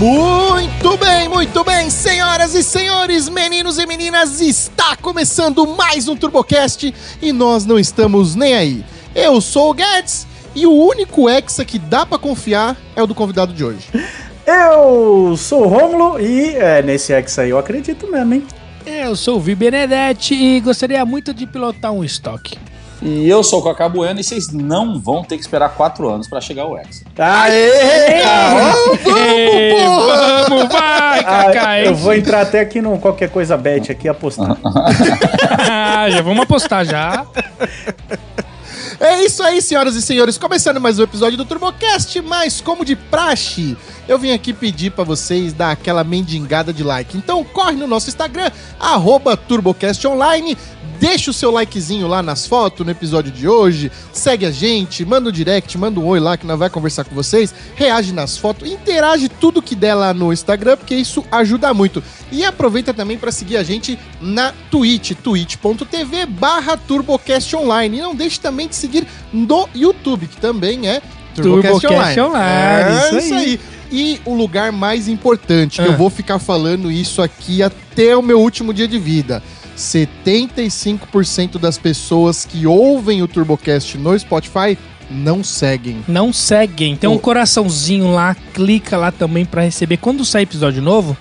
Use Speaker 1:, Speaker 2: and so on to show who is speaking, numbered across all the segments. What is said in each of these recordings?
Speaker 1: Muito bem, muito bem, senhoras e senhores, meninos e meninas, está começando mais um TurboCast e nós não estamos nem aí. Eu sou o Guedes e o único Hexa que dá pra confiar é o do convidado de hoje.
Speaker 2: Eu sou o Rômulo e é, nesse Hexa aí eu acredito mesmo, hein?
Speaker 3: Eu sou o Vi Benedetti e gostaria muito de pilotar um estoque.
Speaker 4: E eu sou o Cacá Bueno e vocês não vão ter que esperar quatro anos pra chegar ao Hexa.
Speaker 2: Aê!
Speaker 3: Ei, vamos, vai, Cacá.
Speaker 2: Ah, eu vou entrar até aqui no qualquer coisa bet aqui apostar.
Speaker 3: já vamos apostar já.
Speaker 1: É isso aí, senhoras e senhores, começando mais um episódio do TurboCast, mas como de praxe, eu vim aqui pedir pra vocês dar aquela mendigada de like. Então corre no nosso Instagram, arroba TurboCastOnline, deixa o seu likezinho lá nas fotos no episódio de hoje, segue a gente, manda um direct, manda um oi lá que nós vai conversar com vocês, reage nas fotos, interage tudo que der lá no Instagram, porque isso ajuda muito. E aproveita também para seguir a gente na Twitch, twitch.tv barra TurboCastOnline. E não deixe também de seguir no YouTube, que também é TurboCast,
Speaker 3: TurboCast
Speaker 1: Online.
Speaker 3: Online,
Speaker 1: É,
Speaker 3: isso
Speaker 1: isso
Speaker 3: aí.
Speaker 1: aí. E o lugar mais importante, que
Speaker 3: Ah.
Speaker 1: eu vou ficar falando isso aqui até o meu último dia de vida. 75% das pessoas que ouvem o TurboCast no Spotify não seguem.
Speaker 3: Não seguem. Tem um coraçãozinho lá, clica lá também pra receber. Quando sair episódio novo,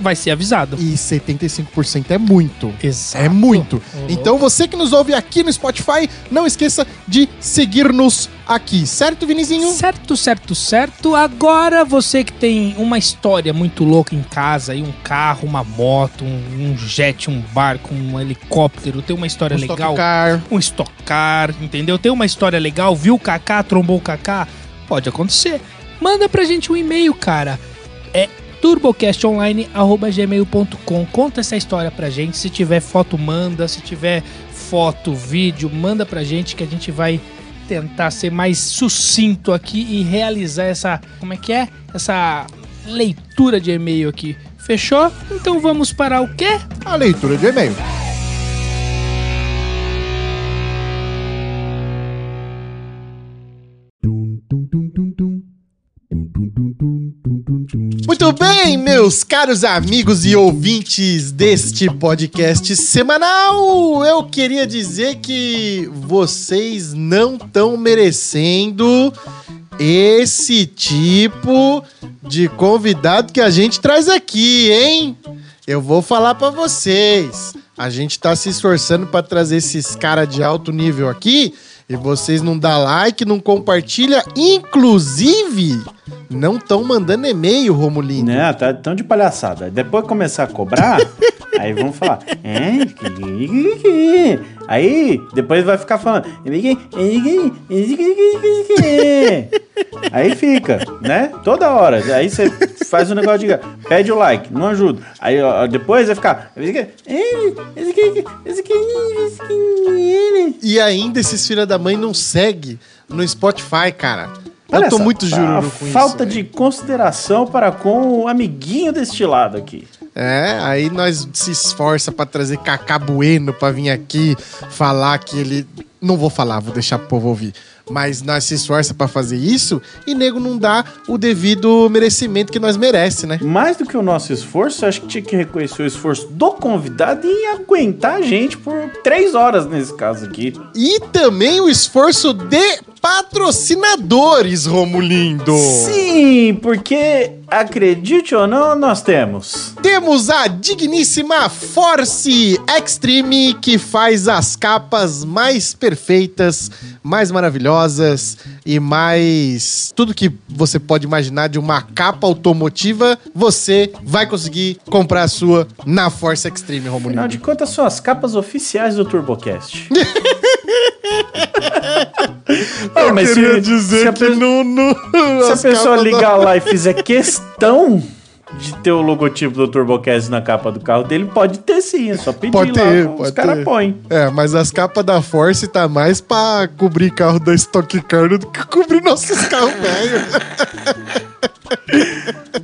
Speaker 3: vai ser avisado.
Speaker 1: E 75% é muito.
Speaker 3: Exato.
Speaker 1: É muito.
Speaker 3: Uhum.
Speaker 1: Então você que nos ouve aqui no Spotify, não esqueça de seguir-nos aqui, certo, Vinizinho?
Speaker 3: Certo, certo, certo. Agora você que tem uma história muito louca em casa, aí um carro, uma moto, um, um jet, um barco, um helicóptero, tem uma história
Speaker 1: Um Stock
Speaker 3: legal.
Speaker 1: Car.
Speaker 3: um Stock Car, entendeu? Tem uma história legal, viu o Kaká, trombou o Kaká? Pode acontecer. Manda pra gente um e-mail, cara. É turbocastonline.gmail.com Conta essa história pra gente. Se tiver foto, manda. Se tiver foto, vídeo, manda pra gente que a gente vai tentar ser mais sucinto aqui e realizar essa. Como é que é? Essa leitura de e-mail aqui. Fechou? Então vamos para o quê?
Speaker 1: A leitura de e-mail. Muito bem, meus caros amigos e ouvintes deste podcast semanal. Eu queria dizer que vocês não estão merecendo esse tipo de convidado que a gente traz aqui, hein? Eu vou falar pra vocês. A gente tá se esforçando pra trazer esses caras de alto nível aqui e vocês não dá like, não compartilha, inclusive não estão mandando e-mail, Romulinho.
Speaker 2: Né, tá tão de palhaçada. Depois que começar a cobrar, aí vão falar. "É, Aí depois vai ficar falando. Aí fica, né? Toda hora. Aí você faz um negócio de. Pede o like, não ajuda. Aí ó, depois vai ficar.
Speaker 1: E ainda esses filha da mãe não segue no Spotify, cara.
Speaker 2: Olha
Speaker 1: eu tô
Speaker 2: essa-
Speaker 1: muito jururu com
Speaker 2: falta
Speaker 1: isso.
Speaker 2: de consideração para com o amiguinho deste lado aqui.
Speaker 1: É, aí nós se esforça pra trazer Cacá Bueno pra vir aqui falar que ele. Não vou falar, vou deixar pro povo ouvir. Mas nós se esforça pra fazer isso e nego não dá o devido merecimento que nós merece, né?
Speaker 2: Mais do que o nosso esforço, acho que tinha que reconhecer o esforço do convidado em aguentar a gente por três horas nesse caso aqui.
Speaker 1: E também o esforço de patrocinadores, Romulindo.
Speaker 2: Sim, porque acredite ou não, nós temos.
Speaker 1: Temos a digníssima Force Extreme que faz as capas mais perfeitas, mais maravilhosas e mais tudo que você pode imaginar de uma capa automotiva, você vai conseguir comprar a sua na Force Extreme,
Speaker 2: Afinal
Speaker 1: Romulinho.
Speaker 2: de contas, são as capas oficiais do TurboCast.
Speaker 1: Eu
Speaker 2: mas
Speaker 1: queria
Speaker 2: se-
Speaker 1: dizer
Speaker 2: se a
Speaker 1: que
Speaker 2: pe-
Speaker 1: no, no-
Speaker 2: Se a pessoa ligar lá e fizer questão de ter o logotipo do TurboCast na capa do carro dele, pode ter sim, é só pedir
Speaker 1: Pode
Speaker 2: lá,
Speaker 1: ter,
Speaker 2: os
Speaker 1: pode
Speaker 2: caras
Speaker 1: ter.
Speaker 2: põem.
Speaker 1: É, mas as capas da Force tá mais pra cobrir carro da Stock Car do que cobrir nossos carros velhos.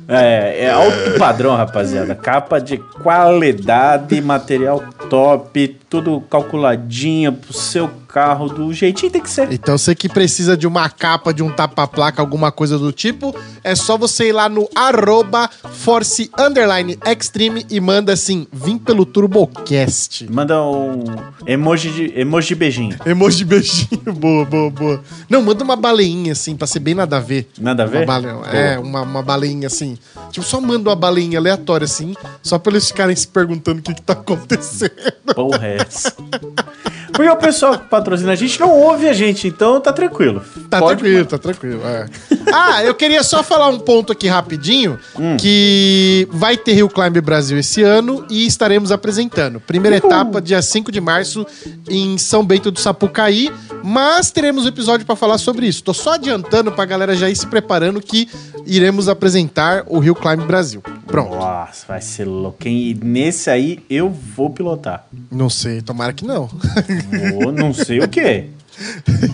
Speaker 2: É, é alto padrão, rapaziada. Capa de qualidade, material top, tudo calculadinho pro seu carro, do jeitinho que tem que ser.
Speaker 1: Então você que precisa de uma capa, de um tapa-placa, alguma coisa do tipo, é só você ir lá no arroba Force Underline Extreme e manda assim, vim pelo TurboCast.
Speaker 2: Manda um emoji de, emoji de beijinho.
Speaker 1: Emoji de beijinho, boa, boa, boa. Não, manda uma baleinha assim, pra ser bem nada a ver.
Speaker 2: Nada a ver?
Speaker 1: Uma bale... É, uma, uma baleinha assim. Tipo, só manda uma baleinha aleatória assim, só pra eles ficarem se perguntando o que que tá acontecendo.
Speaker 2: Porra, é essa. Porque o pessoal que patrocina a gente não ouve a gente, então tá tranquilo.
Speaker 1: Tá
Speaker 2: Pode-
Speaker 1: tranquilo, tá tranquilo. é. ah, eu queria só falar um ponto aqui rapidinho,
Speaker 2: Hum.
Speaker 1: que vai ter Rio Climb Brasil esse ano e estaremos apresentando. Primeira etapa, dia 5 de março, em São Bento do Sapucaí, mas teremos um episódio pra falar sobre isso. Tô só adiantando pra galera já ir se preparando que iremos apresentar o Rio Climb Brasil. Pronto.
Speaker 2: Nossa, vai ser louco. E nesse aí eu vou pilotar.
Speaker 1: Não sei, tomara que não.
Speaker 2: Vou, não sei o quê.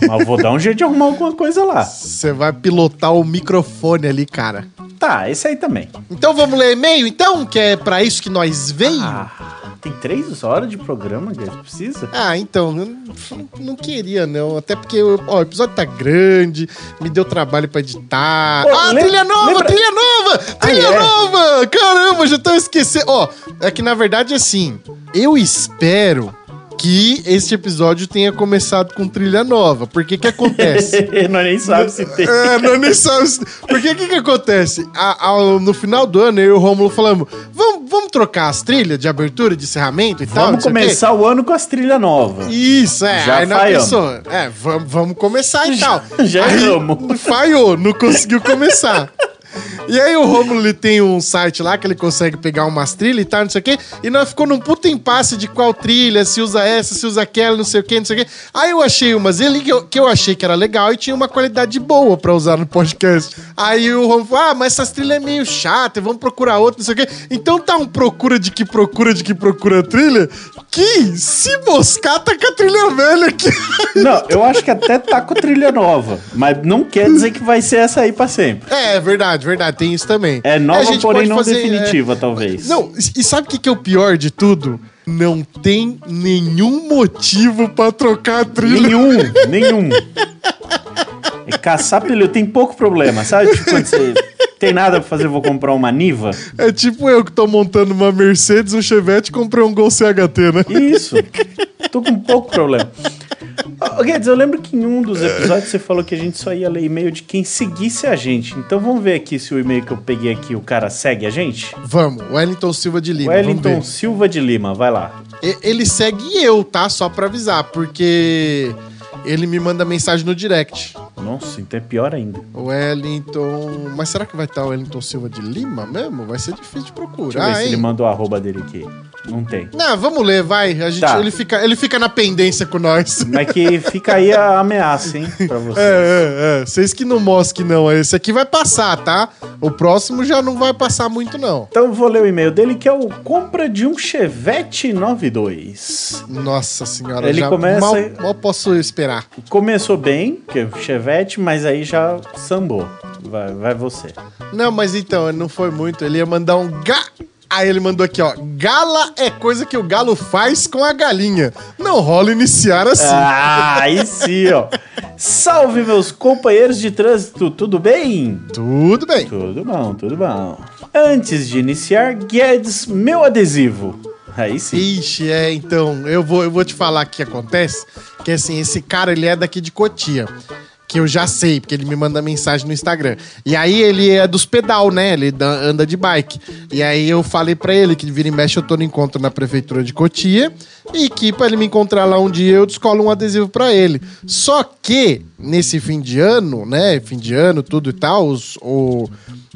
Speaker 2: Mas vou dar um jeito de arrumar alguma coisa lá.
Speaker 1: Você vai pilotar o microfone ali, cara.
Speaker 2: Tá, esse aí também.
Speaker 1: Então vamos ler e-mail, então? Que é pra isso que nós veio?
Speaker 2: Ah, tem três horas de programa, que precisa?
Speaker 1: Ah, então, eu não, não queria, não. Até porque ó, o episódio tá grande, me deu trabalho pra editar.
Speaker 2: Ô,
Speaker 1: ah, trilha nova,
Speaker 2: lembra-
Speaker 1: trilha nova! Trilha
Speaker 2: é?
Speaker 1: nova! Caramba, já tô esquecendo. Ó, é que na verdade, assim, eu espero que este episódio tenha começado com trilha nova. Porque que acontece?
Speaker 2: Nós nem sabe se tem.
Speaker 1: É, não nem sabe. se- Porque o que, que acontece? A- ao- no final do ano, eu e o Rômulo falamos: vamos, vamos trocar as trilhas de abertura, de encerramento e tal. não
Speaker 2: Vamos
Speaker 1: sei o quê?"
Speaker 2: começar o ano com as trilhas novas.
Speaker 1: Isso, é.
Speaker 2: Já
Speaker 1: aí nós
Speaker 2: falhamos.
Speaker 1: pensou, é, vamos, vamos começar e tal.
Speaker 2: já
Speaker 1: aí. Falhou, não conseguiu começar. E aí o Romulo ele tem um site lá que ele consegue pegar umas trilhas e tal, não sei o quê. E nós ficou num puta impasse de qual trilha, se usa essa, se usa aquela, não sei o quê, não sei o quê. Aí eu achei umas ali que eu, que eu achei que era legal e tinha uma qualidade boa pra usar no podcast. Aí o Romulo falou, ah, mas essas trilhas é meio chata, vamos procurar outra, não sei o quê. Então tá um procura de que procura de que procura trilha, que se moscar tá com a trilha velha aqui.
Speaker 2: Não, eu acho que até tá com trilha nova. Mas não quer dizer que vai ser essa aí pra sempre.
Speaker 1: É, verdade, verdade, tem isso também.
Speaker 2: É nova,
Speaker 1: gente
Speaker 2: porém não
Speaker 1: fazer,
Speaker 2: definitiva, talvez.
Speaker 1: é, Não, e sabe o que, que é o pior de tudo? Não tem nenhum motivo pra trocar a trilha.
Speaker 2: Nenhum, nenhum. É caçar pneu tem pouco problema, sabe? Tipo, quando você tem nada pra fazer, vou comprar uma Niva.
Speaker 1: É tipo eu que tô montando uma Mercedes, um Chevette e comprei um Gol CHT, né?
Speaker 2: Isso. Tô com pouco problema. Guedes, eu lembro que em um dos episódios você falou que a gente só ia ler e-mail de quem seguisse a gente. Então vamos ver aqui se o e-mail que eu peguei aqui, o cara segue a gente?
Speaker 1: Vamos, Wellington Silva de Lima.
Speaker 2: Wellington. Silva de Lima, vai lá.
Speaker 1: Ele segue eu, tá? Só pra avisar, porque ele me manda mensagem no direct.
Speaker 2: Nossa, então é pior ainda.
Speaker 1: Wellington. Mas será que vai estar o Wellington Silva de Lima mesmo? Vai ser difícil de
Speaker 2: Deixa eu ver
Speaker 1: procurar,
Speaker 2: se
Speaker 1: hein?
Speaker 2: ele manda o arroba dele aqui. Não tem.
Speaker 1: Não, vamos ler, vai. A gente,
Speaker 2: Tá.
Speaker 1: ele, fica, ele fica na pendência com nós.
Speaker 2: Mas que fica aí a ameaça, hein, pra você.
Speaker 1: É, é, é. Vocês que não mosquem, não. Esse aqui vai passar, tá? O próximo já não vai passar muito, não.
Speaker 2: Então eu vou ler o e-mail dele, que é o compra de um Chevette 92.
Speaker 1: Nossa senhora,
Speaker 2: Ele
Speaker 1: já
Speaker 2: começa-
Speaker 1: mal, mal posso esperar.
Speaker 2: Começou bem, que é o Chevette, mas aí já sambou. Vai, vai você.
Speaker 1: Não, mas então, não foi muito. Ele ia mandar um ga... Aí ele mandou aqui, ó. Gala é coisa que o galo faz com a galinha. Não rola iniciar assim.
Speaker 2: Ah, aí sim, ó. Salve, meus companheiros de trânsito, tudo bem?
Speaker 1: Tudo bem.
Speaker 2: Tudo bom, tudo bom. Antes de iniciar, Guedes, meu adesivo. Aí sim.
Speaker 1: Ixi, é, então, eu vou, eu vou te falar o que acontece. Que assim, esse cara, ele é daqui de Cotia. Que eu já sei, porque ele me manda mensagem no Instagram. E aí ele é dos pedal, né? Ele da- anda de bike. E aí eu falei pra ele que vira e mexe eu tô no encontro na prefeitura de Cotia. E que pra ele me encontrar lá um dia eu descolo um adesivo pra ele. Só que, nesse fim de ano, né? Fim de ano, tudo e tal, os, o-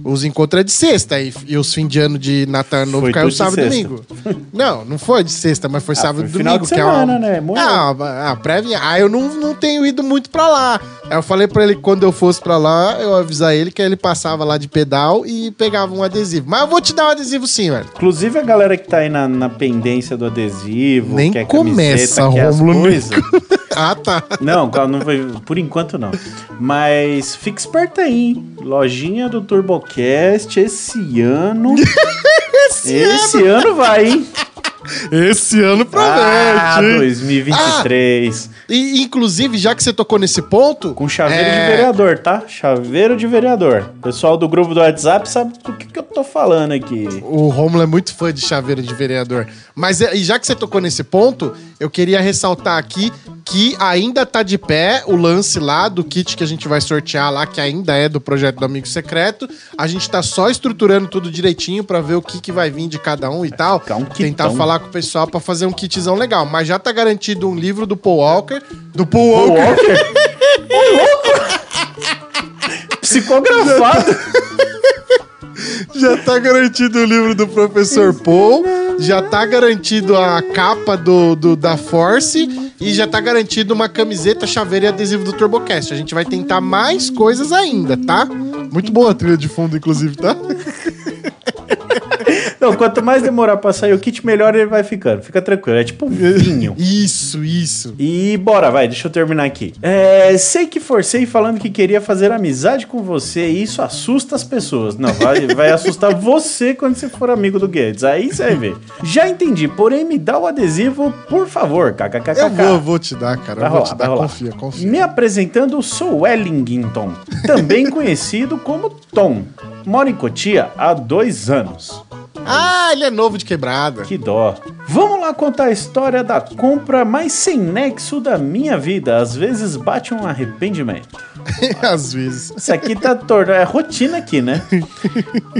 Speaker 1: os encontros é de sexta. E, e os fim de ano de Natal Novo
Speaker 2: Foi
Speaker 1: caiu sábado e domingo. Não, não foi de sexta, mas foi sábado e
Speaker 2: foi final
Speaker 1: domingo.
Speaker 2: de
Speaker 1: que é uma-
Speaker 2: semana, né? Moral.
Speaker 1: Ah, a prévia. Ah, eu não, não tenho ido muito pra lá. Aí eu falei pra ele que quando eu fosse pra lá, eu avisar ele que ele passava lá de pedal e pegava um adesivo. Mas eu vou te dar um adesivo sim, velho.
Speaker 2: Inclusive a galera que tá aí na, na pendência do adesivo,
Speaker 1: Nem
Speaker 2: quer
Speaker 1: começa,
Speaker 2: camiseta, coisas.
Speaker 1: Ah, tá.
Speaker 2: Não, não foi, por enquanto não. Mas fique esperto aí, hein? Lojinha do TurboCast esse ano. esse, ano. vai, hein?
Speaker 1: Esse ano
Speaker 2: Ah,
Speaker 1: promete. hein?
Speaker 2: 2023.
Speaker 1: E, inclusive, já que você tocou nesse ponto.
Speaker 2: Com chaveiro
Speaker 1: é,
Speaker 2: de vereador, tá? Chaveiro de vereador. Pessoal do grupo do WhatsApp sabe do que, que eu tô falando aqui.
Speaker 1: O Romulo é muito fã de chaveiro de vereador. Mas é, e já que você tocou nesse ponto, eu queria ressaltar aqui que ainda tá de pé o lance lá do kit que a gente vai sortear lá, que ainda é do projeto do Amigo Secreto. A gente tá só estruturando tudo direitinho pra ver o que, que vai vir de cada um e tal.
Speaker 2: ficar um
Speaker 1: Tentar
Speaker 2: kitão.
Speaker 1: Com o pessoal pra fazer um kitzão legal. Mas já tá garantido um livro do Paul Walker. Do Paul Walker.
Speaker 2: Walker? Ô, louco! Psicografado.
Speaker 1: Já tá garantido o livro do professor Paul, já tá garantido a capa do, do- da Force e já tá garantido uma camiseta, chaveiro e adesivo do TurboCast. A gente vai tentar mais coisas ainda, tá? Muito boa a trilha de fundo, inclusive, tá?
Speaker 2: Não, quanto mais demorar pra sair o kit, melhor ele vai ficando. Fica tranquilo. É tipo um vinho.
Speaker 1: Isso, isso.
Speaker 2: E bora, vai, deixa eu terminar aqui. É, sei que forcei falando que queria fazer amizade com você e isso assusta as pessoas. Não, vai, vai assustar você quando você for amigo do Guedes. Aí você vai ver. Já entendi, porém me dá o adesivo, por favor. KKKK.
Speaker 1: Eu vou, vou te dar, cara.
Speaker 2: Vai
Speaker 1: eu vou
Speaker 2: rolar,
Speaker 1: te dar. Confia, confia.
Speaker 2: Me apresentando, sou Wellington, também conhecido como Tom. Moro em Cotia há dois anos.
Speaker 1: Ah, ele é novo de quebrada.
Speaker 2: Que dó. Vamos lá contar a história da compra mais sem nexo da minha vida. Às vezes bate um arrependimento.
Speaker 1: Às vezes.
Speaker 2: Isso aqui tá torno, é rotina aqui, né?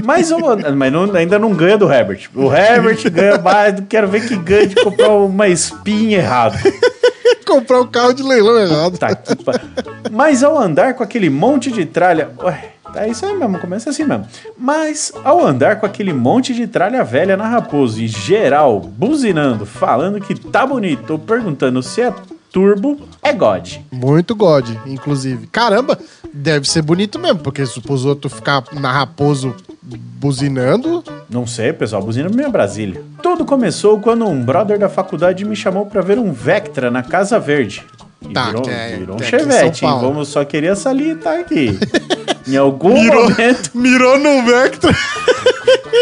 Speaker 2: Mas, eu, mas não- ainda não ganha do Herbert. O Herbert ganha mais, quero ver que ganha de comprar uma espinha errado.
Speaker 1: Comprar um carro de leilão errado.
Speaker 2: Tá pa- Mas ao andar com aquele monte de tralha. Ué, tá isso aí mesmo, começa assim mesmo. Mas ao andar com aquele monte de tralha velha na Raposo e geral buzinando, falando que tá bonito, ou perguntando se é turbo, é God.
Speaker 1: Muito God, inclusive. Caramba, deve ser bonito mesmo, porque se os outros ficar na Raposo buzinando.
Speaker 2: Não sei, pessoal, buzina minha Brasília. Tudo começou quando um brother da faculdade me chamou pra ver um Vectra na Casa Verde. E
Speaker 1: Tá,
Speaker 2: virou,
Speaker 1: que é-
Speaker 2: virou um
Speaker 1: é
Speaker 2: chevette, hein? Vamos só queria salientar aqui. em algum
Speaker 1: Mirou,
Speaker 2: momento
Speaker 1: mirou no Vectra.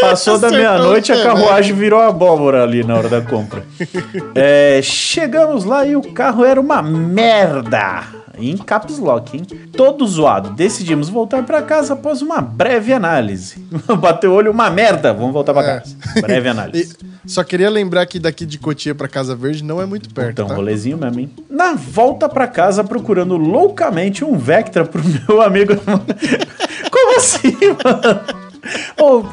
Speaker 2: Passou da meia-noite, a carruagem virou abóbora ali na hora da compra. É, chegamos lá e o carro era uma merda. Em caps lock, hein? Todo zoado. Decidimos voltar pra casa após uma breve análise. Bateu o olho, uma merda. Vamos voltar pra
Speaker 1: É.
Speaker 2: casa. Breve análise.
Speaker 1: E só queria lembrar que daqui de Cotia pra Casa Verde não é muito perto,
Speaker 2: Então,
Speaker 1: tá?
Speaker 2: rolezinho mesmo, hein? Na volta pra casa, procurando loucamente um Vectra pro meu amigo. Como assim, mano? Ô,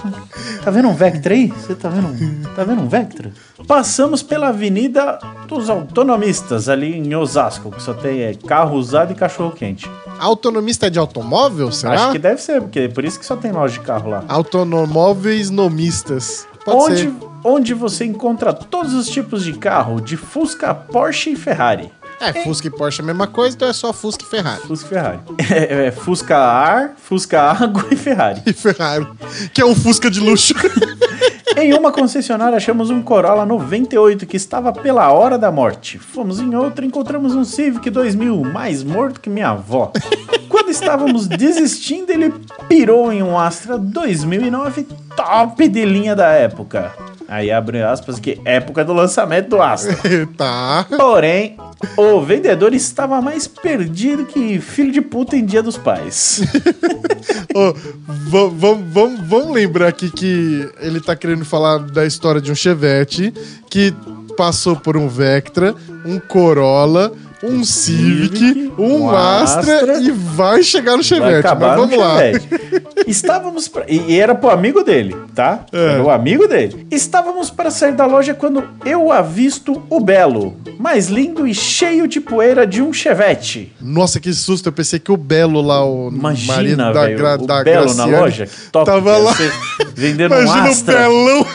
Speaker 2: tá vendo um Vectra aí? Você tá vendo um, tá vendo um Vectra? Passamos pela Avenida dos Autonomistas, ali em Osasco, que só tem é, carro usado e cachorro quente.
Speaker 1: Autonomista de automóvel, será?
Speaker 2: Acho que deve ser, porque é por isso que só tem loja de carro lá.
Speaker 1: Autonomóveis nomistas. Pode
Speaker 2: Onde,
Speaker 1: ser.
Speaker 2: onde você encontra todos os tipos de carro, de Fusca, Porsche e Ferrari.
Speaker 1: É, Fusca e Porsche é a mesma coisa, então é só Fusca e Ferrari.
Speaker 2: Fusca e Ferrari. É, é Fusca ar, Fusca água e Ferrari.
Speaker 1: E Ferrari, que é um Fusca de luxo.
Speaker 2: Em uma concessionária achamos um Corolla 98 que estava pela hora da morte. Fomos em outra e encontramos um Civic 2000, mais morto que minha avó. Quando estávamos desistindo, ele pirou em um Astra 2009 top de linha da época. Aí abre aspas que época do lançamento do Astra.
Speaker 1: tá.
Speaker 2: Porém, o vendedor estava mais perdido que filho de puta em dia dos pais.
Speaker 1: Vamos- vamos lembrar aqui que ele tá querendo falar da história de um Chevette que passou por um Vectra, um Corolla, um Civic, um,
Speaker 2: um
Speaker 1: Astra,
Speaker 2: Astra.
Speaker 1: e vai chegar no Chevette. Mas vamos lá.
Speaker 2: Estávamos pra... e era pro amigo dele, tá?
Speaker 1: É.
Speaker 2: Era o amigo dele. Estávamos para sair da loja quando eu avisto o belo, mais lindo e cheio de poeira de um Chevette.
Speaker 1: Nossa, que susto. Eu pensei que o Belo lá, o marido
Speaker 2: Imagina,
Speaker 1: da,
Speaker 2: velho,
Speaker 1: Gra-
Speaker 2: o
Speaker 1: da
Speaker 2: Belo
Speaker 1: Graciane,
Speaker 2: na loja, que top.
Speaker 1: Tava
Speaker 2: ia
Speaker 1: lá.
Speaker 2: vendendo um
Speaker 1: Imagina o
Speaker 2: Astra.
Speaker 1: Belão.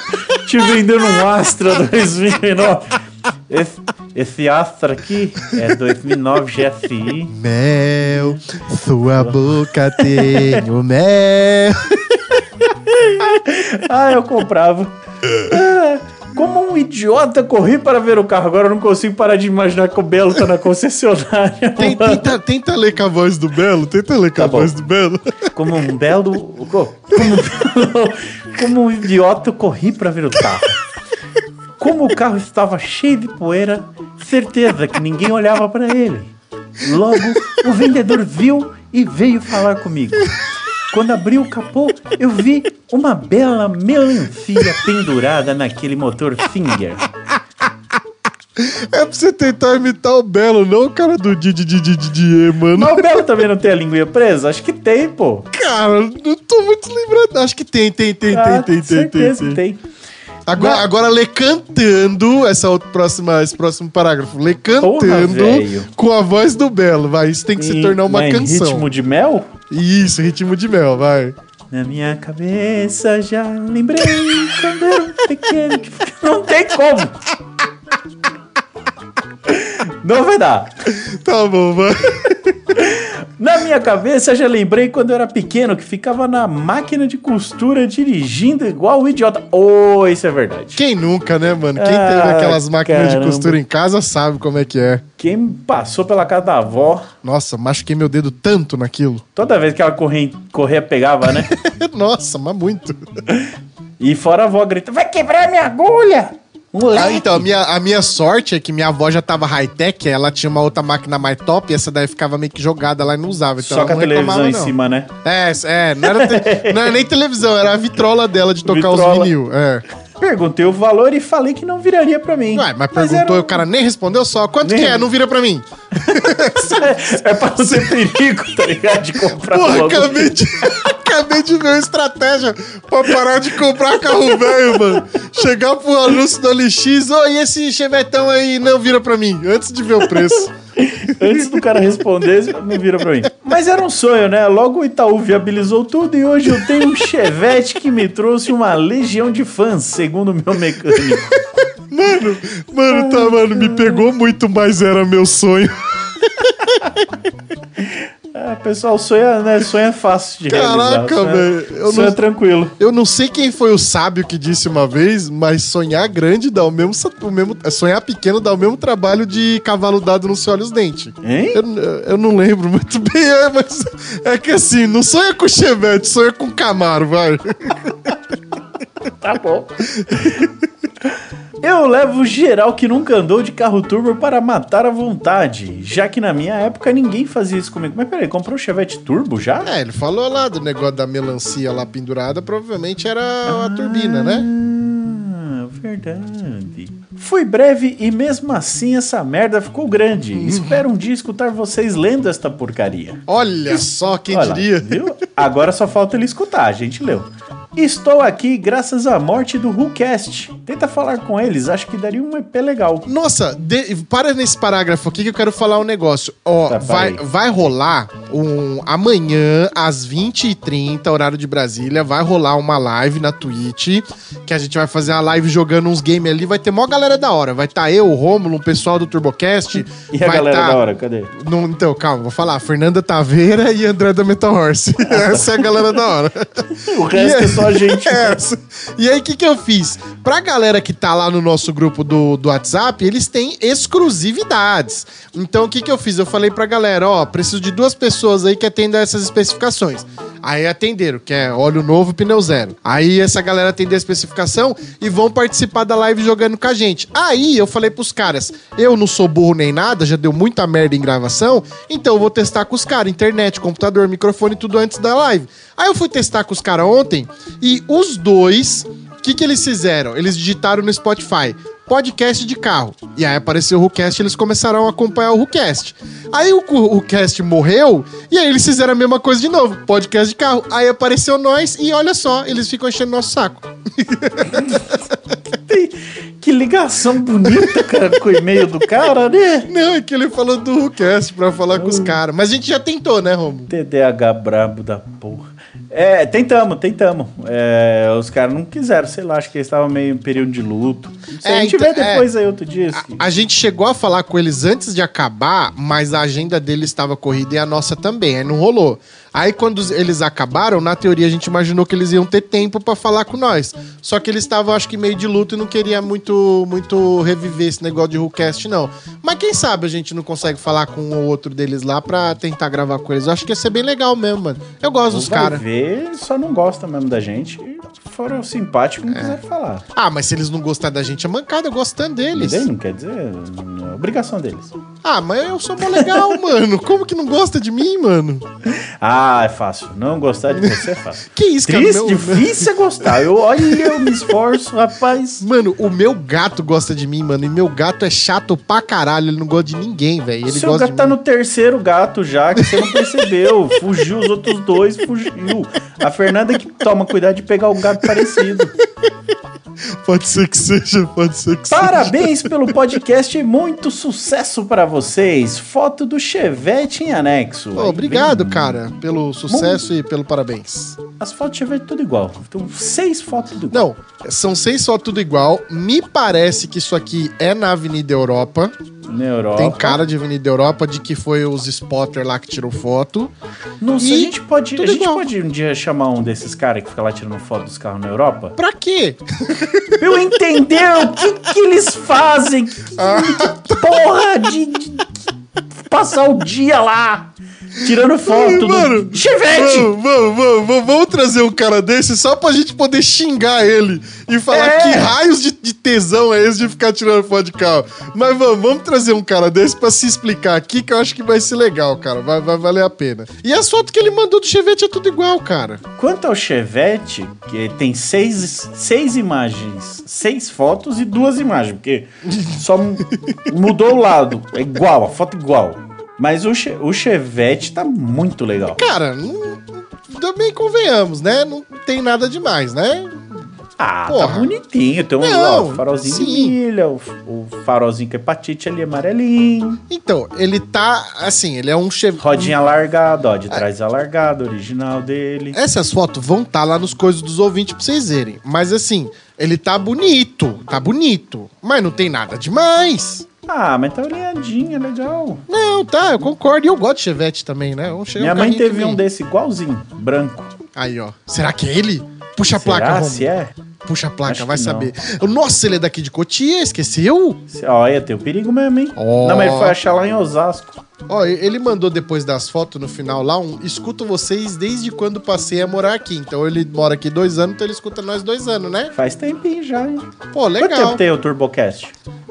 Speaker 2: Te vendendo um Astra 2009. Esse, esse Astra aqui é 2009 GSI.
Speaker 1: Mel, sua boca tem o mel.
Speaker 2: Ah, eu comprava. Ah, Como um idiota corri para ver o carro. Agora eu não consigo parar de imaginar que o Belo tá na concessionária.
Speaker 1: Tem- tenta, tenta ler com a voz do Belo, tenta ler com
Speaker 2: Tá
Speaker 1: a
Speaker 2: bom.
Speaker 1: voz do Belo.
Speaker 2: Como um belo. Como, como um idiota, corri para ver o carro. Como o carro estava cheio de poeira, certeza que ninguém olhava para ele. Logo, o vendedor viu e veio falar comigo. Quando abri o capô, eu vi uma bela melancia pendurada naquele motor Finger.
Speaker 1: É pra você tentar imitar o Belo, não o cara do Didi Didi Didi, mano.
Speaker 2: Mas o Belo também não tem a linguinha presa? Acho que tem, pô.
Speaker 1: Cara, não tô muito lembrado. Acho que tem, tem, tem,
Speaker 2: Ah,
Speaker 1: tem, tem, tem,
Speaker 2: certeza
Speaker 1: tem, tem. Agora, agora lê cantando essa outra próxima, esse próximo parágrafo. Lê cantando
Speaker 2: velho.
Speaker 1: com a voz do Belo, vai. Isso tem que se
Speaker 2: Em-
Speaker 1: tornar uma
Speaker 2: mas em
Speaker 1: canção.
Speaker 2: ritmo de mel?
Speaker 1: Isso, ritmo de mel, vai.
Speaker 2: Na minha cabeça já lembrei quando era um pequeno que Não tem como! Não vai dar.
Speaker 1: Tá bom, vai.
Speaker 2: Na minha cabeça já lembrei quando eu era pequeno que ficava na máquina de costura dirigindo igual um idiota. Oh, isso é verdade.
Speaker 1: Quem nunca, né, mano? Quem
Speaker 2: Ah,
Speaker 1: teve aquelas máquinas
Speaker 2: caramba.
Speaker 1: de costura em casa sabe como é que é.
Speaker 2: Quem passou pela casa da avó,
Speaker 1: Nossa, machuquei meu dedo tanto naquilo.
Speaker 2: toda vez que ela corria, corria pegava, né?
Speaker 1: Nossa, mas muito.
Speaker 2: E fora a avó grita: Vai quebrar minha agulha!
Speaker 1: Ah,
Speaker 2: Moleque!
Speaker 1: então, a minha, a minha sorte é que minha avó já tava high-tech, ela tinha uma outra máquina mais top e essa daí ficava meio que jogada lá e não usava. Então
Speaker 2: Só com a
Speaker 1: não
Speaker 2: televisão em
Speaker 1: não.
Speaker 2: cima, né?
Speaker 1: É, é não, era te- não era nem televisão, era a vitrola dela de tocar os
Speaker 2: Vitrola.
Speaker 1: vinil. É.
Speaker 2: Perguntei o valor e falei que não viraria pra mim.
Speaker 1: Ué, mas perguntou e
Speaker 2: um-
Speaker 1: o cara nem respondeu só. Quanto
Speaker 2: Nem-
Speaker 1: que é? Não vira pra mim.
Speaker 2: É pra não ter perigo, tá ligado? De comprar
Speaker 1: Porra,
Speaker 2: logo.
Speaker 1: acabei de, acabei de ver uma estratégia pra parar de comprar carro velho, mano. Chegar pro anúncio do LX, ô, e esse chevetão aí não vira pra mim, antes de ver o preço.
Speaker 2: Antes do cara responder, não vira pra mim. Mas era um sonho, né? Logo o Itaú viabilizou tudo e hoje eu tenho um Chevette que me trouxe uma legião de fãs, segundo o meu mecânico.
Speaker 1: Mano, mano, tá, mano, me pegou muito, mas era meu sonho.
Speaker 2: Ah, pessoal, sonha, né? Sonho é fácil de realizar.
Speaker 1: Caraca,
Speaker 2: Sonho é-
Speaker 1: velho,
Speaker 2: Sonho
Speaker 1: não-
Speaker 2: é tranquilo.
Speaker 1: Eu não sei quem foi o sábio que disse uma vez, mas sonhar grande dá o mesmo, o mesmo sonhar pequeno dá o mesmo trabalho de cavalo dado no se olha os dentes.
Speaker 2: Hein?
Speaker 1: Eu, eu não lembro muito bem, é, mas é que assim, não sonha com Chevette, sonha com Camaro, vai.
Speaker 2: Tá bom. Eu levo geral que nunca andou de carro turbo para matar à vontade, já que na minha época ninguém fazia isso comigo. Mas peraí, comprou um Chevette Turbo já?
Speaker 1: É, ele falou lá do negócio da melancia lá pendurada, provavelmente era a turbina, né?
Speaker 2: Ah, verdade. Fui breve e mesmo assim essa merda ficou grande. Espero um dia escutar vocês lendo esta porcaria.
Speaker 1: Olha só, quem
Speaker 2: Olha
Speaker 1: diria.
Speaker 2: Agora só falta ele escutar, a gente leu. Estou aqui graças à morte do WhoCast. Tenta falar com eles, acho que daria um EP legal.
Speaker 1: Nossa, de- para nesse parágrafo aqui que eu quero falar um negócio. Ó,
Speaker 2: Tá,
Speaker 1: vai, vai rolar um. Amanhã, às 20h30, horário de Brasília, vai rolar uma live na Twitch. Que a gente vai fazer uma live jogando uns games ali. Vai ter mó galera da hora. Vai estar eu, o Rômulo, o pessoal do TurboCast.
Speaker 2: E a galera
Speaker 1: tá-
Speaker 2: da hora, cadê?
Speaker 1: Não, então, calma, vou falar. Fernanda Taveira e André da Metal Horse. Essa é a galera da hora.
Speaker 2: O resto é só a gente.
Speaker 1: É, e aí, o que, que eu fiz? Pra galera que tá lá no nosso grupo do, do WhatsApp, eles têm exclusividades. Então, o que, que eu fiz? Eu falei pra galera, ó, preciso de duas pessoas aí que atendam essas especificações. Aí atenderam, que é óleo novo, pneu zero. Aí essa galera atendeu a especificação e vão participar da live jogando com a gente. Aí eu falei pros caras, eu não sou burro nem nada, já deu muita merda em gravação, então eu vou testar com os caras, internet, computador, microfone, tudo antes da live. Aí eu fui testar com os caras ontem e os dois, o que, que eles fizeram? Eles digitaram no Spotify. Podcast de carro. E aí apareceu o WhoCast e eles começaram a acompanhar o WhoCast. Aí o, WhoCast morreu e aí eles fizeram a mesma coisa de novo. Podcast de carro. Aí apareceu nós e olha só, eles ficam enchendo nosso saco.
Speaker 2: Que ligação bonita, cara, com o e-mail do cara, né?
Speaker 1: Não, é que ele falou do WhoCast pra falar com os caras. Mas a gente já tentou, né, Romo?
Speaker 2: TDAH brabo da porra. É, tentamos, tentamos. É, os caras não quiseram, sei lá, acho que eles estavam meio em período de luto. Se
Speaker 1: É,
Speaker 2: a gente
Speaker 1: então-
Speaker 2: vê depois aí outro dia. assim.
Speaker 1: A gente chegou a falar com eles antes de acabar, mas a agenda deles estava corrida e a nossa também, aí não rolou. Aí quando eles acabaram, na teoria a gente imaginou que eles iam ter tempo pra falar com nós. Só que eles estavam, acho que meio de luto e não queria muito muito reviver esse negócio de WhoCast, não. Mas quem sabe a gente não consegue falar com um ou outro deles lá pra tentar gravar com eles. Eu acho que ia ser bem legal mesmo, mano. Eu gosto dos caras.
Speaker 2: ver, só não gosta mesmo da gente. Foram simpáticos,
Speaker 1: É.
Speaker 2: não quiseram falar.
Speaker 1: Ah, mas se eles não gostarem da gente, é mancada, eu gostando deles.
Speaker 2: Aí não quer dizer, não é obrigação deles.
Speaker 1: Ah, mas eu sou mó legal, mano. Como que não gosta de mim, mano?
Speaker 2: Ah, é fácil. Não gostar de você é fácil.
Speaker 1: Que isso, cara?
Speaker 2: Triste, difícil é gostar. Eu, olha, eu me esforço, rapaz.
Speaker 1: Mano, o meu gato gosta de mim, mano. E meu gato é chato pra caralho. Ele não gosta de ninguém, velho. Ele
Speaker 2: Seu
Speaker 1: gosta
Speaker 2: gato
Speaker 1: de
Speaker 2: tá
Speaker 1: mim.
Speaker 2: no terceiro gato já, que você não percebeu. Fugiu, os outros dois fugiu. A Fernanda que toma cuidado de pegar um gato parecido.
Speaker 1: Pode ser que seja, pode ser que
Speaker 2: Parabéns pelo podcast e muito sucesso pra vocês. Foto do Chevette em anexo.
Speaker 1: Pô, obrigado,
Speaker 2: vem-
Speaker 1: cara, pelo sucesso e pelo parabéns.
Speaker 2: As fotos do Chevette tudo igual. Então, seis fotos tudo igual.
Speaker 1: Não, são seis só tudo igual. Me parece que isso aqui é na Avenida Europa.
Speaker 2: Na Europa.
Speaker 1: Tem cara de Avenida Europa de que foi os spotter lá que tirou foto.
Speaker 2: Nossa,
Speaker 1: E
Speaker 2: a gente pode, a gente
Speaker 1: igual.
Speaker 2: pode um dia chamar um desses caras que fica lá tirando foto dos carros na Europa?
Speaker 1: Pra quê?
Speaker 2: Eu entender o que, que eles fazem. Que, que porra de, de passar o dia lá tirando foto
Speaker 1: Mano,
Speaker 2: do Chevette.
Speaker 1: Vamos, vamos, vamos, vamos, trazer um cara desse só pra gente poder xingar ele e falar
Speaker 2: É.
Speaker 1: que raios de, de tesão é esse de ficar tirando foto de carro. Mas vamos, vamos trazer um cara desse pra se explicar aqui que eu acho que vai ser legal, cara. Vai, vai valer a pena. E as fotos que ele mandou do Chevette é tudo igual, cara.
Speaker 2: Quanto ao Chevette, que tem seis, seis imagens, seis fotos e duas imagens, porque só mu- mudou o lado. É igual, a foto igual. Mas o, che, o Chevette tá muito legal.
Speaker 1: Cara, não, também convenhamos, né? Não tem nada demais, né?
Speaker 2: Ah,
Speaker 1: Porra.
Speaker 2: tá bonitinho. Tem um
Speaker 1: Não,
Speaker 2: ó, farolzinho
Speaker 1: sim.
Speaker 2: de milha, o, o farolzinho com hepatite ali amarelinho.
Speaker 1: Então, ele tá, assim, ele é um Chevette...
Speaker 2: Rodinha alargada, ó, de trás alargada, original dele.
Speaker 1: Essas fotos vão estar lá nos coisas dos ouvintes pra vocês verem. Mas assim, ele tá bonito, tá bonito. Mas não tem nada demais.
Speaker 2: Ah, mas tá olhadinha, legal.
Speaker 1: Não, tá, eu concordo. E eu gosto de Chevette também, né?
Speaker 2: Minha
Speaker 1: um
Speaker 2: mãe teve um desse igualzinho, branco.
Speaker 1: Aí, ó. Será que é ele? Puxa a
Speaker 2: Será
Speaker 1: placa, Romulo.
Speaker 2: se é?
Speaker 1: Puxa a placa,
Speaker 2: Acho
Speaker 1: vai saber. Nossa, ele é daqui de Cotia, esqueceu?
Speaker 2: Se- Ó, ia ter o perigo mesmo, hein?
Speaker 1: Ó.
Speaker 2: Não, mas ele foi achar lá em Osasco.
Speaker 1: Ó, ele mandou depois das fotos no final lá um. Escuto vocês desde quando passei a morar aqui. Então ele mora aqui dois anos, então ele escuta nós dois anos, né?
Speaker 2: Faz tempinho já, hein?
Speaker 1: Pô,
Speaker 2: Quanto
Speaker 1: legal.
Speaker 2: tempo tem o TurboCast?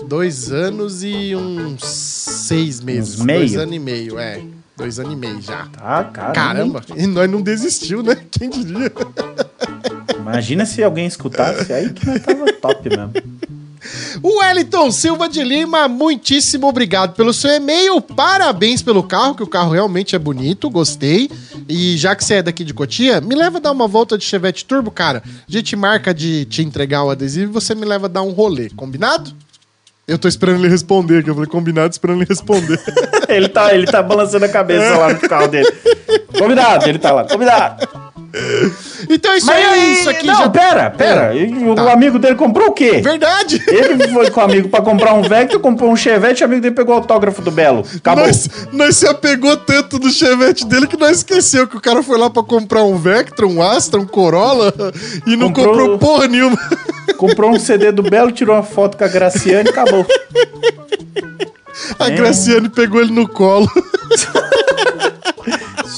Speaker 1: Dois anos e uns seis meses.
Speaker 2: Meio?
Speaker 1: Dois anos e meio, é. Dois anos e meio já.
Speaker 2: Tá, cara.
Speaker 1: Caramba, e nós não desistiu, né? Quem diria?
Speaker 2: Imagina se alguém escutasse, aí que nós tava top mesmo.
Speaker 1: O Wellington Silva de Lima, muitíssimo obrigado pelo seu e-mail. Parabéns pelo carro, que o carro realmente é bonito, gostei. E já que você é daqui de Cotia, me leva a dar uma volta de Chevette Turbo, cara. A gente marca de te entregar o adesivo e você me leva a dar um rolê, combinado? Eu tô esperando ele responder, que eu falei combinado, esperando ele responder.
Speaker 2: ele, tá, ele tá balançando a cabeça lá no carro dele. Combinado, ele tá lá, combinado.
Speaker 1: Então isso aí, é isso aqui
Speaker 2: não,
Speaker 1: já...
Speaker 2: pera, pera. O
Speaker 1: Tá.
Speaker 2: amigo dele comprou o quê?
Speaker 1: Verdade!
Speaker 2: Ele foi com o amigo pra comprar um Vector, comprou um Chevette, o amigo dele pegou o autógrafo do Belo. Acabou.
Speaker 1: Nós, nós se apegou tanto do Chevette dele que nós esqueceu que o cara foi lá pra comprar um Vectra, um Astra, um Corolla e não
Speaker 2: Comprou-
Speaker 1: comprou porra nenhuma.
Speaker 2: Comprou um CD do Belo, tirou uma foto com a Graciane e acabou.
Speaker 1: A Graciane pegou ele no colo.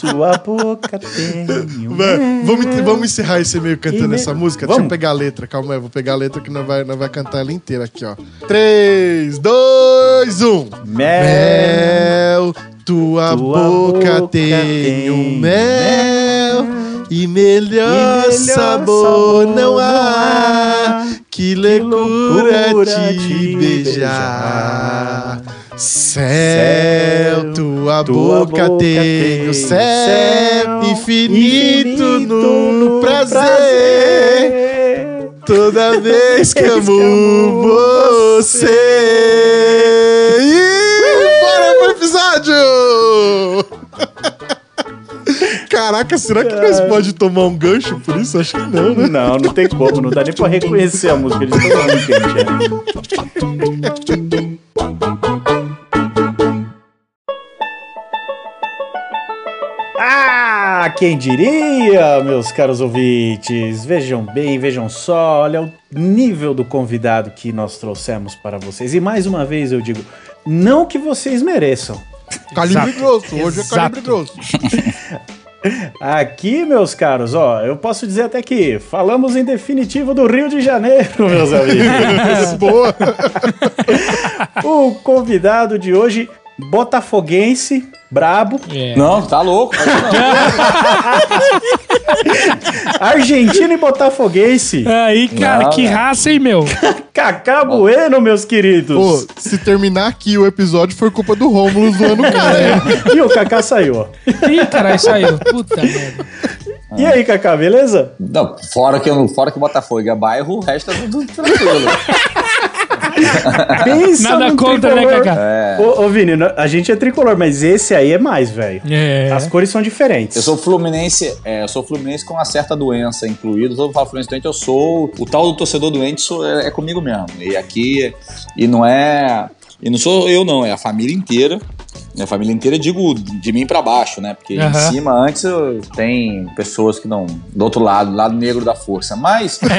Speaker 2: Sua boca tem um...
Speaker 1: Vai, vamos, vamos encerrar esse e-mail cantando essa música? Deixa eu
Speaker 2: Vamos.
Speaker 1: pegar a letra, calma aí, vou pegar a letra que nós vai, nós vai cantar ela inteira aqui, ó. 3, 2, 1.
Speaker 2: Mel.
Speaker 1: Mel, tua,
Speaker 2: Tua
Speaker 1: boca,
Speaker 2: boca
Speaker 1: tem um
Speaker 2: um
Speaker 1: mel. E melhor,
Speaker 2: E melhor
Speaker 1: sabor não
Speaker 2: não
Speaker 1: há. Que loucura,
Speaker 2: loucura
Speaker 1: te
Speaker 2: te
Speaker 1: beijar.
Speaker 2: beijar.
Speaker 1: Céu, tua,
Speaker 2: Tua
Speaker 1: boca,
Speaker 2: boca
Speaker 1: tem o céu
Speaker 2: céu
Speaker 1: infinito, no, prazer.
Speaker 2: prazer.
Speaker 1: Toda vez que amo você. E bora pro episódio! Caraca, será que nós pode tomar um gancho por isso? Acho que não, né?
Speaker 2: Não, não tem como, não dá nem pra reconhecer a música de todo mundo que a Ah, quem diria, meus caros ouvintes? Vejam bem, vejam só, olha o nível do convidado que nós trouxemos para vocês. E mais uma vez eu digo, não que vocês mereçam.
Speaker 1: Calibre
Speaker 3: Exato.
Speaker 1: grosso, hoje é calibre
Speaker 3: Exato.
Speaker 1: grosso.
Speaker 2: Aqui, meus caros, ó, eu posso dizer até que falamos em definitivo do Rio de Janeiro, meus amigos.
Speaker 1: Boa.
Speaker 2: o convidado de hoje, botafoguense, brabo,
Speaker 3: É.
Speaker 4: Não, tá louco. não.
Speaker 2: argentino e botafoguense,
Speaker 3: Aí, cara,
Speaker 4: Não,
Speaker 3: que
Speaker 4: né?
Speaker 3: raça, hein, meu?
Speaker 2: Cacá Bueno, meus queridos.
Speaker 1: Pô, se terminar aqui o episódio foi culpa do Rômulo zoando o cara.
Speaker 2: E o Cacá saiu, ó.
Speaker 3: Ih, caralho, saiu. Puta merda.
Speaker 2: E aí, Cacá, beleza?
Speaker 4: Não, fora que, fora que Botafogo é bairro, o resto é tudo tranquilo.
Speaker 2: Pensa
Speaker 3: Nada contra, né,
Speaker 2: tricolor.
Speaker 3: Cacá?
Speaker 2: Ô, ô, Vini, a gente é tricolor, mas esse aí é mais, velho.
Speaker 3: É.
Speaker 2: As cores são diferentes.
Speaker 4: Eu sou fluminense, é, eu sou fluminense com uma certa doença incluída. Todo mundo fala fluminense doente, eu sou. O tal do torcedor doente sou- é, é comigo mesmo. E aqui. E não é. E não sou eu, não, é a família inteira. Minha família inteira, digo de mim pra baixo, né? Porque em
Speaker 3: Aham.
Speaker 4: cima, antes, tem pessoas que não. Do outro lado, lado negro da força. Mas.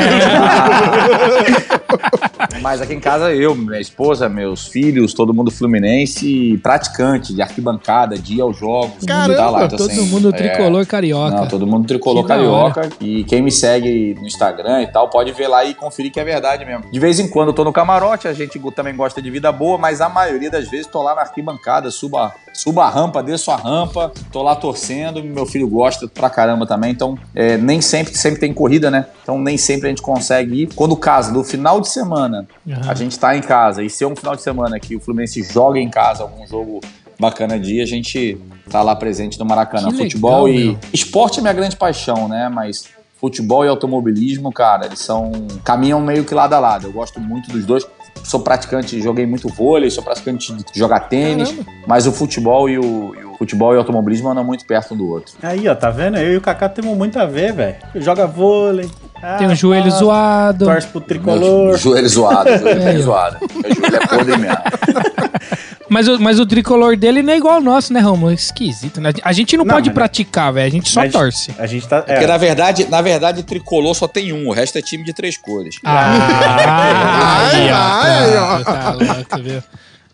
Speaker 4: Mas aqui em casa, eu, minha esposa, meus filhos, todo mundo fluminense, praticante de arquibancada, de ir aos jogos. todo mundo. Então,
Speaker 3: Todo
Speaker 4: assim,
Speaker 3: mundo
Speaker 4: é,
Speaker 3: tricolor carioca.
Speaker 4: não, todo mundo tricolor
Speaker 3: Que
Speaker 4: carioca. E quem me segue no Instagram e tal, pode ver lá e conferir que é verdade mesmo. De vez em quando eu tô no camarote, a gente também gosta de vida boa, mas a maioria das vezes tô lá na arquibancada, suba, suba a rampa, desço a rampa, tô lá torcendo, meu filho gosta pra caramba também, então é, nem sempre, sempre tem corrida, né? Então nem sempre a gente consegue ir. Quando casa, no final de semana,
Speaker 3: Aham.
Speaker 4: a gente tá em casa e se é um final de semana que o Fluminense joga em casa algum jogo bacana dia, a gente tá lá presente no Maracanã.
Speaker 3: Que
Speaker 4: Futebol
Speaker 3: legal,
Speaker 4: e
Speaker 3: meu.
Speaker 4: esporte é minha grande paixão, né? Mas futebol e automobilismo, cara, eles são caminham meio que lado a lado. Eu gosto muito dos dois. Sou praticante, joguei muito vôlei, sou praticante de jogar tênis,
Speaker 3: Caramba.
Speaker 4: mas o futebol e o, e o futebol e o automobilismo andam muito perto um do outro.
Speaker 2: Aí, ó, tá vendo? Eu e o Kaká temos muito a ver, velho. Joga vôlei.
Speaker 3: Tem
Speaker 2: ah,
Speaker 3: um joelho
Speaker 2: pá,
Speaker 3: zoado.
Speaker 2: Torce pro
Speaker 4: Meu
Speaker 2: tricolor.
Speaker 4: joelho zoado, joelho
Speaker 3: É,
Speaker 4: zoado. Meu joelho é podre mesmo.
Speaker 3: Mas, o- mas o tricolor dele não é igual ao nosso, né, Romulo? Esquisito, né? A gente não,
Speaker 2: Não,
Speaker 3: pode
Speaker 2: mas-
Speaker 3: praticar, velho. A gente só
Speaker 2: Mas
Speaker 3: torce.
Speaker 2: A gente tá.
Speaker 4: Porque
Speaker 2: É,
Speaker 4: na verdade, na verdade, tricolor só tem um, o resto é time de três cores.
Speaker 3: Ah,
Speaker 1: Ai, ai, ó.
Speaker 3: Tá louco, viu?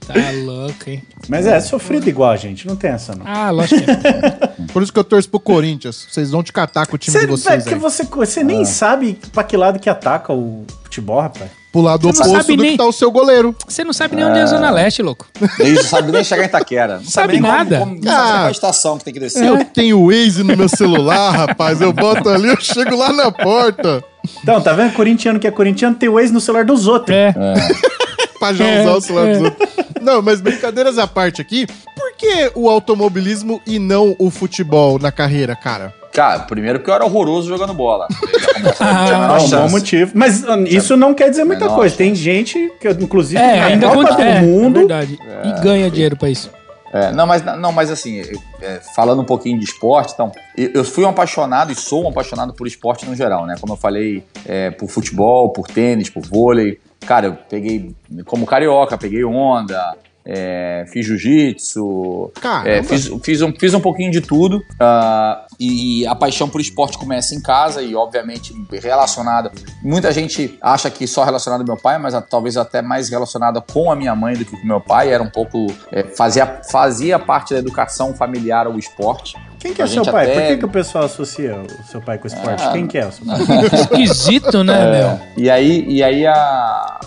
Speaker 3: Tá louco, hein?
Speaker 2: mas é sofrido igual a gente, não tem essa não.
Speaker 3: Ah, lógico que é.
Speaker 1: Por isso que eu torço pro Corinthians. Vocês vão te catar com o time
Speaker 2: Você,
Speaker 1: de vocês
Speaker 2: que você, você nem sabe pra que lado que ataca o futebol, rapaz.
Speaker 1: Pro lado
Speaker 3: não
Speaker 1: oposto
Speaker 3: sabe
Speaker 1: do
Speaker 3: nem-
Speaker 1: que tá o seu goleiro.
Speaker 3: Você não sabe nem onde é a Zona Leste, louco.
Speaker 4: Isso, sabe nem chegar em Itaquera. Não
Speaker 3: Sabe
Speaker 4: nem como-
Speaker 3: nada.
Speaker 4: Como, não sabe nem
Speaker 1: Ah.
Speaker 4: qual estação que tem que descer.
Speaker 1: Eu tenho o Waze no meu celular, rapaz. Eu boto ali, eu chego lá na porta.
Speaker 2: Então, tá vendo? Corintiano que é corintiano tem o ex no celular dos outros.
Speaker 3: É.
Speaker 1: pra já
Speaker 3: É,
Speaker 1: usar o celular dos
Speaker 3: é.
Speaker 1: outros. Não, mas brincadeiras à parte aqui, por que o automobilismo e não o futebol na carreira, cara?
Speaker 4: Cara, primeiro porque eu era horroroso jogando bola. Não
Speaker 2: Ah, um bom motivo. Mas isso não quer dizer muita
Speaker 4: Menor
Speaker 2: coisa.
Speaker 4: chance.
Speaker 2: Tem gente que, inclusive,
Speaker 3: É, ainda
Speaker 2: Copa do
Speaker 3: É,
Speaker 2: Mundo.
Speaker 3: é verdade. E ganha dinheiro pra isso.
Speaker 4: É, não, mas, não, mas assim, é, falando um pouquinho de esporte, então, eu, eu fui um apaixonado e sou um apaixonado por esporte no geral, né? Como eu falei, é, por futebol, por tênis, por vôlei. Cara, eu peguei, como carioca, peguei onda, é, fiz jiu-jitsu, é, fiz, fiz, um, fiz um pouquinho de tudo. ah, e a paixão por esporte começa em casa e, obviamente, relacionada. Muita gente acha que só relacionada ao meu pai, mas ah, talvez até mais relacionada com a minha mãe do que com meu pai. Era um pouco. é, fazia, fazia parte da educação familiar ao esporte.
Speaker 2: Quem que é
Speaker 4: A
Speaker 2: seu pai?
Speaker 4: até-
Speaker 2: Por que, que o pessoal associa o seu pai com o esporte?
Speaker 4: Ah.
Speaker 2: Quem que é o seu pai?
Speaker 3: Esquisito, né, meu?
Speaker 4: E aí, e aí a,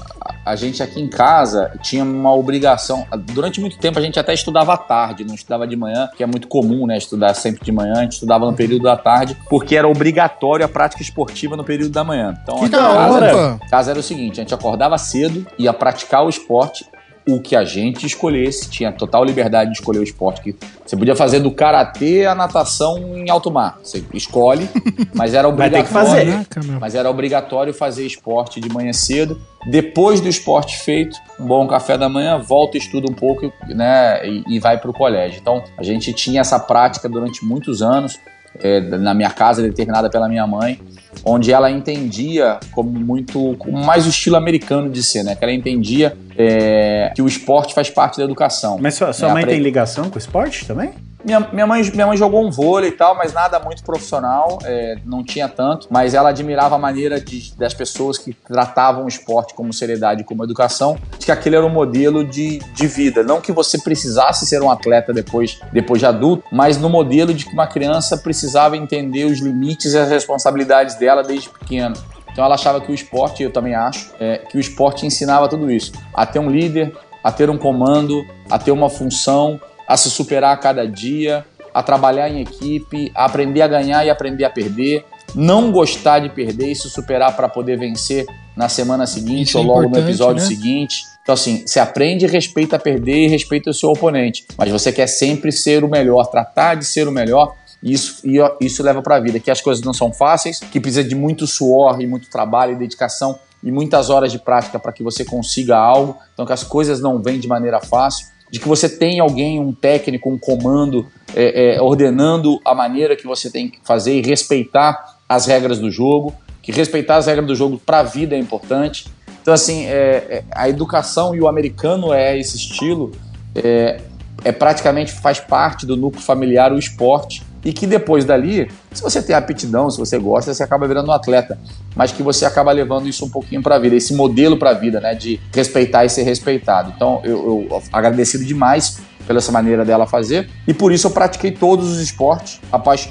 Speaker 4: a gente aqui em casa tinha uma obrigação. Durante muito tempo a gente até estudava à tarde, não estudava de manhã, que é muito comum, né? Estudar sempre de manhã, a gente estudava no período da tarde, porque era obrigatório a prática esportiva no período da manhã. Então,
Speaker 2: Que
Speaker 4: em casa,
Speaker 2: hora!
Speaker 4: casa era o seguinte: a gente acordava cedo, ia praticar o esporte. O que a gente escolhesse, tinha total liberdade de escolher o esporte. Que você podia fazer do karatê a natação em alto mar. Você escolhe, mas era
Speaker 2: Vai ter que
Speaker 4: obrigatório.
Speaker 2: fazer.
Speaker 4: Mas era obrigatório fazer esporte de manhã cedo. Depois do esporte feito, um bom café da manhã, volta, estuda um pouco né, e, e vai para o colégio. Então, a gente tinha essa prática durante muitos anos, é, na minha casa, determinada pela minha mãe, onde ela entendia como muito, como mais o estilo americano de ser, né? Que ela entendia é, que o esporte faz parte da educação.
Speaker 2: Mas sua, sua
Speaker 4: É,
Speaker 2: mãe tem ligação com o esporte também?
Speaker 4: Minha, minha, mãe, minha mãe jogou um vôlei e tal, mas nada muito profissional, é, não tinha tanto. Mas ela admirava a maneira de, das pessoas que tratavam o esporte como seriedade, como educação, de que aquele era um modelo de, de vida. Não que você precisasse ser um atleta depois, depois de adulto, mas no modelo de que uma criança precisava entender os limites e as responsabilidades dela desde pequena. Então ela achava que o esporte, eu também acho, é, que o esporte ensinava tudo isso. A ter um líder, a ter um comando, a ter uma função, a se superar a cada dia, a trabalhar em equipe, a aprender a ganhar e aprender a perder, não gostar de perder e se superar para poder vencer na semana seguinte
Speaker 3: Isso
Speaker 4: ou
Speaker 3: é
Speaker 4: logo no
Speaker 3: importante,
Speaker 4: episódio
Speaker 3: né?
Speaker 4: seguinte. Então, assim, você aprende, respeita perder e respeita o seu oponente. Mas você quer sempre ser o melhor, tratar de ser o melhor. E isso, e isso leva para a vida, que as coisas não são fáceis, que precisa de muito suor e muito trabalho e dedicação e muitas horas de prática para que você consiga algo. Então, que as coisas não vêm de maneira fácil de que você tem alguém, um técnico, um comando é, é, ordenando a maneira que você tem que fazer e respeitar as regras do jogo, que respeitar as regras do jogo para a vida é importante. Então, assim, é, é, a educação e o americano é esse estilo, é, é praticamente faz parte do núcleo familiar o esporte e que depois dali, se você tem aptidão, se você gosta, você acaba virando um atleta, mas que você acaba levando isso um pouquinho para a vida, esse modelo para a vida, né, de respeitar e ser respeitado. Então, eu, eu agradecido demais pela essa maneira dela fazer. E por isso eu pratiquei todos os esportes,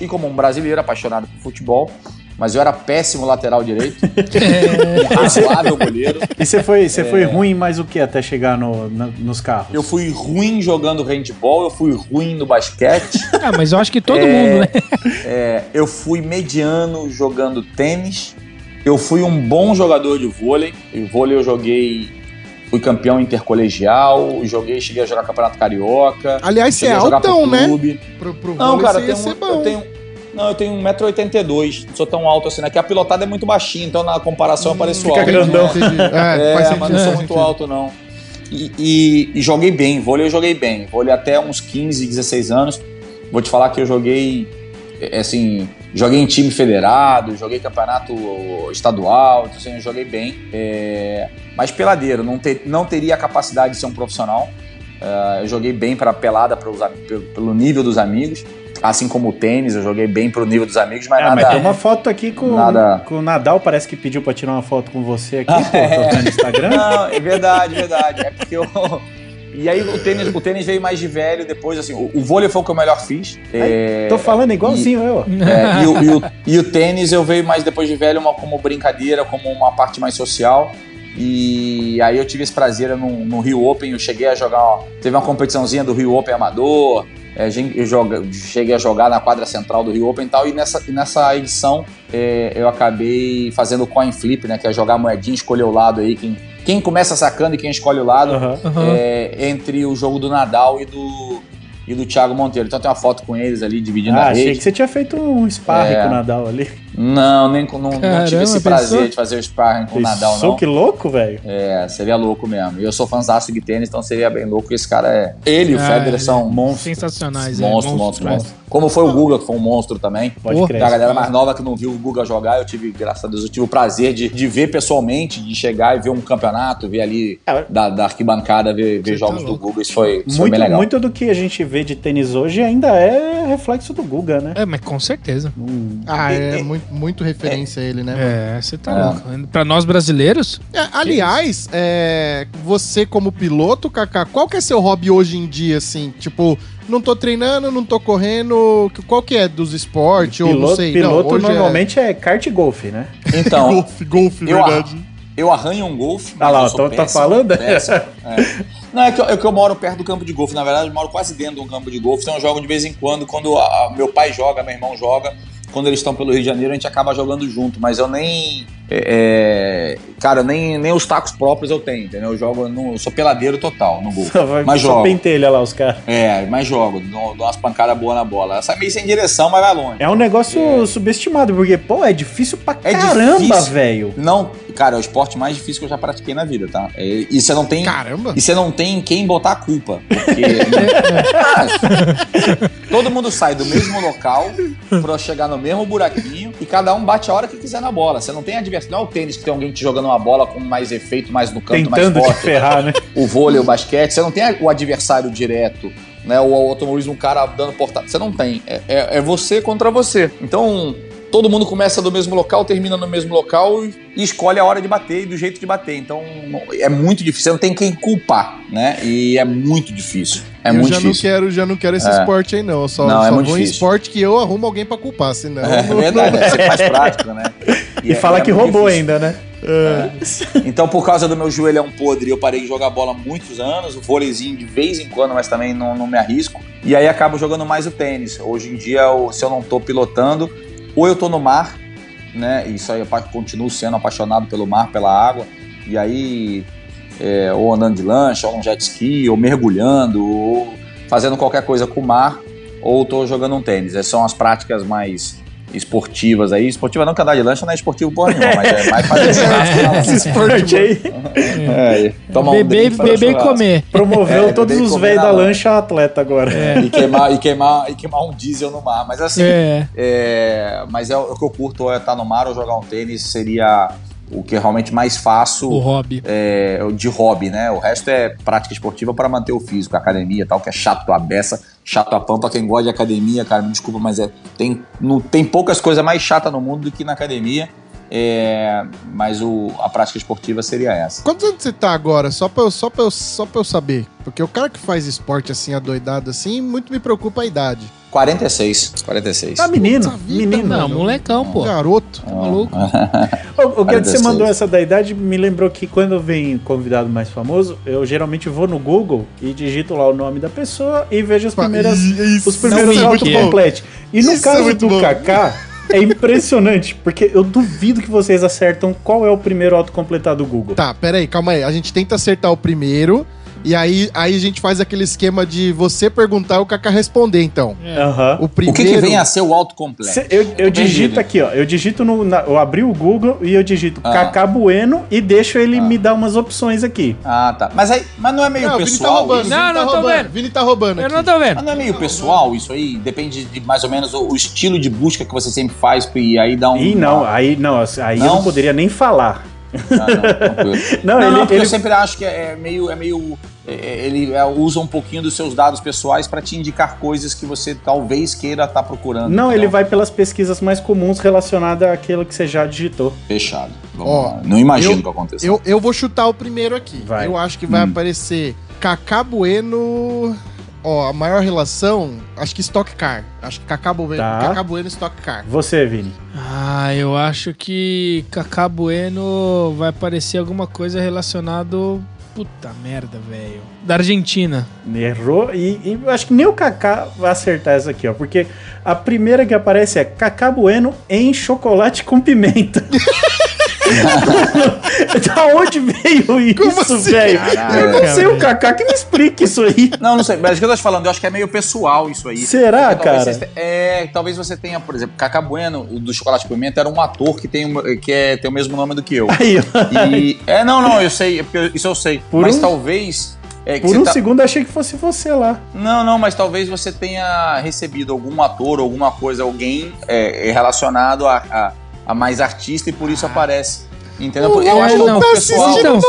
Speaker 4: e como um brasileiro apaixonado por futebol, mas eu era péssimo lateral direito, um razoável goleiro.
Speaker 2: E você foi, você foi ruim mais o que até chegar no, na- nos carros?
Speaker 4: Eu fui ruim jogando handball, eu fui ruim no basquete,
Speaker 3: Ah, mas eu acho que todo
Speaker 4: É.
Speaker 3: mundo, né?
Speaker 4: é, eu fui mediano jogando tênis, eu fui um bom jogador de vôlei. E vôlei eu joguei, fui campeão intercolegial, joguei, cheguei a jogar campeonato carioca.
Speaker 1: Aliás, você é altão,
Speaker 4: pro
Speaker 1: né?
Speaker 4: clube.
Speaker 1: Pro, pro
Speaker 4: Não,
Speaker 1: vôlei
Speaker 4: cara,
Speaker 1: você
Speaker 4: eu tenho, um- eu tenho. Não, eu tenho 1,82m, não sou tão alto assim, né? Que a pilotada é muito baixinha, então na comparação eu pareço
Speaker 2: fica
Speaker 4: alto.
Speaker 2: grandão.
Speaker 1: Entendi. É,
Speaker 4: É, mas não sou muito alto, não. E, e- e joguei bem, vôlei eu joguei bem. Vôlei até uns 15, 16 anos. Vou te falar que eu joguei, é, assim, joguei em time federado, joguei campeonato estadual, então assim, eu joguei bem. É, mas peladeiro, não, ter- não teria a capacidade de ser um profissional. É, eu joguei bem para pelada am- pelo, pelo nível dos amigos. Assim como o tênis, eu joguei bem pro nível dos amigos, mas
Speaker 2: Ah,
Speaker 4: nada.
Speaker 2: mas tem uma foto aqui com,
Speaker 4: Nada.
Speaker 2: com o Nadal, parece que pediu pra tirar uma foto com você aqui, pô, tô vendo no Instagram.
Speaker 4: Não, é verdade, verdade. É porque eu. E aí o tênis, o tênis veio mais de velho depois, assim, o, o vôlei foi o que eu melhor fiz. É,
Speaker 2: Tô falando igualzinho eu. ó.
Speaker 4: é, e, o, e o- e o tênis eu veio mais depois de velho uma, como brincadeira, como uma parte mais social. E aí eu tive esse prazer no, no Rio Open, eu cheguei a jogar, ó, teve uma competiçãozinha do Rio Open Amador, é, joga- cheguei a jogar na quadra central do Rio Open e tal, e nessa, e nessa edição é, eu acabei fazendo o coin flip, né, que é jogar a moedinha, escolher o lado aí, quem, quem começa sacando e quem escolhe o lado,
Speaker 2: Aham.
Speaker 3: Aham.
Speaker 4: é, entre o jogo do Nadal e do, e do Thiago Monteiro. Então tem uma foto com eles ali dividindo
Speaker 2: Ah,
Speaker 4: a
Speaker 2: achei
Speaker 4: rede.
Speaker 2: que você tinha feito um sparring
Speaker 4: É.
Speaker 2: com o Nadal ali.
Speaker 4: Não, nem com- não, não tive
Speaker 3: Caramba,
Speaker 4: esse prazer
Speaker 3: pensou?
Speaker 4: de fazer o sparring com o Nadal, não.
Speaker 2: que louco, velho.
Speaker 4: É, seria louco mesmo. E eu sou fãzaço de tênis, então seria bem louco. Esse cara é. Ele e o
Speaker 3: Ah,
Speaker 4: Federer são
Speaker 2: monstros.
Speaker 3: Sensacionais, é,
Speaker 4: monstros,
Speaker 3: monstros,
Speaker 4: monstros,
Speaker 3: né?
Speaker 4: monstros. Como foi o Guga, que foi um monstro também.
Speaker 2: Pode crer.
Speaker 4: Da galera mais nova que não viu o Guga jogar, eu tive, graças a Deus, eu tive o prazer de, de ver pessoalmente, de chegar e ver um campeonato, ver ali
Speaker 2: É.
Speaker 4: da, da arquibancada, ver, ver
Speaker 3: tá
Speaker 4: jogos do
Speaker 3: louco.
Speaker 4: Guga. Isso foi, isso foi
Speaker 2: Muito,
Speaker 4: bem legal.
Speaker 2: muito do que a gente vê de tênis hoje ainda é reflexo do Guga, né?
Speaker 3: É, mas com certeza.
Speaker 2: Hum.
Speaker 1: Ah, é muito, muito referência a ele, né? mano?
Speaker 3: É, você tá
Speaker 4: É.
Speaker 3: louco. Pra nós brasileiros,
Speaker 1: É, aliás, é, você como piloto, Kaká, qual que é seu hobby hoje em dia, assim? Tipo, não tô treinando, não tô correndo, que- qual que é dos esportes, ou não
Speaker 2: Piloto,
Speaker 1: sei.
Speaker 2: piloto
Speaker 1: não, hoje
Speaker 2: normalmente é... kart e golfe, né?
Speaker 1: é...
Speaker 4: Então,
Speaker 1: golfe, golfe,
Speaker 4: eu,
Speaker 1: verdade.
Speaker 4: eu arranho um golfe.
Speaker 2: Ah lá, então tá falando?
Speaker 4: péssimo, é. Não, é que, eu, é que eu moro perto do campo de golfe. Na verdade, eu moro quase dentro de um campo de golfe. Então eu jogo de vez em quando. Quando a- a- meu pai joga, meu irmão joga. Quando eles estão pelo Rio de Janeiro, a gente acaba jogando junto. Mas eu nem. É, é, cara, nem, nem os tacos próprios eu tenho, entendeu? Eu jogo. no- eu sou peladeiro total no golfe.
Speaker 2: Só, vai,
Speaker 4: Mas
Speaker 2: só
Speaker 4: jogo.
Speaker 2: pentelha lá os caras.
Speaker 4: É, mas jogo. Dou, dou umas pancadas boas na bola. Essa é meio sem direção, mas vai longe.
Speaker 2: É um negócio subestimado, porque, pô, é difícil pra
Speaker 4: É
Speaker 2: caramba, velho.
Speaker 4: Não, cara, é o esporte mais difícil que eu já pratiquei na vida, tá? É, e você não tem.
Speaker 1: Caramba!
Speaker 4: E você não tem quem botar a culpa. Porque. Ah, todo mundo sai do mesmo local pra chegar no mesmo buraquinho e cada um bate a hora que quiser na bola. Você não tem adversário. Não é o tênis que tem alguém te jogando uma bola com mais efeito, mais no canto,
Speaker 2: Tentando
Speaker 4: mais
Speaker 2: te
Speaker 4: forte.
Speaker 2: ferrar, né?
Speaker 4: O vôlei, o basquete, você não tem o adversário direto. né? O automobilismo, um cara dando portada. Você não tem. É, é, é você contra você. Então, todo mundo começa do mesmo local, termina no mesmo local e escolhe a hora de bater e do jeito de bater. Então, é muito difícil. Você não tem quem culpar, né? E é muito difícil. É
Speaker 1: eu
Speaker 4: muito
Speaker 1: já
Speaker 4: difícil.
Speaker 1: não quero, já não quero esse
Speaker 4: É.
Speaker 1: esporte aí, não. Eu só,
Speaker 4: Não, é
Speaker 1: só
Speaker 4: muito
Speaker 1: vou em
Speaker 4: difícil.
Speaker 1: esporte que eu arrumo alguém pra culpar, senão.
Speaker 4: É
Speaker 1: não-
Speaker 4: verdade, é ser mais prático, né?
Speaker 2: E,
Speaker 4: é-
Speaker 2: fala
Speaker 4: é
Speaker 2: que roubou
Speaker 4: difícil.
Speaker 2: ainda, né?
Speaker 4: Então, por causa do meu joelhão podre, eu parei de jogar bola há muitos anos, o vôleizinho de vez em quando, mas também não, não me arrisco. E aí acabo jogando mais o tênis. Hoje em dia, eu- se eu não tô pilotando, ou eu tô no mar, né? Isso aí eu continuo sendo apaixonado pelo mar, pela água. E aí, é, ou andando de lancha, ou um jet ski, ou mergulhando, ou fazendo qualquer coisa com o mar, ou tô jogando um tênis. Essas são as práticas mais esportivas aí. Esportiva não que andar de lancha não é esportivo porra nenhuma, mas é mais fazer churrasco
Speaker 1: esporte
Speaker 2: aí
Speaker 4: É, tomar um
Speaker 3: beber
Speaker 4: fazer
Speaker 3: beber e comer.
Speaker 2: promoveu
Speaker 4: É,
Speaker 2: todos os velhos da
Speaker 4: lancha.
Speaker 2: atleta agora.
Speaker 4: E queimar, e, queimar, e queimar um diesel no mar. Mas assim,
Speaker 3: É.
Speaker 4: é, mas é o que eu curto é estar no mar ou jogar um tênis seria o que eu realmente mais faço
Speaker 3: O hobby.
Speaker 4: é, de hobby, né? O resto é prática esportiva para manter o físico, academia e tal, que é chato a beça, chato a pampa. Quem gosta de academia, cara, me desculpa, mas é, tem, não, tem poucas coisas mais chatas no mundo do que na academia. É, mas o, a prática esportiva seria essa.
Speaker 1: Quantos anos você tá agora? Só pra, eu, só, pra eu, só pra eu saber. Porque o cara que faz esporte assim, adoidado assim, muito me preocupa a idade.
Speaker 4: 46. 46.
Speaker 2: Tá menino,
Speaker 1: Puta vida,
Speaker 2: menino.
Speaker 3: Não, molecão, pô.
Speaker 1: Garoto.
Speaker 3: Tá maluco?
Speaker 2: O, o que você
Speaker 4: 46.
Speaker 2: mandou essa da idade me lembrou que quando vem convidado mais famoso, eu geralmente vou no Google e digito lá o nome da pessoa e vejo as primeiras,
Speaker 1: Isso,
Speaker 2: os primeiros
Speaker 3: é
Speaker 2: autocompletes. E no
Speaker 1: Isso é
Speaker 2: caso
Speaker 1: muito
Speaker 2: do
Speaker 1: bom.
Speaker 2: Kaká, é impressionante, porque eu duvido que vocês acertam qual é o primeiro autocompletado do Google.
Speaker 1: Tá, pera aí, calma aí. A gente tenta acertar o primeiro. E aí, aí a gente faz aquele esquema de você perguntar e o Kaká responder, então.
Speaker 2: Aham.
Speaker 1: O
Speaker 4: O
Speaker 1: primeiro.
Speaker 4: que, que vem a ser o autocompleto?
Speaker 2: Cê- Eu, eu digito aqui, ó. Eu digito no. na- eu abri o Google e eu digito
Speaker 4: Ah.
Speaker 2: Cacá Bueno e deixo ele
Speaker 4: Ah.
Speaker 2: me dar umas opções aqui.
Speaker 4: Ah, tá. Mas, aí, mas não é meio
Speaker 1: Não, o Vini tá
Speaker 4: pessoal
Speaker 1: roubando.
Speaker 4: isso?
Speaker 3: Não,
Speaker 1: Vini tá
Speaker 3: não tô
Speaker 1: roubando.
Speaker 3: vendo.
Speaker 1: Vini tá roubando
Speaker 3: Eu
Speaker 1: aqui.
Speaker 3: não tô vendo.
Speaker 4: Mas não é meio pessoal isso aí? Depende de mais ou menos o, o estilo de busca que você sempre faz e aí dá um...
Speaker 2: Ih, não, aí não, aí eu
Speaker 4: Não?
Speaker 2: não poderia nem falar.
Speaker 4: Ah, não.
Speaker 2: Não, ele,
Speaker 4: não, porque
Speaker 2: ele-
Speaker 4: eu sempre acho que é meio... É meio é, é, ele é, usa um pouquinho dos seus dados pessoais para te indicar coisas que você talvez queira estar procurando.
Speaker 2: Não,
Speaker 4: entendeu?
Speaker 2: ele vai pelas pesquisas mais comuns relacionadas àquilo que você já digitou.
Speaker 4: Fechado. Vamos
Speaker 1: Ó,
Speaker 4: lá. Não imagino
Speaker 1: eu-
Speaker 4: que aconteça.
Speaker 1: Eu, eu vou chutar o primeiro aqui.
Speaker 2: Vai.
Speaker 1: Eu acho que vai
Speaker 4: Hum.
Speaker 1: aparecer Kaká Bueno. Ó, a maior relação, acho que Stock Car. Acho que Kaká Bueno,
Speaker 2: Tá.
Speaker 1: Kaká bueno Stock Car.
Speaker 2: Você, Vini.
Speaker 3: Ah, eu acho que Cacá Bueno vai aparecer alguma coisa relacionado. Puta merda, velho. Da Argentina.
Speaker 2: Errou. E, e acho que nem o Kaká vai acertar essa aqui, ó. Porque a primeira que aparece é Cacá Bueno em chocolate com pimenta. da onde veio isso,
Speaker 1: Como assim?
Speaker 2: velho? Eu não sei
Speaker 3: velho.
Speaker 2: o Kaká que me explique isso aí.
Speaker 4: Não, não sei, mas o que eu tô te falando, eu acho que é meio pessoal isso aí.
Speaker 2: Será,
Speaker 4: Porque
Speaker 2: cara?
Speaker 4: é, talvez você tenha, por exemplo, Cacá Bueno, o do Chocolate Pimenta, era um ator que tem, que é, tem o mesmo nome do que eu.
Speaker 2: Aí, ó.
Speaker 4: E, é, não, não, eu sei, é isso eu sei.
Speaker 2: Por
Speaker 4: mas
Speaker 2: um-
Speaker 4: talvez. é,
Speaker 2: Por um
Speaker 4: tá-
Speaker 2: segundo achei que fosse você lá.
Speaker 4: Não, não, mas talvez você tenha recebido algum ator, alguma coisa, alguém é, relacionado a, a, a mais artista e por isso aparece. Entendeu?
Speaker 1: O
Speaker 4: eu acho que é um
Speaker 3: não.
Speaker 1: tá
Speaker 4: pessoal.
Speaker 3: Então,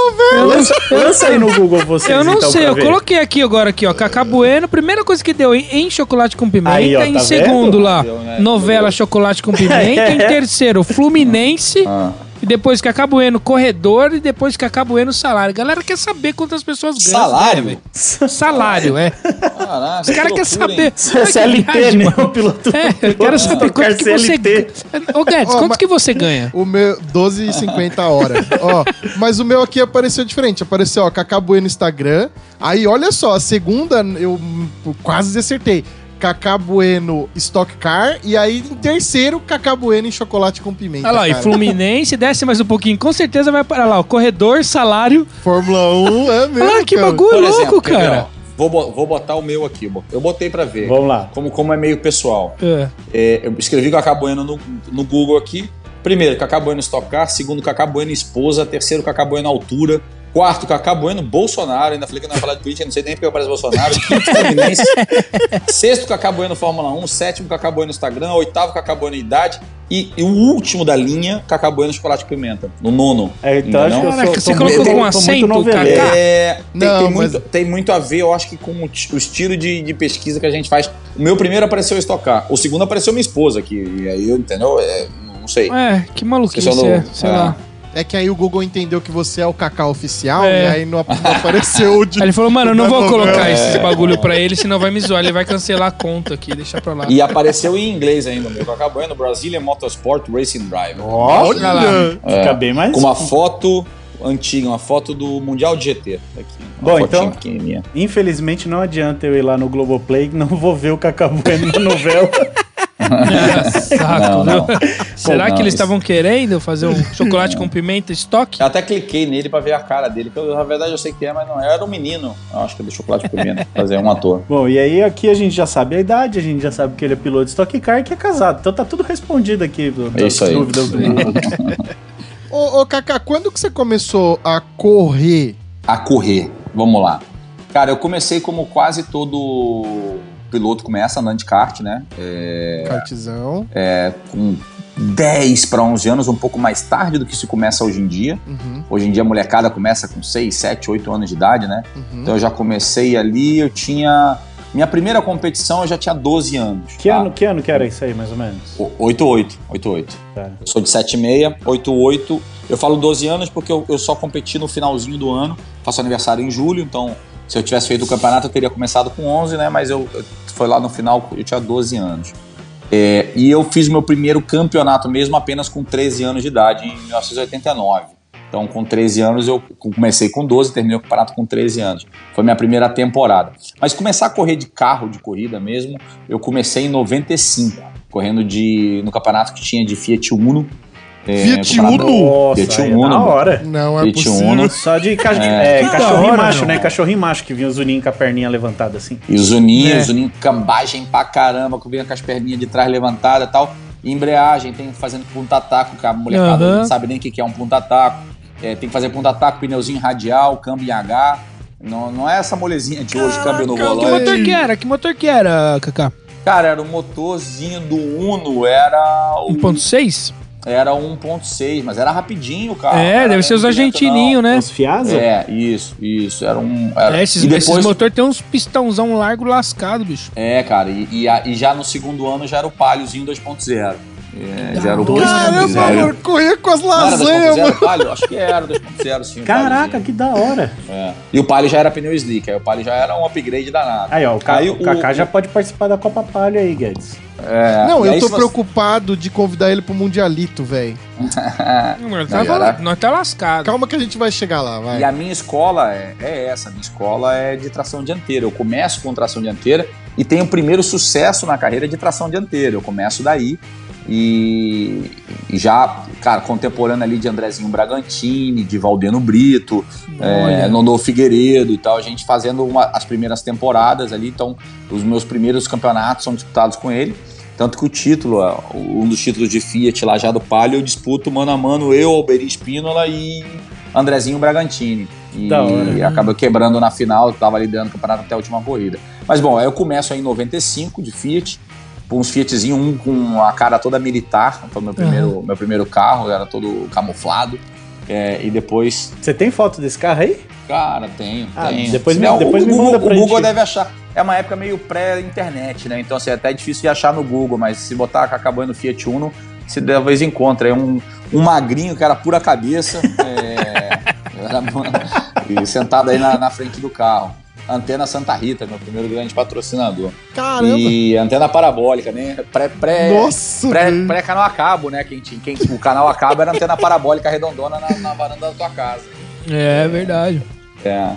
Speaker 2: Lança, aí no Google vocês,
Speaker 3: eu não
Speaker 2: então,
Speaker 3: sei, eu
Speaker 2: ver.
Speaker 3: coloquei aqui agora aqui, ó, Cacá Bueno, primeira coisa que deu em, em chocolate com pimenta,
Speaker 2: Aí, ó,
Speaker 3: em
Speaker 2: tá
Speaker 3: segundo
Speaker 2: vendo?
Speaker 3: lá,
Speaker 4: Deu, né?
Speaker 3: novela
Speaker 4: Deu.
Speaker 3: chocolate com pimenta, em terceiro Fluminense,
Speaker 4: Ah.
Speaker 3: E depois Cacá Bueno corredor e depois Cacá Bueno salário. Galera quer saber quantas pessoas ganham.
Speaker 4: Salário?
Speaker 3: né, velho? Salário, é.
Speaker 4: Caraca,
Speaker 3: Os caras querem saber.
Speaker 2: Isso é
Speaker 3: que
Speaker 2: CLT, né? O piloto.
Speaker 3: É, eu quero saber quanto que você ganha. Ô, Guedes, quanto que você ganha?
Speaker 1: O meu, 12,50 a hora. ó, mas o meu aqui apareceu diferente. Apareceu, ó, Cacá Bueno no Instagram. Aí, olha só, a segunda eu quase acertei. Cacá Bueno Stock Car. E aí, em terceiro, Cacá Bueno em chocolate com pimenta.
Speaker 3: Olha lá, e
Speaker 1: cara.
Speaker 3: Fluminense, desce mais um pouquinho, com certeza vai parar lá, o corredor, salário.
Speaker 1: Fórmula 1 é mesmo.
Speaker 3: Ah, que
Speaker 1: cara.
Speaker 3: bagulho
Speaker 4: Por
Speaker 3: louco,
Speaker 4: exemplo, quer ver,
Speaker 3: cara.
Speaker 4: ó, vou, vou botar o meu aqui. Eu botei pra ver.
Speaker 2: Vamos lá.
Speaker 4: Como, como é meio pessoal.
Speaker 3: É.
Speaker 4: É, eu escrevi Cacá Bueno no, no Google aqui. Primeiro, Cacá Bueno Stock Car. Segundo, Cacá Bueno esposa. Terceiro, Cacá Bueno altura. Quarto, Cacá Bueno, Bolsonaro. Ainda falei que não ia falar de política, não sei nem porque eu pareço Bolsonaro. Quinto, Fluminense. Sexto, Cacá Bueno, Fórmula 1. Sétimo, Cacá Bueno, Instagram. Oitavo, Cacá Bueno, Idade. E, e o último da linha, Cacá Bueno, Chocolate Pimenta. No nono.
Speaker 2: É, então acho que eu sou,
Speaker 3: você colocou com
Speaker 2: muito
Speaker 3: acento. Cacá?
Speaker 4: É, tem,
Speaker 1: Não,
Speaker 4: tem
Speaker 1: mas-
Speaker 4: muito, tem muito a ver, eu acho que com o, o estilo de, de pesquisa que a gente faz. O meu primeiro apareceu estocar, o segundo apareceu minha esposa, que e aí eu, entendeu? É, não sei.
Speaker 3: É, que maluquice
Speaker 4: são
Speaker 3: é, sei
Speaker 4: é.
Speaker 3: lá.
Speaker 1: É que aí o Google entendeu que você é o Cacau oficial
Speaker 3: É.
Speaker 1: e aí não, não apareceu o de.
Speaker 3: Aí ele falou, mano, eu não vou colocar esse bagulho pra ele, senão vai me zoar. Ele vai cancelar a conta aqui, deixar pra lá.
Speaker 4: E apareceu em inglês ainda, meu. Cacá Bueno, Brazilian Motorsport Racing Drive.
Speaker 2: Olha lá.
Speaker 4: É,
Speaker 2: Fica bem mais.
Speaker 4: Com uma foto antiga, uma foto do Mundial de GT. Aqui, uma
Speaker 2: Bom, então-. Infelizmente não adianta eu ir lá no Globoplay, não vou ver o Cacá Bueno na novela.
Speaker 3: Saco,
Speaker 4: Não, não.
Speaker 3: Será
Speaker 4: Não,
Speaker 3: que eles
Speaker 4: isso-
Speaker 3: estavam querendo fazer um chocolate com pimenta estoque?
Speaker 4: Eu até cliquei nele pra ver a cara dele, que eu, na verdade eu sei que é, mas não é. Era um menino, eu acho que é do Chocolate com Pimenta, fazer um ator.
Speaker 2: Bom, e aí aqui a gente já sabe a idade, a gente já sabe que ele é piloto de Stock Car e que é casado. Então tá tudo respondido aqui do,
Speaker 4: É isso aí.
Speaker 2: dúvidas.
Speaker 1: Ô, ô, Cacá, quando que você começou a correr?
Speaker 4: a correr. Vamos lá. Cara, eu comecei como quase todo piloto começa andando de kart, né? É,
Speaker 1: Kartzão.
Speaker 4: com 10 para 11 anos, um pouco mais tarde do que se começa hoje em dia.
Speaker 1: Uhum,
Speaker 4: Hoje em dia a molecada começa com 6, 7, 8 anos de idade, né?
Speaker 1: uhum.
Speaker 4: Então eu já comecei ali, eu tinha minha primeira competição eu já tinha 12 anos.
Speaker 2: Que,
Speaker 4: tá?
Speaker 2: ano, que ano que era isso aí, mais ou menos?
Speaker 4: O- 88, 88.
Speaker 2: Tá.
Speaker 4: Eu sou de 76, 88. Eu falo 12 anos porque eu, eu só competi no finalzinho do ano. Faço aniversário em julho, então se eu tivesse feito o campeonato eu teria começado com 11, né? Mas eu, eu- foi lá no final, eu tinha 12 anos. É, e eu fiz meu primeiro campeonato mesmo apenas com 13 anos de idade, em 1989. Então, com 13 anos, eu comecei com 12, terminei o campeonato com 13 anos. Foi minha primeira temporada. Mas começar a correr de carro, de corrida mesmo, eu comecei em 95, correndo de, no campeonato que tinha de Fiat Uno. É,
Speaker 1: Fiat Uno?
Speaker 2: Nossa,
Speaker 4: Fiat
Speaker 2: é
Speaker 4: Uno,
Speaker 2: da
Speaker 4: mano.
Speaker 2: hora.
Speaker 1: Não é
Speaker 4: Fiat
Speaker 1: possível.
Speaker 4: Uno.
Speaker 2: Só de ca-
Speaker 4: É.
Speaker 2: é, cachorrinho macho,
Speaker 3: meu.
Speaker 2: né? Cachorrinho macho que vinha o Zuninho com a perninha levantada assim.
Speaker 4: E o Zuninho,
Speaker 3: É.
Speaker 4: o Zuninho cambagem pra caramba, que vinha com as perninhas de trás levantadas e tal. E embreagem, tem fazendo punta-taco, que a molecada
Speaker 3: Aham.
Speaker 4: não sabe nem o que é um punta-taco. É, tem que fazer punta-taco, pneuzinho radial, câmbio em H. Não, não é essa molezinha de hoje, câmbio no
Speaker 1: Caraca,
Speaker 3: Que
Speaker 4: volante.
Speaker 3: motor que era? Que motor que era, Kaká?
Speaker 4: Cara, era o motorzinho do Uno, era o
Speaker 3: 1.6?
Speaker 4: Era 1.6, mas era rapidinho, cara.
Speaker 3: é,
Speaker 4: Era
Speaker 3: deve ser os argentininhos, né?
Speaker 2: Os Fiasa?
Speaker 4: É, isso, isso. Era um. Era...
Speaker 3: É, esses,
Speaker 4: e depois,
Speaker 3: esses motor tem uns pistãozão largo lascado, bicho.
Speaker 4: É, cara, e, e, e já no segundo ano já era o Paliozinho 2.0. É, já era o
Speaker 2: Dois
Speaker 1: Caramba,
Speaker 4: 2.0.
Speaker 1: mano, corria com as lasanhas,
Speaker 4: 2.0
Speaker 1: mano.
Speaker 4: Palio? Acho que era 2.0, sim. o
Speaker 2: Caraca, que da hora.
Speaker 4: É. E o Palio já era pneu slick, aí o Palio já era um upgrade danado.
Speaker 2: Aí, ó, o, Ca-
Speaker 4: Aí
Speaker 2: o Kaká já pode participar da Copa Palha aí, Guedes.
Speaker 4: É,
Speaker 1: Não, eu tô
Speaker 4: você-
Speaker 1: preocupado de convidar ele pro Mundialito, velho.
Speaker 3: Nós tá,
Speaker 4: era-
Speaker 3: nós tá lascado.
Speaker 1: Calma que a gente vai chegar lá, vai.
Speaker 4: E a minha escola é, é essa, a minha escola é de tração dianteira. Eu começo com tração dianteira e tenho o primeiro sucesso na carreira de tração dianteira. Eu começo daí e, já, cara, contemporâneo ali de Andrezinho Bragantini, de Valdeno Brito, é. Nondô Figueiredo e tal, a gente fazendo uma- as primeiras temporadas ali, então os meus primeiros campeonatos são disputados com ele. Tanto que o título, um dos títulos de Fiat lá já do Palio, eu disputo mano a mano eu, Alberi Espínola e Andrezinho Bragantini. E
Speaker 2: Da hora.
Speaker 4: acabou quebrando na final, tava liderando o campeonato até a última corrida. Mas bom, aí eu começo aí em 95 de Fiat, uns Fiatzinho, um com a cara toda militar, foi meu primeiro, meu primeiro carro, era todo camuflado. É, e depois
Speaker 2: Você tem foto desse carro aí?
Speaker 4: Cara, tenho,
Speaker 2: Ah,
Speaker 4: tenho.
Speaker 2: depois me- depois
Speaker 4: o,
Speaker 2: me
Speaker 4: Google,
Speaker 2: manda pra
Speaker 4: o Google
Speaker 2: gente.
Speaker 4: deve achar. É uma época meio pré-internet, né? Então, assim, é até difícil de achar no Google, mas se botar acabando Fiat Uno, se talvez encontra. É um, um magrinho que era pura cabeça, é, era- sentado aí na, na frente do carro. Antena Santa Rita, meu primeiro grande patrocinador.
Speaker 1: Caramba.
Speaker 4: E antena parabólica, né? Pré, pré,
Speaker 1: Nossa,
Speaker 4: pré,
Speaker 1: velho.
Speaker 4: pré canal a cabo, né? Quem, quem, o canal a cabo era antena parabólica redondona na, na varanda da tua casa.
Speaker 3: É verdade.
Speaker 4: É.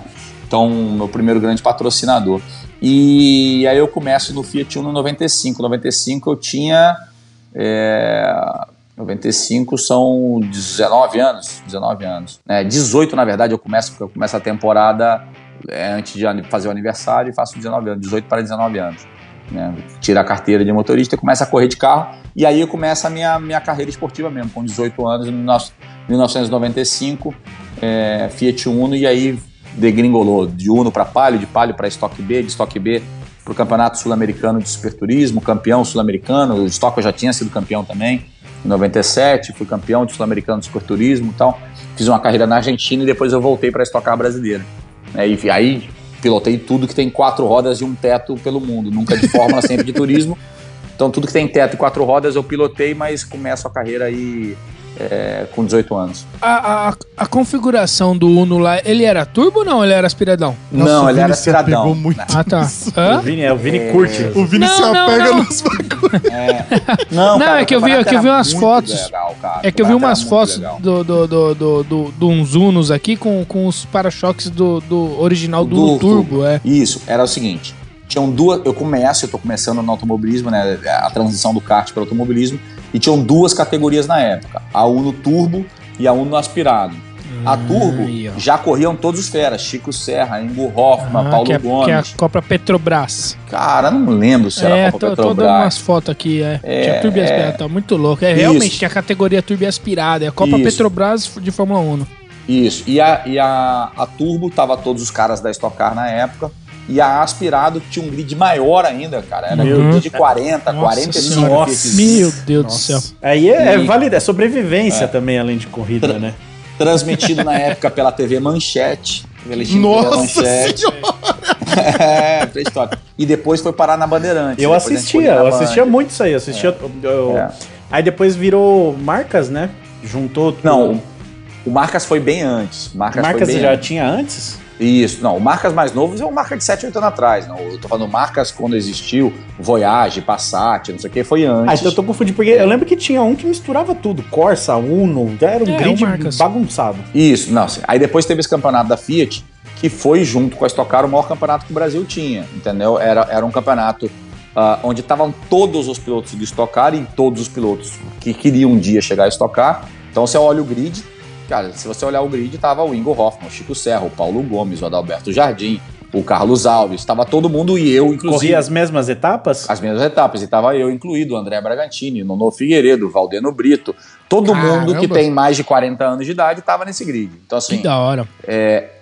Speaker 4: Então, meu primeiro grande patrocinador. E aí eu começo no Fiat Uno 95. 95 eu tinha. É, 95 são 19 anos. 19 anos. É, 18, na verdade, eu começo, porque eu começo a temporada é, antes de fazer o aniversário e faço 19 anos, 18 para 19 anos. Né? Tira a carteira de motorista começa a correr de carro. E aí começa a minha, minha carreira esportiva mesmo, com 18 anos, em 19- 1995. é, Fiat Uno e aí degringolou de Uno para Palio, de Palio para Stock B, de Stock B para o Campeonato Sul-Americano de Superturismo, campeão sul-americano, o Stock eu já tinha sido campeão também, em 97, fui campeão de Sul-Americano de Superturismo e tal. Fiz uma carreira na Argentina e depois eu voltei para a Stock Car brasileira. É, e aí pilotei tudo que tem quatro rodas e um teto pelo mundo, nunca de Fórmula, sempre de turismo. Então tudo que tem teto e quatro rodas eu pilotei, mas começo a carreira aí é, com 18 anos.
Speaker 3: A, a, a configuração do Uno lá, ele era turbo ou não? Ele era aspiradão?
Speaker 4: não,
Speaker 1: Nossa, o
Speaker 4: ele era aspiradão.
Speaker 1: muito
Speaker 3: Ah, tá.
Speaker 2: O
Speaker 3: Hã?
Speaker 2: Vini, é, o Vini
Speaker 4: É.
Speaker 2: curte.
Speaker 1: O Vini
Speaker 3: Não,
Speaker 1: se
Speaker 3: não,
Speaker 1: apega
Speaker 3: não.
Speaker 1: nos bagulhos.
Speaker 4: Não,
Speaker 3: Não,
Speaker 4: cara,
Speaker 3: é que eu
Speaker 4: o
Speaker 3: vi- é que eu vi umas fotos.
Speaker 4: legal.
Speaker 3: É que eu vi
Speaker 4: O
Speaker 3: umas fotos do, do, do, do, do, do, de uns Unos aqui com, com os para-choques do, do original do, Uno Turbo, é.
Speaker 4: Isso, era o seguinte. Tinham duas. Eu começo, eu tô começando no automobilismo, né? A transição do kart para o automobilismo. E tinham duas categorias na época: a Uno Turbo e a Uno Aspirado. A Turbo
Speaker 3: Aí, ó.
Speaker 4: já corriam todos os feras: Chico Serra, Ingo Hoffman,
Speaker 3: Ah,
Speaker 4: Paulo
Speaker 3: que, é,
Speaker 4: Gomes.
Speaker 3: que é a Copa Petrobras.
Speaker 4: Cara, não lembro se era
Speaker 3: é,
Speaker 4: a
Speaker 3: tô,
Speaker 4: Copa
Speaker 3: tô dando
Speaker 4: Petrobras.
Speaker 3: umas fotos aqui, é.
Speaker 4: É,
Speaker 3: tinha turbo e
Speaker 4: é.
Speaker 3: aspirado, tá muito louco. É,
Speaker 4: Isso.
Speaker 3: realmente tinha a categoria turbo aspirada. É a Copa
Speaker 4: Isso.
Speaker 3: Petrobras de Fórmula 1.
Speaker 4: Isso. E a, e a, a Turbo tava todos os caras da Stock Car na época. E a Aspirado tinha um grid maior ainda, cara. Era
Speaker 3: Meu
Speaker 4: um grid de 40,
Speaker 3: Nossa
Speaker 4: 45
Speaker 3: Senhora.
Speaker 4: Fiatzinhos.
Speaker 3: Meu Deus do céu.
Speaker 2: Aí é, é válida, é sobrevivência também, além de corrida, né?
Speaker 4: transmitido na época pela TV Manchete.
Speaker 1: Nossa
Speaker 4: Manchete.
Speaker 1: senhora!
Speaker 4: é, pré-histórico. E depois foi parar na Bandeirante.
Speaker 2: Eu
Speaker 4: Depois
Speaker 2: assistia, eu assistia muito isso aí. Assistia, eu-
Speaker 4: É.
Speaker 2: Aí depois virou marcas, né? Juntou.
Speaker 4: Não, o Marcas foi bem antes. Marcas,
Speaker 2: marcas
Speaker 4: foi bem
Speaker 2: já
Speaker 4: antes.
Speaker 2: tinha antes?
Speaker 4: Isso, não, o Marcas mais novos é o Marca de 7, 8 anos atrás. Não, eu tô falando Marcas quando existiu, Voyage, Passat, não sei o que, foi antes.
Speaker 2: Ah, então eu tô confundindo, porque eu lembro que tinha um que misturava tudo. Corsa, Uno, era um
Speaker 3: É,
Speaker 2: grid
Speaker 3: Marcas.
Speaker 2: bagunçado.
Speaker 4: Isso, não. assim, Aí depois teve esse campeonato da Fiat, que foi junto com a Stock Car o maior campeonato que o Brasil tinha, entendeu? Era, era um campeonato ah, onde estavam todos os pilotos de Stock Car e todos os pilotos que queriam um dia chegar a Stock Car. Então você olha o grid, cara, se você olhar o grid, tava o Ingo Hoffman, o Chico Serra, o Paulo Gomes, o Adalberto Jardim, o Carlos Alves, tava todo mundo e eu, inclusive.
Speaker 2: Corria as mesmas etapas?
Speaker 4: as mesmas etapas, e tava eu incluído, o André Bragantini, Nono Figueiredo, Valdeno Brito, todo mundo que
Speaker 3: Caramba.
Speaker 4: tem mais de 40 anos de idade tava nesse grid. Então assim,
Speaker 3: Que da hora.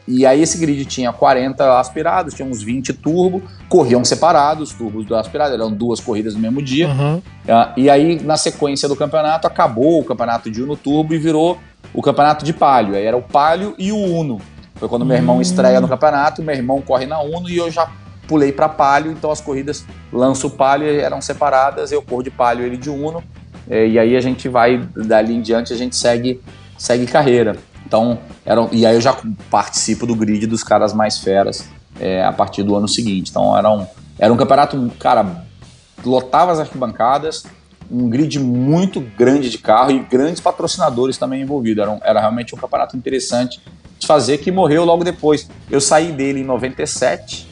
Speaker 4: e aí esse grid tinha 40 aspirados, tinha uns 20 turbo, corriam separados, os turbos do aspirado, eram duas corridas no mesmo dia.
Speaker 3: Uhum.
Speaker 4: Ah, e aí, na sequência do campeonato, acabou o campeonato de Uno Turbo e virou o campeonato de Palio. Aí era o Palio e o Uno. Foi quando meu irmão
Speaker 3: Hum.
Speaker 4: estreia no campeonato, meu irmão corre na Uno e eu já pulei para Palio, então as corridas lanço o Palio eram separadas, eu corro de Palio ele de Uno. eh, E aí a gente vai, dali em diante, a gente segue, segue carreira. Então, eram, e aí eu já participo do grid dos caras mais feras eh, a partir do ano seguinte. Então era um, era um campeonato, cara, lotava as arquibancadas, um grid muito grande de carro e grandes patrocinadores também envolvidos. Era, um- era realmente um campeonato interessante de fazer que morreu logo depois. Eu saí dele em 97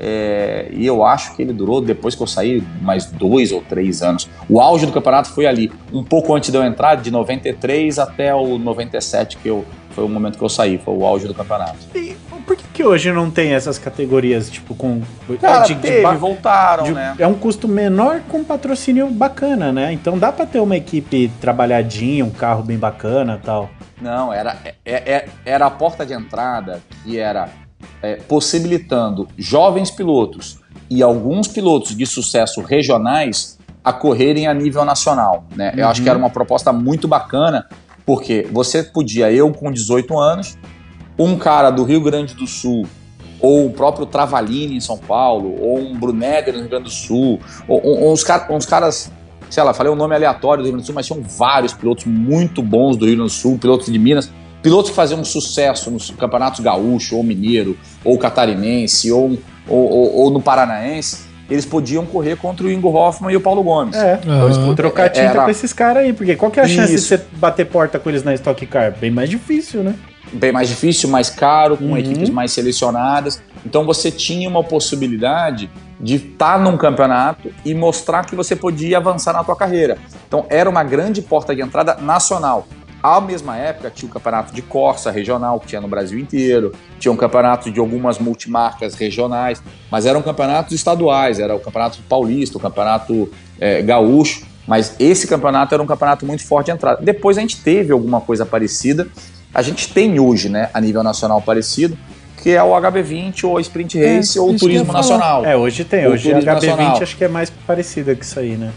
Speaker 4: é, e eu acho que ele durou, depois que eu saí, mais dois ou três anos. O auge do campeonato foi ali, um pouco antes de eu entrar, de 93 até o 97, que eu, foi o momento que eu saí, foi o auge do campeonato.
Speaker 2: E por que, que hoje não tem essas categorias, tipo, com.
Speaker 4: Cara,
Speaker 2: de- de
Speaker 4: teve,
Speaker 2: ba-
Speaker 4: voltaram,
Speaker 2: de-
Speaker 4: né?
Speaker 2: É um custo menor com patrocínio bacana, né? Então dá pra ter uma equipe trabalhadinha, um carro bem bacana e tal.
Speaker 4: Não, era, é- é- era a porta de entrada que era é, possibilitando jovens pilotos e alguns pilotos de sucesso regionais a correrem a nível nacional. Né? Eu acho que era uma proposta muito bacana, porque você podia, eu com 18 anos, um cara do Rio Grande do Sul, ou o próprio Travalini em São Paulo, ou um Brunegger no Rio Grande do Sul, ou, ou uns, car- uns caras, sei lá, falei um nome aleatório do Rio Grande do Sul, mas tinham vários pilotos muito bons do Rio Grande do Sul, pilotos de Minas, pilotos que faziam sucesso nos campeonatos gaúcho, ou mineiro, ou catarinense, ou, ou, ou- ou no paranaense, eles podiam correr contra o Ingo Hoffman e o Paulo Gomes.
Speaker 2: É.
Speaker 3: Aham.
Speaker 2: Trocar tinta
Speaker 4: Era-
Speaker 2: com esses caras aí, porque qual que é a chance de você bater porta com eles na Stock Car? Bem mais difícil, né?
Speaker 4: bem mais difícil, mais caro, com
Speaker 2: Uhum.
Speaker 4: equipes mais selecionadas. Então você tinha uma possibilidade de estar num campeonato e mostrar que você podia avançar na tua carreira. Então era uma grande porta de entrada nacional. À mesma época tinha o campeonato de Corsa regional que tinha no Brasil inteiro, tinha um campeonato de algumas multimarcas regionais, mas eram campeonatos estaduais, era o campeonato paulista, o campeonato eh, gaúcho, mas esse campeonato era um campeonato muito forte de entrada. Depois a gente teve alguma coisa parecida, a gente tem hoje, né, a nível nacional parecido, que é o HB20 ou a Sprint Race
Speaker 3: É,
Speaker 4: ou o Turismo. Nacional.
Speaker 2: É, hoje tem.
Speaker 4: O
Speaker 2: Hoje a
Speaker 4: turismo
Speaker 2: HB20
Speaker 4: nacional.
Speaker 2: acho que é mais parecida que isso aí, né?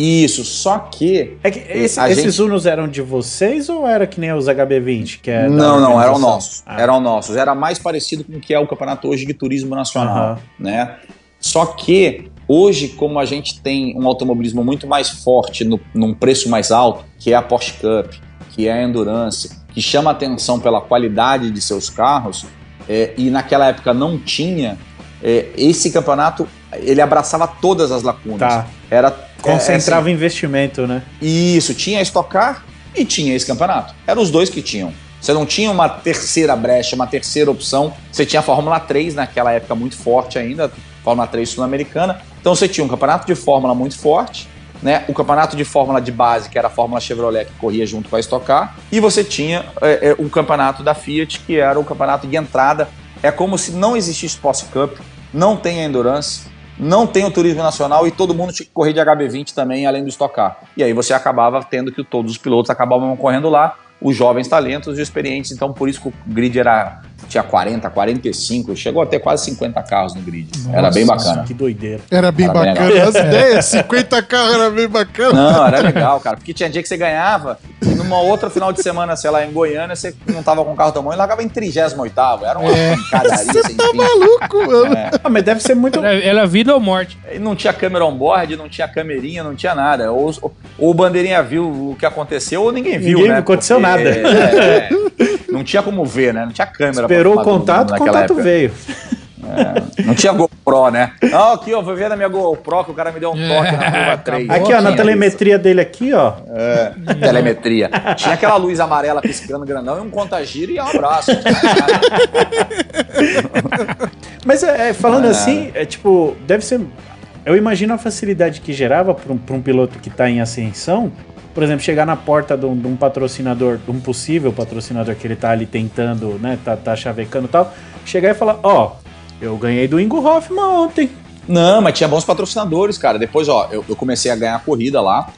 Speaker 4: Isso, só que
Speaker 2: É que esse- esses
Speaker 4: gente-
Speaker 2: Unos eram de vocês ou era que nem os HB20? Que é
Speaker 4: não, não, eram nossos.
Speaker 2: Ah.
Speaker 4: Eram nossos. Era mais parecido com o que é o campeonato hoje de turismo nacional, né? Só que hoje, como a gente tem um automobilismo muito mais forte no, num preço mais alto, que é a Porsche Cup, que é a Endurance, que chama atenção pela qualidade de seus carros, é, e naquela época não tinha, é, esse campeonato ele abraçava todas as lacunas.
Speaker 2: Tá.
Speaker 4: Era
Speaker 2: Concentrava investimento, né?
Speaker 4: isso, tinha a Stock Car e tinha esse campeonato. Eram os dois que tinham. Você não tinha uma terceira brecha, uma terceira opção. Você tinha a Fórmula 3 naquela época muito forte ainda, Fórmula 3 sul-americana. Então você tinha um campeonato de Fórmula muito forte, né? O campeonato de Fórmula de base, que era a Fórmula Chevrolet, que corria junto com a Stock Car. E você tinha é, é, o campeonato da Fiat, que era o campeonato de entrada. É como se não existisse Porsche Cup, não tem a Endurance, não tem o turismo nacional e todo mundo tinha que correr de HB20 também, além do Stock Car. E aí você acabava tendo que todos os pilotos acabavam correndo lá, os jovens talentos e experientes. Então por isso que o grid era tinha 40, 45, chegou a ter quase 50 carros no grid. era bem bacana.
Speaker 2: Que doideira.
Speaker 1: Era bem
Speaker 4: Era bem
Speaker 1: bacana. As ideias, 50 carros era bem bacana.
Speaker 4: Não, era legal, cara. Porque tinha dia que você ganhava e numa outra final de semana, sei lá, em Goiânia, você não tava com carro tão bom e largava em 38 Era uma
Speaker 1: É.
Speaker 4: pancadaria sem
Speaker 1: Tá
Speaker 4: fim.
Speaker 1: maluco, mano.
Speaker 2: Ah, mas deve ser muito.
Speaker 3: É vida ou morte.
Speaker 4: E não tinha câmera on board, não tinha camerinha, não tinha nada. Ou, ou o bandeirinha viu o que aconteceu ou ninguém viu,
Speaker 2: Ninguém
Speaker 4: né?
Speaker 2: aconteceu nada.
Speaker 4: é, é, não tinha como ver, né? Não tinha câmera. pra
Speaker 2: Esperou o contato, o contato
Speaker 4: época.
Speaker 2: veio.
Speaker 4: Não tinha GoPro, né? Não, aqui, ó, vou ver na minha GoPro que o cara me deu um
Speaker 3: É,
Speaker 4: toque na curva 3.
Speaker 2: Aqui, ó, na telemetria dele aqui, ó.
Speaker 4: É, telemetria. Tinha aquela luz amarela piscando grandão e um contagira e um abraço.
Speaker 2: Mas é, é, falando
Speaker 4: Ah.
Speaker 2: assim, é tipo, deve ser. Eu imagino a facilidade que gerava para um, pra um piloto que tá em ascensão. Por exemplo, chegar na porta de um, de um patrocinador, de um possível patrocinador que ele tá ali tentando, né, tá, tá chavecando e tal, chegar e falar: Ó, eu ganhei do Ingo Hoffman ontem.
Speaker 4: Não, mas tinha bons patrocinadores, cara. Depois, ó, eu, eu comecei a ganhar corrida lá.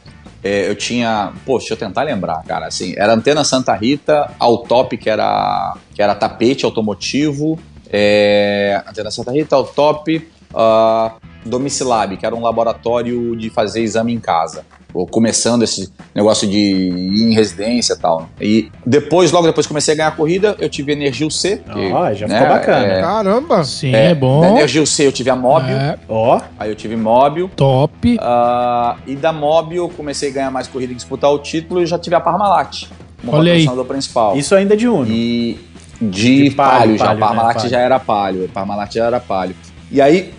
Speaker 4: É, eu tinha. Pô, deixa eu tentar lembrar, cara. Assim, era Antena Santa Rita, Autop, que era, que era tapete automotivo. É, Antena Santa Rita, Autop, uh, Domicilab, que era um laboratório de fazer exame em casa. Ou começando esse negócio de ir em residência e tal. E depois, logo depois que comecei a ganhar corrida, eu tive Energil C. que,
Speaker 2: Ó, já
Speaker 4: né,
Speaker 2: ficou bacana.
Speaker 4: é,
Speaker 1: Caramba.
Speaker 3: Sim, é, bom.
Speaker 4: Da Energil C eu tive a Móbil,
Speaker 3: É,
Speaker 2: Ó,
Speaker 4: aí eu tive Móbil.
Speaker 3: top.
Speaker 4: Ah, e da Mob eu comecei a ganhar mais corrida e disputar o título e já tive a Parmalat como
Speaker 3: Olha aí.
Speaker 4: principal.
Speaker 2: isso ainda é de Uno.
Speaker 4: E de,
Speaker 2: De palio,
Speaker 4: palio, já.
Speaker 2: palio,
Speaker 4: a Parmalat
Speaker 2: né?
Speaker 4: Já era palio. A Parmalat já era palio. E aí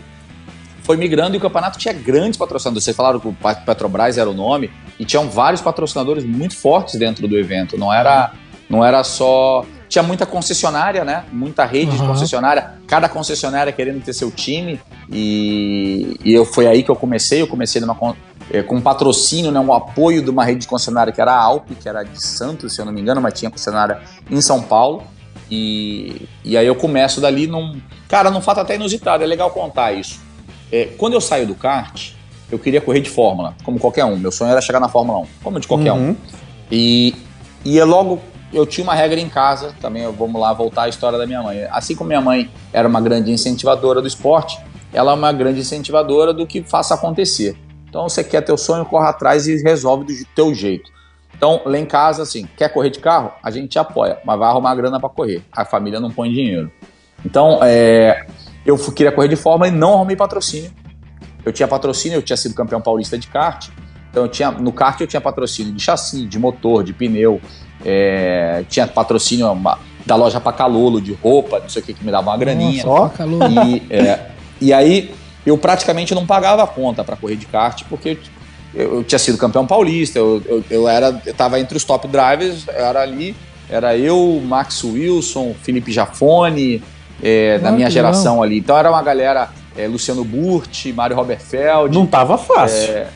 Speaker 4: foi migrando e o campeonato tinha grandes patrocinadores. Vocês falaram que o Petrobras era o nome e tinham vários patrocinadores muito fortes dentro do evento. Não era, não era só. Tinha muita concessionária, né? Muita rede de
Speaker 3: Aham.
Speaker 4: concessionária. Cada concessionária querendo ter seu time. E, e eu, foi aí que eu comecei. Eu comecei numa, eh, com um patrocínio, né, um apoio de uma rede de concessionária que era a Alp, que era de Santos, se eu não me engano, mas tinha concessionária em São Paulo. E, e aí eu começo dali num. Cara, num fato até inusitado, é legal contar isso. É, quando eu saio do kart, eu queria correr de Fórmula, como qualquer um. Meu sonho era chegar na Fórmula 1, como de qualquer um.
Speaker 2: Uhum.
Speaker 4: E, e é logo. Eu tinha uma regra em casa, também vamos lá voltar à história da minha mãe. Assim como minha mãe era uma grande incentivadora do esporte, ela é uma grande incentivadora do que faça acontecer. Então você quer teu sonho, corre atrás e resolve do teu jeito. Então, lá em casa, assim, quer correr de carro? A gente te apoia, mas vai arrumar grana para correr. A família não põe dinheiro. Então, é, eu queria correr de Fórmula e não arrumei patrocínio. Eu tinha patrocínio, eu tinha sido campeão paulista de kart. Então, eu tinha, no kart eu tinha patrocínio de chassi, de motor, de pneu. é, tinha patrocínio da loja Pacalolo, de roupa, não sei o que, que me dava uma graninha.
Speaker 2: Ó,
Speaker 3: Calor.
Speaker 4: E, é, e aí eu praticamente não pagava a conta para correr de kart, porque eu, eu tinha sido campeão paulista, eu, eu, eu era, eu tava entre os top drivers, era ali, era eu, Max Wilson, Felipe Jafone, é, da minha geração ali. Então era uma galera, é, Luciano Burti, Mário Roberfeld,
Speaker 2: não tava fácil.
Speaker 4: é,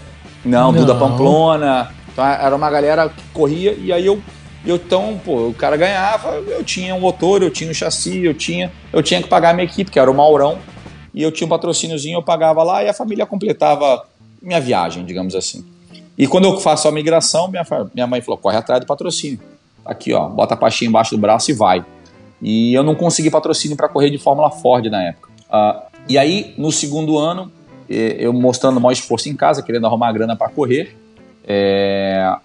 Speaker 4: não,
Speaker 3: Não.
Speaker 4: Duda Pamplona. Então era uma galera que corria e aí eu, eu então, pô, o cara ganhava, eu tinha um motor, eu tinha um chassi, eu tinha, eu tinha que pagar a minha equipe, que era o Maurão, e eu tinha um patrocíniozinho, eu pagava lá e a família completava minha viagem, digamos assim. E quando eu faço a migração, minha, minha mãe falou: corre atrás do patrocínio. aqui ó, bota a pastinha embaixo do braço e vai. E eu não consegui patrocínio para correr de Fórmula Ford na época. Uh, e aí, no segundo ano, eu mostrando o maior esforço em casa, querendo arrumar grana para correr. É,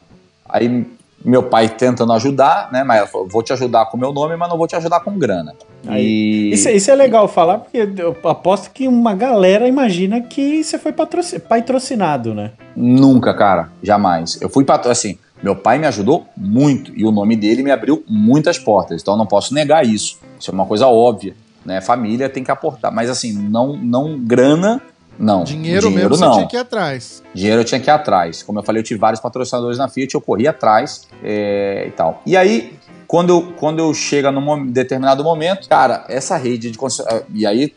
Speaker 4: aí meu pai tentando ajudar, né? Mas ela falou: vou te ajudar com meu nome, mas não vou te ajudar com grana.
Speaker 2: Aí, e... isso, isso, é legal falar, porque eu aposto que uma galera imagina que você foi patrocinado, né?
Speaker 4: Nunca, cara, jamais. Eu fui patrocinado, assim, meu pai me ajudou muito e o nome dele me abriu muitas portas, então eu não posso negar isso. Isso é uma coisa óbvia, né? Família tem que aportar, mas assim, não, não grana não.
Speaker 1: Dinheiro, dinheiro mesmo não. você tinha que ir atrás.
Speaker 4: Dinheiro eu tinha que ir atrás. Como eu falei, eu tive vários patrocinadores na Fiat, eu corri atrás é, e tal. E aí, quando eu, quando eu chego num determinado momento, cara, essa rede de. E aí,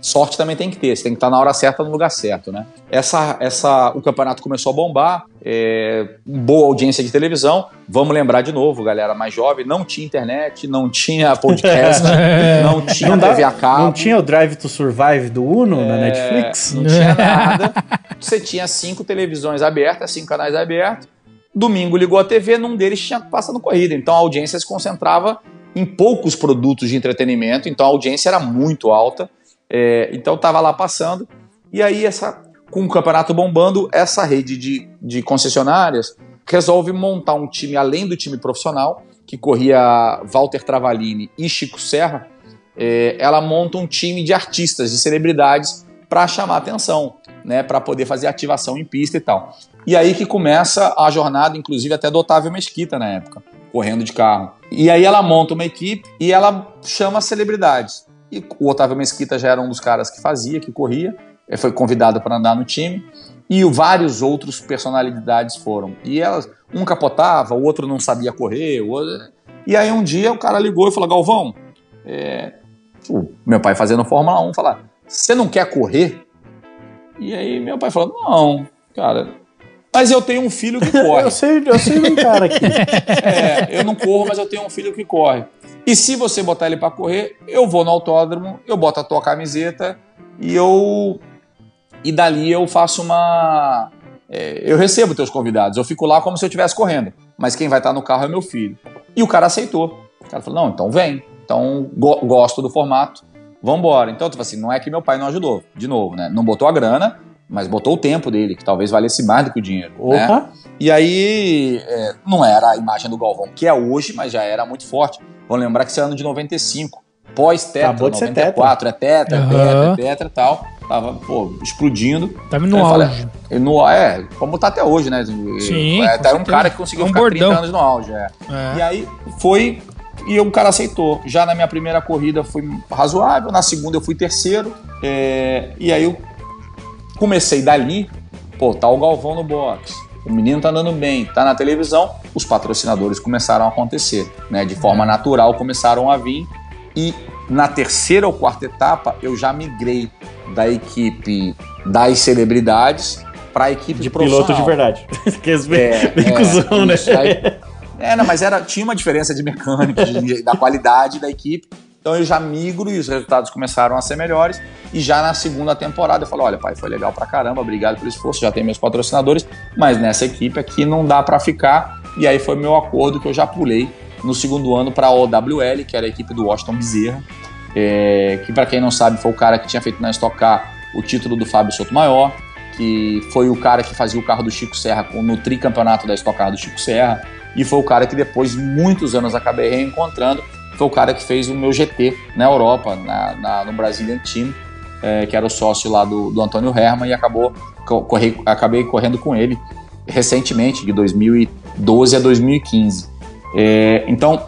Speaker 4: sorte também tem que ter, você tem que estar na hora certa no lugar certo, né? Essa, essa, o campeonato começou a bombar, é, boa audiência de televisão. Vamos lembrar de novo, galera mais jovem, não tinha internet, não tinha podcast, não tinha não TV a cabo.
Speaker 2: Não tinha o Drive to Survive do Uno é, na Netflix?
Speaker 4: Não tinha nada. Você tinha cinco televisões abertas, cinco canais abertos. Domingo ligou a TV, num deles tinha passando corrida. Então a audiência se concentrava em poucos produtos de entretenimento, então a audiência era muito alta. É, então estava lá passando. E aí, essa, com o campeonato bombando, essa rede de, de concessionárias resolve montar um time além do time profissional, que corria Walter Travalini e Chico Serra. É, ela monta um time de artistas, de celebridades, para chamar atenção, né, para poder fazer ativação em pista e tal. E aí que começa a jornada, inclusive até do Otávio Mesquita na época, correndo de carro. E aí ela monta uma equipe e ela chama celebridades. E o Otávio Mesquita já era um dos caras que fazia, que corria, foi convidado para andar no time. E vários outros personalidades foram. E elas, um capotava, o outro não sabia correr. O outro... E aí um dia o cara ligou e falou: Galvão, é... o meu pai fazendo Fórmula 1, falar: Você não quer correr? E aí meu pai falou: Não, cara, mas eu tenho um filho que corre.
Speaker 2: eu, sei, eu sei um cara aqui.
Speaker 4: é, eu não corro, mas eu tenho um filho que corre. E se você botar ele para correr, eu vou no autódromo, eu boto a tua camiseta e eu e dali eu faço uma é, eu recebo teus convidados, eu fico lá como se eu estivesse correndo, mas quem vai estar no carro é meu filho. E o cara aceitou. O cara falou: "Não, então vem. Então go gosto do formato. Vambora". Então, tipo assim, não é que meu pai não ajudou, de novo, né? Não botou a grana, mas botou o tempo dele, que talvez valesse mais do que o dinheiro. Né? E aí, é, não era a imagem do Galvão, que é hoje, mas já era muito forte. Vamos lembrar que esse é ano de 95, pós-tetra, 94, é tetra, uhum. tetra, tetra e tal. Tava, pô, explodindo.
Speaker 3: Tava no auge.
Speaker 4: Falei, no, é, como tá até hoje, né?
Speaker 3: Sim,
Speaker 4: é, tá um cara que conseguiu um ficar bordão. 30 anos no auge. É. é. E aí foi e o cara aceitou. Já na minha primeira corrida foi razoável, na segunda eu fui terceiro. É, e aí eu comecei dali, pô, tá o Galvão no box o menino tá andando bem, tá na televisão, os patrocinadores começaram a acontecer, né? De forma natural começaram a vir e na terceira ou quarta etapa eu já migrei da equipe das celebridades para a equipe
Speaker 2: de piloto de verdade.
Speaker 4: que é, bem, é, é, cuzão, né? Aí, é, não, mas era, tinha uma diferença de mecânica, de, da qualidade da equipe. Então eu já migro e os resultados começaram a ser melhores. E já na segunda temporada eu falo: olha, pai, foi legal pra caramba, obrigado pelo esforço, já tem meus patrocinadores, mas nessa equipe aqui não dá para ficar. E aí foi meu acordo que eu já pulei no segundo ano para a OWL, que era a equipe do Washington Bezerra, é, que para quem não sabe foi o cara que tinha feito na Stock Car o título do Fábio Sotomayor, que foi o cara que fazia o carro do Chico Serra no tricampeonato da Stock Car do Chico Serra, e foi o cara que depois, muitos anos, acabei reencontrando foi o cara que fez o meu GT na Europa, na, na no Brazilian Team, é, que era o sócio lá do, do Antônio Herman, e acabou, corri, acabei correndo com ele recentemente, de 2012 a 2015. É, então,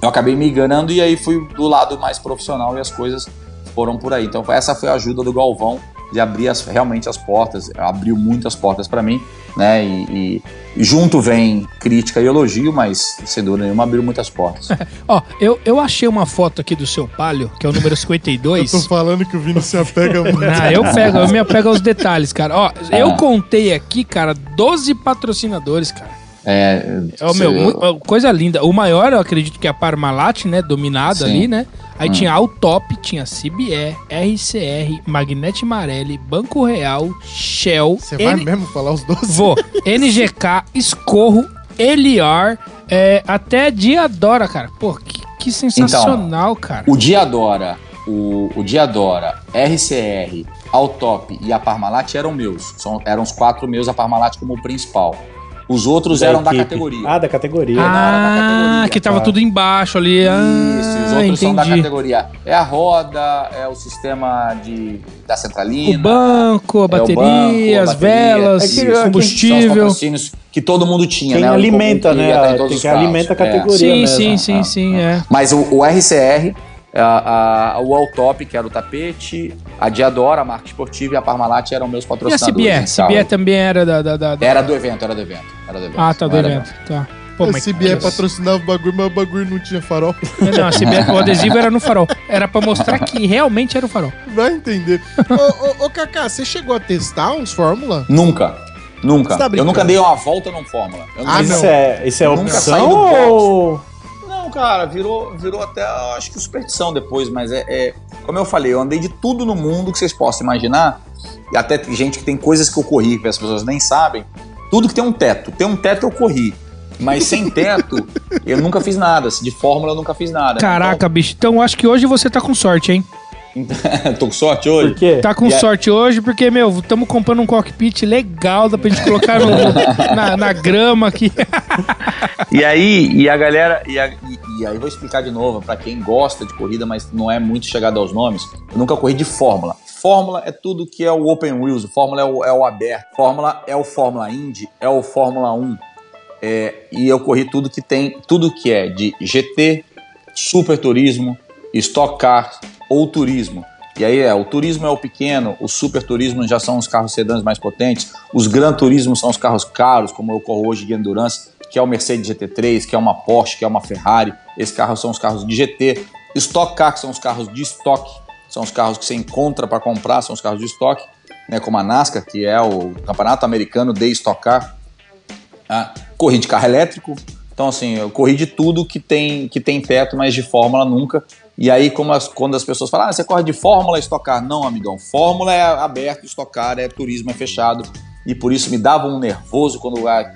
Speaker 4: eu acabei me enganando e aí fui do lado mais profissional e as coisas foram por aí. Então, essa foi a ajuda do Galvão de abrir as, realmente as portas, abriu muitas portas para mim, né? E, e, junto vem crítica e elogio, mas sem dúvida nenhuma abriu muitas portas.
Speaker 3: Ó, eu, eu achei uma foto aqui do seu palio, que é o número 52.
Speaker 1: eu tô falando que o Vini se apega muito.
Speaker 3: Não, eu pego, eu me apego aos detalhes, cara. Ó, ah. eu contei aqui, cara, 12 patrocinadores, cara.
Speaker 4: É,
Speaker 3: é o meu, eu... coisa linda. O maior, eu acredito que é a Parmalat, né? Dominado Sim. ali, né? Aí hum. tinha Altop, tinha CBE, RCR, Magnete Marelli, Banco Real, Shell.
Speaker 1: Você vai mesmo falar os 12?
Speaker 3: Vou. NGK, Escorro, Eliar, é, até Diadora, cara. Pô, que, que sensacional, cara.
Speaker 4: O Diadora, o, o Diadora, RCR, Autop e a Parmalat eram meus. São, eram os quatro meus, a Parmalat como principal. Os outros eram da
Speaker 2: equipe.
Speaker 4: categoria.
Speaker 2: Ah, da categoria.
Speaker 4: Ah, da categoria,
Speaker 3: que tava
Speaker 2: tá.
Speaker 3: tudo embaixo ali.
Speaker 4: Isso,
Speaker 3: ah,
Speaker 4: os outros são da
Speaker 3: entendi.
Speaker 4: categoria. É a roda, é o sistema de, da centralina.
Speaker 3: O banco, a
Speaker 4: é
Speaker 3: bateria,
Speaker 4: banco, a
Speaker 3: as
Speaker 4: bateria,
Speaker 3: velas,
Speaker 2: É que-
Speaker 4: isso. São os
Speaker 3: combustível.
Speaker 4: que todo mundo tinha,
Speaker 2: Quem
Speaker 4: né?
Speaker 2: Alimenta, né? Tem
Speaker 4: todos
Speaker 2: que alimenta a
Speaker 4: É.
Speaker 2: categoria.
Speaker 3: Sim,
Speaker 2: mesmo.
Speaker 3: sim, sim, sim, é.
Speaker 4: Mas o, o RCR, a, a, o All-Top, que era o tapete, a Diadora, a marca esportiva e a Parmalat eram meus
Speaker 3: E a
Speaker 4: patrocinadores.
Speaker 3: CBE? também era da. da, da- da-
Speaker 4: Era do evento, era do evento. Era do evento.
Speaker 3: Ah, tá, do
Speaker 4: Era
Speaker 3: evento. Tá. Pô,
Speaker 1: A
Speaker 3: mas-
Speaker 1: CBE patrocinava o bagulho, mas o bagulho não tinha farol.
Speaker 3: Não, a CBE, o adesivo era no farol. Era pra mostrar que realmente era o farol.
Speaker 1: Vai entender. ô, ô, ô, Kaká, você chegou a testar uns Fórmula?
Speaker 4: Nunca. Nunca.
Speaker 1: Tá
Speaker 4: eu nunca dei uma volta num Fórmula. Eu
Speaker 1: Ah,
Speaker 4: não.
Speaker 2: isso é, isso é
Speaker 4: Nunca
Speaker 2: opção
Speaker 4: saí do box.
Speaker 2: ou...
Speaker 4: Não, cara, virou, virou até, acho que superstição depois, mas é, é- Como eu falei, eu andei de tudo no mundo que vocês possam imaginar, e até gente que tem coisas que eu corri que as pessoas nem sabem. Tudo que tem um teto. Tem um teto eu corri. Mas sem teto, eu nunca fiz nada. De Fórmula eu nunca fiz nada.
Speaker 3: Caraca, bicho. Então acho que hoje você tá com sorte, hein?
Speaker 4: Tô com sorte hoje.
Speaker 2: Por quê?
Speaker 3: Tá com
Speaker 4: E é-
Speaker 3: sorte hoje porque, meu, estamos comprando um cockpit legal, dá pra gente colocar no- na, na grama aqui.
Speaker 4: E aí, e a galera. E, a- e- e aí vou explicar de novo, pra quem gosta de corrida, mas não é muito chegado aos nomes. Eu nunca corri de Fórmula. Fórmula é tudo que é o Open Wheels, o Fórmula é o, é o aberto. Fórmula é o Fórmula Indy, é o Fórmula 1. É, e eu corri tudo que tem, tudo que é de GT, Super Turismo, Stock Car ou Turismo. E aí é, o turismo é o pequeno, o super turismo já são os carros sedãs mais potentes, os gran turismo são os carros caros, como eu corro hoje de endurance, que é o Mercedes GT3, que é uma Porsche, que é uma Ferrari. Esses carros são os carros de GT. Stock Car, que são os carros de estoque, são os carros que você encontra para comprar, são os carros de estoque, né, como a NASCAR, que é o Campeonato Americano de Stock Car. Ah, corri de carro elétrico. Então, assim, eu corri de tudo que tem, que tem teto, mas de Fórmula nunca. E aí, como as- quando as pessoas falam, ah, você corre de Fórmula, estocar. Não, amigão. Fórmula é aberto, estocar é turismo, é fechado. E por isso me dava um nervoso quando a,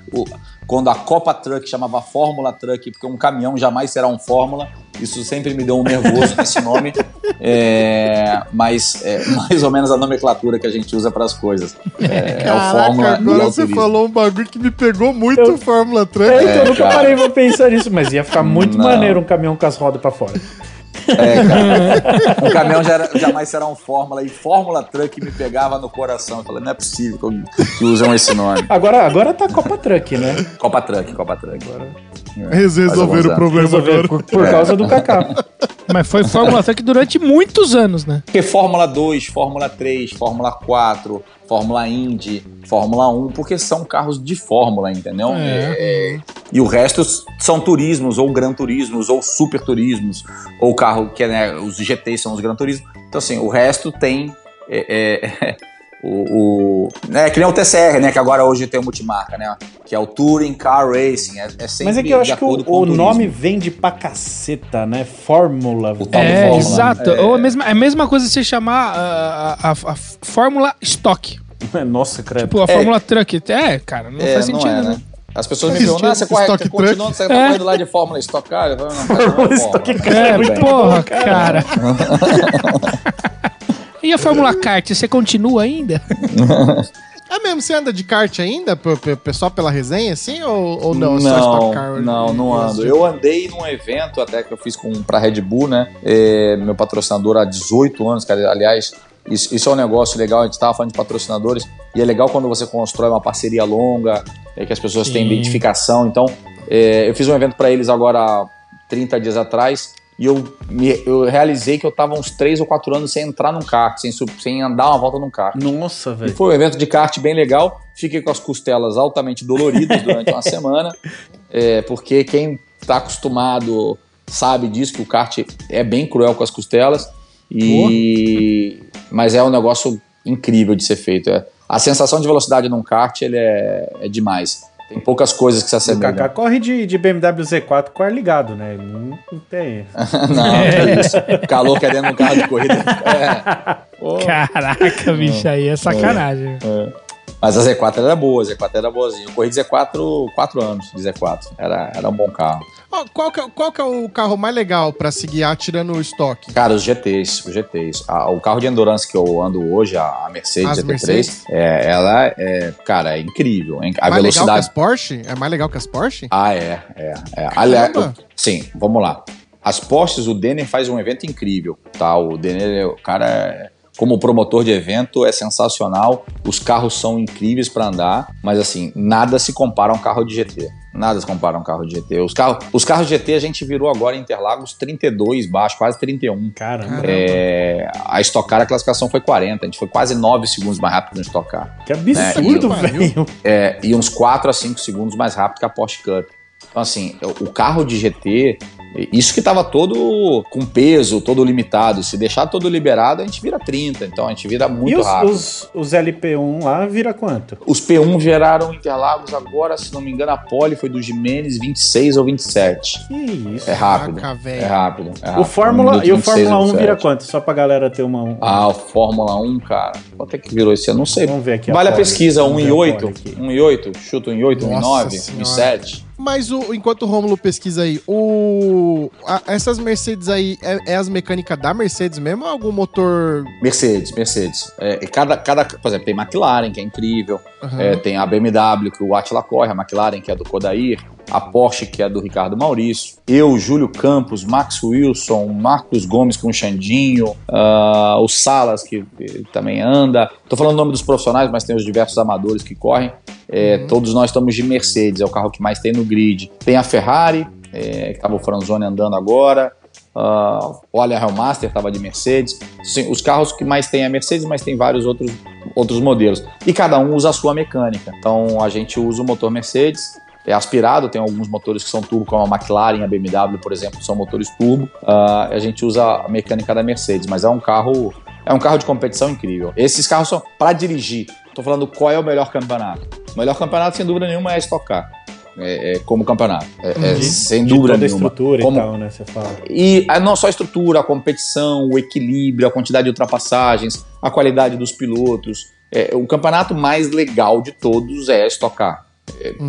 Speaker 4: quando a Copa Truck chamava Fórmula Truck, porque um caminhão jamais será um Fórmula. Isso sempre me deu um nervoso nesse nome. É, mas é mais ou menos a nomenclatura que a gente usa para as coisas. É, é o Fórmula e
Speaker 1: agora
Speaker 4: é o
Speaker 1: você falou um bagulho que me pegou muito
Speaker 2: Eu-
Speaker 1: Fórmula Truck.
Speaker 2: É, então eu nunca
Speaker 4: cara.
Speaker 2: parei pra pensar nisso, mas ia ficar muito
Speaker 4: Não.
Speaker 2: maneiro um caminhão com as rodas pra fora.
Speaker 4: É, cara. O caminhão já era- jamais será um Fórmula e Fórmula Truck me pegava no coração. Eu falei, não é possível que, eu- que usam esse nome.
Speaker 2: Agora, agora tá Copa Truck, né?
Speaker 4: Copa Truck, Copa Truck.
Speaker 1: Eles resolveram o problema
Speaker 2: Resolver
Speaker 1: agora.
Speaker 2: por, por causa do Kaká.
Speaker 3: Mas foi Fórmula Truck durante muitos anos, né?
Speaker 4: Porque Fórmula 2, Fórmula 3, Fórmula 4, Fórmula Indy, Fórmula 1, porque são carros de Fórmula, entendeu?
Speaker 3: É.
Speaker 4: É, E o resto são turismos, ou gran turismos, ou super turismos, ou carro que é, né, os GTs são os gran turismos. Então, assim, o resto tem. é, é, o, o, né, que nem o TCR, né? Que agora hoje tem o multimarca, né? Que é o Touring Car Racing. É, é sempre
Speaker 2: Mas é que eu acho que o, o
Speaker 4: turismo.
Speaker 2: nome vende pra caceta, né? Fórmula.
Speaker 4: O tal
Speaker 3: É,
Speaker 4: Fórmula.
Speaker 3: exato. Ou a mesma, é a mesma coisa você chamar a, a- a- a Fórmula Stock.
Speaker 2: Nossa, credo.
Speaker 3: Tipo, a Fórmula Truck. É, cara, não
Speaker 4: É,
Speaker 3: faz
Speaker 4: não
Speaker 3: sentido,
Speaker 4: é,
Speaker 3: né?
Speaker 4: né? As pessoas me perguntam, ah, você, corre,
Speaker 1: Stock
Speaker 4: você continua, você tá
Speaker 3: É.
Speaker 4: correndo lá de Fórmula Stock Car? Eu falo, não, cara, não é
Speaker 2: Fórmula. Stock
Speaker 3: É,
Speaker 2: Muito
Speaker 3: porra, cara. e a Fórmula Kart, você continua ainda?
Speaker 1: É mesmo, você anda de kart ainda? P- p- p- Só pela resenha, assim? Ou, ou não? Só
Speaker 4: Não,
Speaker 1: Car?
Speaker 4: não, não ando. Eu andei num evento até que eu fiz com pra Red Bull, né? É, meu patrocinador há 18 anos, cara. Aliás, isso, isso é um negócio legal. A gente tava falando de patrocinadores e é legal quando você constrói uma parceria longa, é, que as pessoas têm
Speaker 3: Sim.
Speaker 4: identificação. Então, é, eu fiz um evento para eles agora há 30 dias atrás. E eu, me- eu realizei que eu tava uns 3 ou 4 anos sem entrar num kart, sem, sem andar uma volta num kart.
Speaker 2: Nossa, velho.
Speaker 4: foi um evento de kart bem legal. Fiquei com as costelas altamente doloridas durante uma semana, é, porque quem está acostumado sabe disso, que o kart é bem cruel com as costelas. E... Mas é um negócio incrível de ser feito. É- A sensação de velocidade num kart ele é, é demais. Tem poucas coisas que se
Speaker 2: O
Speaker 4: assemelham.
Speaker 2: Kaká corre de, de BMW Z4 com ar ligado, né? Não tem.
Speaker 4: Não, que isso. Calor que é dentro de um carro de corrida. É.
Speaker 3: Caraca, bicho, aí é sacanagem.
Speaker 4: Mas a Z4 era boa, a Z4 era boazinha. Eu corri de Z4 quatro anos de Z4. Era, era um bom carro.
Speaker 1: Qual, que, é- qual que é o carro mais legal pra se guiar tirando o estoque?
Speaker 4: Cara, os GTs, os GTs. A- o carro de endurance que eu ando hoje, a, Mercedes
Speaker 1: As
Speaker 4: GT3,
Speaker 1: Mercedes?
Speaker 4: É, ela é, cara, é incrível. A
Speaker 1: mais legal que
Speaker 4: velocidade.
Speaker 1: as Porsche? É mais legal que as Porsche?
Speaker 4: Ah, é, é. é. Aliás, sim, vamos lá. As Porsches, o Denner faz um evento incrível, tá? O Denner, o cara, é- como promotor de evento, é sensacional. Os carros são incríveis para andar, mas assim, nada se compara a um carro de GT. Nada se compara a um carro de GT. Os carros, os carros GT a gente virou agora em Interlagos 32 baixo, quase 31.
Speaker 2: Caramba,
Speaker 4: É, a Stock Car, a classificação foi 40. A gente foi quase 9 segundos mais rápido no Stock Car.
Speaker 2: que absurdo,
Speaker 1: É,
Speaker 2: velho.
Speaker 4: É, e uns 4 a 5 segundos mais rápido que a Porsche Cup. Então, assim, o carro de GT, isso que tava todo com peso, todo limitado. Se deixar todo liberado, a gente vira 30. Então, a gente vira muito
Speaker 2: E os,
Speaker 4: rápido.
Speaker 2: os, os LP1 lá vira quanto?
Speaker 4: Os P1 geraram Interlagos agora, se não me engano, a pole foi do Jimenez 26 ou 27.
Speaker 2: Que isso.
Speaker 4: É rápido.
Speaker 1: Caraca.
Speaker 4: É rápido. é rápido.
Speaker 2: o Fórmula,
Speaker 4: Um
Speaker 2: e o
Speaker 4: 26
Speaker 2: Fórmula
Speaker 4: ou
Speaker 2: 1 vira
Speaker 4: 27.
Speaker 2: quanto? Só pra galera ter uma. um-
Speaker 4: Ah, o Fórmula 1, cara. Quanto é que virou esse ano? Não sei.
Speaker 2: Vamos ver aqui.
Speaker 4: Vale a
Speaker 2: pole.
Speaker 4: pesquisa,
Speaker 2: Vamos
Speaker 4: 1
Speaker 2: ver
Speaker 4: e
Speaker 2: a
Speaker 4: 8,
Speaker 2: pole aqui.
Speaker 4: 1 e 8, chuta 1 e 8, 1 e
Speaker 1: Nossa
Speaker 4: 9, 1
Speaker 1: Senhora.
Speaker 4: e 7.
Speaker 1: Mas o, enquanto o Rômulo pesquisa aí, o, a- essas Mercedes aí, é, é as mecânicas da Mercedes mesmo ou é algum motor...
Speaker 4: Mercedes, Mercedes. É, e cada, cada, por exemplo, tem McLaren, que é incrível.
Speaker 1: Aham.
Speaker 4: É, tem a BMW, que o Attila corre, a McLaren, que é do Kodair. A Porsche, que é do Ricardo Maurício. Eu, Júlio Campos, Max Wilson, Marcos Gomes com o Xandinho. ah, o Salas, que, que também anda. Tô falando o nome dos profissionais, mas tem os diversos amadores que correm. É, Todos nós estamos de Mercedes, é o carro que mais tem no grid. Tem a Ferrari, é, que tava o Franzoni andando agora. Uh, olha, a Hellmaster estava de Mercedes. Sim, os carros que mais tem é Mercedes, mas tem vários outros, outros modelos. E cada um usa a sua mecânica. Então a gente usa o motor Mercedes, é aspirado, tem alguns motores que são turbo, como a McLaren, a BMW, por exemplo, são motores turbo. Uh, a gente usa a mecânica da Mercedes, mas é um carro. É um carro de competição incrível. Esses carros são para dirigir. Tô falando qual é o melhor campeonato. O melhor campeonato, sem dúvida nenhuma, é a Stock Car. É, é como campeonato. É, é
Speaker 2: De-
Speaker 4: sem
Speaker 2: de
Speaker 4: dúvida
Speaker 2: toda a
Speaker 4: nenhuma.
Speaker 2: estrutura
Speaker 4: Como-
Speaker 2: e tal, né? Você fala.
Speaker 4: e não só a estrutura, a competição, o equilíbrio, a quantidade de ultrapassagens, a qualidade dos pilotos. É, o campeonato mais legal de todos é estocar.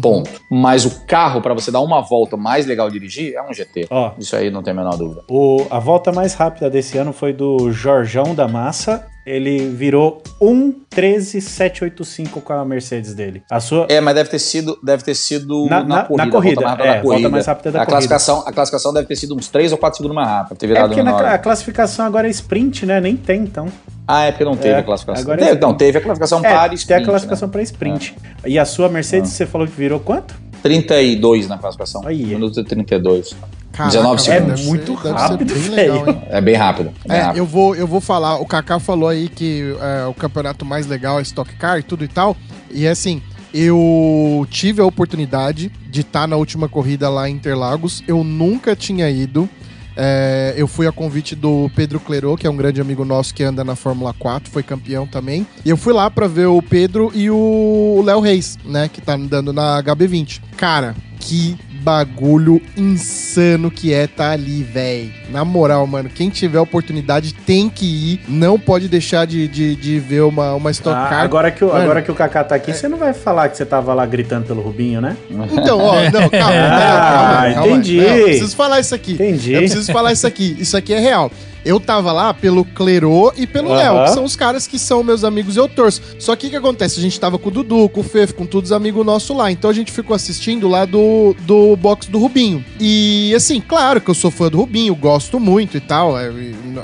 Speaker 4: ponto. Mas o carro, para você dar uma volta mais legal dirigir, é um GT.
Speaker 2: Ó,
Speaker 4: Isso aí não tem a menor dúvida.
Speaker 2: o, a volta mais rápida desse ano foi do Jorjão da Massa. Ele virou 1.13.785 com a Mercedes dele. A sua.
Speaker 4: É, mas deve ter sido, deve ter sido
Speaker 2: Na- na- na corrida,
Speaker 4: a volta mais rápida
Speaker 2: é,
Speaker 4: corrida.
Speaker 2: mais rápida da
Speaker 4: a
Speaker 2: corrida.
Speaker 4: classificação, a classificação deve ter sido uns 3 ou 4 segundos mais rápido. Ter
Speaker 2: É
Speaker 4: virado
Speaker 2: porque na, a classificação agora é sprint, né? Nem tem, então.
Speaker 4: Ah, é porque não teve
Speaker 2: É,
Speaker 4: a classificação.
Speaker 2: agora
Speaker 4: Teve-
Speaker 2: é-
Speaker 4: não, teve a classificação
Speaker 2: É,
Speaker 4: para
Speaker 2: tem
Speaker 4: sprint,
Speaker 2: a classificação pra sprint. E a sua Mercedes,
Speaker 4: Ah.
Speaker 2: você falou que virou quanto?
Speaker 4: Né? 32 na classificação.
Speaker 2: Aí.
Speaker 4: Minuto 32.
Speaker 1: Caraca,
Speaker 4: 19
Speaker 1: velho,
Speaker 4: segundos.
Speaker 1: deve
Speaker 2: muito rápido,
Speaker 1: bem legal, hein?
Speaker 4: É bem rápido. bem
Speaker 1: É,
Speaker 4: rápido.
Speaker 1: eu vou, eu vou falar, o Kaká falou aí que é, o campeonato mais legal é Stock Car e tudo e tal. E assim, eu tive a oportunidade de estar na última corrida lá em Interlagos. Eu nunca tinha ido. É, eu fui a convite do Pedro Clerot, que é um grande amigo nosso que anda na Fórmula 4, foi campeão também. E eu fui lá pra ver o Pedro e o Léo Reis, né, que tá andando na HB20. Cara, que bagulho insano que é tá ali, velho. Na moral, mano, quem tiver oportunidade tem que ir. Não pode deixar de, de, de ver uma, uma Stock
Speaker 2: Ah,
Speaker 1: Car.
Speaker 2: agora, que o,
Speaker 1: Mano,
Speaker 2: agora que o Kaká tá aqui, você não vai falar que você tava lá gritando pelo Rubinho, né?
Speaker 1: Então, ó, não, calma,
Speaker 2: Ah,
Speaker 1: calma, calma.
Speaker 2: entendi.
Speaker 1: Não, eu preciso falar isso aqui.
Speaker 2: Entendi.
Speaker 1: Eu preciso falar isso aqui. Isso aqui é real. Eu tava lá pelo Clerô e pelo. Léo, que são os caras que são meus amigos e eu torço. Só que o que acontece? A gente tava com o Dudu, com o Fefo, com todos os amigos nossos lá. Então a gente ficou assistindo lá do, do box do Rubinho. E assim, claro que eu sou fã do Rubinho, gosto muito e tal. É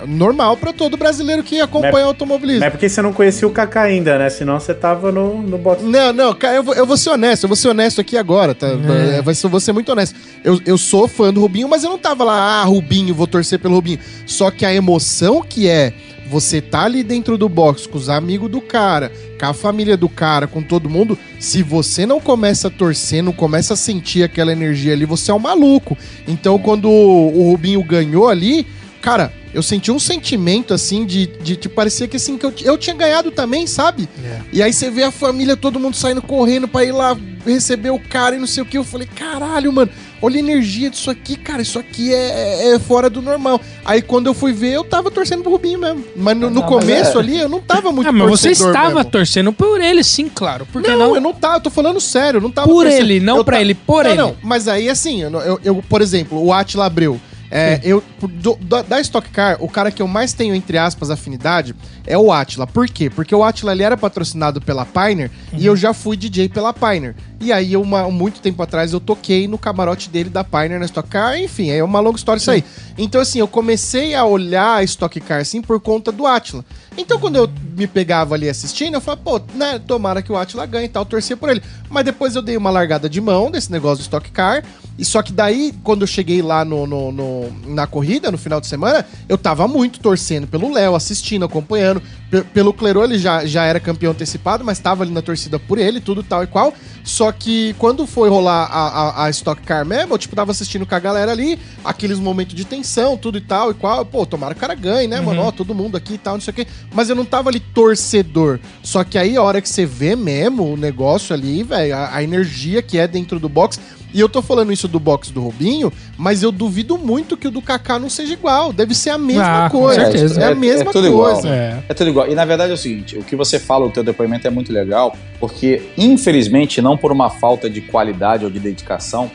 Speaker 1: normal pra todo brasileiro que acompanha o automobilismo.
Speaker 2: É porque você não conhecia o Kaká ainda, né? Senão você tava no, no box.
Speaker 1: Não, não, cara, eu vou, eu vou ser honesto, eu vou ser honesto aqui agora, tá? É, vai ser, vou ser muito honesto. Eu, eu sou fã do Rubinho, mas eu não tava lá, ah, Rubinho, vou torcer pelo Rubinho. Só que a emoção que é você tá ali dentro do box com os amigos do cara, com a família do cara, com todo mundo, se você não começa a torcer, não começa a sentir aquela energia ali, você é um maluco. Então, quando o, Rubinho ganhou ali, cara, eu senti um sentimento assim de, de, de parecia que assim que eu, eu tinha ganhado também, sabe? E aí você vê a família, todo mundo saindo correndo pra ir lá receber o cara e não sei o que. Eu falei, caralho, mano, olha a energia disso aqui, cara, isso aqui é, é fora do normal. Aí quando eu fui ver, eu tava torcendo pro Rubinho mesmo. Mas no, no
Speaker 4: Não, mas
Speaker 1: começo
Speaker 4: é.
Speaker 1: ali, eu não tava muito
Speaker 3: Ah, mas você estava
Speaker 1: mesmo.
Speaker 3: torcendo por ele, sim, claro. Por que
Speaker 1: Não,
Speaker 3: não?
Speaker 1: eu não tava, eu tô falando sério, eu não tava
Speaker 3: Por
Speaker 1: torcendo.
Speaker 3: ele, não
Speaker 1: Eu
Speaker 3: pra
Speaker 1: ta-
Speaker 3: ele, por
Speaker 1: não,
Speaker 3: ele.
Speaker 1: Não, mas aí assim, eu, eu- eu, por exemplo, o Atila Abreu. É, eu, do- da, da Stock Car, o cara que eu mais tenho, entre aspas, afinidade é o Atila. Por quê? Porque o Atila ele era patrocinado pela Pioneer e eu já fui DJ pela Pioneer. E aí, uma, muito tempo atrás, eu toquei no camarote dele da Pioneer na Stock Car. Enfim, é uma longa história isso aí. Então, assim, eu comecei a olhar a Stock Car assim por conta do Atila. Então, quando eu me pegava ali assistindo, eu falava, pô, né, tomara que o Atila ganhe e tal, torcer por ele. Mas depois eu dei uma largada de mão desse negócio do Stock Car. E só que daí, quando eu cheguei lá no, no- no- na corrida, no final de semana, eu tava muito torcendo pelo Léo, assistindo, acompanhando. Pe- pelo Clerô, ele já, já era campeão antecipado, mas tava ali na torcida por ele, tudo tal e qual. Só que quando foi rolar a, a, a Stock Car mesmo, eu, tipo, tava assistindo com a galera ali, aqueles momentos de tensão, tudo e tal e qual. Pô, tomara que o cara ganhe, né, mano? Ó, todo mundo aqui e tal, não sei o quê. Mas eu não tava ali torcedor. Só que aí, a hora que você vê mesmo o negócio ali, velho, a, a energia que é dentro do box. E eu tô falando isso do box do Rubinho, mas eu duvido muito que o do Kaká não seja igual. Deve ser a mesma
Speaker 3: Ah, com
Speaker 1: coisa.
Speaker 3: certeza.
Speaker 1: É, a
Speaker 4: É-
Speaker 1: mesma
Speaker 4: é tudo
Speaker 1: coisa.
Speaker 4: igual.
Speaker 3: É.
Speaker 4: É tudo igual. E na verdade é o seguinte, o que você fala, o teu depoimento é muito legal, porque infelizmente, não por uma falta de qualidade ou de dedicação,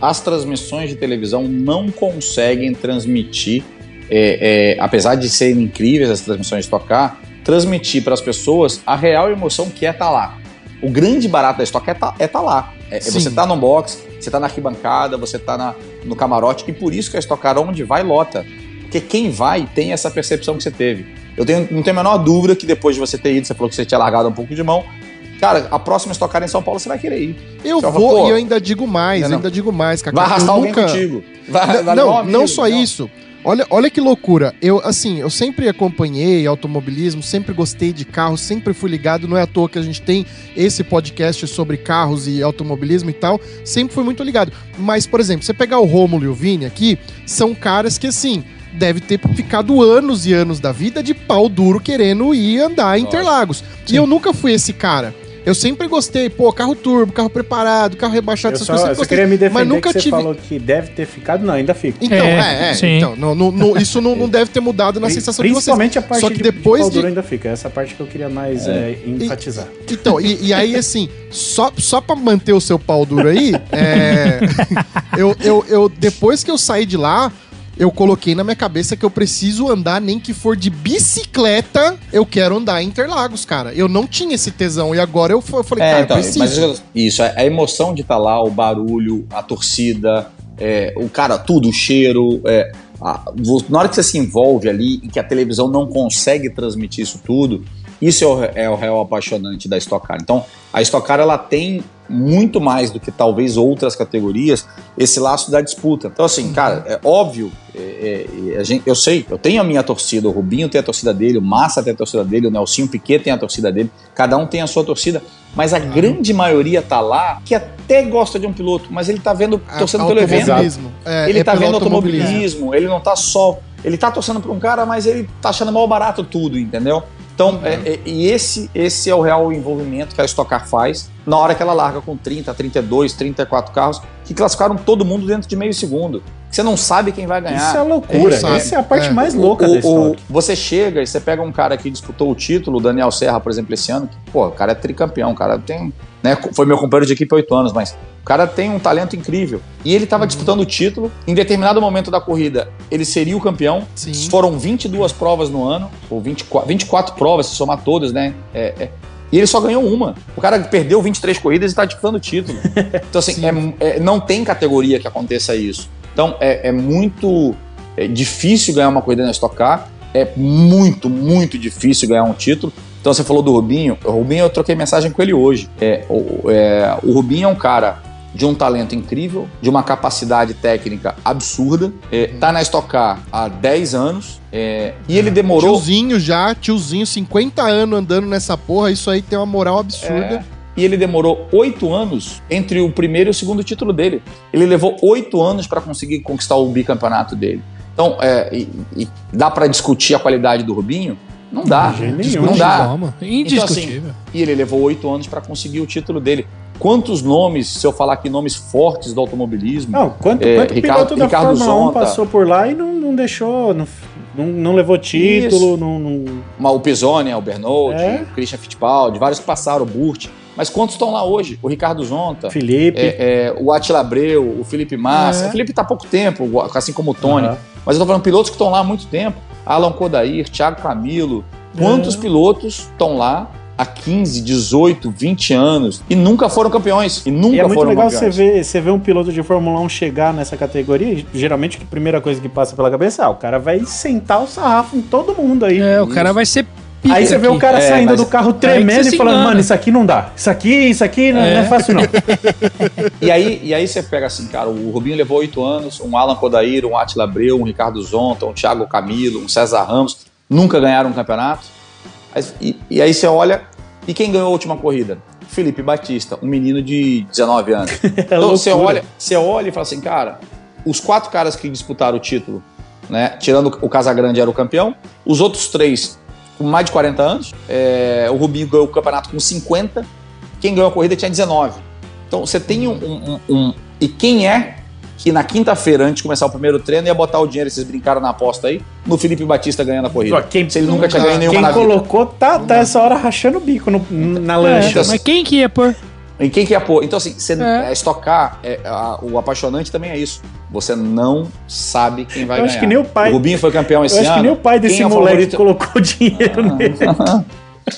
Speaker 4: as transmissões de televisão não conseguem transmitir, é, é, apesar de serem incríveis as transmissões de tocar, transmitir para as pessoas a real emoção que é estar lá. O grande barato da Stock é estar é tá lá. É, é
Speaker 1: Sim.
Speaker 4: você tá no box, você tá na arquibancada, você tá na- no camarote, e por isso que a Stock Car, onde vai, lota. Porque quem vai tem essa percepção que você teve. Eu tenho, não tenho a menor dúvida que depois de você ter ido, você falou que você tinha largado um pouco de mão. Cara, a próxima Stock Car em São Paulo você vai querer ir.
Speaker 1: Eu
Speaker 4: Só
Speaker 1: vou
Speaker 4: fala,
Speaker 1: e eu ainda digo mais,
Speaker 4: não, não.
Speaker 1: ainda digo mais, Kaká.
Speaker 4: Vai arrastar
Speaker 1: eu
Speaker 4: alguém
Speaker 1: nunca...
Speaker 4: contigo. Vai, vai
Speaker 1: não,
Speaker 4: amigo,
Speaker 1: não só isso. Olha, olha que loucura. Eu, assim, eu sempre acompanhei automobilismo, sempre gostei de carros, sempre fui ligado. Não é à toa que a gente tem esse podcast sobre carros e automobilismo e tal. Sempre fui muito ligado. Mas, por exemplo, você pegar o Rômulo e o Vini aqui, são caras que, assim, deve ter ficado anos e anos da vida de pau duro querendo ir andar em. Interlagos. E
Speaker 3: Sim.
Speaker 1: eu nunca fui esse cara. Eu sempre gostei, pô, carro turbo, carro preparado, carro rebaixado,
Speaker 2: Eu
Speaker 1: essas
Speaker 2: só,
Speaker 1: coisas.
Speaker 2: eu só queria me defender
Speaker 1: mas nunca
Speaker 2: que você
Speaker 1: tive.
Speaker 2: falou que deve ter ficado. Não, ainda fica.
Speaker 1: Então,
Speaker 3: É,
Speaker 1: é, é. Então, não, não- não- isso não, não deve ter mudado na sensação de vocês.
Speaker 2: Principalmente a parte
Speaker 1: Só que
Speaker 2: de,
Speaker 1: depois
Speaker 2: de pau duro
Speaker 1: de-
Speaker 2: ainda fica. Essa parte que eu queria mais é, enfatizar.
Speaker 1: Então, e, e aí, assim, só, só pra manter o seu pau duro aí, é, eu, eu, eu, depois que eu saí de lá, eu coloquei na minha cabeça que eu preciso andar, nem que for de bicicleta, eu quero andar em Interlagos, cara. Eu não tinha esse tesão, e agora eu, eu falei,
Speaker 4: É,
Speaker 1: cara,
Speaker 4: então,
Speaker 1: eu preciso.
Speaker 4: mas isso, a emoção de estar lá, o barulho, a torcida, é, o cara, tudo, o cheiro. é, a- na hora que você se envolve ali e que a televisão não consegue transmitir isso tudo, isso é o, é o real apaixonante da Stock Car. Então, a Stock Car ela tem muito mais do que talvez outras categorias esse laço da disputa. Então, assim, cara, é óbvio, é, é, a gente, eu sei, eu tenho a minha torcida, o Rubinho tem a torcida dele, o Massa tem a torcida dele, o Nelsinho Piquet tem a torcida dele, cada um tem a sua torcida, mas a grande maioria tá lá que até gosta de um piloto, mas ele tá vendo,
Speaker 1: A-
Speaker 4: torcendo pelo evento.
Speaker 1: automobilismo. É,
Speaker 4: Ele
Speaker 1: é
Speaker 4: tá vendo automobilismo, ele não tá só. Ele tá torcendo pra um cara, mas ele tá achando mal barato tudo, entendeu? Então, é- é- e esse, esse é o real envolvimento que a Stock Car faz na hora que ela larga com 30, 32, 34 carros, que classificaram todo mundo dentro de meio segundo. Você não sabe quem vai ganhar.
Speaker 2: Isso é loucura.
Speaker 1: É?
Speaker 2: Essa é a parte
Speaker 1: É.
Speaker 2: mais louca
Speaker 4: O-
Speaker 2: da
Speaker 4: o- você chega e você pega um cara que disputou o título, o Daniel Serra, por exemplo, esse ano, que, pô, o cara é tricampeão, o cara tem. Né, foi meu companheiro de equipe há oito anos, mas o cara tem um talento incrível. E ele estava disputando o título, em determinado momento da corrida, ele seria o campeão.
Speaker 1: Sim.
Speaker 4: Foram 22 provas no ano, ou 24, 24 provas, se somar todas, né? É, é. E ele só ganhou uma. O cara perdeu 23 corridas e está disputando o título. Então, assim, é- é- não tem categoria que aconteça isso. Então, é, é muito é difícil ganhar uma corrida na Stock Car. É muito, muito difícil ganhar um título. Então, você falou do Rubinho. O Rubinho, eu troquei mensagem com ele hoje. É, o, é, o Rubinho é um cara de um talento incrível, de uma capacidade técnica absurda. É, tá na Stock Car há 10 anos. é, e ele demorou.
Speaker 1: Tiozinho já, tiozinho, 50 anos andando nessa porra, isso aí tem uma moral absurda.
Speaker 4: E ele demorou oito anos entre o primeiro e o segundo título dele. Ele levou oito anos para conseguir conquistar o bicampeonato dele. Então, é, e- e dá para discutir a qualidade do Rubinho? Não dá.
Speaker 2: De jeito nenhum.
Speaker 4: Não dá.
Speaker 3: Como?
Speaker 4: Então,
Speaker 3: Indiscutível.
Speaker 4: E ele levou oito anos para conseguir o título dele. quantos nomes, se eu falar aqui nomes fortes do automobilismo,
Speaker 2: Não, quanto,
Speaker 4: É,
Speaker 2: quanto
Speaker 4: Ricardo-
Speaker 2: piloto da
Speaker 4: Ricardo
Speaker 2: Fórmula 1
Speaker 4: Zonta.
Speaker 2: passou por lá e não, não deixou, não, não, não levou título, não, não-
Speaker 4: o Pisoni, o Bernold,
Speaker 2: É.
Speaker 4: o Christian Fittipaldi, vários que passaram, o Burt. Mas quantos estão lá hoje? O Ricardo Zonta,
Speaker 2: Felipe.
Speaker 4: é, é, o Attila Abreu, o Felipe Massa.
Speaker 3: É.
Speaker 4: O Felipe tá há pouco tempo, assim como o Tony.
Speaker 2: Aham.
Speaker 4: Mas eu tô falando pilotos que estão lá há muito tempo. Alan Kodair, Thiago Camilo. Quantos
Speaker 2: É.
Speaker 4: pilotos estão lá há 15, 18, 20 anos e nunca foram campeões? E nunca
Speaker 2: E é muito
Speaker 4: foram
Speaker 2: legal você ver, você ver um piloto de Fórmula 1 chegar nessa categoria. Geralmente a primeira coisa que passa pela cabeça é: ah, o cara vai sentar o sarrafo em todo mundo aí.
Speaker 3: É, o cara vai ser
Speaker 2: Aí você vê
Speaker 3: aqui.
Speaker 2: o cara
Speaker 4: É,
Speaker 2: saindo do carro tremendo
Speaker 3: você
Speaker 2: e falando,
Speaker 3: engana.
Speaker 2: mano, isso aqui não dá. Isso aqui, isso aqui não,
Speaker 3: É.
Speaker 2: não é fácil, não.
Speaker 4: E aí, e aí você pega assim, cara, o Rubinho levou oito anos, um Alan Kodair, um Attila Abreu, um Ricardo Zonta, um Thiago Camilo, um César Ramos, nunca ganharam um campeonato. E, e aí você olha, e quem ganhou a última corrida? Felipe Batista, um menino de 19 anos. Então você
Speaker 2: É loucura.
Speaker 4: olha, você olha e fala assim, cara, os quatro caras que disputaram o título, né? Tirando o Casagrande era o campeão, os outros três com mais de 40 anos, é, o Rubinho ganhou o campeonato com 50, quem ganhou a corrida tinha 19. Então você tem um, um- um- E quem é que na quinta-feira, antes de começar o primeiro treino, ia botar o dinheiro, vocês brincaram na aposta aí, no Felipe Batista ganhando a corrida?
Speaker 2: Quem-
Speaker 4: Se ele nunca tinha ganho nenhuma
Speaker 2: Quem
Speaker 4: na vida.
Speaker 2: colocou tá, tá essa hora rachando o bico no- na lancha.
Speaker 3: É, mas quem que ia pôr?
Speaker 4: Em quem que ia pôr? Então, assim, você
Speaker 3: É.
Speaker 4: é. estocar, é, a- o apaixonante também é isso. Você não sabe quem vai
Speaker 2: Eu
Speaker 4: ganhar.
Speaker 2: acho que nem o pai-
Speaker 4: O Rubinho foi campeão esse
Speaker 2: Eu acho
Speaker 4: ano.
Speaker 2: que nem o pai desse
Speaker 4: Quem é o
Speaker 2: moleque
Speaker 4: favorito?
Speaker 2: colocou dinheiro nele.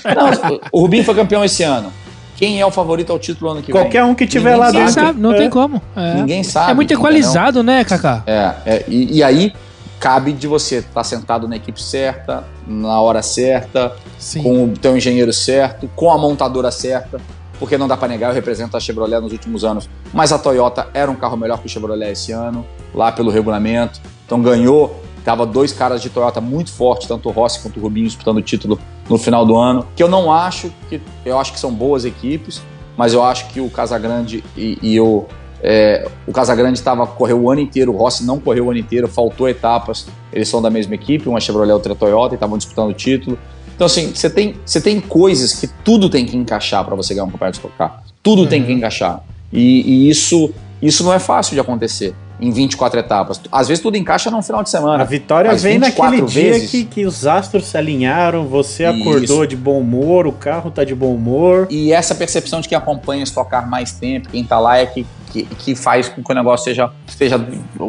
Speaker 4: Não, o Rubinho foi campeão esse ano. Quem é o favorito ao título ano que
Speaker 2: Qualquer um que tiver
Speaker 4: Ninguém
Speaker 2: lá
Speaker 3: Ninguém
Speaker 2: dentro.
Speaker 3: sabe, não
Speaker 2: É.
Speaker 3: tem como. É,
Speaker 4: vem? Ninguém sabe.
Speaker 3: É muito
Speaker 4: entendeu?
Speaker 3: equalizado, né, Kaká?
Speaker 4: É, é, e, e aí cabe de você estar sentado na equipe certa, na hora certa,
Speaker 1: Sim.
Speaker 4: com o teu engenheiro certo, com a montadora certa, porque não dá pra negar, eu represento a Chevrolet nos últimos anos, mas a Toyota era um carro melhor que o Chevrolet esse ano, lá pelo regulamento, então ganhou, tava dois caras de Toyota muito fortes, tanto o Rossi quanto o Rubinho disputando o título no final do ano, que eu não acho que, eu acho que são boas equipes, mas eu acho que o Casagrande e, e o é, o Casagrande estava correu o ano inteiro, o Rossi não correu o ano inteiro, faltou etapas. Eles são da mesma equipe, uma Chevrolet e outra Toyota, e estavam disputando o título. Então, assim, você tem, você tem coisas que tudo tem que encaixar para você ganhar um campeonato de Stock Car. Tudo tem que encaixar. E, e isso, isso não é fácil de acontecer em 24 etapas. Às vezes tudo encaixa num final de
Speaker 2: A
Speaker 4: semana.
Speaker 2: vitória
Speaker 4: Mas
Speaker 2: vem
Speaker 4: 24
Speaker 2: naquele dia
Speaker 4: vezes.
Speaker 2: que, que os astros se alinharam, você
Speaker 4: Isso.
Speaker 2: acordou de bom humor, o carro tá de bom humor.
Speaker 4: E essa percepção de quem acompanha Stock Car mais tempo, quem tá lá, é que, que, que faz com que o negócio seja, seja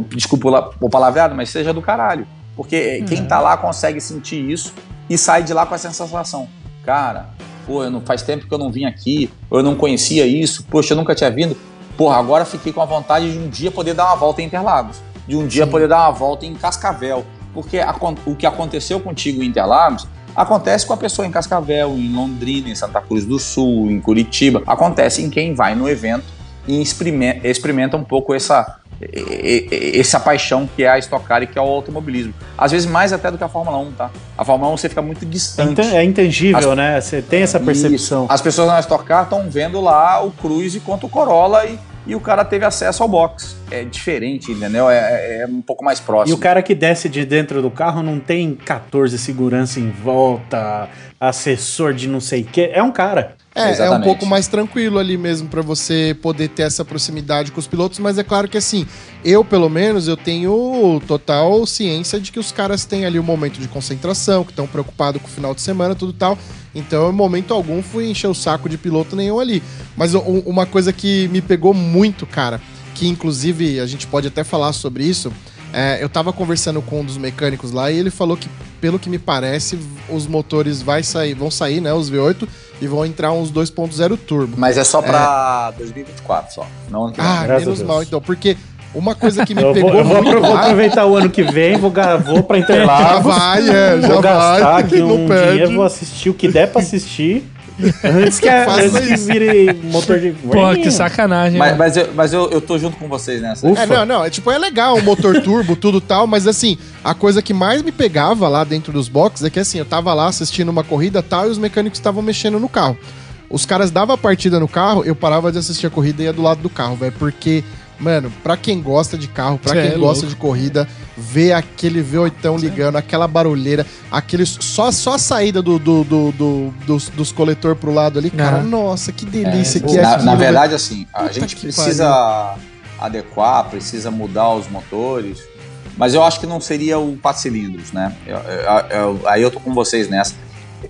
Speaker 4: desculpa o palavreado, mas seja do caralho. Porque quem tá lá consegue sentir isso e sai de lá com essa sensação. Cara, pô, eu não, faz tempo que eu não vim aqui, eu não conhecia isso, poxa, eu nunca tinha vindo. Porra, agora fiquei com a vontade de um dia poder dar uma volta em Interlagos, de um dia poder dar uma volta em Cascavel. Porque acon- o que aconteceu contigo em Interlagos acontece com a pessoa em Cascavel, em Londrina, em Santa Cruz do Sul, em Curitiba. Acontece em quem vai no evento e experimenta, experimenta um pouco essa, e- e- essa paixão que é a Stock Car e que é o automobilismo. Às vezes mais até do que a Fórmula 1, tá? A Fórmula 1 você fica muito distante.
Speaker 2: É intangível,
Speaker 4: As-
Speaker 2: né? Você tem essa percepção.
Speaker 4: Isso. As pessoas na Stock Car estão vendo lá o Cruise contra o Corolla e, e o cara teve acesso ao box. É diferente, entendeu? É, é- é um pouco mais
Speaker 2: E
Speaker 4: próximo.
Speaker 2: o cara que desce de dentro do carro não tem 14 segurança em volta, assessor de não sei o quê. É um cara.
Speaker 1: É, é um pouco mais tranquilo ali mesmo pra você poder ter essa proximidade com os pilotos, mas é claro que assim, eu pelo menos eu tenho total ciência de que os caras têm ali um momento de concentração, que estão preocupados com o final de semana, tudo tal. Então, em momento algum fui encher o saco de piloto nenhum ali. Mas uma coisa que me pegou muito, cara, que inclusive a gente pode até falar sobre isso, é, eu tava conversando com um dos mecânicos lá e ele falou que, pelo que me parece, os motores vai sair, vão sair, né, os V8, e vão entrar uns 2.0 turbo.
Speaker 4: Mas é só pra 2024 só. Não ano que vem.
Speaker 1: Ah,
Speaker 2: Graças a
Speaker 1: menos
Speaker 2: Deus.
Speaker 1: mal então, porque uma coisa que me
Speaker 2: Eu,
Speaker 1: pegou
Speaker 2: vou, eu vou
Speaker 1: muito
Speaker 2: vou aproveitar o ano que vem, vou, vou pra
Speaker 1: Já
Speaker 2: Interlagos.
Speaker 1: vai, é, já
Speaker 2: vou gastar
Speaker 1: vai,
Speaker 2: aqui
Speaker 1: não
Speaker 2: um
Speaker 1: perde.
Speaker 2: dinheiro, vou assistir o que der pra assistir. Antes que,
Speaker 1: Faça
Speaker 2: antes que vire motor de.
Speaker 3: Pô, que sacanagem.
Speaker 4: Mas,
Speaker 3: mano.
Speaker 4: mas, eu, mas eu, eu tô junto com vocês nessa.
Speaker 2: Ufa.
Speaker 1: É, não, não, é tipo, é legal o motor turbo, tudo tal, mas assim, a coisa que mais me pegava lá dentro dos boxes é que assim, eu tava lá assistindo uma corrida tal e os mecânicos estavam mexendo no carro. Os caras davam a partida no carro, eu parava de assistir a corrida e ia do lado do carro, velho, porque Mano, pra quem gosta de carro, pra
Speaker 3: Cê
Speaker 1: quem
Speaker 3: é
Speaker 1: gosta
Speaker 3: louco.
Speaker 1: de corrida, ver aquele V8 ligando, aquela barulheira, aquele, só, só a saída do, do, do- do- dos, dos coletor pro lado ali, cara,
Speaker 3: Ah.
Speaker 1: nossa, que delícia que é
Speaker 4: na,
Speaker 1: aquilo,
Speaker 4: na
Speaker 1: velho.
Speaker 4: verdade, assim, a
Speaker 1: Puta
Speaker 4: gente precisa adequar, precisa mudar os motores, mas eu acho que não seria o 4 cilindros, né? Eu- eu- eu- aí eu tô com vocês nessa.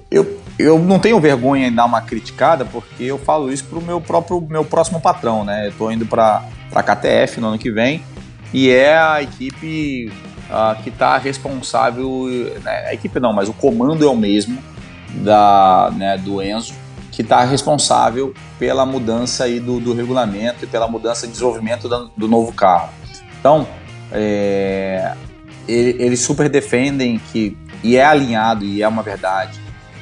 Speaker 4: Eu, eu não tenho vergonha em dar uma criticada, porque eu falo isso pro meu próprio meu próximo patrão, né? Eu tô indo pra, pra KTF no ano que vem, e é a equipe ah, que tá responsável, né? a equipe não, mas o comando é o mesmo da, né, do Enzo, que está responsável pela mudança aí do, do regulamento e pela mudança de desenvolvimento da- do, novo carro. Então, é, ele- eles super defendem que, e é alinhado, e é uma verdade,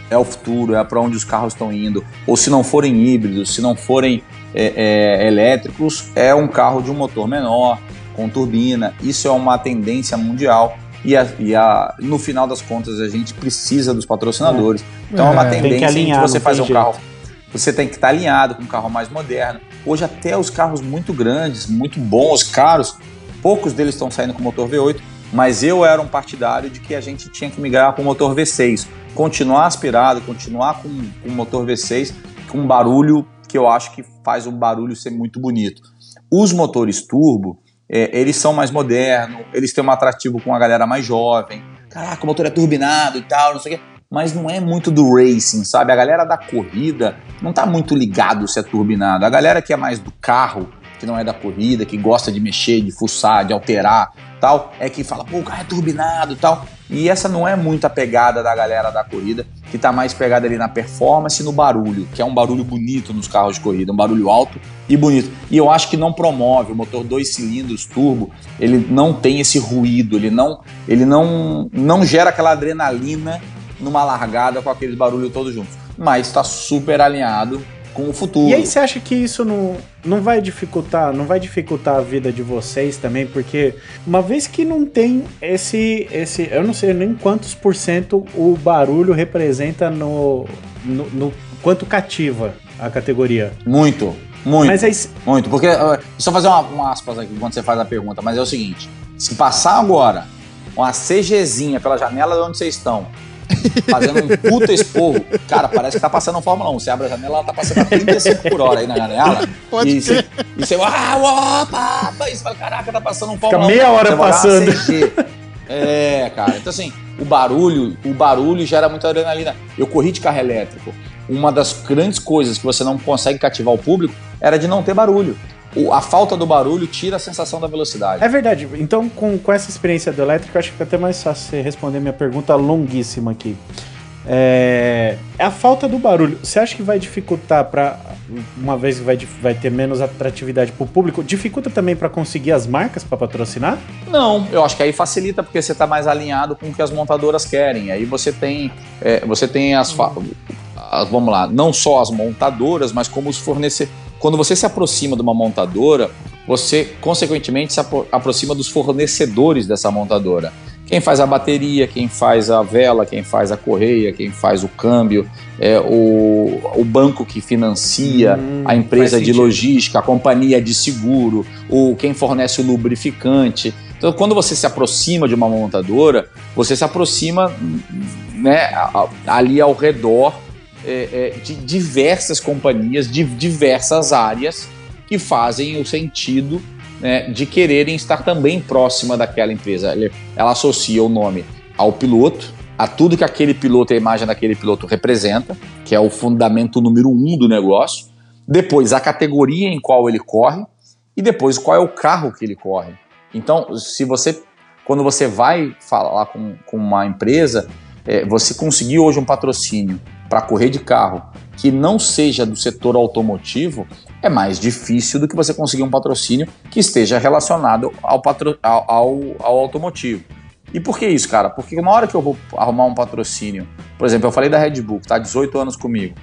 Speaker 4: é o futuro, é para onde os carros estão indo, ou se não forem híbridos, se não forem é, é, elétricos, é um carro de um motor menor, com turbina, isso é uma tendência mundial, e, a- e a- no final das contas a gente precisa dos patrocinadores. Então é uma
Speaker 3: É,
Speaker 4: tendência
Speaker 2: alinhar,
Speaker 4: que você fazer um carro. Você tem que estar alinhado com um carro mais moderno. Hoje até os carros muito grandes, muito bons, caros, poucos deles estão saindo com motor V8, mas eu era um partidário de que a gente tinha que migrar para o motor V6. Continuar aspirado, continuar com com motor V6, com um barulho que eu acho que faz o barulho ser muito bonito. Os motores turbo, é, eles são mais modernos, eles têm um atrativo com a galera mais jovem. Caraca, o motor é turbinado e tal, não sei o quê. Mas não é muito do racing, sabe? A galera da corrida não tá muito ligado se é turbinado. A galera que é mais do carro, que não é da corrida, que gosta de mexer, de fuçar, de alterar, tal, é que fala, pô, o carro é turbinado e tal. E essa não é muito a pegada da galera da corrida, que tá mais pegada ali na performance e no barulho, que é um barulho bonito nos carros de corrida, um barulho alto e bonito. E eu acho que não promove o motor dois cilindros turbo, ele não tem esse ruído, ele não, ele não, não gera aquela adrenalina numa largada com aqueles barulhos todos juntos. Mas está super alinhado com o futuro.
Speaker 2: E aí você acha que isso não, não vai dificultar, não vai dificultar a vida de vocês também, porque uma vez que não tem esse esse, eu não sei nem quantos por cento o barulho representa no, no, no- quanto cativa a categoria.
Speaker 4: Muito, muito.
Speaker 2: Mas aí
Speaker 4: Muito, porque. Só fazer uma, uma aspas aqui quando você faz a pergunta, mas é o seguinte: se passar agora uma CGzinha pela janela de onde vocês estão, fazendo um puta esporro, cara, parece que tá passando um Fórmula 1. Você abre a janela, ela tá passando a 35 por hora aí na janela.
Speaker 1: Pode
Speaker 4: e você, e você, ah, opa, e você fala, caraca, tá passando um Fórmula 1.
Speaker 2: meia hora passando.
Speaker 4: É, cara. Então, assim, o barulho, o barulho gera muita adrenalina. Eu corri de carro elétrico. Uma das grandes coisas que você não consegue cativar o público era de não ter barulho. O- a falta do barulho tira a sensação da velocidade.
Speaker 2: É verdade. Então, com, com essa experiência do elétrico, acho que fica até mais fácil você responder minha pergunta longuíssima aqui. É, é a falta do barulho. Você acha que vai dificultar para uma vez que vai, vai ter menos atratividade para o público, dificulta também para conseguir as marcas para patrocinar?
Speaker 4: Não, eu acho que aí facilita porque você está mais alinhado com o que as montadoras querem. Aí você tem, é, você tem as, as- vamos lá, não só as montadoras, mas como os fornecedores. Quando você se aproxima de uma montadora, você consequentemente se apro- aproxima dos fornecedores dessa montadora. Quem faz a bateria, quem faz a vela, quem faz a correia, quem faz o câmbio, é, o, o banco que financia,
Speaker 2: Hum,
Speaker 4: a empresa de logística, a companhia de seguro, o quem fornece o lubrificante. Então, quando você se aproxima de uma montadora, você se aproxima né, a- a- ali ao redor é, é, de diversas companhias, de diversas áreas que fazem o sentido né, de quererem estar também próxima daquela empresa. Ela associa o nome ao piloto, a tudo que aquele piloto, a imagem daquele piloto representa, que é o fundamento número um do negócio. Depois, a categoria em qual ele corre e depois qual é o carro que ele corre. Então, se você, quando você vai falar com, com uma empresa, é, você conseguir hoje um patrocínio para correr de carro que não seja do setor automotivo é mais difícil do que você conseguir um patrocínio que esteja relacionado ao, patro, ao, ao, ao automotivo. E por que isso, cara? Porque na hora que eu vou arrumar um patrocínio, por exemplo, eu falei da Red Bull, que está há 18 anos comigo,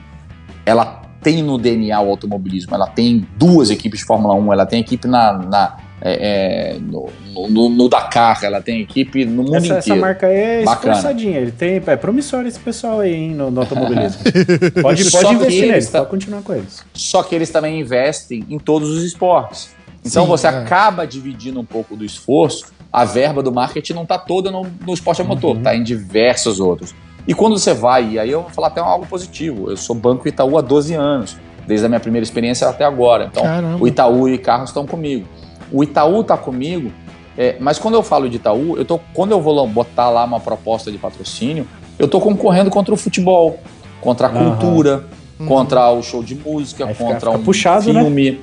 Speaker 4: ela tem no DNA o automobilismo, ela tem duas equipes de Fórmula 1, ela tem equipe na, na, é, é, no, no, no Dakar, ela tem equipe no mundo
Speaker 2: Essa, essa
Speaker 4: inteiro.
Speaker 2: marca aí é
Speaker 4: Bacana.
Speaker 2: esforçadinha. Ele tem, é promissor esse pessoal aí, hein, no, no automobilismo. pode
Speaker 4: Só
Speaker 2: pode
Speaker 4: que
Speaker 2: investir
Speaker 4: eles
Speaker 2: neles,
Speaker 4: tá-
Speaker 2: pode continuar com eles.
Speaker 4: Só que eles também investem em todos os esportes. Então
Speaker 1: Sim,
Speaker 4: você
Speaker 1: é.
Speaker 4: acaba dividindo um pouco do esforço. A verba do marketing não está toda no, no esporte a motor, está em diversos outros. E quando você vai, e aí eu vou falar até algo positivo. Eu sou Banco Itaú há 12 anos, desde a minha primeira experiência até agora. Então,
Speaker 3: Caramba.
Speaker 4: o Itaú e Carros estão comigo. O Itaú está comigo, é, mas quando eu falo de Itaú, eu tô, quando eu vou botar lá uma proposta de patrocínio, eu estou concorrendo contra o futebol, contra a cultura,
Speaker 1: Uhum.
Speaker 4: contra o show de música,
Speaker 2: Aí
Speaker 4: contra
Speaker 2: fica
Speaker 4: um
Speaker 2: puxado, né?
Speaker 4: filme.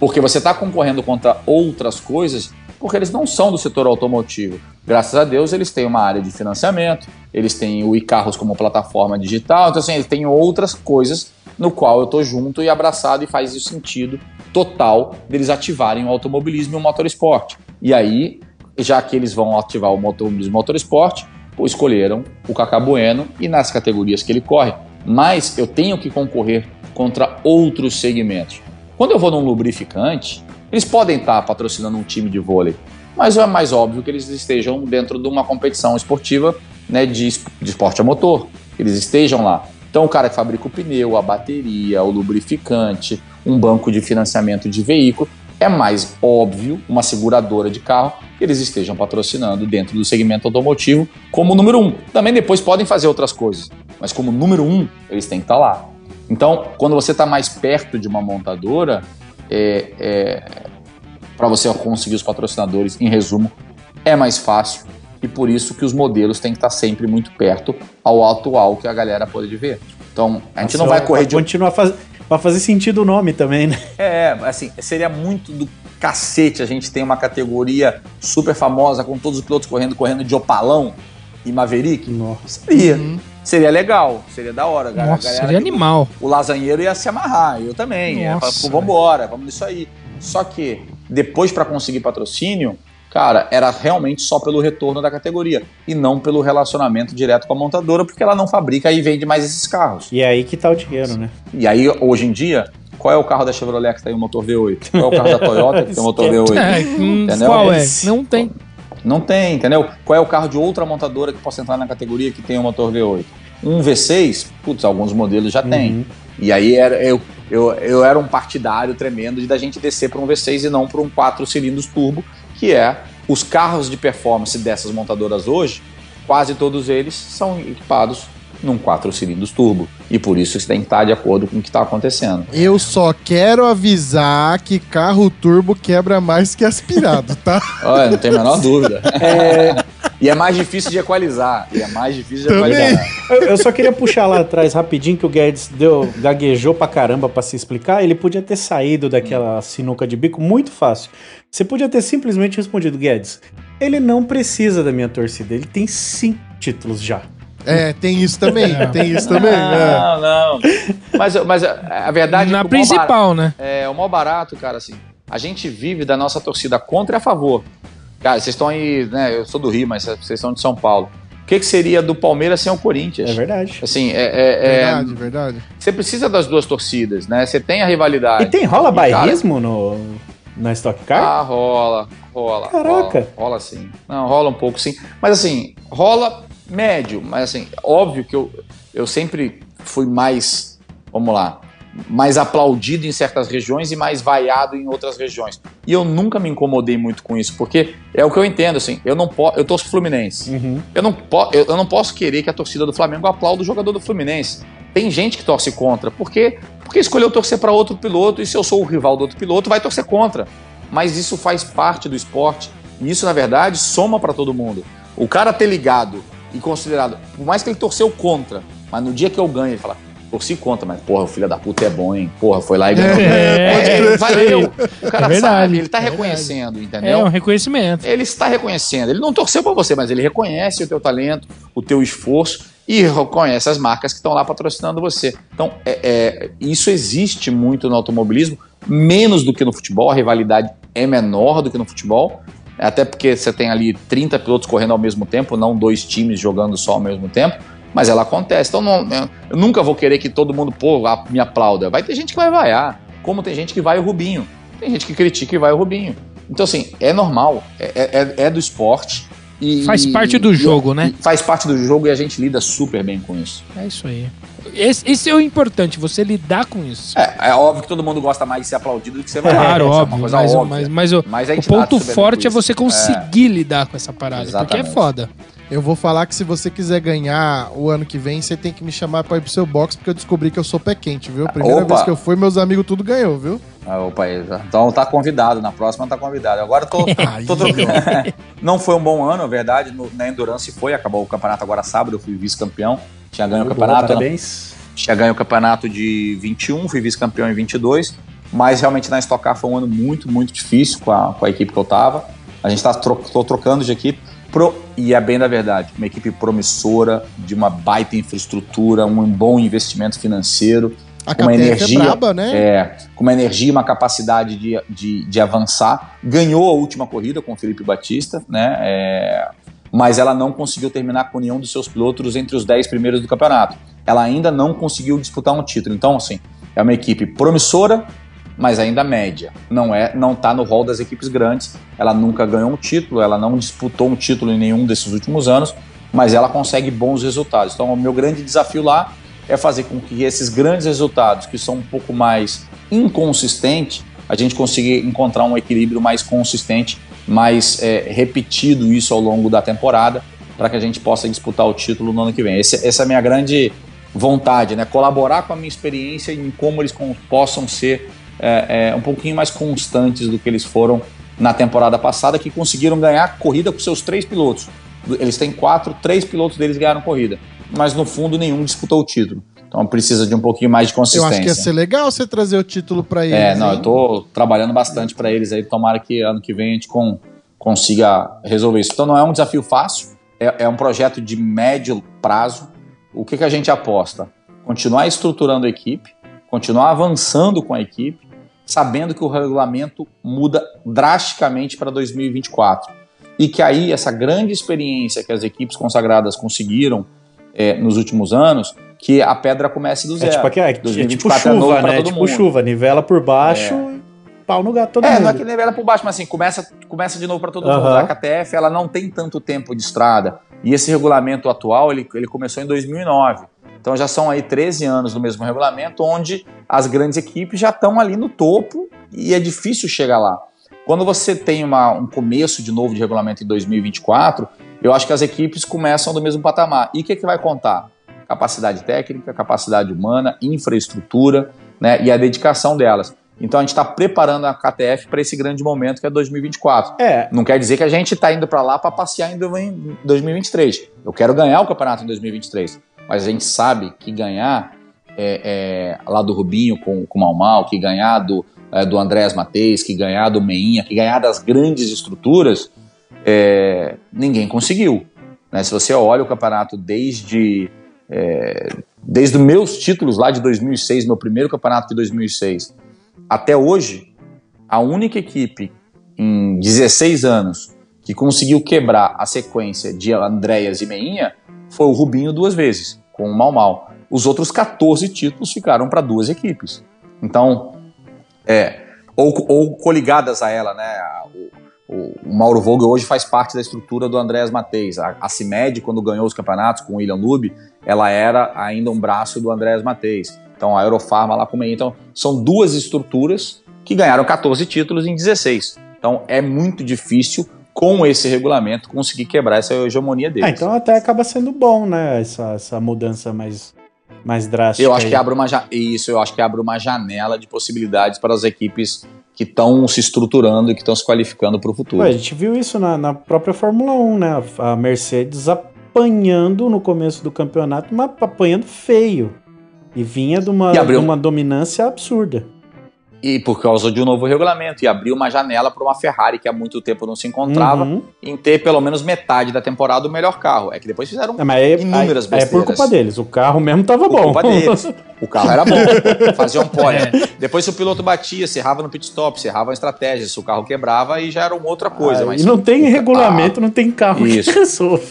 Speaker 4: Porque você está concorrendo contra outras coisas, porque eles não são do setor automotivo. Graças a Deus, eles têm uma área de financiamento, eles têm o e-carros como plataforma digital, então assim, eles têm outras coisas no qual eu tô junto e abraçado e faz isso sentido total deles ativarem o automobilismo e o motorsport. E aí, já que eles vão ativar o automobilismo e o motorsport, escolheram o Cacá Bueno e nas categorias que ele corre. Mas eu tenho que concorrer contra outros segmentos. Quando eu vou num lubrificante, eles podem estar patrocinando um time de vôlei, mas é mais óbvio que eles estejam dentro de uma competição esportiva né, de, de esporte a motor. Eles estejam lá. Então, o cara que fabrica o pneu, a bateria, o lubrificante, um banco de financiamento de veículo, é mais óbvio, uma seguradora de carro, que eles estejam patrocinando dentro do segmento automotivo como número um. Também depois podem fazer outras coisas, mas como número um, eles têm que estar lá. Então, quando você está mais perto de uma montadora, é, para você conseguir os patrocinadores, em resumo, é mais fácil e por isso que os modelos têm que estar sempre muito perto ao atual que a galera pode ver. Então, a gente não
Speaker 2: Nossa,
Speaker 4: vai correr de
Speaker 2: Continuar faz... Pra fazer sentido o nome também, né?
Speaker 4: é, assim, seria muito do cacete a gente ter uma categoria super famosa com todos os pilotos correndo, correndo de opalão e Maverick.
Speaker 2: Nossa.
Speaker 4: Seria.
Speaker 1: Uhum.
Speaker 4: Seria legal, seria da hora. galera.
Speaker 3: Nossa, seria
Speaker 4: que-
Speaker 3: animal.
Speaker 4: O lasanheiro ia se amarrar, eu também. Ia falar,
Speaker 3: Nossa,
Speaker 4: pô, vambora, vamos nisso aí. Só que depois para conseguir patrocínio, cara, era realmente só pelo retorno da categoria e não pelo relacionamento direto com a montadora, porque ela não fabrica e vende mais esses carros.
Speaker 2: E é aí que tá o dinheiro, né?
Speaker 4: E aí, hoje em dia, qual é o carro da Chevrolet que tem o motor V8? Qual é o carro da Toyota que tem o motor V8?
Speaker 3: É,
Speaker 4: Entendeu?
Speaker 3: qual é? Não tem.
Speaker 4: Não tem, entendeu? Qual é o carro de outra montadora que possa entrar na categoria que tem o motor V8? Um V6, putz, alguns modelos já tem.
Speaker 2: Uhum.
Speaker 4: E aí era, eu, eu, eu era um partidário tremendo de da gente descer para um V6 e não para um 4 cilindros turbo, que é os carros de performance dessas montadoras hoje, quase todos eles são equipados num 4 cilindros turbo. E por isso você tem que estar de acordo com o que está acontecendo.
Speaker 1: Eu só quero avisar que carro turbo quebra mais que aspirado, tá?
Speaker 4: Olha, não tem a menor dúvida.
Speaker 2: É,
Speaker 4: E é mais difícil de equalizar. E é mais difícil de
Speaker 1: Também.
Speaker 4: equalizar.
Speaker 2: eu, eu só queria puxar lá atrás rapidinho que o Guedes deu, gaguejou pra caramba pra se explicar. Ele podia ter saído daquela sinuca de bico muito fácil. Você podia ter simplesmente respondido, Guedes, ele não precisa da minha torcida, ele tem cinco títulos já.
Speaker 1: É, tem isso também, tem isso também. é.
Speaker 4: Não, não. Mas, mas a, a verdade
Speaker 3: Na
Speaker 4: é que maior barato-
Speaker 3: principal, né?
Speaker 4: É, o maior barato, cara, assim, a gente vive da nossa torcida contra e a favor. Cara, vocês estão aí, né? Eu sou do Rio, mas vocês são de São Paulo. O que, que seria do Palmeiras sem o Corinthians?
Speaker 2: É verdade.
Speaker 4: Assim, é, é- é-
Speaker 1: Verdade, verdade.
Speaker 4: você precisa das duas torcidas, né? Você tem a rivalidade.
Speaker 2: E tem rola bairrismo no, na Stock Car?
Speaker 4: Ah, rola, rola.
Speaker 2: Caraca.
Speaker 4: Rola, rola sim. Não, rola um pouco sim. Mas assim, rola médio. Mas assim, óbvio que eu, eu sempre fui mais, vamos lá, mais aplaudido em certas regiões e mais vaiado em outras regiões. E eu nunca me incomodei muito com isso, porque é o que eu entendo, assim, eu não posso, eu torço Fluminense.
Speaker 2: Uhum.
Speaker 4: Eu não, po eu, eu não posso querer que a torcida do Flamengo aplaude o jogador do Fluminense. Tem gente que torce contra. Por quê? Porque escolheu torcer para outro piloto e se eu sou o rival do outro piloto, vai torcer contra. Mas isso faz parte do esporte. E isso, na verdade, soma para todo mundo. O cara ter ligado e considerado, por mais que ele torceu contra, mas no dia que eu ganho, ele fala, torci contra, mas porra, o filho da puta é bom, hein? Porra, foi lá e ganhou.
Speaker 3: É,
Speaker 1: pode
Speaker 4: É,
Speaker 1: crer.
Speaker 4: valeu. O cara
Speaker 3: É verdade,
Speaker 4: sabe, ele tá
Speaker 3: é verdade.
Speaker 4: reconhecendo,
Speaker 3: É
Speaker 4: entendeu?
Speaker 3: um reconhecimento.
Speaker 4: ele está reconhecendo. Ele não torceu para você, mas ele reconhece o teu talento, o teu esforço e reconhece as marcas que estão lá patrocinando você. Então, é- é, isso existe muito no automobilismo, menos do que no futebol. A rivalidade é menor do que no futebol. Até porque você tem ali 30 pilotos correndo ao mesmo tempo, não dois times jogando só ao mesmo tempo. Mas ela acontece. Então, não- eu nunca vou querer que todo mundo pô, me aplauda. Vai ter gente que vai vaiar. Como tem gente que vai o Rubinho. Tem gente que critica e vai o Rubinho. Então, assim, é normal. É, é- é do esporte. E,
Speaker 3: Faz parte do
Speaker 4: e-
Speaker 3: jogo, né?
Speaker 4: e Faz parte do jogo e a gente lida super bem com isso.
Speaker 3: É isso aí. esse, esse é o importante, você lidar com isso.
Speaker 4: É, é óbvio que todo mundo gosta mais de ser aplaudido do que ser
Speaker 3: Claro,
Speaker 4: é
Speaker 3: óbvio.
Speaker 4: uma coisa
Speaker 3: mas,
Speaker 4: óbvia.
Speaker 3: mas, mas o,
Speaker 4: Mas
Speaker 3: o ponto forte é você conseguir lidar com essa parada. Porque é
Speaker 4: Exatamente.
Speaker 3: foda.
Speaker 1: Eu vou falar que se você quiser ganhar o ano que vem, você tem que me chamar pra ir pro seu box, porque eu descobri que eu sou pé quente, viu? Primeira
Speaker 4: Opa.
Speaker 1: vez que eu fui, meus amigos tudo ganhou, viu?
Speaker 4: Ah, opa, então tá convidado, na próxima tá convidado. Agora eu tô, tô trocando. Não foi um bom ano, é verdade. No- na Endurance foi, acabou o campeonato agora sábado, eu fui vice-campeão. Tinha ganho o
Speaker 2: Boa,
Speaker 4: campeonato. né?
Speaker 2: parabéns.
Speaker 4: Tinha ganho o campeonato de 21, fui vice-campeão em 22. Mas realmente na Stock Car foi um ano muito, muito difícil com a, com a equipe que eu tava. A gente tá tro tô trocando de equipe. Pro, e é bem da verdade, uma equipe promissora, de uma baita infraestrutura, um bom investimento financeiro.
Speaker 1: A
Speaker 4: Uma
Speaker 1: KTF
Speaker 4: energia,
Speaker 1: é braba, né?
Speaker 4: É, com uma energia e uma capacidade de, de, de avançar. Ganhou a última corrida com o Felipe Batista, né? É, mas ela não conseguiu terminar com nenhum dos seus pilotos entre os 10 primeiros do campeonato. Ela ainda não conseguiu disputar um título. Então, assim, é uma equipe promissora, mas ainda média. Não é, não está no rol das equipes grandes. Ela nunca ganhou um título, ela não disputou um título em nenhum desses últimos anos, mas ela consegue bons resultados. Então, o meu grande desafio lá é fazer com que esses grandes resultados, que são um pouco mais inconsistentes, a gente consiga encontrar um equilíbrio mais consistente, mais é, repetido isso ao longo da temporada, para que a gente possa disputar o título no ano que vem. Esse- essa é a minha grande vontade, né? Colaborar com a minha experiência em como eles possam ser é, é, um pouquinho mais constantes do que eles foram na temporada passada, que conseguiram ganhar corrida com seus três pilotos. Eles têm quatro, três pilotos deles ganharam corrida, mas no fundo nenhum disputou o título. Então precisa de um pouquinho mais de
Speaker 1: Eu
Speaker 4: consistência.
Speaker 1: acho que ia ser legal você trazer o título pra eles.
Speaker 4: É, não,
Speaker 1: hein?
Speaker 4: eu tô trabalhando bastante para eles aí. Tomara que ano que vem a gente con- consiga resolver isso. Então não é um desafio fácil, é, é um projeto de médio prazo. O que, que a gente aposta? Continuar estruturando a equipe, continuar avançando com a equipe, sabendo que o regulamento muda drasticamente para 2024. E que aí essa grande experiência que as equipes consagradas conseguiram é, nos últimos anos, que a pedra comece do
Speaker 2: É
Speaker 4: zero.
Speaker 2: tipo, aqui, é, é tipo
Speaker 4: 2024 é novo
Speaker 2: chuva,
Speaker 4: pra
Speaker 2: né?
Speaker 4: todo
Speaker 2: Tipo
Speaker 4: mundo.
Speaker 2: chuva, nivela por baixo e pau no gato todo
Speaker 4: É,
Speaker 2: mundo.
Speaker 4: não é que nivela por baixo, mas assim, começa, começa de novo para todo mundo.
Speaker 2: Aham.
Speaker 4: A KTF, ela não tem tanto tempo de estrada. E esse regulamento atual, ele, ele começou em 2009. Então já são aí 13 anos do mesmo regulamento, onde as grandes equipes já estão ali no topo e é difícil chegar lá. Quando você tem uma- um começo de novo de regulamento em 2024, eu acho que as equipes começam do mesmo patamar. E o que, que vai contar? Capacidade técnica, capacidade humana, infraestrutura né, e a dedicação delas. Então a gente está preparando a KTF para esse grande momento que é 2024.
Speaker 2: É,
Speaker 4: Não quer dizer que a gente está indo para lá para passear em 2023. Eu quero ganhar o campeonato em 2023. Mas a gente sabe que ganhar é, é, lá do Rubinho com, com o Mal Mal, que ganhar do, é, do Andrés Mateis, que ganhar do Meinha, que ganhar das grandes estruturas, é, ninguém conseguiu. né? Se você olha o campeonato desde, é, desde os meus títulos lá de 2006, meu primeiro campeonato de 2006, até hoje, a única equipe em 16 anos que conseguiu quebrar a sequência de Andréas e Meinha foi o Rubinho duas vezes, com o Mal Mal. Os outros 14 títulos ficaram para duas equipes. Então, é, ou, ou coligadas a ela, né? O- o Mauro Vogel hoje faz parte da estrutura do Andréas Mateis. A, a CIMED, quando ganhou os campeonatos com o William Lube, ela era ainda um braço do Andréas Mateis. Então, a Eurofarma lá com o. Então, são duas estruturas que ganharam 14 títulos em 16. Então, é muito difícil, com esse regulamento, conseguir quebrar essa hegemonia deles.
Speaker 2: ah, então até acaba sendo bom, né? Essa, essa mudança mais, mais drástica.
Speaker 4: Eu acho
Speaker 2: aí.
Speaker 4: que abre uma isso, eu acho que abre uma janela de possibilidades para as equipes que estão se estruturando e que estão se qualificando para o futuro.
Speaker 2: Ué, a gente viu isso na, na própria Fórmula 1, né? A Mercedes apanhando no começo do campeonato, mas apanhando feio. E vinha de uma,
Speaker 4: E abriu-
Speaker 2: de uma dominância absurda.
Speaker 4: E por causa de um novo regulamento, e abriu uma janela para uma Ferrari que há muito tempo não se encontrava,
Speaker 2: Uhum.
Speaker 4: em ter pelo menos metade da temporada o melhor carro. É que depois fizeram
Speaker 2: É,
Speaker 4: Inúmeras
Speaker 2: aí- aí é por
Speaker 4: besteiras.
Speaker 2: culpa deles. O carro mesmo tava
Speaker 4: por
Speaker 2: bom.
Speaker 4: culpa deles. O carro era bom, fazia um pole.
Speaker 3: É.
Speaker 4: Depois se o piloto batia, se errava no pit stop, se errava a estratégia, se o carro quebrava, aí já era uma outra coisa.
Speaker 2: Ah,
Speaker 4: mas
Speaker 2: e não tem regulamento, não tem carro
Speaker 4: Isso.
Speaker 2: que resolva.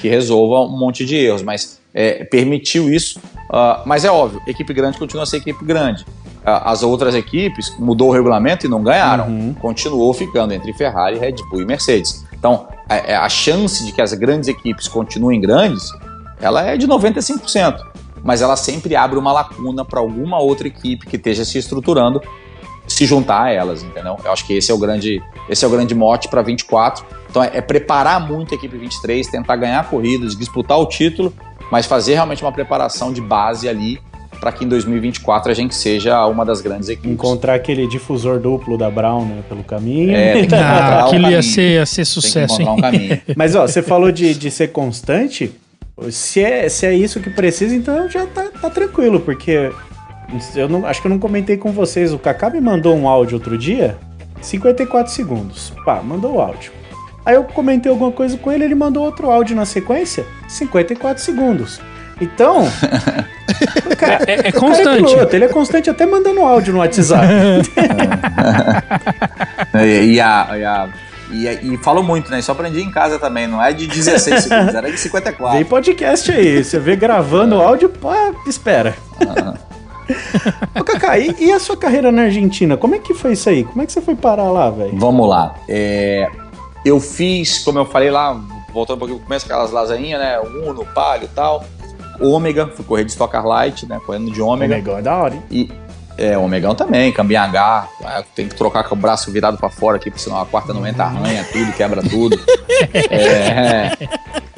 Speaker 4: que resolva um monte de erros, mas é, permitiu isso. ah, mas é óbvio, equipe grande continua a ser equipe grande. Ah, as outras equipes mudou o regulamento e não ganharam.
Speaker 2: Uhum.
Speaker 4: Continuou ficando entre Ferrari, Red Bull e Mercedes. Então, a, é, a chance de que as grandes equipes continuem grandes, ela é de 95%. mas ela sempre abre uma lacuna para alguma outra equipe que esteja se estruturando se juntar a elas, entendeu? Eu acho que esse é o grande, esse é o grande mote para 24. Então é, é, preparar muito a equipe 23, tentar ganhar corridas, disputar o título, mas fazer realmente uma preparação de base ali para que em 2024 a gente seja uma das grandes equipes.
Speaker 2: Encontrar aquele difusor duplo da Brown né, pelo caminho.
Speaker 3: É, tem que ah, aquilo um ia, ser, ia ser sucesso. Tem que
Speaker 2: um caminho. Mas ó, você falou de, de ser constante. Se é, se é isso que precisa, então já tá, tá tranquilo, porque eu não, acho que eu não comentei com vocês. O Kaká me mandou um áudio outro dia, 54 segundos. Pá, mandou o áudio. Aí eu comentei alguma coisa com ele, ele mandou outro áudio na sequência, 54 segundos. Então.
Speaker 3: Cara, é, é, constante.
Speaker 2: É ele é constante até mandando áudio no WhatsApp.
Speaker 4: e, e, a, e, a, e, e falou muito, né? Só aprendi em casa também, não é de 16 segundos, era de 54.
Speaker 2: Vem podcast aí, você vê gravando o áudio, pô, espera. Ô, Cacá, e, e, a sua carreira na Argentina? Como é que foi isso aí? Como é que você foi parar lá, velho?
Speaker 4: Vamos lá. É, eu fiz, como eu falei lá, voltando um pouquinho, começo aquelas lasanhinhas, né? Uno, palio e tal ômega, fui correr de Stock Light, né? Correndo de ômega.
Speaker 2: Omegão é da hora, hein?
Speaker 4: E, é, omegão também, cambinha H, tem que trocar com o braço virado para fora aqui, porque senão a quarta não entra, arranha tudo, quebra tudo. é,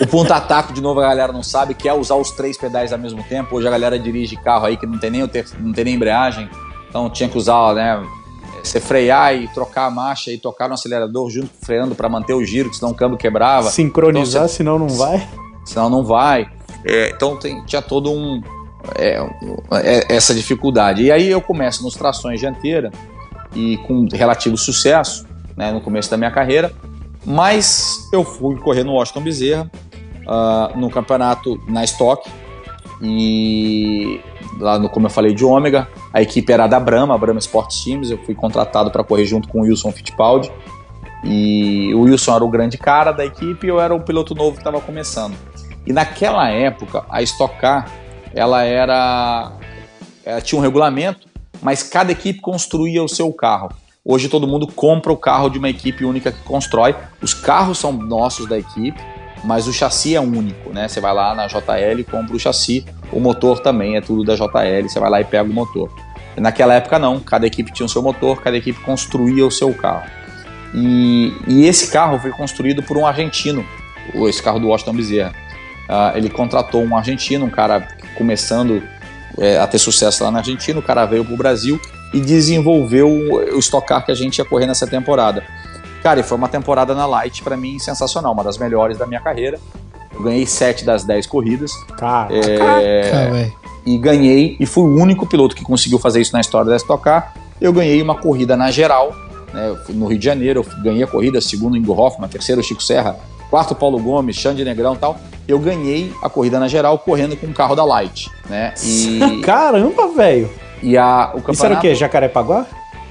Speaker 4: o ponto ataque, de novo, a galera não sabe, que é usar os três pedais ao mesmo tempo. Hoje a galera dirige carro aí que não tem nem, ter, não tem nem embreagem, então tinha que usar, né? Você frear e trocar a marcha e tocar no acelerador junto freando para manter o giro, que senão o câmbio quebrava.
Speaker 2: Sincronizar, então, senão não vai.
Speaker 4: Senão não vai. É, então tem, tinha todo um. É, é, essa dificuldade. E aí eu começo nos trações dianteira e com relativo sucesso né, no começo da minha carreira, mas eu fui correr no Washington Bezerra, uh, no campeonato na Stock, e lá no, como eu falei, de ômega, a equipe era da Brahma, a Brahma Sports Teams, eu fui contratado para correr junto com o Wilson Fittipaldi, e o Wilson era o grande cara da equipe e eu era o piloto novo que estava começando. E naquela época, a Stock Car, ela era ela tinha um regulamento, mas cada equipe construía o seu carro. Hoje todo mundo compra o carro de uma equipe única que constrói. Os carros são nossos da equipe, mas o chassi é único, né? Você vai lá na JL e compra o chassi, o motor também é tudo da JL, você vai lá e pega o motor. Naquela época não, cada equipe tinha o seu motor, cada equipe construía o seu carro. E, e esse carro foi construído por um argentino, esse carro do Washington Bezerra. Uh, ele contratou um argentino, um cara começando é, a ter sucesso lá na Argentina. O cara veio para o Brasil e desenvolveu o Stock Car que a gente ia correr nessa temporada. Cara, e foi uma temporada na Light para mim sensacional, uma das melhores da minha carreira. Eu ganhei 7 das 10 corridas.
Speaker 2: Caraca, é,
Speaker 4: e ganhei, e fui o único piloto que conseguiu fazer isso na história da Stock Car. Eu ganhei uma corrida na geral, né, no Rio de Janeiro, eu ganhei a corrida, segundo Ingo Hoffman, terceiro Chico Serra, quarto Paulo Gomes, Xande Negrão e tal eu ganhei a corrida na geral correndo com o carro da Light, né?
Speaker 2: E caramba, velho.
Speaker 4: E a o campeonato
Speaker 2: Isso era o quê? Jacarepaguá?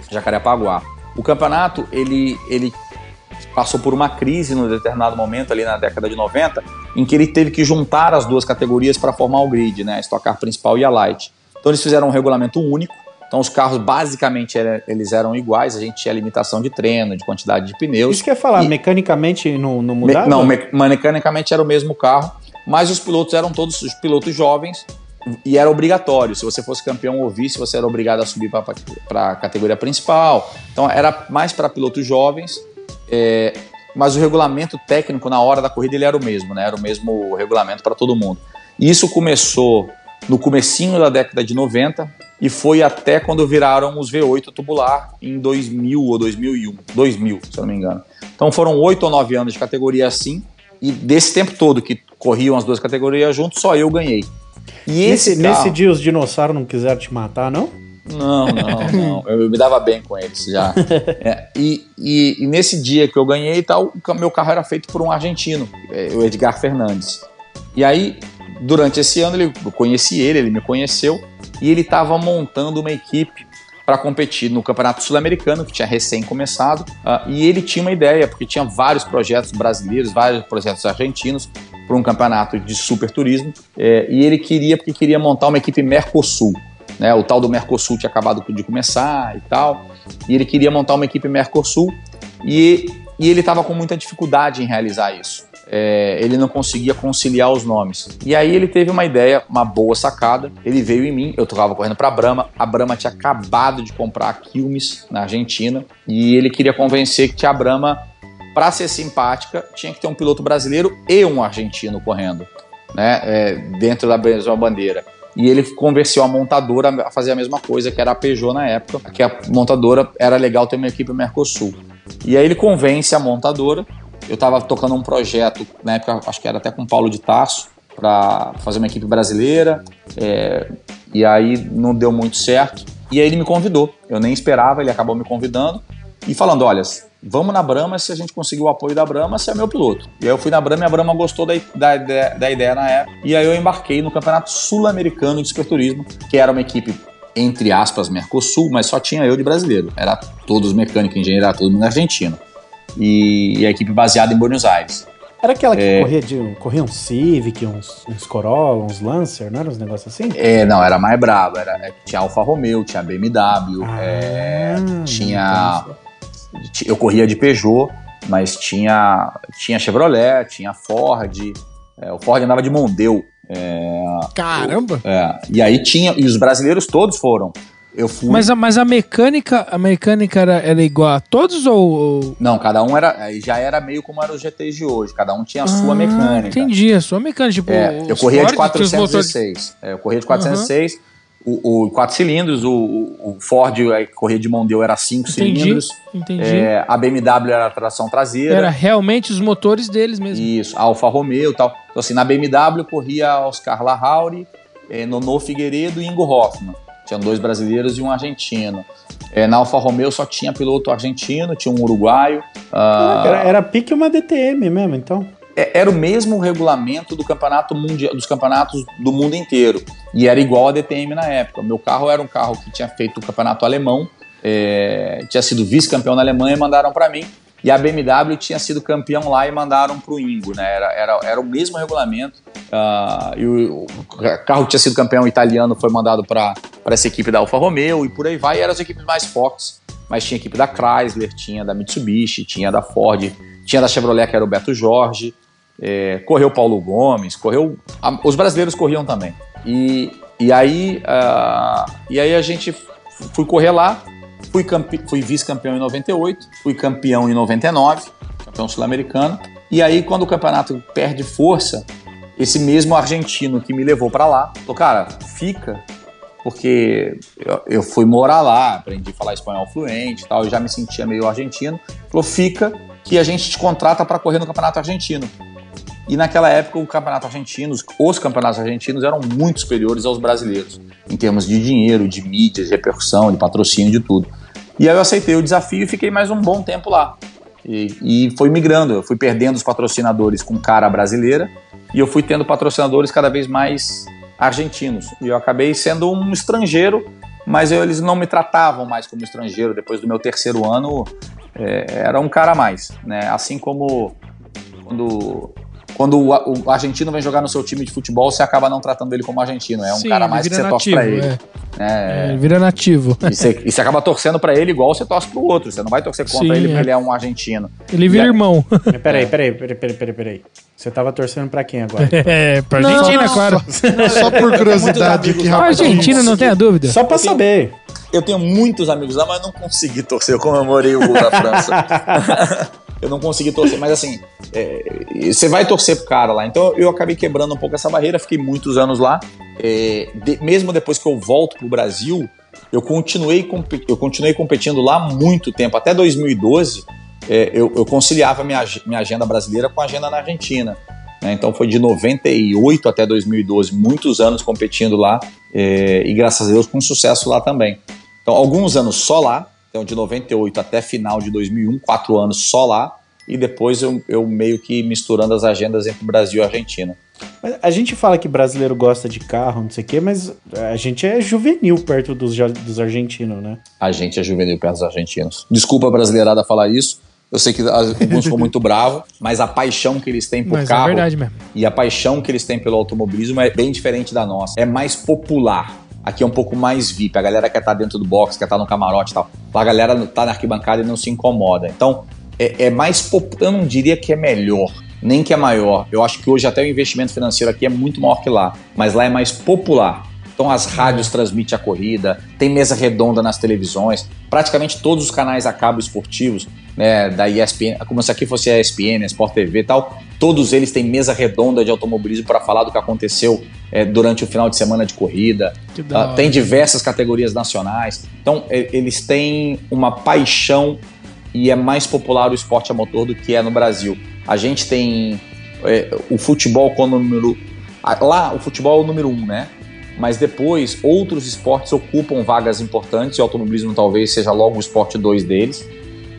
Speaker 4: Jacarepaguá. O campeonato ele ele passou por uma crise no determinado momento ali na década de 90, em que ele teve que juntar as duas categorias para formar o grid, né? A Stock Car principal e a Light. Então eles fizeram um regulamento único então os carros basicamente eles eram iguais, a gente tinha limitação de treino, de quantidade de pneus.
Speaker 2: Isso quer falar, e... mecanicamente não, não mudava?
Speaker 4: Me, não, me, mecanicamente era o mesmo carro, mas os pilotos eram todos os pilotos jovens e era obrigatório. Se você fosse campeão ou vice, você era obrigado a subir para a categoria principal. Então era mais para pilotos jovens, é, mas o regulamento técnico na hora da corrida ele era o mesmo, né? Era o mesmo regulamento para todo mundo. E isso começou no comecinho da década de 90, e foi até quando viraram os V8 tubular em 2000 ou 2001, 2000, se eu não me engano. Então foram oito ou nove anos de categoria assim, e desse tempo todo que corriam as duas categorias juntos, só eu ganhei.
Speaker 2: E esse nesse, carro... nesse dia os dinossauros não quiseram te matar, não?
Speaker 4: Não, não, não. Eu me dava bem com eles já. É, e, e, e, nesse dia que eu ganhei e tal, meu carro era feito por um argentino, é, o Edgar Fernandes. E aí, durante esse ano, ele, eu conheci ele, ele me conheceu, e ele estava montando uma equipe para competir no Campeonato Sul-Americano, que tinha recém começado, uh, e ele tinha uma ideia, porque tinha vários projetos brasileiros, vários projetos argentinos, para um campeonato de super turismo, é, e ele queria, porque queria montar uma equipe Mercosul. Né, o tal do Mercosul tinha acabado de começar e tal, e ele queria montar uma equipe Mercosul, e, e ele estava com muita dificuldade em realizar isso. é, ele não conseguia conciliar os nomes. E aí ele teve uma ideia, uma boa sacada. Ele veio em mim, eu tocava correndo para a Brahma. A Brahma tinha acabado de comprar a Quilmes na Argentina e ele queria convencer que a Brahma, para ser simpática, tinha que ter um piloto brasileiro e um argentino correndo, né, é, dentro da mesma bandeira. E ele convenceu a montadora a fazer a mesma coisa, que era a Peugeot na época, que a montadora era legal ter uma equipe Mercosul. E aí ele convence a montadora eu estava tocando um projeto, na época, acho que era até com o Paulo de Tarso, para fazer uma equipe brasileira, é, e aí não deu muito certo. E aí ele me convidou, eu nem esperava, ele acabou me convidando e falando: olha, vamos na Brahma, se a gente conseguir o apoio da Brahma, você é meu piloto. E aí eu fui na Brahma e a Brahma gostou da, da, da ideia na época. E aí eu embarquei no Campeonato Sul-Americano de Superturismo, que era uma equipe entre aspas, Mercosul, mas só tinha eu de brasileiro. Era todos mecânicos, engenheiro, era todo mundo argentino e, e a equipe baseada em Buenos Aires.
Speaker 2: Era aquela que é... corria, de, corria um Civic, uns, uns Corolla, uns Lancer, não eram uns negócios assim?
Speaker 4: É, não, era mais brabo. Era, é, tinha Alfa Romeo, tinha BMW, ah, é, tinha. Eu corria de Peugeot, mas tinha, tinha Chevrolet, tinha Ford. É, o Ford andava de Mondeu. É,
Speaker 1: Caramba!
Speaker 4: É, e aí tinha. E os brasileiros todos foram. Eu fui.
Speaker 3: Mas a, mas a mecânica, a mecânica era, era igual a todos ou,
Speaker 4: Não, cada um era. Já era meio como era os GTs de hoje. Cada um tinha a sua ah, mecânica.
Speaker 3: Entendi, a sua mecânica. Tipo,
Speaker 4: é, eu corria Ford, de 406. É, eu corria de 406. Uhum. O, o quatro cilindros, o, o Ford corria de Mondeo era cinco entendi, cilindros.
Speaker 3: Entendi. É,
Speaker 4: a BMW era a tração traseira.
Speaker 3: Era realmente os motores deles mesmo.
Speaker 4: Isso, a Alfa Romeo e tal. Então, assim, na BMW corria Oscar Lahauri, é, Nono Figueiredo e Ingo Hoffman. Tinha dois brasileiros e um argentino. É, na Alfa Romeo só tinha piloto argentino, tinha um uruguaio.
Speaker 2: Uh... Era, era pique uma DTM mesmo, então.
Speaker 4: É, era o mesmo regulamento do campeonato mundial, dos campeonatos do mundo inteiro. E era igual a DTM na época. Meu carro era um carro que tinha feito o campeonato alemão, é, tinha sido vice-campeão na Alemanha e mandaram para mim. E a BMW tinha sido campeão lá e mandaram para o Ingo, né? Era, era, era o mesmo regulamento. Uh, e o, o, carro que tinha sido campeão italiano foi mandado para essa equipe da Alfa Romeo e por aí vai. E eram as equipes mais fortes. Mas tinha equipe da Chrysler, tinha da Mitsubishi, tinha da Ford, tinha da Chevrolet, que era o Beto Jorge. É, correu Paulo Gomes, correu. A, os brasileiros corriam também. E, e, aí, uh, e aí a gente fui correr lá Fui, fui vice-campeão em 98, fui campeão em 99, campeão sul-americano. E aí, quando o campeonato perde força, esse mesmo argentino que me levou para lá falou: cara, fica, porque eu, eu, fui morar lá, aprendi a falar espanhol fluente e tal, eu já me sentia meio argentino. Falou: fica, que a gente te contrata para correr no campeonato argentino. E naquela época, o campeonato argentino, os campeonatos argentinos eram muito superiores aos brasileiros, em termos de dinheiro, de mídia, de repercussão, de patrocínio, de tudo. E aí eu aceitei o desafio e fiquei mais um bom tempo lá. E, e foi migrando, eu fui perdendo os patrocinadores com cara brasileira e eu fui tendo patrocinadores cada vez mais argentinos. E eu acabei sendo um estrangeiro, mas eu, eles não me tratavam mais como estrangeiro. Depois do meu terceiro ano, é, era um cara a mais. Né? Assim como quando quando o, o, argentino vem jogar no seu time de futebol, você acaba não tratando ele como argentino. É um Sim, cara mais que você nativo, torce pra ele. É.
Speaker 3: É, é, vira nativo.
Speaker 4: E você, e você, acaba torcendo pra ele igual você torce pro outro. Você não vai torcer contra Sim, ele porque é. ele é um argentino.
Speaker 3: Ele vira irmão.
Speaker 2: Peraí, peraí, peraí, peraí, peraí, peraí. Você tava torcendo pra quem agora?
Speaker 3: É, pra Argentina, não, claro.
Speaker 1: Só, só por curiosidade.
Speaker 3: que pra Argentina, não tem a dúvida.
Speaker 2: Só pra saber.
Speaker 4: Eu tenho muitos amigos lá, mas não consegui torcer. Eu comemorei o gol da França. eu não consegui torcer, mas assim, é, você vai torcer pro cara lá. Então eu acabei quebrando um pouco essa barreira, fiquei muitos anos lá. É, de, mesmo depois que eu volto pro Brasil, eu continuei, eu continuei competindo lá muito tempo, até 2012. É, eu, eu, conciliava minha, minha agenda brasileira com a agenda na Argentina. Né? Então foi de 98 até 2012, muitos anos competindo lá é, e graças a Deus com sucesso lá também. Então, alguns anos só lá, então de 98 até final de 2001, quatro anos só lá, e depois eu, eu meio que misturando as agendas entre Brasil e Argentina.
Speaker 2: Mas a gente fala que brasileiro gosta de carro, não sei o quê, mas a gente é juvenil perto dos, dos argentinos, né?
Speaker 4: A gente é juvenil perto dos argentinos. Desculpa a brasileirada falar isso. Eu sei que alguns ficam muito bravos, mas a paixão que eles têm por mas é carro é
Speaker 3: verdade mesmo.
Speaker 4: e a paixão que eles têm pelo automobilismo é bem diferente da nossa. É mais popular. Aqui é um pouco mais VIP. A galera quer estar tá dentro do box, quer estar tá no camarote e tal. A galera tá na arquibancada e não se incomoda. Então, é, é mais. Pop... Eu não diria que é melhor. nem que é maior. Eu acho que hoje até o investimento financeiro aqui é muito maior que lá, mas lá é mais popular. Então as rádios transmitem a corrida, tem mesa redonda nas televisões, praticamente todos os canais a cabo esportivos, né, da ESPN, como se aqui fosse a ESPN, a Sport TV e tal, todos eles têm mesa redonda de automobilismo para falar do que aconteceu é, durante o final de semana de corrida. Uh, tem diversas categorias nacionais. Então eles têm uma paixão e é mais popular o esporte a motor do que é no Brasil. A gente tem é, o futebol com o número. Lá o futebol é o número um, né? mas depois outros esportes ocupam vagas importantes e o automobilismo talvez seja logo o esporte 2 deles.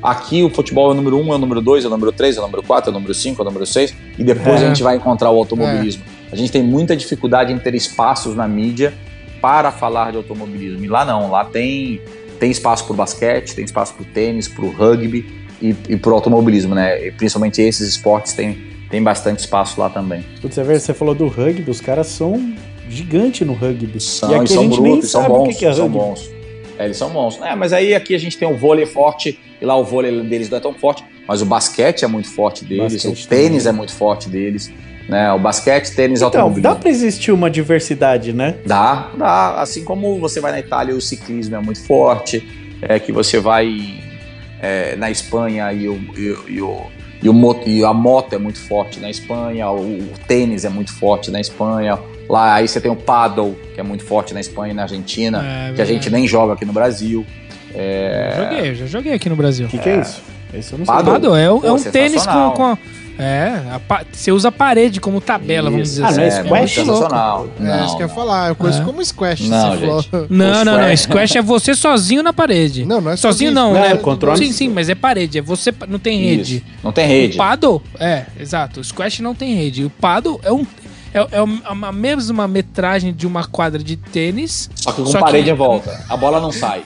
Speaker 4: Aqui o futebol é o número 1, um, é o número 2, é o número 3, é o número 4, é o número 5, é o número 6 e depois é. a gente vai encontrar o automobilismo. É. A gente tem muita dificuldade em ter espaços na mídia para falar de automobilismo. E lá não, lá tem, tem espaço para o basquete, tem espaço para o tênis, para o rugby e, e para o automobilismo, né? E principalmente esses esportes têm, tem bastante espaço lá também.
Speaker 2: Você, vê, você falou do rugby, os caras são gigante no rugby.
Speaker 4: São, e aqui são brutos, são bons, que é são bons. É, eles são bons. É, mas aí aqui a gente tem o vôlei forte, e lá o vôlei deles não é tão forte, mas o basquete é muito forte deles, basquete o tênis também. é muito forte deles. Né, o basquete, tênis,
Speaker 2: então, automobilismo. dá para existir uma diversidade, né?
Speaker 4: Dá, dá. Assim como você vai na Itália, o ciclismo é muito forte, é que você vai é, na Espanha e o, e, e o e, o, e a moto é muito forte na Espanha, o, o tênis é muito forte na Espanha, Lá aí você tem o paddle, que é muito forte na Espanha e na Argentina, é, que a gente nem joga aqui no Brasil.
Speaker 3: É... Eu joguei, já joguei aqui no Brasil.
Speaker 2: O que, que, é isso?
Speaker 3: Esse eu não paddle, paddle é, Pô, é um tênis com, com é, a, você usa a parede como tabela, Isso. vamos dizer
Speaker 2: ah, assim. Não é squash? É,
Speaker 1: sensacional. Não, é, isso que eu ia falar. Eu conheço é. como squash.
Speaker 3: Não, gente. Não, não, não. Squash é você sozinho na parede.
Speaker 1: Não, não é
Speaker 3: sozinho. Sozinho não, não né? Controle. Sim, sim, mas é parede. É você, não tem rede. Isso.
Speaker 4: Não tem rede.
Speaker 3: O paddle, é, exato. O squash não tem rede. O paddle é um, é, é a mesma metragem de uma quadra de tênis.
Speaker 4: Só que com só parede que... em volta. A bola não sai.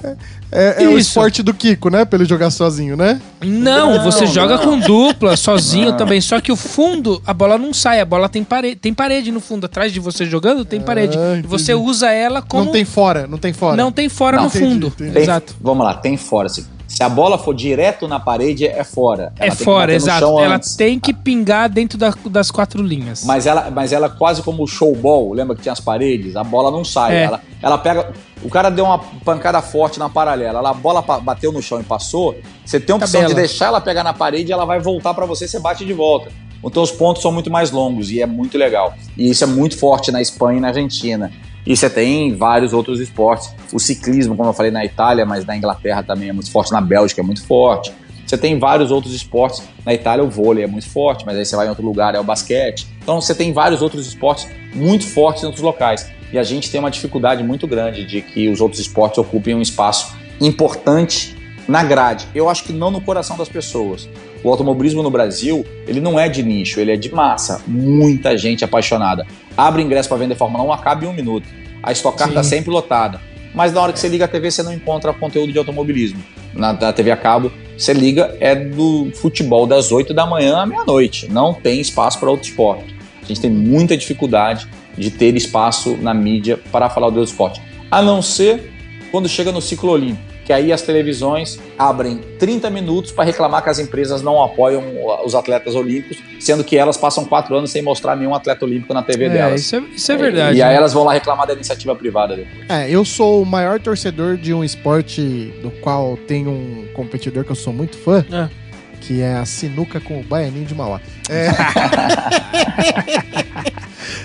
Speaker 1: É, é o esporte do Kiko, né? Pra ele jogar sozinho, né?
Speaker 3: Não, não você não. joga com dupla, sozinho não. também. Só que o fundo, a bola não sai. A bola tem parede, tem parede no fundo. Atrás de você jogando, tem parede. Ah, e você usa ela como.
Speaker 1: Não tem fora, não tem fora.
Speaker 3: Não tem fora no entendi, fundo. Entendi.
Speaker 4: Exato. vamos lá, tem fora. Assim. Se a bola for direto na parede, é fora.
Speaker 3: Ela é fora, exato. Ela antes. tem que pingar dentro da, das quatro linhas.
Speaker 4: Mas ela, mas ela quase como o showball, lembra que tinha as paredes? A bola não sai. É. Ela, ela pega. O cara deu uma pancada forte na paralela. a bola bateu no chão e passou. Você tem a opção Tabela. de deixar ela pegar na parede e ela vai voltar para você, você bate de volta. Então os pontos são muito mais longos e é muito legal. E isso é muito forte na Espanha e na Argentina. E você tem vários outros esportes. O ciclismo, como eu falei, na Itália, mas na Inglaterra também é muito forte, na Bélgica é muito forte. Você tem vários outros esportes. Na Itália o vôlei é muito forte, mas aí você vai em outro lugar é o basquete. Então você tem vários outros esportes muito fortes em outros locais. E a gente tem uma dificuldade muito grande de que os outros esportes ocupem um espaço importante na grade. Eu acho que não no coração das pessoas. O automobilismo no Brasil, ele não é de nicho, ele é de massa. Muita gente apaixonada. Abre ingresso para vender Fórmula 1, acaba em um minuto. A Stock Car está sempre lotada. Mas na hora que você liga a TV, você não encontra conteúdo de automobilismo. Na, na TV a cabo, você liga, é do futebol das 8 da manhã à meia-noite. Não tem espaço para outro esporte. A gente tem muita dificuldade de ter espaço na mídia para falar do outro esporte. A não ser quando chega no ciclo olímpico que aí as televisões abrem 30 minutos para reclamar que as empresas não apoiam os atletas olímpicos, sendo que elas passam quatro anos sem mostrar nenhum atleta olímpico na TV é, delas.
Speaker 3: Isso é, isso é verdade.
Speaker 4: E aí né? elas vão lá reclamar da iniciativa privada depois.
Speaker 1: É, eu sou o maior torcedor de um esporte do qual tem um competidor que eu sou muito fã. É que é a sinuca com o baianinho de Mauá. É.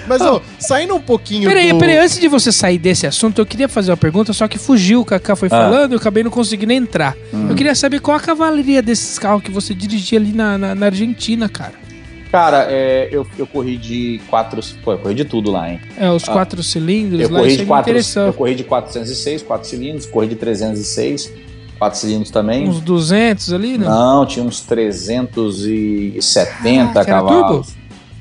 Speaker 1: Mas, ó, saindo um pouquinho
Speaker 3: peraí, do... Peraí, antes de você sair desse assunto, eu queria fazer uma pergunta, só que fugiu, o Kaká foi ah. falando, eu acabei não conseguindo entrar. Hum. Eu queria saber qual a cavalaria desses carros que você dirigia ali na, na, na Argentina, cara.
Speaker 4: Cara, é, eu, eu corri de quatro. Pô, eu corri de tudo lá, hein?
Speaker 3: É, os ah, quatro cilindros
Speaker 4: eu lá, corri de quatro, Eu corri de 406, quatro cilindros, corri de 306, quatro cilindros também.
Speaker 3: Uns 200 ali,
Speaker 4: né? Não, tinha uns 370 ah, cavalos.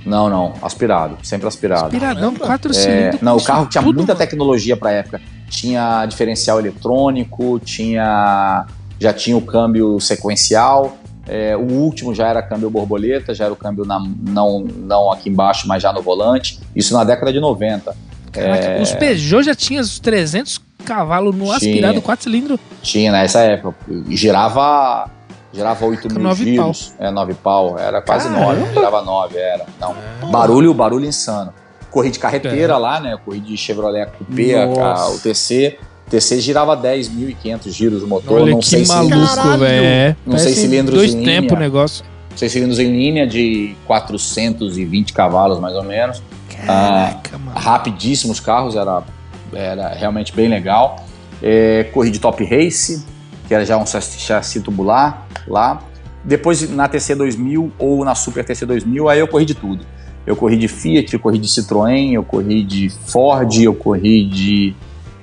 Speaker 4: Não, não, aspirado, sempre aspirado.
Speaker 3: Aspiradão, quatro
Speaker 4: é, cilindros. Não, o carro tinha tudo, muita tecnologia para época. Tinha diferencial eletrônico, tinha já tinha o câmbio sequencial. É, o último já era câmbio borboleta, já era o câmbio na, não, não aqui embaixo, mas já no volante. Isso na década de 90.
Speaker 3: Caraca, é... Os Peugeot já tinham os 300 cavalos no aspirado, quatro cilindros?
Speaker 4: Tinha, nessa época. Girava Girava 8 mil
Speaker 3: Nove
Speaker 4: giros. É, 9 pau. Era quase
Speaker 2: Caramba.
Speaker 4: 9. Girava 9, era. Não. Barulho, barulho insano. Corri de carreteira lá, né? Corri de Chevrolet Coupé, a- o TC. O TC girava 10.500 giros o motor.
Speaker 3: Olha
Speaker 4: não
Speaker 3: que
Speaker 4: sei se
Speaker 3: maluco, velho.
Speaker 4: Não sei cilindros
Speaker 3: Dois
Speaker 4: em
Speaker 3: tempos o
Speaker 4: linha.
Speaker 3: negócio.
Speaker 4: seis cilindros em linha de 420 cavalos, mais ou menos.
Speaker 3: Caraca, mano.
Speaker 4: rapidíssimos carros, era, era realmente bem legal. É, corri de Top Race, que era já um chassi tubular lá. Depois na TC 2000 ou na Super TC 2000, aí eu corri de tudo. Eu corri de Fiat, eu corri de Citroën, eu corri de Ford, eu corri de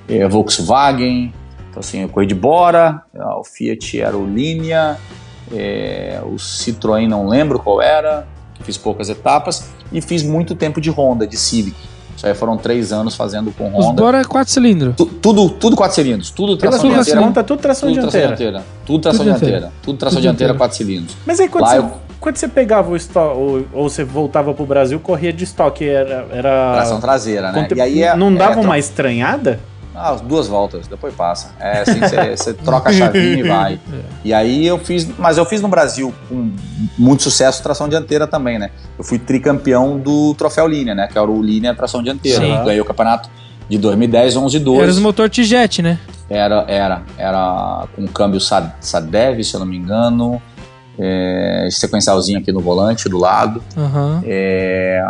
Speaker 4: é, Volkswagen. Então assim, eu corri de Bora, ah, o Fiat era o Linea, é, o Citroën não lembro qual era, fiz poucas etapas e fiz muito tempo de Honda, de Civic. Isso aí foram três anos fazendo com
Speaker 3: Os
Speaker 4: Honda.
Speaker 3: Bora é quatro cilindros.
Speaker 4: Tu- tudo, tudo quatro cilindros, tudo
Speaker 2: Pela
Speaker 4: tração
Speaker 2: sua
Speaker 3: dianteira.
Speaker 2: conta, tudo tração
Speaker 4: Tudo
Speaker 2: dianteira.
Speaker 4: dianteira. Tudo tração
Speaker 3: Tudo dianteira.
Speaker 4: dianteira. Tudo tração
Speaker 3: Tudo
Speaker 4: dianteira,
Speaker 3: dianteira.
Speaker 4: quatro cilindros.
Speaker 2: Mas aí quando,
Speaker 4: Lá
Speaker 2: você,
Speaker 4: eu-
Speaker 2: quando você pegava o estoque, ou, ou você voltava pro Brasil, corria de estoque, era... era
Speaker 4: Tração traseira, né? E aí é,
Speaker 2: não
Speaker 4: é
Speaker 2: dava
Speaker 4: tro-
Speaker 2: uma estranhada?
Speaker 4: Ah, duas voltas, depois passa. É assim, você- você troca a chavinha e vai. E aí eu fiz, mas eu fiz no Brasil com muito sucesso tração dianteira também, né? Eu fui tricampeão do Troféu Linha, né? Que era o Linha tração dianteira.
Speaker 3: Sim.
Speaker 4: Ganhei o campeonato de 2010, 11 e 12.
Speaker 3: Era os motor Tijet, né?
Speaker 4: Era, era, era com câmbio Sa- Sadev, se eu não me engano. É, sequencialzinho aqui no volante, do lado.
Speaker 3: Aham.
Speaker 4: É,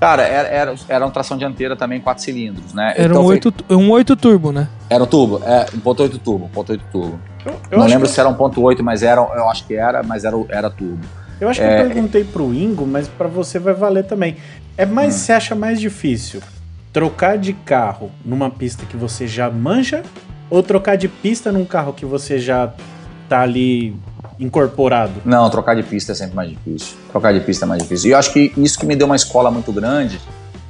Speaker 4: cara, era, era, era uma tração dianteira também, quatro cilindros, né?
Speaker 3: Era
Speaker 4: Então
Speaker 3: um
Speaker 4: foi-
Speaker 3: 8, um 8 turbo, né?
Speaker 4: Era o turbo, é, 1.8 turbo, 1.8 turbo.
Speaker 2: Eu, eu
Speaker 4: não lembro
Speaker 2: que,
Speaker 4: se era 1.8, mas era, eu acho que era, mas era, era turbo.
Speaker 2: eu acho que
Speaker 4: é-
Speaker 2: eu perguntei pro Ingo, mas pra você vai valer também. É mais,
Speaker 4: Hum.
Speaker 2: você acha mais difícil trocar de carro numa pista que você já manja ou trocar de pista num carro que você já tá ali incorporado?
Speaker 4: Não, trocar de pista é sempre mais difícil. Trocar de pista é mais difícil. E eu acho que isso que me deu uma escola muito grande,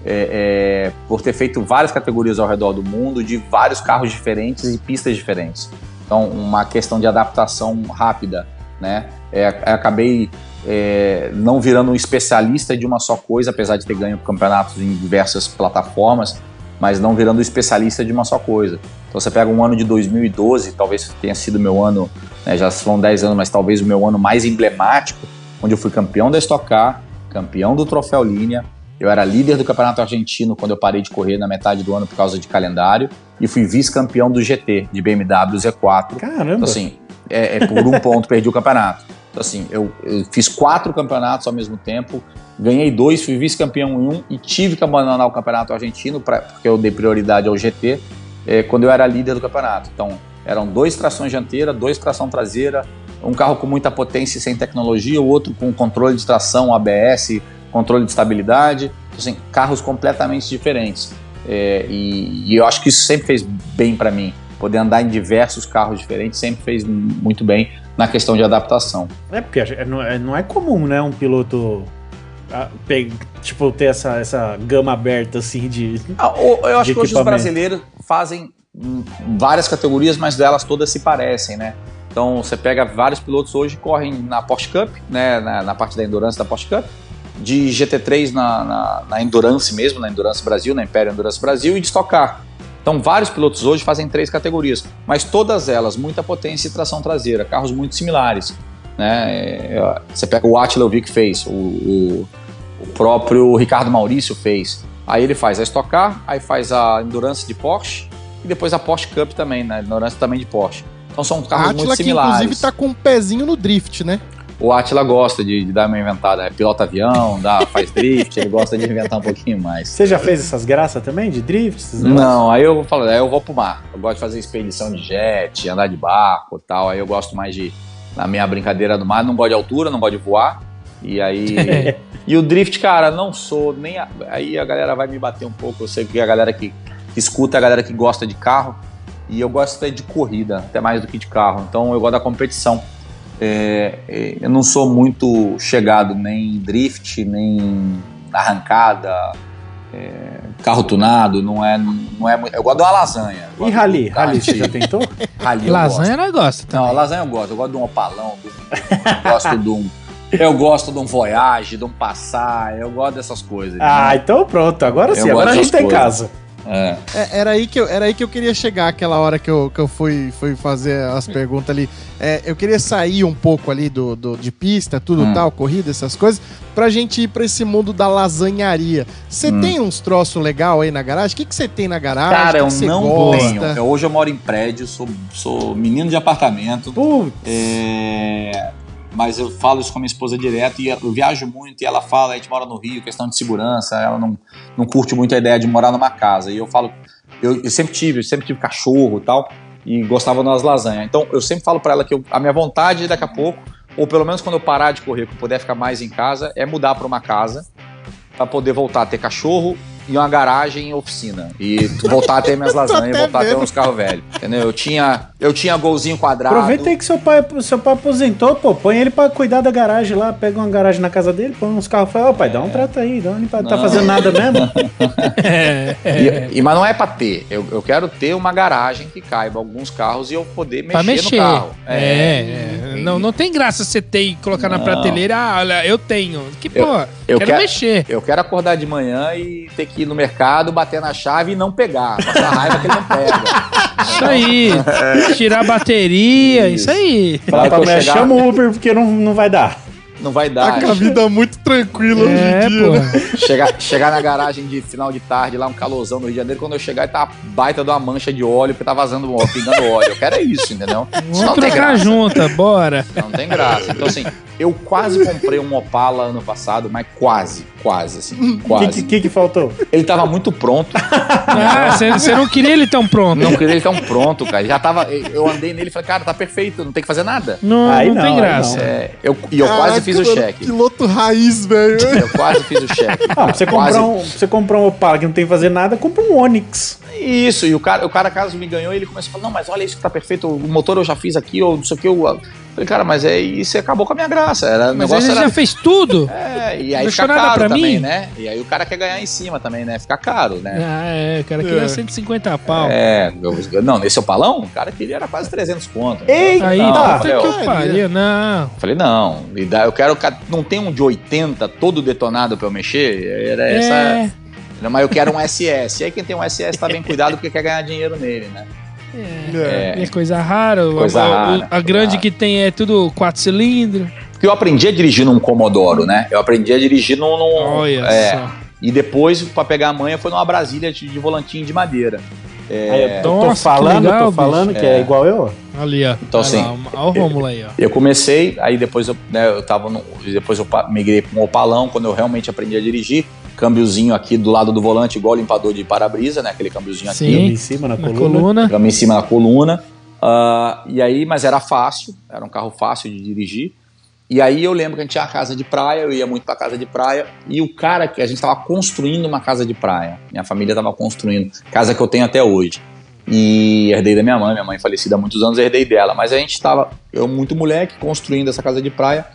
Speaker 4: é, é, por ter feito várias categorias ao redor do mundo, de vários carros diferentes e pistas diferentes. Então, uma questão de adaptação rápida, né? É, acabei é, não virando um especialista de uma só coisa, apesar de ter ganho campeonatos em diversas plataformas, mas não virando especialista de uma só coisa. Então você pega um ano de 2012, talvez tenha sido meu ano, né, já foram 10 anos, mas talvez o meu ano mais emblemático, onde eu fui campeão da Stock Car, campeão do Troféu Linha, eu era líder do Campeonato Argentino quando eu parei de correr na metade do ano por causa de calendário, e fui vice-campeão do GT, de BMW Z4,
Speaker 2: Caramba!
Speaker 4: então, assim, é, é por um ponto perdi o campeonato. Assim, eu, eu fiz quatro campeonatos ao mesmo tempo, ganhei dois, fui vice-campeão em um e tive que abandonar o campeonato argentino, pra, porque eu dei prioridade ao GT, é, quando eu era líder do campeonato. Então, eram dois trações dianteira, dois tração traseira, um carro com muita potência e sem tecnologia, o outro com controle de tração, ABS, controle de estabilidade. Então, assim, carros completamente diferentes. É, e, e eu acho que isso sempre fez bem para mim. Poder andar em diversos carros diferentes sempre fez muito bem na questão de adaptação.
Speaker 2: É porque não é, não é comum, né, um piloto tipo ter essa, essa gama aberta assim de
Speaker 4: Ah, eu acho
Speaker 2: De
Speaker 4: que hoje os brasileiros fazem várias categorias, mas delas todas se parecem, né? Então você pega vários pilotos hoje correm na Porsche Cup, né, na, na parte da Endurance da Porsche Cup, de GT3 na, na, na Endurance mesmo, na Endurance Brasil, na Império Endurance Brasil e de Stock Car. Então vários pilotos hoje fazem três categorias, mas todas elas muita potência e tração traseira, carros muito similares. Né? É, Você pega o Attila eu vi que fez, o, o, o próprio Ricardo Maurício fez. Aí ele faz a Stock Car, aí faz a Endurance de Porsche e depois a Porsche Cup também, né? Endurance também de Porsche. Então são carros
Speaker 1: Atila
Speaker 4: muito
Speaker 1: que
Speaker 4: similares.
Speaker 1: inclusive tá com um pezinho no drift, né?
Speaker 4: O Atila gosta de, de dar uma inventada, né? pilota avião, dá, faz drift, ele gosta de inventar um pouquinho mais.
Speaker 2: Você já fez essas graças também de drift? esses negócios?
Speaker 4: Não, aí eu falo, aí eu vou pro mar. Eu gosto de fazer expedição de jet, andar de barco e tal. Aí eu gosto mais de, na minha brincadeira do mar, não gosto de altura, não gosto de voar. E aí. e o drift, cara, não sou nem. a- aí a galera vai me bater um pouco. Eu sei que a galera que, escuta a galera que gosta de carro. E eu gosto de corrida, até mais do que de carro. Então eu gosto da competição. É, é, eu não sou muito chegado nem em drift, nem arrancada, é, carro tunado, não é, não é muito. Eu gosto de uma lasanha. Eu
Speaker 2: E
Speaker 4: gosto carro
Speaker 2: Rally você já tentou?
Speaker 4: rally eu
Speaker 3: Lasanha ela gosta.
Speaker 4: gosto. Não, lasanha eu gosto. Eu gosto de um opalão, de um- eu gosto de um. Eu gosto de um Voyage, de um Passar, eu gosto dessas coisas.
Speaker 2: Ah,
Speaker 4: né?
Speaker 2: então pronto. Agora
Speaker 4: Eu
Speaker 2: sim, agora a
Speaker 4: gosto
Speaker 2: gente tá em casa.
Speaker 4: É.
Speaker 1: É, era, aí que eu, era aí que eu queria chegar aquela hora que eu, que eu fui, fui fazer as perguntas ali. É, eu queria sair um pouco ali do, do de pista, tudo
Speaker 4: Hum.
Speaker 1: tal, corrida, essas coisas, pra gente ir pra esse mundo da lasanharia. Você
Speaker 4: Hum.
Speaker 1: tem uns troços legal aí na garagem? O que você tem na garagem?
Speaker 4: Cara,
Speaker 1: que
Speaker 4: eu
Speaker 1: que
Speaker 4: não
Speaker 1: gosta?
Speaker 4: tenho. Eu, hoje eu moro em prédio, sou, sou menino de apartamento.
Speaker 2: Putz.
Speaker 4: É, mas eu falo isso com a minha esposa direto e eu viajo muito e ela fala, a gente mora no Rio, questão de segurança, ela não, não curte muito a ideia de morar numa casa. E eu falo, eu, eu sempre tive, eu sempre tive cachorro e tal, e gostava das lasanhas. Então eu sempre falo pra ela que eu- a minha vontade daqui a pouco, ou pelo menos quando eu parar de correr, que eu puder ficar mais em casa, é mudar pra uma casa pra poder voltar a ter cachorro e uma garagem e oficina. E voltar a ter minhas lasanhas e voltar a ter
Speaker 1: vendo.
Speaker 4: uns carros velhos. Entendeu? Eu tinha, eu tinha golzinho quadrado.
Speaker 2: Aproveita aí que seu pai, seu pai aposentou, pô. Põe ele pra cuidar da garagem lá. Pega uma garagem na casa dele, põe uns carros. Fala, ó, pai, dá um trato aí, dá uma limpada. Tá
Speaker 4: Não.
Speaker 2: fazendo nada mesmo?
Speaker 3: É, é.
Speaker 4: E, e- mas não é pra ter. Eu, eu quero ter uma garagem que caiba alguns carros e eu poder mexer,
Speaker 3: mexer.
Speaker 4: no carro.
Speaker 3: É, é. Não, não tem graça você ter e colocar na
Speaker 4: Não.
Speaker 3: prateleira. Ah, olha, eu tenho. Que
Speaker 4: Eu-
Speaker 3: pô,
Speaker 4: eu
Speaker 3: quero
Speaker 4: quero-
Speaker 3: mexer.
Speaker 4: Eu quero acordar de manhã e ter que ir no mercado, bater na chave e não pegar. Passar raiva que ele não pega.
Speaker 3: Isso aí. Tirar a bateria, isso,
Speaker 4: Isso.
Speaker 3: aí.
Speaker 2: Fala pra mulher, chama o Uber porque não, não vai dar.
Speaker 4: Não vai
Speaker 1: Tá
Speaker 4: dar.
Speaker 1: com a vida muito tranquila
Speaker 3: É,
Speaker 1: hoje em dia.
Speaker 3: pô.
Speaker 1: né?
Speaker 4: chegar, chegar na garagem de final de tarde, lá um calorzão no Rio de Janeiro, quando eu chegar, tá baita de uma mancha de óleo, porque tá vazando óleo, pingando óleo. Eu quero é isso, entendeu? Isso
Speaker 3: Vamos
Speaker 4: não tem graça.
Speaker 3: junta, bora.
Speaker 4: Não tem graça. Então, assim, eu quase comprei um Opala ano passado, mas quase, quase, assim,
Speaker 2: O que,
Speaker 4: quase.
Speaker 2: que, que que faltou?
Speaker 4: Ele tava muito pronto.
Speaker 3: Ah, você não queria ele tão pronto.
Speaker 4: Não queria ele tão pronto, cara. Já tava. Eu andei nele e falei, cara, tá perfeito, não tem que fazer nada.
Speaker 3: Não,
Speaker 2: Aí
Speaker 3: não,
Speaker 2: não,
Speaker 3: tem
Speaker 2: aí
Speaker 3: graça.
Speaker 2: não.
Speaker 4: É, eu, e eu quase
Speaker 1: Caraca,
Speaker 4: fiz o cheque.
Speaker 1: Piloto raiz, velho.
Speaker 4: Eu quase fiz o cheque.
Speaker 2: Ah, você
Speaker 4: Quase.
Speaker 2: comprar, um, você comprar um Opala que não tem que fazer nada, compra um Onix.
Speaker 4: Isso, e o cara, o cara caso me ganhou, ele começou a falar, não, mas olha isso que tá perfeito, o motor eu já fiz aqui, ou não sei o que. Eu falei, cara, mas é isso acabou com a minha graça. Era,
Speaker 3: Mas aí você
Speaker 4: era.
Speaker 3: já fez tudo?
Speaker 4: É, e aí
Speaker 3: Deixou
Speaker 4: fica caro
Speaker 3: pra
Speaker 4: também,
Speaker 3: mim?
Speaker 4: né? E aí o cara quer ganhar em cima também, né? Fica caro, né?
Speaker 3: Ah, é, o cara queria
Speaker 1: É.
Speaker 3: 150 pau.
Speaker 4: É, eu- não, nesse opalão, o cara queria era quase 300 conto.
Speaker 2: Eita!
Speaker 3: Aí,
Speaker 4: Não,
Speaker 3: puta
Speaker 4: falei,
Speaker 3: eu pariu, não.
Speaker 4: Falei, não, eu quero. Não tem um de 80 todo detonado pra eu mexer? Era essa.
Speaker 3: É,
Speaker 4: Mas eu quero um SS. E aí quem tem um SS tá bem cuidado porque quer ganhar dinheiro nele, né?
Speaker 3: É,
Speaker 1: É.
Speaker 3: é coisa rara.
Speaker 4: Coisa
Speaker 3: a,
Speaker 4: rara,
Speaker 3: a grande
Speaker 4: coisa
Speaker 3: que tem é tudo 4 cilindros.
Speaker 4: Porque eu aprendi a dirigir num Commodoro, né? Eu aprendi a dirigir num. num-
Speaker 3: Olha
Speaker 4: é,
Speaker 3: só.
Speaker 4: E depois, pra pegar a manha, foi numa Brasília de, de volantinho de madeira.
Speaker 2: Aí, eu tô, tô
Speaker 3: Nossa, que
Speaker 2: falando,
Speaker 3: legal,
Speaker 2: tô falando
Speaker 4: bicho.
Speaker 2: que é.
Speaker 4: É.
Speaker 2: igual eu.
Speaker 3: Ali, ó.
Speaker 4: Então,
Speaker 3: Olha
Speaker 4: assim,
Speaker 3: lá, Olha o Rômulo aí, ó.
Speaker 4: Eu comecei, aí depois eu, né, eu tava no, depois eu migrei para um opalão, quando eu realmente aprendi a dirigir. Câmbiozinho aqui do lado do volante, igual limpador de para-brisa, né? Aquele câmbiozinho
Speaker 3: Sim.
Speaker 4: aqui.
Speaker 2: Em cima, na,
Speaker 3: Na
Speaker 2: coluna.
Speaker 3: coluna.
Speaker 4: Câmbio em cima da coluna. Ah, e aí, mas era fácil, era um carro fácil de dirigir. E aí eu lembro que a gente tinha uma casa de praia, eu ia muito pra casa de praia, e o cara que a gente tava construindo uma casa de praia. Minha família tava construindo, casa que eu tenho até hoje. E herdei da minha mãe, minha mãe falecida há muitos anos, herdei dela. Mas a gente tava, eu muito moleque, construindo essa casa de praia,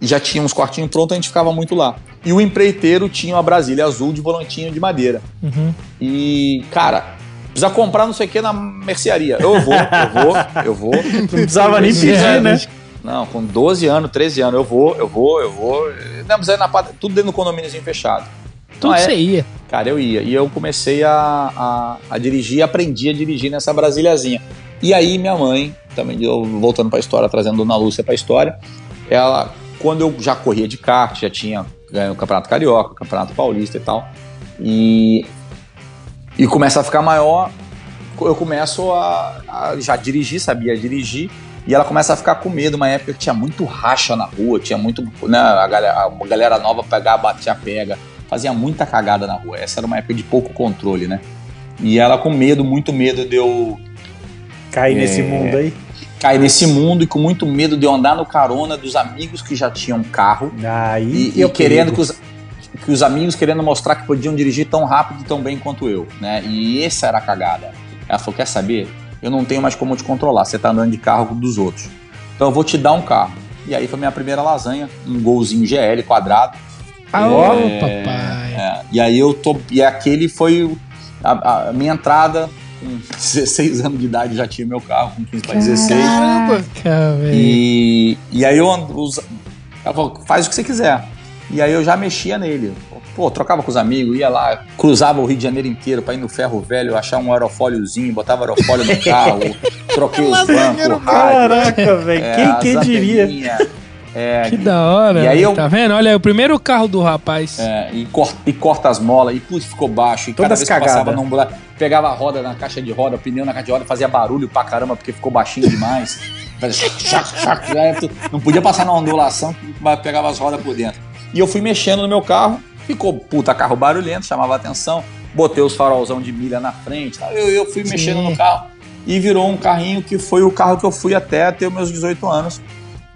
Speaker 4: e já tinha uns quartinhos prontos, a gente ficava muito lá. E o empreiteiro tinha uma Brasília azul de volantinho de madeira.
Speaker 3: Uhum.
Speaker 4: E, cara, precisa comprar não sei o que na mercearia. Eu vou, eu vou, eu vou.
Speaker 2: Não precisava nem pedir,
Speaker 3: É,
Speaker 2: né?
Speaker 4: Não, com 12 anos, 13 anos, eu vou, eu vou, eu vou. Não, mas aí na pad- tudo dentro do condomíniozinho fechado.
Speaker 3: Tudo
Speaker 4: Ah, é?
Speaker 3: você ia.
Speaker 4: Cara, eu ia. E eu comecei a, a, a dirigir aprendi a dirigir nessa Brasiliazinha. E aí minha mãe, também eu, voltando pra história, trazendo Dona Lúcia pra história, ela, quando eu já corria de kart, já tinha ganho o Campeonato Carioca, o Campeonato Paulista e tal, e, e começa a ficar maior, eu começo a, a já dirigir, sabia dirigir, e ela começa a ficar com medo, uma época que tinha muito racha na rua, tinha muito, né, a galera, a galera nova pegar, batia, pega, fazia muita cagada na rua. Essa era uma época de pouco controle, né? E ela com medo, muito medo de eu
Speaker 2: Cair
Speaker 4: É.
Speaker 2: nesse mundo aí.
Speaker 4: Cair nesse mundo e com muito medo de eu andar no carona dos amigos que já tinham carro
Speaker 2: Aí
Speaker 4: e, e querendo que os, que os amigos querendo mostrar que podiam dirigir tão rápido e tão bem quanto eu, né? E essa era a cagada. Ela falou: quer saber? Eu não tenho mais como te controlar. Você tá andando de carro dos outros. Então eu vou te dar um carro. E aí foi minha primeira lasanha, um golzinho GL quadrado.
Speaker 3: Ah,
Speaker 4: É,
Speaker 3: papai.
Speaker 4: É, e aí eu tô. E aquele foi a, a minha entrada. Com 16 anos de idade já tinha meu carro, com 15 para 16.
Speaker 3: Caraca, velho.
Speaker 4: E, e aí eu ando. Ela falou, faz o que você quiser. E aí eu já mexia nele. Pô, trocava com os amigos, ia lá, cruzava o Rio de Janeiro inteiro pra ir no ferro velho, achar um aerofóliozinho, botava aerofólio no carro, troquei os bancos,
Speaker 2: Caraca, velho.
Speaker 4: é,
Speaker 2: quem quem diria?
Speaker 4: É,
Speaker 3: Que da hora.
Speaker 4: E aí eu-
Speaker 3: Tá vendo? Olha, é o primeiro carro do rapaz.
Speaker 4: é, e, cor- e corta as molas, e putz, ficou baixo. E cada
Speaker 2: Todas
Speaker 4: vez que passava num buraco, pegava a roda na caixa de roda, pneu na caixa de roda, fazia barulho pra caramba, porque ficou baixinho demais. Não podia passar na ondulação, pegava as rodas por dentro. E eu fui mexendo no meu carro, ficou puta carro barulhento, chamava atenção. Botei os farolzão de milha na frente, eu, eu fui mexendo
Speaker 3: Sim.
Speaker 4: no carro e virou um carrinho que foi o carro que eu fui até ter os meus 18 anos.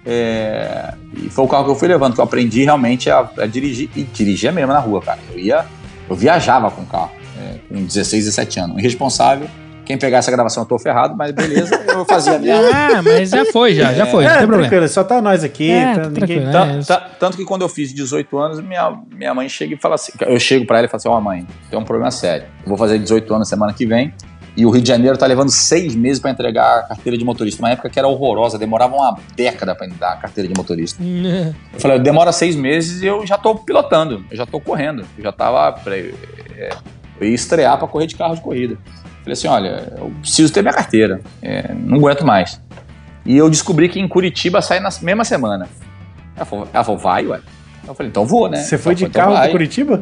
Speaker 4: É, e foi o carro que eu fui levando, que eu aprendi realmente a, a dirigir. E dirigia mesmo na rua, cara. Eu ia. Eu viajava com o carro, é, com 16, 17 anos. Irresponsável. Quem pegar essa gravação eu tô ferrado, mas beleza, eu fazia mesmo.
Speaker 3: Ah, mas já foi, já, já foi, não
Speaker 2: É,
Speaker 3: tem problema.
Speaker 2: tranquilo, só tá nós aqui.
Speaker 3: É,
Speaker 2: tá,
Speaker 3: tá
Speaker 2: ninguém... tá-
Speaker 3: é.
Speaker 4: Ta- tanto que quando eu fiz 18 anos, minha, minha mãe chega e fala assim: eu chego pra ela e falo assim: ó, mãe, tem um problema sério. Eu vou fazer 18 anos semana que vem. E o Rio de Janeiro tá levando seis meses pra entregar a carteira de motorista. Uma época que era horrorosa, demorava uma década pra dar a carteira de motorista. Eu falei, demora seis meses e eu já tô pilotando, eu já tô correndo, eu já tava. pra- é, eu ia estrear pra correr de carro de corrida. Falei assim: olha, eu preciso ter minha carteira, é, não aguento mais. E eu descobri que em Curitiba sai na mesma semana. Ela falou, ela falou vai, ué. Eu falei, então vou, né?
Speaker 2: Você foi
Speaker 4: Ela
Speaker 2: de
Speaker 4: falou, então
Speaker 2: carro
Speaker 4: vai.
Speaker 2: pra Curitiba?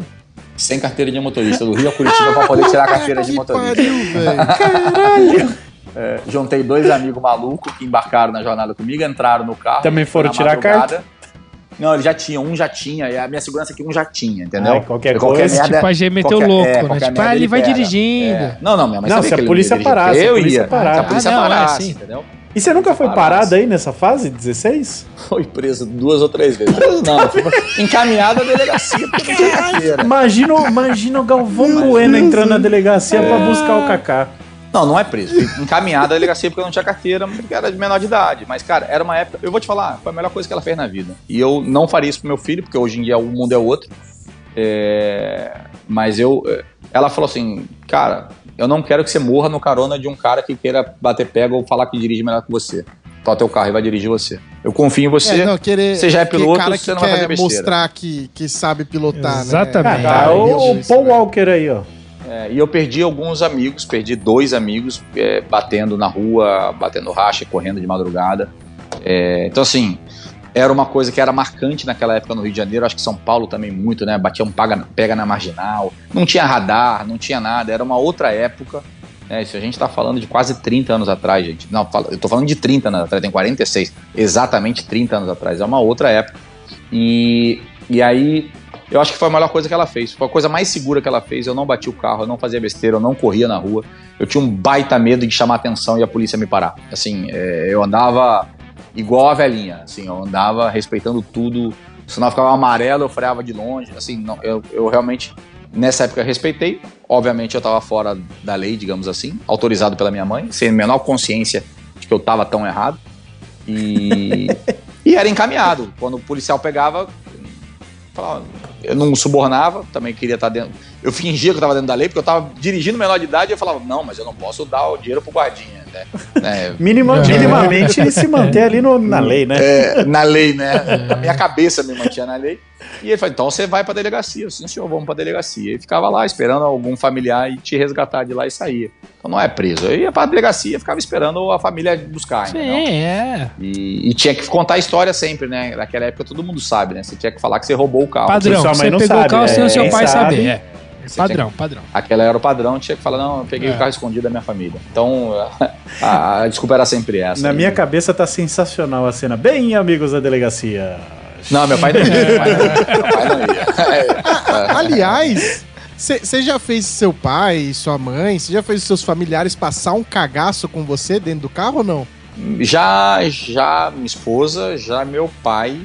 Speaker 4: Sem carteira de motorista, do Rio a Curitiba pra poder tirar a carteira de
Speaker 1: que
Speaker 4: motorista.
Speaker 1: pariu, velho.
Speaker 4: É, juntei dois amigos malucos que embarcaram na jornada comigo, entraram no carro.
Speaker 2: Também foram tirar a
Speaker 4: madrugada. Não, eles já tinham, um já tinha, e a minha segurança é que um já tinha, entendeu?
Speaker 2: Ai, qualquer
Speaker 4: E
Speaker 2: coisa,
Speaker 3: Tipo, a gente meteu
Speaker 4: qualquer-
Speaker 3: louco,
Speaker 4: é,
Speaker 3: né?
Speaker 4: qualquer
Speaker 3: Tipo, ah,
Speaker 4: merda
Speaker 3: ele vai
Speaker 4: pega.
Speaker 3: dirigindo.
Speaker 4: É. Não, não, minha mãe
Speaker 2: Não, se a
Speaker 4: ele
Speaker 2: polícia parasse,
Speaker 4: eu ia.
Speaker 2: parasse.
Speaker 4: Se a polícia
Speaker 3: Ah, não, é
Speaker 4: parasse,
Speaker 3: assim.
Speaker 4: entendeu?
Speaker 2: E você nunca foi
Speaker 4: Parasse.
Speaker 2: parado aí nessa fase, 16?
Speaker 4: Foi preso duas ou três vezes. Preso não, fui encaminhado à delegacia porque não tinha carteira.
Speaker 2: Imagina, o- imagina o Galvão Bueno entrando na delegacia pra buscar o Kaká.
Speaker 4: Não, não é preso. Encaminhado à delegacia porque eu não tinha carteira, porque era de menor de idade. Mas, cara, era uma época. Eu vou te falar, foi a melhor coisa que ela fez na vida. E eu não faria isso pro meu filho, porque hoje em dia o mundo é outro. É, Mas eu. Ela falou assim, cara, eu não quero que você morra no carona de um cara que queira bater pega ou falar que dirige melhor que você. Tá teu carro e vai dirigir você. Eu confio em você.
Speaker 1: É, não, querer,
Speaker 4: você já é piloto,
Speaker 1: cara
Speaker 4: você
Speaker 1: que
Speaker 4: não vai
Speaker 1: quer
Speaker 4: fazer besteira.
Speaker 1: mostrar que, que sabe pilotar,
Speaker 3: Exatamente.
Speaker 1: né?
Speaker 2: Tá,
Speaker 1: É,
Speaker 2: o
Speaker 1: isso,
Speaker 2: Paul
Speaker 1: velho.
Speaker 2: Walker aí, ó.
Speaker 4: É, e eu perdi alguns amigos, perdi dois amigos é, batendo na rua, batendo racha, correndo de madrugada. É, então, assim, era uma coisa que era marcante naquela época no Rio de Janeiro, acho que São Paulo também muito, né? Batia um paga, pega na marginal, não tinha radar, não tinha nada, era uma outra época. Né? Isso a gente tá falando de quase 30 anos atrás, gente. Não, eu tô falando de 30 anos atrás, tem 46, exatamente 30 anos atrás, é uma outra época. E, e aí, eu acho que foi a melhor coisa que ela fez. Foi a coisa mais segura que ela fez. Eu não bati o carro, eu não fazia besteira, eu não corria na rua. Eu tinha um baita medo de chamar atenção e a polícia me parar. Assim, é, eu andava igual a velhinha. Assim, eu andava respeitando tudo. O sinal ficava amarelo, eu freava de longe. Assim, não, eu, eu realmente, nessa época, respeitei. Obviamente, eu estava fora da lei, digamos assim, autorizado pela minha mãe, sem a menor consciência de que eu estava tão errado. E, e era encaminhado. Quando o policial pegava, eu não subornava, também queria estar dentro. Eu fingia que eu estava dentro da lei, porque eu estava dirigindo menor de idade e eu falava, não, mas eu não posso dar o dinheiro pro guardinha, né? É,
Speaker 2: Minima-
Speaker 3: É.
Speaker 2: minimamente se manter ali no- na lei, né?
Speaker 4: é, na lei, né? A minha cabeça me mantinha na lei. E ele falou, então você vai pra delegacia. Eu disse, sim, senhor, vamos pra delegacia. E ficava lá esperando algum familiar ir te resgatar de lá e saía. Então não é preso. Eu ia pra delegacia e ficava esperando a família buscar,
Speaker 3: Sim,
Speaker 4: entendeu?
Speaker 3: é.
Speaker 4: E, e tinha que contar a história sempre, né? Naquela época todo mundo sabe, né? Você tinha que falar que você roubou o carro.
Speaker 3: Padrão.
Speaker 2: sua mãe
Speaker 3: Você
Speaker 2: não
Speaker 3: pegou
Speaker 2: sabe,
Speaker 3: o carro sem
Speaker 2: é,
Speaker 3: o seu pai
Speaker 2: sabe-
Speaker 3: saber. É.
Speaker 4: Você
Speaker 3: Padrão, padrão.
Speaker 4: Aquela era o padrão, tinha que falar, não, eu peguei
Speaker 3: É.
Speaker 4: o carro escondido da minha família. Então, a, a desculpa era sempre essa.
Speaker 2: Na
Speaker 4: E-
Speaker 2: minha cabeça tá sensacional a cena. Bem, amigos da delegacia.
Speaker 4: Não, meu pai não ia. Meu pai não ia. Meu pai não ia. É.
Speaker 1: Aliás, você já fez seu pai, sua mãe, você já fez seus familiares passar um cagaço com você dentro do carro ou não?
Speaker 4: Já, já minha esposa, já meu pai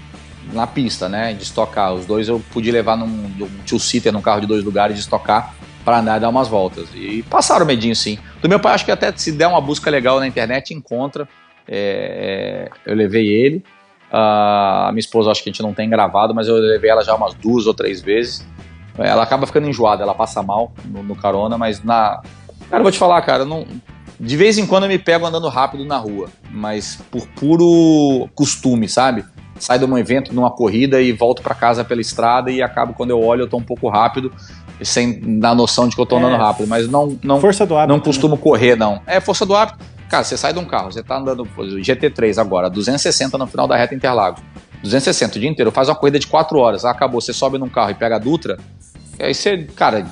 Speaker 4: na pista, né? De estocar. Os dois eu pude levar num, num two-seater, num carro de dois lugares, de estocar para andar e dar umas voltas. E passaram medinho, sim. Do meu pai, acho que até se der uma busca legal na internet, encontra. É, eu levei ele. Ah, a minha esposa, acho que a gente não tem gravado, mas eu levei ela já umas duas ou três vezes. Ela acaba ficando enjoada, ela passa mal no, no carona, mas na. Cara, eu vou te falar, cara, não. De vez em quando eu me pego andando rápido na rua, mas por puro costume, sabe? saio de um evento, numa corrida e volto para casa pela estrada e acabo quando eu olho eu tô um pouco rápido, sem dar noção de que eu tô andando
Speaker 2: É.
Speaker 4: rápido, mas não não
Speaker 2: Força do hábito.
Speaker 4: não costumo correr não. É força do hábito. Cara, você sai de um carro, você tá andando GT3 agora, 260 no final da reta Interlagos. 260 o dia inteiro, faz uma corrida de 4 horas, ah, acabou, você sobe num carro e pega a Dutra, aí você, cara,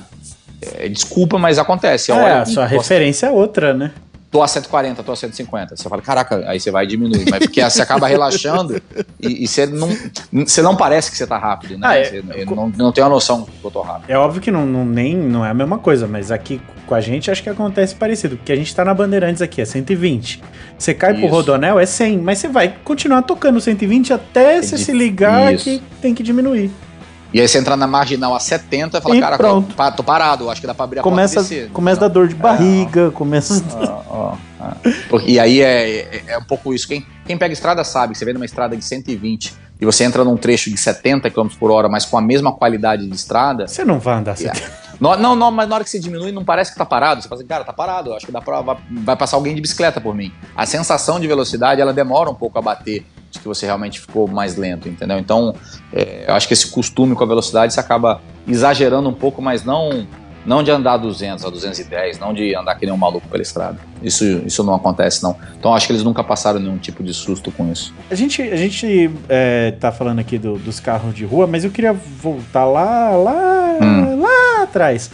Speaker 4: é, desculpa, mas acontece.
Speaker 2: É,
Speaker 4: olha,
Speaker 2: a sua referência é outra, né?
Speaker 4: Tô a 140, tô a 150. Você fala, caraca, aí você vai diminuir. Mas porque você acaba relaxando e, e você, não, você não parece que você tá rápido, né?
Speaker 2: Ah, é.
Speaker 4: Você não, não tem a noção que eu tô rápido.
Speaker 2: É óbvio que não, não, nem, não é a mesma coisa, mas aqui com a gente acho que acontece parecido, porque a gente tá na Bandeirantes aqui, é 120. Você cai pro
Speaker 4: Isso.
Speaker 2: Rodonel, é 100, mas você vai continuar tocando 120 até você
Speaker 4: de-
Speaker 2: se ligar
Speaker 4: Isso.
Speaker 2: que tem que diminuir.
Speaker 4: E aí você entra na marginal a 70 e fala,
Speaker 2: E
Speaker 4: caraca,
Speaker 2: pronto.
Speaker 4: tô parado, acho que dá pra abrir a
Speaker 2: Começa,
Speaker 4: porta descer.
Speaker 2: começa a dar dor de barriga, começa...
Speaker 4: Ó, ó, ó. E aí é, é, é um pouco isso. Quem, quem pega estrada sabe, você vem numa estrada de 120 e você entra num trecho de 70 km por hora, mas com a mesma qualidade de estrada,
Speaker 2: Você não vai andar assim.
Speaker 4: Yeah. Não, não, não, mas na hora que você diminui, não parece que tá parado. Você fala assim, cara, tá parado. Acho que dá pra, vai, vai passar alguém de bicicleta por mim. A sensação de velocidade, ela demora um pouco a bater de que você realmente ficou mais lento, entendeu? Então, é, eu acho que esse costume com a velocidade você acaba exagerando um pouco, mas não não de andar 200 a 210, não de andar que nem um maluco pela estrada. Isso, isso não acontece, não. Então, acho que eles nunca passaram nenhum tipo de susto com isso.
Speaker 2: A gente, a gente é, tá falando aqui do- dos carros de rua, mas eu queria voltar lá, lá,
Speaker 4: Hum.
Speaker 2: lá atrás.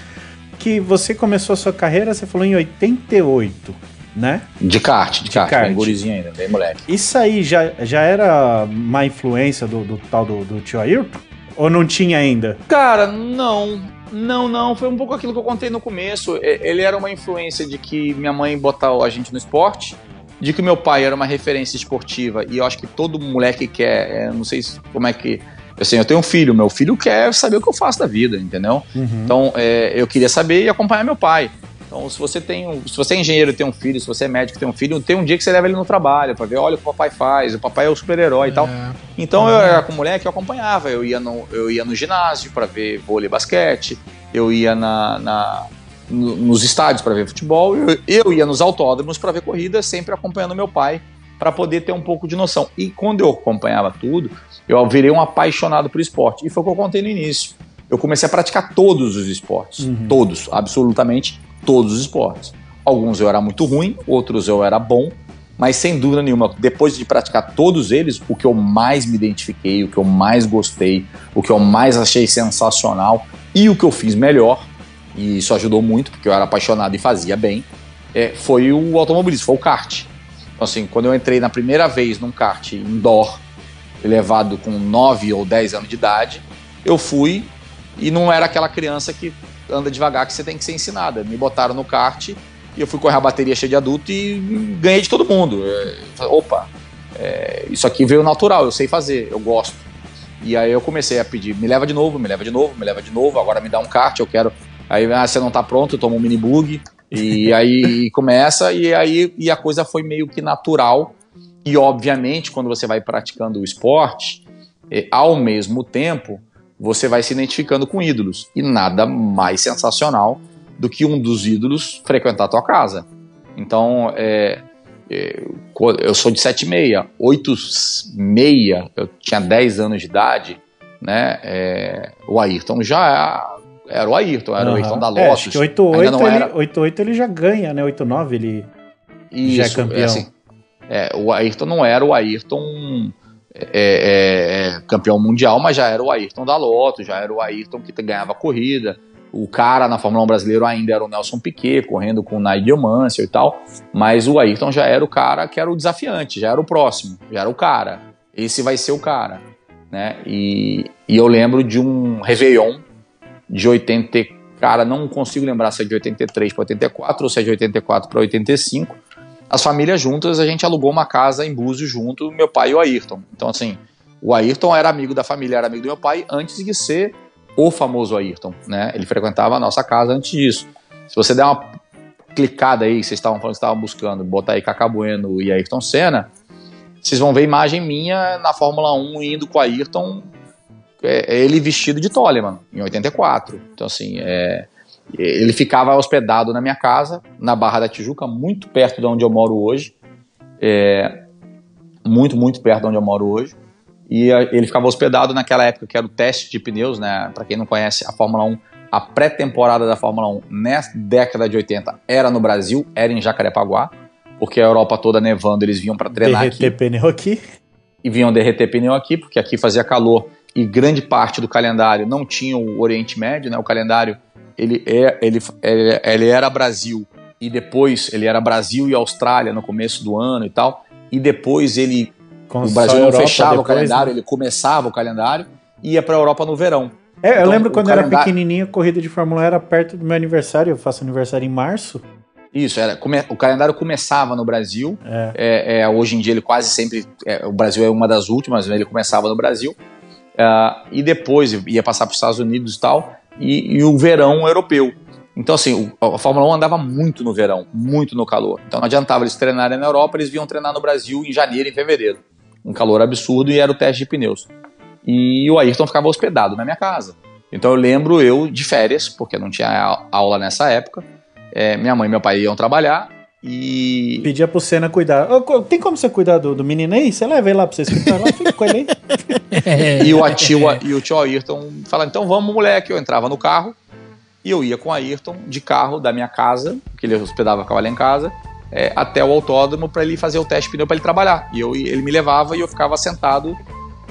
Speaker 2: Que você começou a sua carreira, você falou em 88, né?
Speaker 4: De kart, de, kart,
Speaker 2: kart.
Speaker 4: bem gurizinho ainda, bem moleque.
Speaker 2: Isso aí já, já era má influência do, do tal do, do tio Ayrton? Ou não tinha ainda?
Speaker 4: Cara, não. Não, não. Foi um pouco aquilo que eu contei no começo. Ele era uma influência de que minha mãe botava a gente no esporte, de que meu pai era uma referência esportiva. E eu acho que todo moleque quer. é, não sei se- como é que. Assim, eu tenho um filho, meu filho quer saber o que eu faço da vida, entendeu?
Speaker 2: Uhum.
Speaker 4: Então, é, eu queria saber e acompanhar meu pai. Então, se você tem, um- se você é engenheiro e tem um filho, se você é médico e tem um filho, tem um dia que você leva ele no trabalho para ver, olha o que o papai faz, o papai é o super-herói e tal.
Speaker 3: É.
Speaker 4: Então eu era com moleque, eu acompanhava. Eu ia no, eu ia no ginásio para ver vôlei e basquete, eu ia na, na- no- nos estádios para ver futebol, eu, eu ia nos autódromos para ver corrida, sempre acompanhando meu pai para poder ter um pouco de noção. E quando eu acompanhava tudo, eu virei um apaixonado por esporte. E foi o que eu contei no início. Eu comecei a praticar todos os esportes,
Speaker 2: Uhum.
Speaker 4: todos, absolutamente todos os esportes. Alguns eu era muito ruim, outros eu era bom, mas sem dúvida nenhuma, depois de praticar todos eles, o que eu mais me identifiquei, o que eu mais gostei, o que eu mais achei sensacional e o que eu fiz melhor, e isso ajudou muito, porque eu era apaixonado e fazia bem, é, foi o automobilismo, foi o kart. Então, assim, quando eu entrei na primeira vez num kart indoor, levado com 9 ou 10 anos de idade, eu fui e não era aquela criança que anda devagar que você tem que ser ensinada. Me botaram no kart e eu fui correr a bateria cheia de adulto e ganhei de todo mundo. É, Opa, é, isso aqui veio natural, eu sei fazer, eu gosto. E aí eu comecei a pedir, me leva de novo, me leva de novo, me leva de novo, agora me dá um kart, eu quero. Aí ah, você não tá pronto, eu tomo um mini bug. E aí começa, e aí e a coisa foi meio que natural. E obviamente, quando você vai praticando o esporte, eh, ao mesmo tempo, você vai se identificando com ídolos. E nada mais sensacional do que um dos ídolos frequentar a tua casa. Então, é, é, eu sou de 7,6, 8,6, eu tinha 10 anos de idade, né? é, o Ayrton já era o Ayrton, era o
Speaker 2: Aham.
Speaker 4: Ayrton da
Speaker 2: É,
Speaker 4: Lotus.
Speaker 2: acho que 88
Speaker 4: Ainda não
Speaker 2: ele,
Speaker 4: era.
Speaker 2: 88 ele já ganha, né? 89 ele já é
Speaker 4: Isso,
Speaker 2: campeão.
Speaker 4: assim, é, o Ayrton não era o Ayrton é, é, é, campeão mundial, mas já era o Ayrton da Lotus, já era o Ayrton que ganhava corrida. O cara na Fórmula 1 brasileiro ainda era o Nelson Piquet, correndo com o Nigel Mansell e tal, mas o Ayrton já era o cara que era o desafiante, já era o próximo, já era o cara. Esse vai ser o cara. Né? E, e eu lembro de um Réveillon de 80, e- cara, não consigo lembrar se é de 83 para 84 ou se é de 84 para 85. As famílias juntas, a gente alugou uma casa em Búzios junto, meu pai e o Ayrton. Então, assim, o Ayrton era amigo da família, era amigo do meu pai antes de ser o famoso Ayrton, né? Ele frequentava a nossa casa antes disso. Se você der uma clicada aí, vocês estavam falando que estavam buscando, botar aí Cacá Bueno e Ayrton Senna, vocês vão ver imagem minha na Fórmula 1 indo com o Ayrton, é, ele vestido de Toleman, em 84. Então, assim, é, ele ficava hospedado na minha casa, na Barra da Tijuca, muito perto de onde eu moro hoje. É, muito, muito perto de onde eu moro hoje. e a, ele ficava hospedado naquela época que era o teste de pneus, né? Para quem não conhece a Fórmula 1, a pré-temporada da Fórmula 1 nessa década de 80 era no Brasil, era em Jacarepaguá, porque a Europa toda nevando, eles vinham para treinar
Speaker 2: Derreter
Speaker 4: aqui
Speaker 2: pneu aqui.
Speaker 4: e vinham derreter pneu aqui, porque aqui fazia calor e grande parte do calendário não tinha o Oriente Médio, né? O calendário ele, é, ele, ele, ele era Brasil e depois ele era Brasil e Austrália no começo do ano e tal, e depois ele
Speaker 2: Com
Speaker 4: o Brasil não fechava o
Speaker 2: depois,
Speaker 4: calendário,
Speaker 2: né?
Speaker 4: ele começava o calendário e ia para a Europa no verão.
Speaker 2: É, eu
Speaker 4: Então,
Speaker 2: lembro
Speaker 4: o
Speaker 2: quando eu era
Speaker 4: calendário-
Speaker 2: pequenininho, a corrida de Fórmula 1 era perto do meu aniversário. Eu faço aniversário em março.
Speaker 4: Isso, era, come- o calendário começava no Brasil.
Speaker 2: É.
Speaker 4: É, é, hoje em dia ele quase sempre. é, o Brasil é uma das últimas, ele começava no Brasil. Ah, e depois ia passar para os Estados Unidos e tal. E, e o verão europeu. Então, assim, a Fórmula 1 andava muito no verão, muito no calor. Então não adiantava eles treinarem na Europa, eles vinham treinar no Brasil em janeiro e fevereiro. Um calor absurdo e era o teste de pneus. E o Ayrton ficava hospedado na minha casa. Então eu lembro eu de férias, porque não tinha aula nessa época. É, minha mãe e meu pai iam trabalhar e
Speaker 2: Pedia pro Senna cuidar. Tem como você cuidar do, do menino aí? Você leva ele lá pra você escutar lá, fica com ele aí.
Speaker 4: E o, a tio, e o tio Ayrton falava, então vamos, moleque. Eu entrava no carro e eu ia com o Ayrton de carro da minha casa, que ele hospedava ficava lá em casa, é, até o autódromo para ele fazer o teste de pneu para ele trabalhar. E eu, ele me levava e eu ficava sentado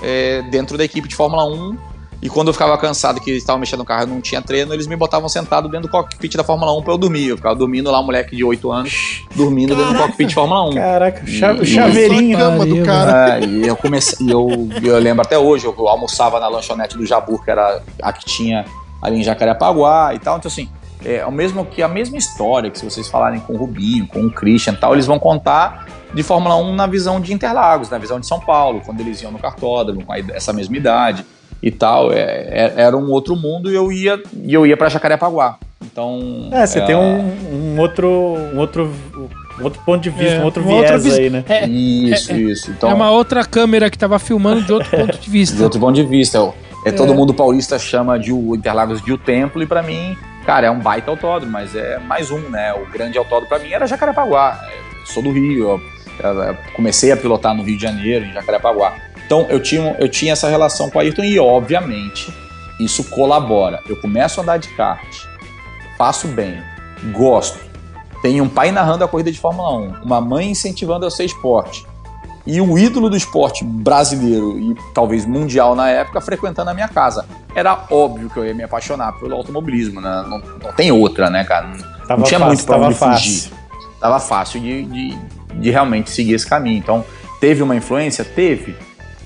Speaker 4: é, dentro da equipe de Fórmula 1. E quando eu ficava cansado que eles estavam mexendo no carro e não tinha treino, eles me botavam sentado dentro do cockpit da Fórmula 1 para eu dormir. Eu ficava dormindo lá, um moleque de 8 anos, dormindo dentro do cockpit de Fórmula 1.
Speaker 2: Caraca,
Speaker 4: E-
Speaker 2: chaveirinho.
Speaker 1: Cama do
Speaker 3: Pariu,
Speaker 1: cara.
Speaker 4: É, e eu comecei, e eu, eu lembro até hoje, eu almoçava na lanchonete do Jabur, que era a que tinha ali em Jacarepaguá e tal. Então, assim, é o mesmo que a mesma história que se vocês falarem com o Rubinho, com o Christian e tal, eles vão contar de Fórmula 1 na visão de Interlagos, na visão de São Paulo, quando eles iam no cartódromo, com essa mesma idade e tal. É, é- era um outro mundo e eu ia, e eu ia para Jacarepaguá. Então.
Speaker 2: É, você tem um, um outro, um outro, um outro ponto de vista,
Speaker 3: É,
Speaker 2: um outro
Speaker 3: outra
Speaker 2: viés
Speaker 3: vis-
Speaker 2: aí, né?
Speaker 3: É,
Speaker 4: Isso, isso. Então,
Speaker 3: é uma outra câmera que tava filmando de outro ponto de vista.
Speaker 4: de outro ponto de vista. É, é, Todo mundo paulista chama de o Interlagos de o Templo, e pra mim, cara, é um baita autódromo, mas é mais um, né? O grande autódromo pra mim era Jacarepaguá. Eu sou do Rio, eu, eu comecei a pilotar no Rio de Janeiro, em Jacarepaguá. Então eu tinha, eu tinha essa relação com a Ayrton e, obviamente, isso colabora. Eu começo a andar de kart, faço bem, gosto. Tenho um pai narrando a corrida de Fórmula 1, uma mãe incentivando a ser esporte e o ídolo do esporte brasileiro e talvez mundial na época frequentando a minha casa. Era óbvio que eu ia me apaixonar pelo automobilismo, né? não, não tem outra, né, cara? Não,
Speaker 2: Tava
Speaker 4: tinha
Speaker 2: fácil,
Speaker 4: muito pra
Speaker 2: tava
Speaker 4: onde
Speaker 2: fácil.
Speaker 4: fugir. Tava fácil de, de, de realmente seguir esse caminho. Então, teve uma influência? Teve,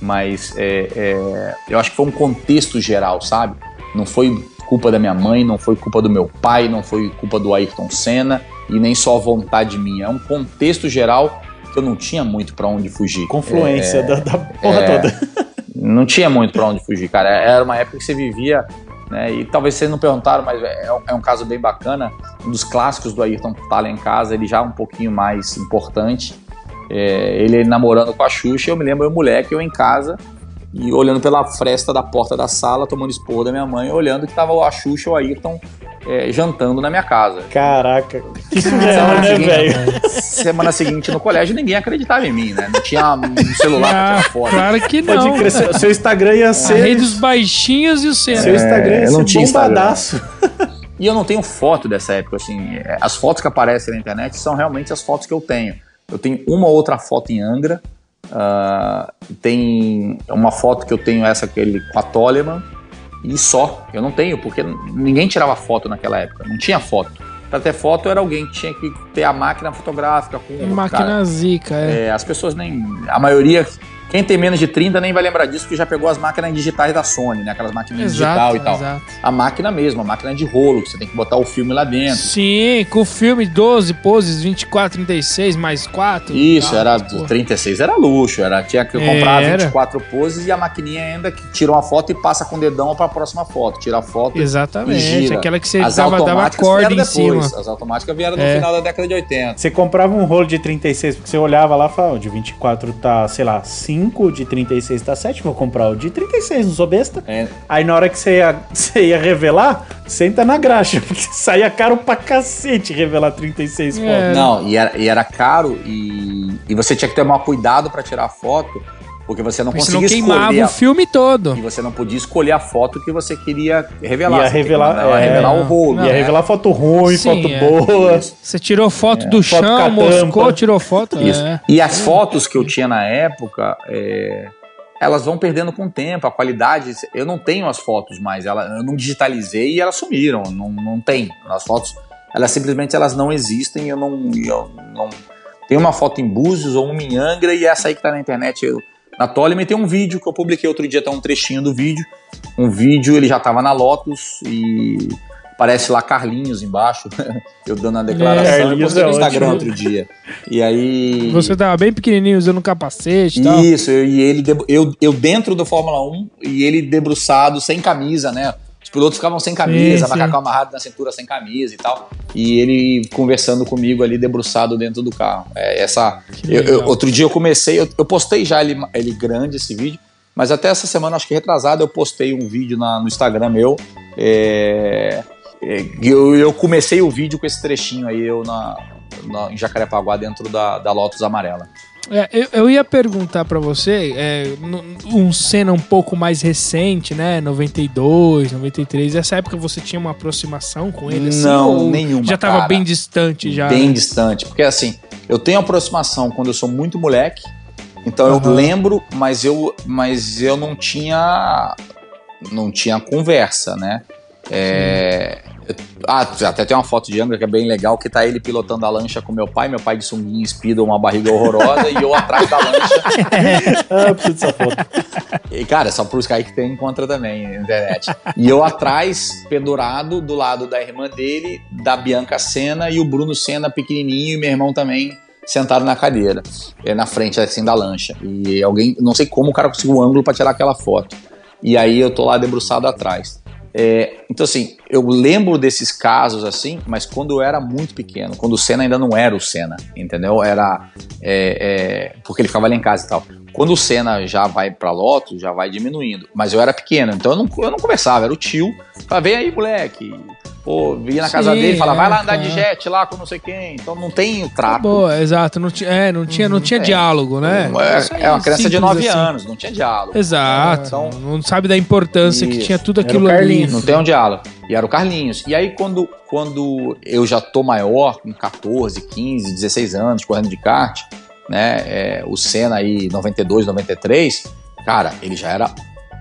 Speaker 4: mas é, é, eu acho que foi um contexto geral, sabe? Não foi culpa da minha mãe, não foi culpa do meu pai, não foi culpa do Ayrton Senna e nem só vontade minha. É um contexto geral que eu não tinha muito pra onde fugir.
Speaker 2: Confluência da, da porra
Speaker 4: é.
Speaker 2: toda.
Speaker 4: Não tinha muito pra onde fugir, cara. Era uma época que você vivia, né? E talvez vocês não perguntaram, mas é, é um caso bem bacana. Um dos clássicos do Ayrton tá lá em casa, ele já um pouquinho mais importante. É, ele namorando com a Xuxa, eu me lembro, eu moleque, eu em casa, e olhando pela fresta da porta da sala, tomando esporro da minha mãe, olhando que tava a Xuxa ou o Ayrton é, jantando na minha casa.
Speaker 2: Caraca. Que surreal,
Speaker 4: Semana
Speaker 2: né,
Speaker 4: seguinte-
Speaker 2: velho?
Speaker 4: Semana seguinte no colégio, ninguém acreditava em mim, né? Não tinha um celular pra
Speaker 3: Ah,
Speaker 4: tirar foto.
Speaker 3: claro que
Speaker 2: Pode
Speaker 3: não.
Speaker 2: crescer. Seu Instagram ia
Speaker 3: A
Speaker 2: ser.
Speaker 3: rei dos baixinhos e o Senna.
Speaker 2: Seu Instagram ia
Speaker 4: eu não
Speaker 2: ser
Speaker 4: tinha Instagram.
Speaker 2: bombadaço.
Speaker 4: E eu não tenho foto dessa época, assim. é, As fotos que aparecem na internet são realmente as fotos que eu tenho. Eu tenho uma ou outra foto em Angra. ah, tem uma foto que eu tenho essa aquele com a Toleman e só. Eu não tenho, porque ninguém tirava foto naquela época. Não tinha foto. Pra ter foto era alguém que tinha que ter a máquina fotográfica com
Speaker 3: Máquina
Speaker 4: cara,
Speaker 3: zica, é.
Speaker 4: é, as pessoas nem. A maioria. Quem tem menos de 30 nem vai lembrar disso, porque já pegou as máquinas digitais da Sony, né? Aquelas máquinas digital
Speaker 3: Exato,
Speaker 4: e tal.
Speaker 3: exato.
Speaker 4: A máquina mesmo, a máquina de rolo, que você tem que botar o filme lá dentro.
Speaker 3: Sim, com o filme 12 poses, 24, 36, mais 4.
Speaker 4: Isso,
Speaker 3: tal,
Speaker 4: era
Speaker 3: pô.
Speaker 4: 36 era luxo, era tinha que comprar
Speaker 3: Era.
Speaker 4: 24 poses e a maquininha ainda que tira uma foto e passa com o dedão para a próxima foto, tira a foto. e
Speaker 3: Exatamente,
Speaker 4: gira.
Speaker 3: aquela que você
Speaker 4: As
Speaker 3: dava, dava
Speaker 4: automáticas
Speaker 3: corda em cima.
Speaker 4: depois, As automáticas vieram no
Speaker 3: É.
Speaker 4: final da década de 80.
Speaker 2: Você comprava um rolo de 36, porque você olhava lá e falava, o de 24 tá, sei lá, 5, o de 36 tá 7, vou comprar o de 36, não sou besta.
Speaker 4: É,
Speaker 2: Aí na hora que você ia, você ia revelar, senta na graxa, porque saía caro pra cacete revelar 36
Speaker 3: É.
Speaker 2: fotos.
Speaker 4: Não, e era, e era caro e, e você tinha que tomar cuidado para tirar foto, Porque você não
Speaker 3: Porque
Speaker 4: conseguia
Speaker 3: queimava
Speaker 4: escolher.
Speaker 3: o
Speaker 4: a-
Speaker 3: filme todo.
Speaker 4: E você não podia escolher a foto que você queria revelar.
Speaker 2: Ia revelar-
Speaker 4: mandar-
Speaker 2: é,
Speaker 4: revelar o rolo.
Speaker 3: não,
Speaker 2: Ia
Speaker 4: né?
Speaker 2: revelar foto ruim,
Speaker 3: Sim,
Speaker 2: foto
Speaker 3: é.
Speaker 2: boa.
Speaker 3: Você tirou foto do
Speaker 2: foto
Speaker 3: chão, moscou, tirou foto.
Speaker 4: Isso.
Speaker 3: É.
Speaker 4: E as fotos que eu tinha na época, é, elas vão perdendo com o tempo, a qualidade. Eu não tenho as fotos mais, ela, eu não digitalizei e elas sumiram. Não, não tem. As fotos, elas simplesmente elas não existem. Eu não, eu não. Tem uma foto em Búzios ou uma em Angra e essa aí que tá na internet. Eu, na Toleman tem um vídeo que eu publiquei outro dia, tá um trechinho do vídeo. Um vídeo, ele já tava na Lotus e aparece lá Carlinhos embaixo, eu dando a declaração. eu
Speaker 2: Carlinhos
Speaker 4: postei no
Speaker 2: é
Speaker 4: Instagram outro dia. E aí.
Speaker 3: Você tava bem pequenininho usando um capacete e tal.
Speaker 4: Isso, eu, e ele eu, eu dentro do Fórmula 1 e ele debruçado sem camisa, né? Os pilotos ficavam sem camisa,
Speaker 3: Sim,
Speaker 4: macacão amarrado na cintura sem camisa e tal. E ele conversando comigo ali, debruçado dentro do carro. É, essa, eu- eu- outro dia eu comecei, eu, eu postei já ele, ele grande esse vídeo, mas até essa semana, acho que retrasada, eu postei um vídeo na- no Instagram meu. é, é, eu, eu comecei o vídeo com esse trechinho aí, eu na, na- em Jacarepaguá, dentro da, da Lotus amarela.
Speaker 3: É, eu, eu ia perguntar pra você, é, um cena um pouco mais recente, né? 92, 93. Essa época você tinha uma aproximação com ele? Assim,
Speaker 4: Não, nenhuma,
Speaker 3: Já tava
Speaker 4: cara.
Speaker 3: bem distante já.
Speaker 4: bem distante. Porque assim, eu tenho aproximação quando eu sou muito moleque. Então eu
Speaker 3: Aham.
Speaker 4: lembro, mas eu, mas eu não tinha. Não tinha conversa, né? É, eu- ah, até tem uma foto de Angra que é bem legal, que tá ele pilotando a lancha com meu pai, meu pai de sunguinha speedo, uma barriga horrorosa, e eu atrás da lancha.
Speaker 2: Ah, eu preciso dessa foto.
Speaker 4: E, cara, só pros caras que tem encontra também na internet. E eu atrás, pendurado, do lado da irmã dele, da Bianca Senna e o Bruno Senna pequenininho e meu irmão também sentado na cadeira, é, na frente assim da lancha. E alguém, não sei como o cara conseguiu o ângulo pra tirar aquela foto. E aí eu tô lá debruçado atrás. É, então assim, eu lembro desses casos assim, mas quando eu era muito pequeno, quando o Senna ainda não era o Senna, entendeu? Era é, é, porque ele ficava lá em casa e tal. Quando o Senna já vai pra Lotus, já vai diminuindo. Mas eu era pequeno, então eu não, eu não conversava, era o tio. Falava, vem aí, moleque. Pô, ia na casa
Speaker 3: Sim,
Speaker 4: dele e falava,
Speaker 3: é,
Speaker 4: vai lá andar de
Speaker 3: claro.
Speaker 4: jet lá com não sei quem. Então não tem o trato.
Speaker 3: Boa, exato. Não tinha, é, não tinha, não tinha
Speaker 4: É.
Speaker 3: diálogo, né?
Speaker 4: É, é uma criança de
Speaker 3: simples
Speaker 4: 9
Speaker 3: assim.
Speaker 4: anos, não tinha diálogo.
Speaker 3: Exato.
Speaker 4: Então,
Speaker 3: não sabe da importância que
Speaker 4: Isso.
Speaker 3: tinha tudo
Speaker 2: Era o
Speaker 3: aquilo ali.
Speaker 4: Não tem um diálogo. E era o Carlinhos. E aí, quando, quando eu já tô maior, com 14, 15, 16 anos, correndo de kart, né? é, o Senna aí, 92, 93, cara, ele já era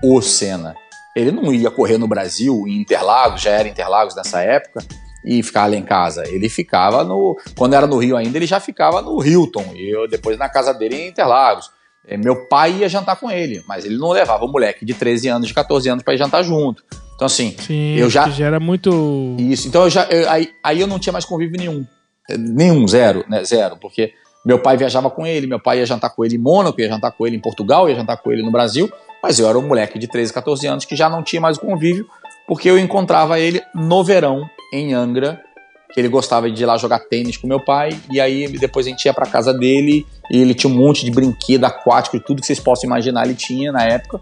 Speaker 4: o Senna. Ele não ia correr no Brasil, em Interlagos, já era Interlagos nessa época, e ficar lá em casa. Ele ficava no. Quando era no Rio ainda, ele já ficava no Hilton. E eu depois na casa dele em Interlagos. É, Meu pai ia jantar com ele, mas ele não levava o moleque de 13 anos, de 14 anos para ir jantar junto. Então, assim,
Speaker 3: Sim,
Speaker 4: Eu já-
Speaker 3: que já era muito.
Speaker 4: isso. Então eu já, eu- aí, aí eu não tinha mais convívio nenhum. Eh, Nenhum, zero, né? Zero. Porque meu pai viajava com ele, meu pai ia jantar com ele em Mônaco, ia jantar com ele em Portugal, ia jantar com ele no Brasil. Mas eu era um moleque de 13, 14 anos que já não tinha mais convívio, porque eu encontrava ele no verão, em Angra, que ele gostava de ir lá jogar tênis com meu pai, e aí depois a gente ia pra casa dele, e ele tinha um monte de brinquedo aquático e tudo que vocês possam imaginar ele tinha na época.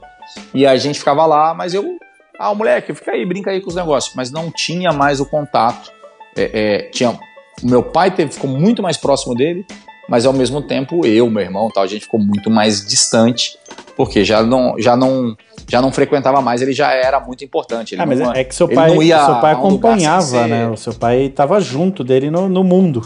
Speaker 4: E a gente ficava lá, mas eu ah, moleque, fica aí, brinca aí com os negócios. Mas não tinha mais o contato. É, é, tinha, o meu pai teve, ficou muito mais próximo dele, mas ao mesmo tempo eu, meu irmão, tal, a gente ficou muito mais distante, porque já não, já não, já não frequentava mais. Ele já era muito importante.
Speaker 2: Ah, mas
Speaker 4: não,
Speaker 2: é que seu pai, seu pai acompanhava,
Speaker 4: ser-
Speaker 2: né? O seu pai tava junto dele no, no mundo.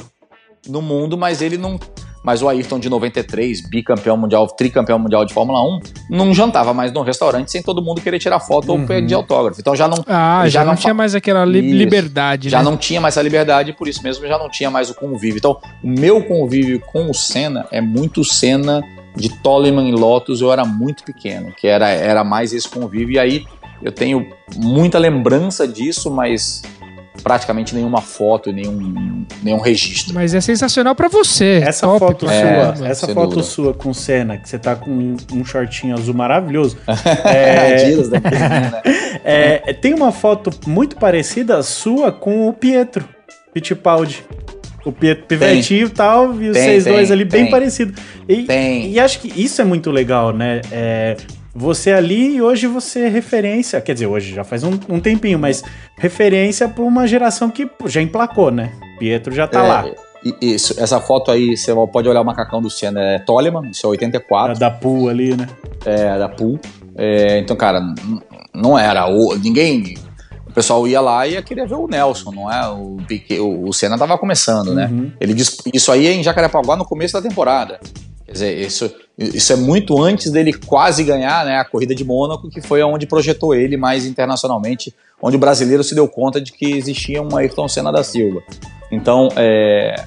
Speaker 4: no mundo, mas ele não. Mas o Ayrton de 93, bicampeão mundial, tricampeão mundial de Fórmula 1, não jantava mais no restaurante sem todo mundo querer tirar foto
Speaker 2: Uhum.
Speaker 4: ou pedir autógrafo. Então já não,
Speaker 3: Ah, já,
Speaker 4: já
Speaker 3: não,
Speaker 4: não
Speaker 3: tinha mais aquela li-
Speaker 4: Isso.
Speaker 3: liberdade,
Speaker 4: já
Speaker 3: né?
Speaker 4: não tinha mais essa liberdade, por isso mesmo já não tinha mais o convívio. Então, o meu convívio com o Senna é muito Senna de Toleman e Lotus, eu era muito pequeno, que era, era mais esse convívio. E aí eu tenho muita lembrança disso, mas praticamente nenhuma foto, nenhum, nenhum registro.
Speaker 3: Mas é sensacional pra você.
Speaker 2: Essa
Speaker 3: top
Speaker 2: foto
Speaker 4: É,
Speaker 2: sua, essa foto
Speaker 4: dúvida.
Speaker 2: sua com cena, que você tá com um, um shortinho azul maravilhoso. é,
Speaker 4: né?
Speaker 2: é, tem uma foto muito parecida sua com o Pietro Fittipaldi. O Pietro pivetinho e tal, e os
Speaker 4: Tem,
Speaker 2: vocês
Speaker 4: tem,
Speaker 2: dois ali bem
Speaker 4: tem.
Speaker 2: parecidos. E,
Speaker 4: Tem.
Speaker 2: e acho que isso é muito legal, né? É, você ali e hoje você é referência, quer dizer, hoje já faz um, um tempinho, mas referência para uma geração que já emplacou, né? Pietro já tá
Speaker 4: É,
Speaker 2: lá.
Speaker 4: Isso, essa foto aí, você pode olhar o macacão do Senna, é Toleman, isso é
Speaker 2: A
Speaker 4: 84,
Speaker 2: da pool ali, né?
Speaker 4: é, da Pool. É, então, cara, não era. O, ninguém. O pessoal ia lá e ia querer ver o Nelson, não é? O, Piquet, o, o Senna tava começando, né?
Speaker 2: Uhum.
Speaker 4: Ele dis- isso aí é em Jacarepaguá no começo da temporada. Quer dizer, isso, isso é muito antes dele quase ganhar né, a corrida de Mônaco, que foi onde projetou ele mais internacionalmente, onde o brasileiro se deu conta de que existia um Ayrton Senna da Silva. Então, é,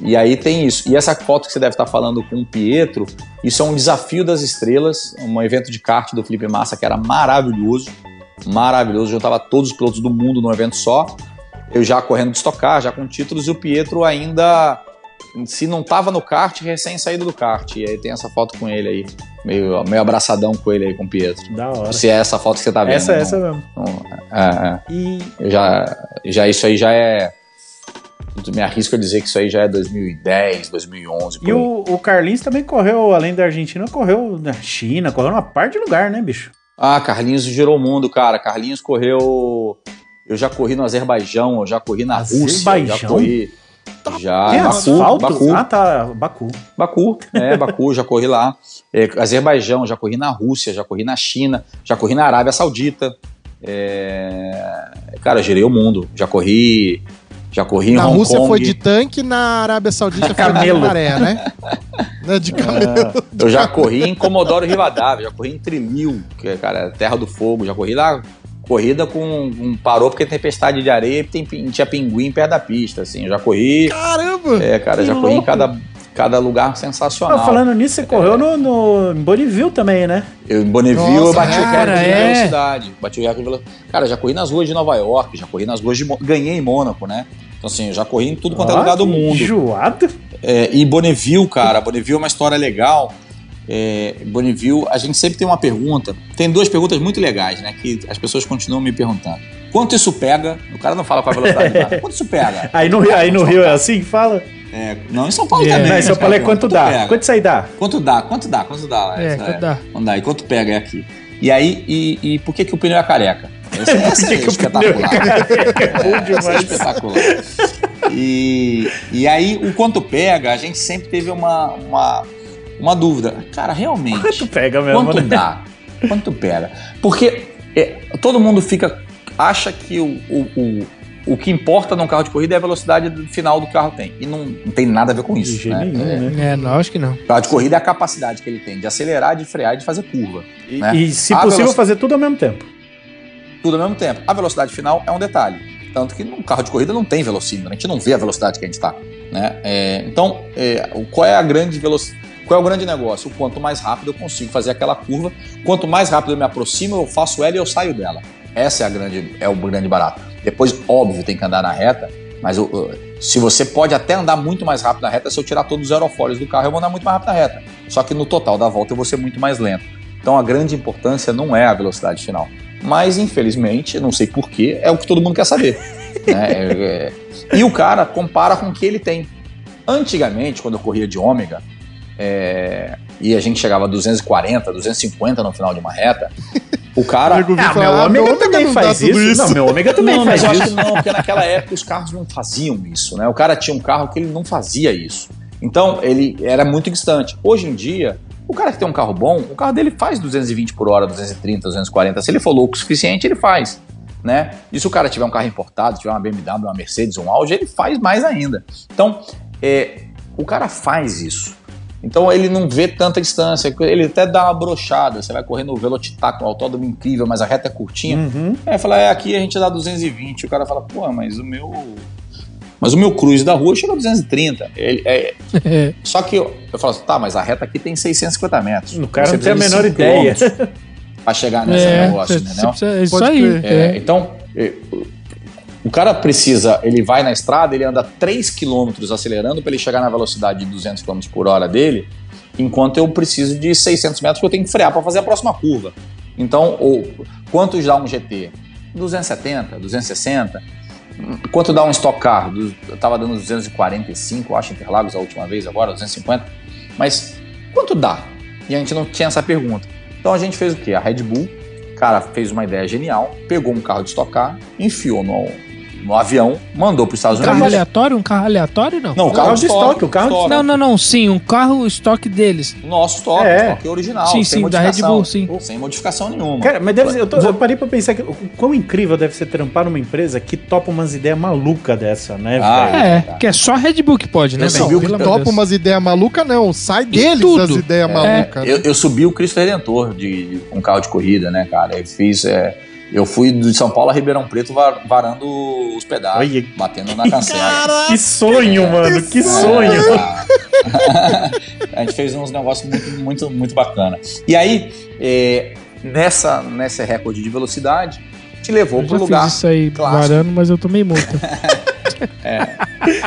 Speaker 4: e aí tem isso. E essa foto que você deve estar falando com o Pietro, isso é um desafio das estrelas, um evento de kart do Felipe Massa que era maravilhoso, maravilhoso, juntava todos os pilotos do mundo num evento só. Eu já correndo de estocar, já com títulos, e o Pietro ainda, se não tava no kart, recém saído do kart. E aí tem essa foto com ele aí, meio, meio abraçadão com ele aí, com o Pietro.
Speaker 2: Da hora.
Speaker 4: Se é essa foto que você tá vendo.
Speaker 2: essa,
Speaker 4: não-
Speaker 2: essa mesmo.
Speaker 4: não- é, é.
Speaker 2: E
Speaker 4: Eu já, já isso aí já é. Me arrisco a dizer que isso aí já é 2010, 2011. por
Speaker 2: E o, o Carlinhos também correu, além da Argentina, correu na China, correu numa parte de lugar, né, bicho?
Speaker 4: Ah, Carlinhos girou o mundo, cara. Carlinhos correu. Eu já corri no Azerbaijão, eu já corri na Rússia, já
Speaker 2: Azerbaijão?
Speaker 4: Já,
Speaker 2: Tem
Speaker 4: Baku,
Speaker 2: asfalto?
Speaker 4: Baku,
Speaker 2: Ah, tá. Baku.
Speaker 4: Baku, é, Baku, já corri lá. É, Azerbaijão, já corri na Rússia, já corri na China, já corri na Arábia Saudita. É, Cara, girei o mundo. Já corri. Já corri em
Speaker 1: Na
Speaker 4: Hong
Speaker 1: Rússia
Speaker 4: Kong.
Speaker 1: foi de tanque, na Arábia Saudita foi de
Speaker 2: Camelo.
Speaker 1: maré, né? Né, De camelo.
Speaker 4: Eu já corri em Comodoro Rivadavia, já corri em Trilil, que é, cara, é terra do fogo. Já corri lá, corrida com. um- parou porque tem tempestade de areia e tem, tinha pinguim perto da pista, assim. Eu já corri.
Speaker 1: Caramba!
Speaker 4: É, cara, já corri em
Speaker 2: louco.
Speaker 4: cada, cada lugar sensacional.
Speaker 2: Ah, falando nisso, você correu no, no em Bonneville também, né?
Speaker 4: Eu, em Bonneville eu
Speaker 1: Nossa,
Speaker 4: bati o
Speaker 3: cara,
Speaker 4: recorde de
Speaker 3: é.
Speaker 4: velocidade. Bati o recorde de velocidade. Cara, já corri nas ruas de Nova York, já corri nas ruas de. Ganhei em Mônaco, né? Então, assim, eu já corri em tudo quanto é
Speaker 2: Ó,
Speaker 4: lugar do mundo.
Speaker 2: Enjoado.
Speaker 4: É, e Bonneville, cara, Bonneville é uma história legal. É, Bonneville, a gente sempre tem uma pergunta. Tem duas perguntas muito legais, né? Que as pessoas continuam me perguntando. Quanto isso pega? O cara não fala com a velocidade. nada. Quanto isso pega?
Speaker 2: Aí no, aí no Rio é assim que fala?
Speaker 4: É, não, em São Paulo
Speaker 3: É.
Speaker 4: também.
Speaker 2: Não, em São
Speaker 4: os
Speaker 2: Paulo é quanto dá.
Speaker 4: pega?
Speaker 2: Quanto isso aí dá?
Speaker 4: Quanto dá? Quanto dá? Quanto dá?
Speaker 3: É,
Speaker 4: Essa
Speaker 3: quanto dá?
Speaker 4: Quanto dá? E quanto pega é aqui? E aí, e, e por que, que o pneu é careca? Essa, essa
Speaker 2: que
Speaker 4: é
Speaker 2: que o
Speaker 4: espetacular.
Speaker 2: pneu é? É bom
Speaker 4: essa é
Speaker 2: demais.
Speaker 4: espetacular. E, e aí, o quanto pega, a gente sempre teve uma, uma, uma dúvida. Cara, realmente,
Speaker 2: Quanto pega mesmo,
Speaker 4: quanto
Speaker 2: né?
Speaker 4: dá? Quanto pega? Porque é, todo mundo fica acha que o, o, o, o que importa num carro de corrida é a velocidade final do carro tem. E não, não tem nada a ver com
Speaker 2: De
Speaker 4: isso.
Speaker 2: jeito
Speaker 4: né?
Speaker 2: nenhum,
Speaker 4: É,
Speaker 2: né?
Speaker 3: É, não, acho que não.
Speaker 4: o carro de corrida é a capacidade que ele tem de acelerar, de frear e de fazer curva.
Speaker 2: E,
Speaker 4: né?
Speaker 2: e, se
Speaker 4: A
Speaker 2: possível, fazer tudo ao mesmo tempo.
Speaker 4: tudo ao mesmo tempo. A velocidade final é um detalhe. Tanto que num carro de corrida não tem velocímetro, a gente não vê a velocidade que a gente está. Né? É, então, é, o- qual é a grande velocidade? Qual é o grande negócio? O quanto mais rápido eu consigo fazer aquela curva, quanto mais rápido eu me aproximo, eu faço ela e eu saio dela. Essa é, a grande, é o grande barato. Depois, óbvio, tem que andar na reta, mas o- o- se você pode até andar muito mais rápido na reta, se eu tirar todos os aerofólios do carro, eu vou andar muito mais rápido na reta. Só que no total da volta eu vou ser muito mais lento. Então a grande importância não é a velocidade final. Mas, infelizmente, não sei porquê, é o que todo mundo quer saber. né? É- é- E o cara compara com o que ele tem. Antigamente, quando eu corria de ômega, é, e a gente chegava a 240, 250 no final de uma reta, o cara.
Speaker 2: Ah,
Speaker 1: falar,
Speaker 2: meu
Speaker 1: ah,
Speaker 2: ômega
Speaker 1: meu ômega
Speaker 2: também faz
Speaker 1: tudo
Speaker 2: isso. Não, meu ômega também
Speaker 4: não,
Speaker 2: faz
Speaker 4: mas eu acho
Speaker 2: isso.
Speaker 4: que não, porque naquela época os carros não faziam isso, né? O cara tinha um carro que ele não fazia isso. Então, ele era muito distante. Hoje em dia, o cara que tem um carro bom, o carro dele faz 220 por hora, 230, 240. Se ele for louco o suficiente, ele faz. Né? E se o cara tiver um carro importado, tiver uma BMW, uma Mercedes, um Audi, ele faz mais ainda. Então, é, o cara faz isso. Então ele não vê tanta distância, ele até dá uma brochada. Você vai correr no Velocitar com um autódromo incrível, mas a reta é curtinha.
Speaker 2: Uhum.
Speaker 4: É, fala, é, aqui a gente dá 220. O cara fala, pô, mas o meu. Mas o meu cruise da rua chega a 230. Ele, é, só que eu, eu falo assim, tá, mas a reta aqui tem 650 metros.
Speaker 2: O cara
Speaker 4: Você
Speaker 2: não tem a menor ideia.
Speaker 4: Pra chegar nesse
Speaker 3: É,
Speaker 4: negócio,
Speaker 3: você- você
Speaker 4: entendeu?
Speaker 3: precisa- é isso
Speaker 1: Pode
Speaker 3: aí.
Speaker 4: É,
Speaker 3: é.
Speaker 4: então, é, o cara precisa, ele vai na estrada, ele anda 3 km acelerando para ele chegar na velocidade de 200 km por hora dele, enquanto eu preciso de 600 metros que eu tenho que frear para fazer a próxima curva. Então, ou, quantos dá um GT? 270, 260? Quanto dá um Stock Car? Eu tava dando 245, eu acho, Interlagos a última vez, agora 250. Mas quanto dá? E a gente não tinha essa pergunta. Então a gente fez o quê? A Red Bull, cara, fez uma ideia genial, pegou um carro de Stock Car, enfiou no, no avião, mandou para os Estados
Speaker 3: Um carro
Speaker 4: Unidos.
Speaker 3: aleatório? Um carro aleatório, não?
Speaker 4: Não, o
Speaker 2: carro
Speaker 4: carro
Speaker 2: de estoque, o carro de
Speaker 3: Não, não, não, sim, um carro estoque deles.
Speaker 4: Nosso estoque,
Speaker 2: É.
Speaker 4: estoque original,
Speaker 3: sim,
Speaker 4: sem
Speaker 3: sim, da Red
Speaker 4: modificação.
Speaker 3: Bull, sim.
Speaker 4: Sem modificação nenhuma.
Speaker 2: Cara, mas deve ser, eu, tô- eu parei pra pensar que o quão incrível deve ser trampar numa empresa que topa umas ideias malucas dessa, né,
Speaker 4: Ah,
Speaker 2: velho?
Speaker 3: É, que é só Red Bull que pode, né,
Speaker 4: Eu
Speaker 3: velho?
Speaker 4: subi o
Speaker 3: Pelo amor de
Speaker 1: Topa
Speaker 3: Deus.
Speaker 1: umas ideias malucas, não. Sai deles
Speaker 3: tudo.
Speaker 1: as ideias malucas. né?
Speaker 4: Eu, eu subi o Cristo Redentor de, de um carro de corrida, né, cara? Eu fiz. é, eu fui de São Paulo a Ribeirão Preto va- varando os
Speaker 2: Olha.
Speaker 4: batendo na cancela.
Speaker 2: Que sonho, mano, que sonho.
Speaker 4: a gente fez uns negócios muito, muito, muito bacana. E aí, é, nessa, nessa recorde de velocidade, te levou
Speaker 3: Eu
Speaker 4: para
Speaker 3: já
Speaker 4: o lugar.
Speaker 3: fiz isso aí
Speaker 4: clássico.
Speaker 3: varando, mas eu tomei multa.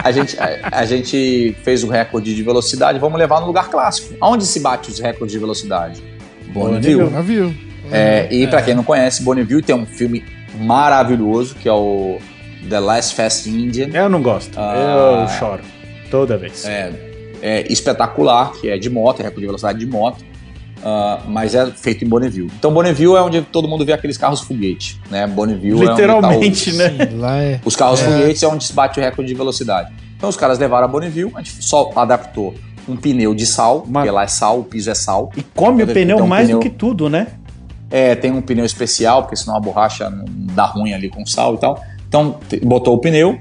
Speaker 4: A gente, a, a gente fez o recorde de velocidade, vamos levar no lugar clássico. Aonde se bate os recordes de velocidade? Bonneville.
Speaker 1: Navio.
Speaker 4: É, e pra quem não conhece, Bonneville tem um filme maravilhoso que é o The Last Fast Indian.
Speaker 2: Eu não gosto.
Speaker 4: Ah.
Speaker 2: Eu choro. Toda vez.
Speaker 4: É, é espetacular, que é de moto, é recorde de velocidade de moto, ah, mas é feito em Bonneville. Então Bonneville é onde todo mundo vê aqueles carros foguete, né? Bonneville
Speaker 2: Literalmente,
Speaker 4: é onde tá
Speaker 2: né?
Speaker 3: Sim, lá é.
Speaker 4: o- os carros
Speaker 1: É.
Speaker 4: foguetes é onde se bate o recorde de velocidade. Então os caras levaram a Bonneville, a gente só adaptou um pneu de sal,
Speaker 2: Uma-
Speaker 4: porque lá é sal, o piso é sal.
Speaker 2: E come o
Speaker 4: Então,
Speaker 2: pneu
Speaker 4: um
Speaker 2: mais
Speaker 4: pneu-
Speaker 2: do que tudo, né?
Speaker 4: É, tem um pneu especial, porque senão a borracha dá ruim ali com sal e tal. Então, botou o pneu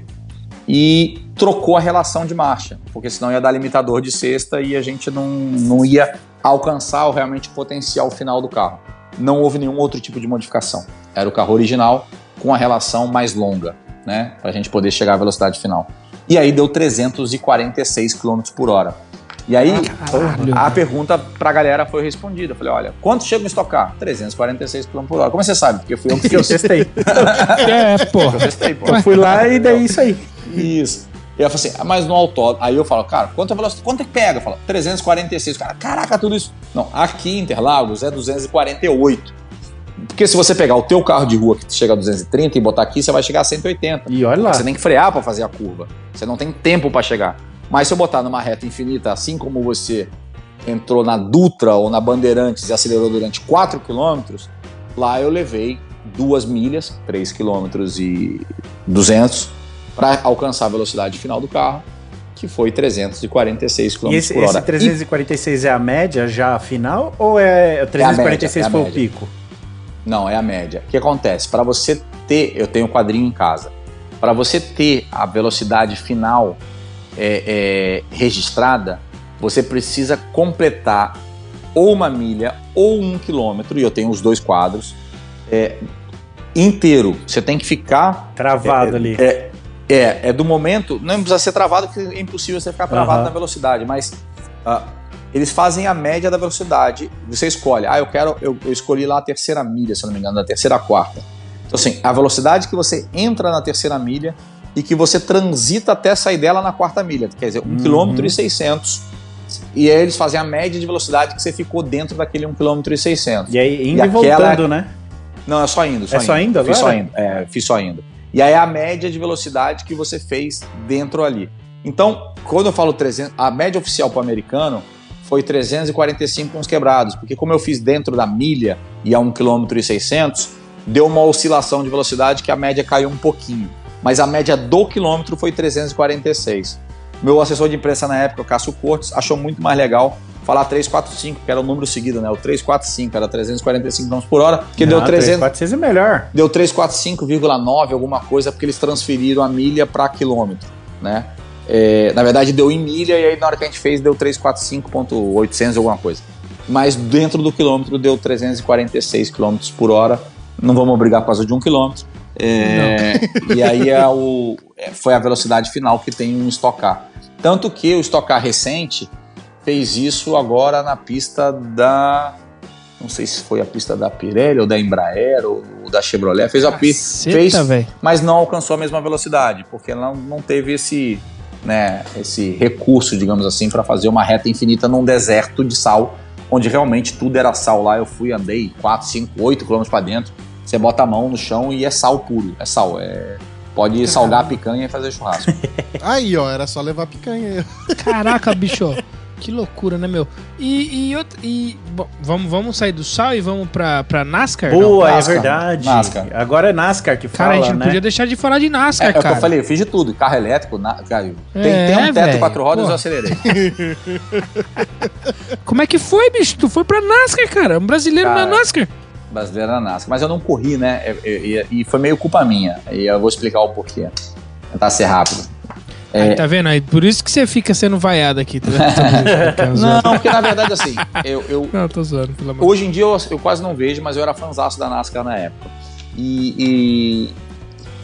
Speaker 4: e trocou a relação de marcha, porque senão ia dar limitador de sexta e a gente não, não ia alcançar o realmente potencial final do carro. Não houve nenhum outro tipo de modificação. Era o carro original com a relação mais longa, né? Pra gente poder chegar à velocidade final. E aí deu 346 km por hora. E aí,
Speaker 3: Caralho.
Speaker 4: a pergunta pra galera foi respondida. Eu falei, olha, quanto chega no estocar? 346 km por hora. Como você sabe? Porque fui eu que
Speaker 2: Porque eu testei.
Speaker 3: É, porra.
Speaker 4: Eu testei, pô.
Speaker 2: Eu fui lá e daí isso aí.
Speaker 4: Isso. E ela falou assim, ah, mas no autódromo. Aí eu falo, cara, quanto é velocidade? Quanto é que pega? Fala, 346. Cara, caraca, tudo isso. Não, aqui em Interlagos é 248. Porque se você pegar o teu carro de rua que chega a 230 e botar aqui, você vai chegar a 180.
Speaker 2: E olha lá.
Speaker 4: Você tem que frear para fazer a curva. Você não tem tempo para chegar. Mas se eu botar numa reta infinita, assim como você entrou na Dutra ou na Bandeirantes e acelerou durante 4 km, lá eu levei 2 milhas, 3 km e 200, para alcançar a velocidade final do carro, que foi 346 km
Speaker 2: E esse,
Speaker 4: por hora.
Speaker 2: esse 346 é a média já final ou é o 346
Speaker 4: é a
Speaker 2: foi o
Speaker 4: média.
Speaker 2: pico?
Speaker 4: E- Não, é a média. O que acontece? Para você ter, eu tenho um quadrinho em casa, para você ter a velocidade final é, é, registrada, você precisa completar ou uma milha ou um quilômetro, e eu tenho os dois quadros, é, inteiro. Você tem que ficar
Speaker 2: Travado
Speaker 4: É,
Speaker 2: ali.
Speaker 4: É, é, é do momento. Não precisa ser travado, porque é impossível você ficar travado
Speaker 2: Aham.
Speaker 4: na velocidade, mas ah, eles fazem a média da velocidade. Você escolhe. Ah, eu quero. Eu, eu escolhi lá a terceira milha, se eu não me engano, da terceira a quarta. Então, assim, a velocidade que você entra na terceira milha e que você transita até sair dela na quarta milha. Quer dizer, 1
Speaker 2: Uhum.
Speaker 4: km e 600. E aí eles fazem a média de velocidade que você ficou dentro daquele 1 km e 600.
Speaker 2: E aí indo
Speaker 4: E
Speaker 2: e,
Speaker 4: aquela-
Speaker 2: voltando, né?
Speaker 4: Não, é só indo. Só
Speaker 2: É só indo
Speaker 4: Fiz só
Speaker 2: agora?
Speaker 4: indo. É, fiz só indo. E aí a média de velocidade que você fez dentro ali. Então, quando eu falo 300, a média oficial para o americano foi 345 com os quebrados, porque como eu fiz dentro da milha e a 1 km e 600, deu uma oscilação de velocidade que a média caiu um pouquinho. Mas a média do quilômetro foi 346. Meu assessor de imprensa na época, o Cássio Cortes, achou muito mais legal falar 345, que era o número seguido, né? O 345 era 345 km por hora, que deu
Speaker 2: Não,
Speaker 4: 300,
Speaker 2: 346 é melhor.
Speaker 4: deu 345,9 alguma coisa, porque eles transferiram a milha para quilômetro, né? É, na verdade deu em milha e aí na hora que a gente fez deu 345.800 alguma coisa. Mas dentro do quilômetro deu 346 km por hora. Não vamos brigar por causa de um quilômetro. É, e aí é o, é, foi a velocidade final que tem um Stock Car. Tanto que o Stock Car recente fez isso agora na pista da. Não sei se foi a pista da Pirelli ou da Embraer ou da Chevrolet. Fez a pista, fez, mas não alcançou a mesma velocidade, porque ela não, não teve esse, né, esse recurso, digamos assim, para fazer uma reta infinita num deserto de sal, onde realmente tudo era sal lá. Eu fui, andei 4, 5, 8 quilômetros para dentro. Você bota a mão no chão e é sal puro. É sal. É... Pode salgar a picanha e fazer churrasco.
Speaker 1: Aí, ó, era só levar picanha.
Speaker 3: Caraca, bicho. Que loucura, né, meu? E, e, outra- e- bom, vamos, vamos sair do sal e vamos pra, pra NASCAR? não?
Speaker 2: Boa, é
Speaker 4: NASCAR.
Speaker 2: verdade.
Speaker 4: NASCAR.
Speaker 2: Agora é NASCAR que
Speaker 3: Cara,
Speaker 2: fala,
Speaker 3: a gente não
Speaker 2: né?
Speaker 3: podia deixar de falar de NASCAR,
Speaker 4: É, é o que
Speaker 3: cara.
Speaker 4: eu falei, eu fiz de tudo. Carro elétrico, na, cara, tem,
Speaker 3: É,
Speaker 4: tem um teto
Speaker 3: velho,
Speaker 4: quatro rodas,
Speaker 3: pô.
Speaker 4: eu acelerei.
Speaker 3: Como é que foi, bicho? Tu foi pra NASCAR, cara. Um brasileiro
Speaker 4: Cara,
Speaker 3: na NASCAR.
Speaker 4: Brasileira na NASCAR. Mas eu não corri, né? É, é, é, E foi meio culpa minha. E eu vou explicar o porquê. Tentar ser rápido.
Speaker 3: Aí, tá vendo? Aí, por isso que você fica sendo vaiado aqui. Tá vendo?
Speaker 4: Não, porque na verdade, assim, eu, eu-
Speaker 3: Não, tô zoando, pelo amor.
Speaker 4: hoje em dia eu, eu quase não vejo, mas eu era fãzaço da NASCAR na época. E, e-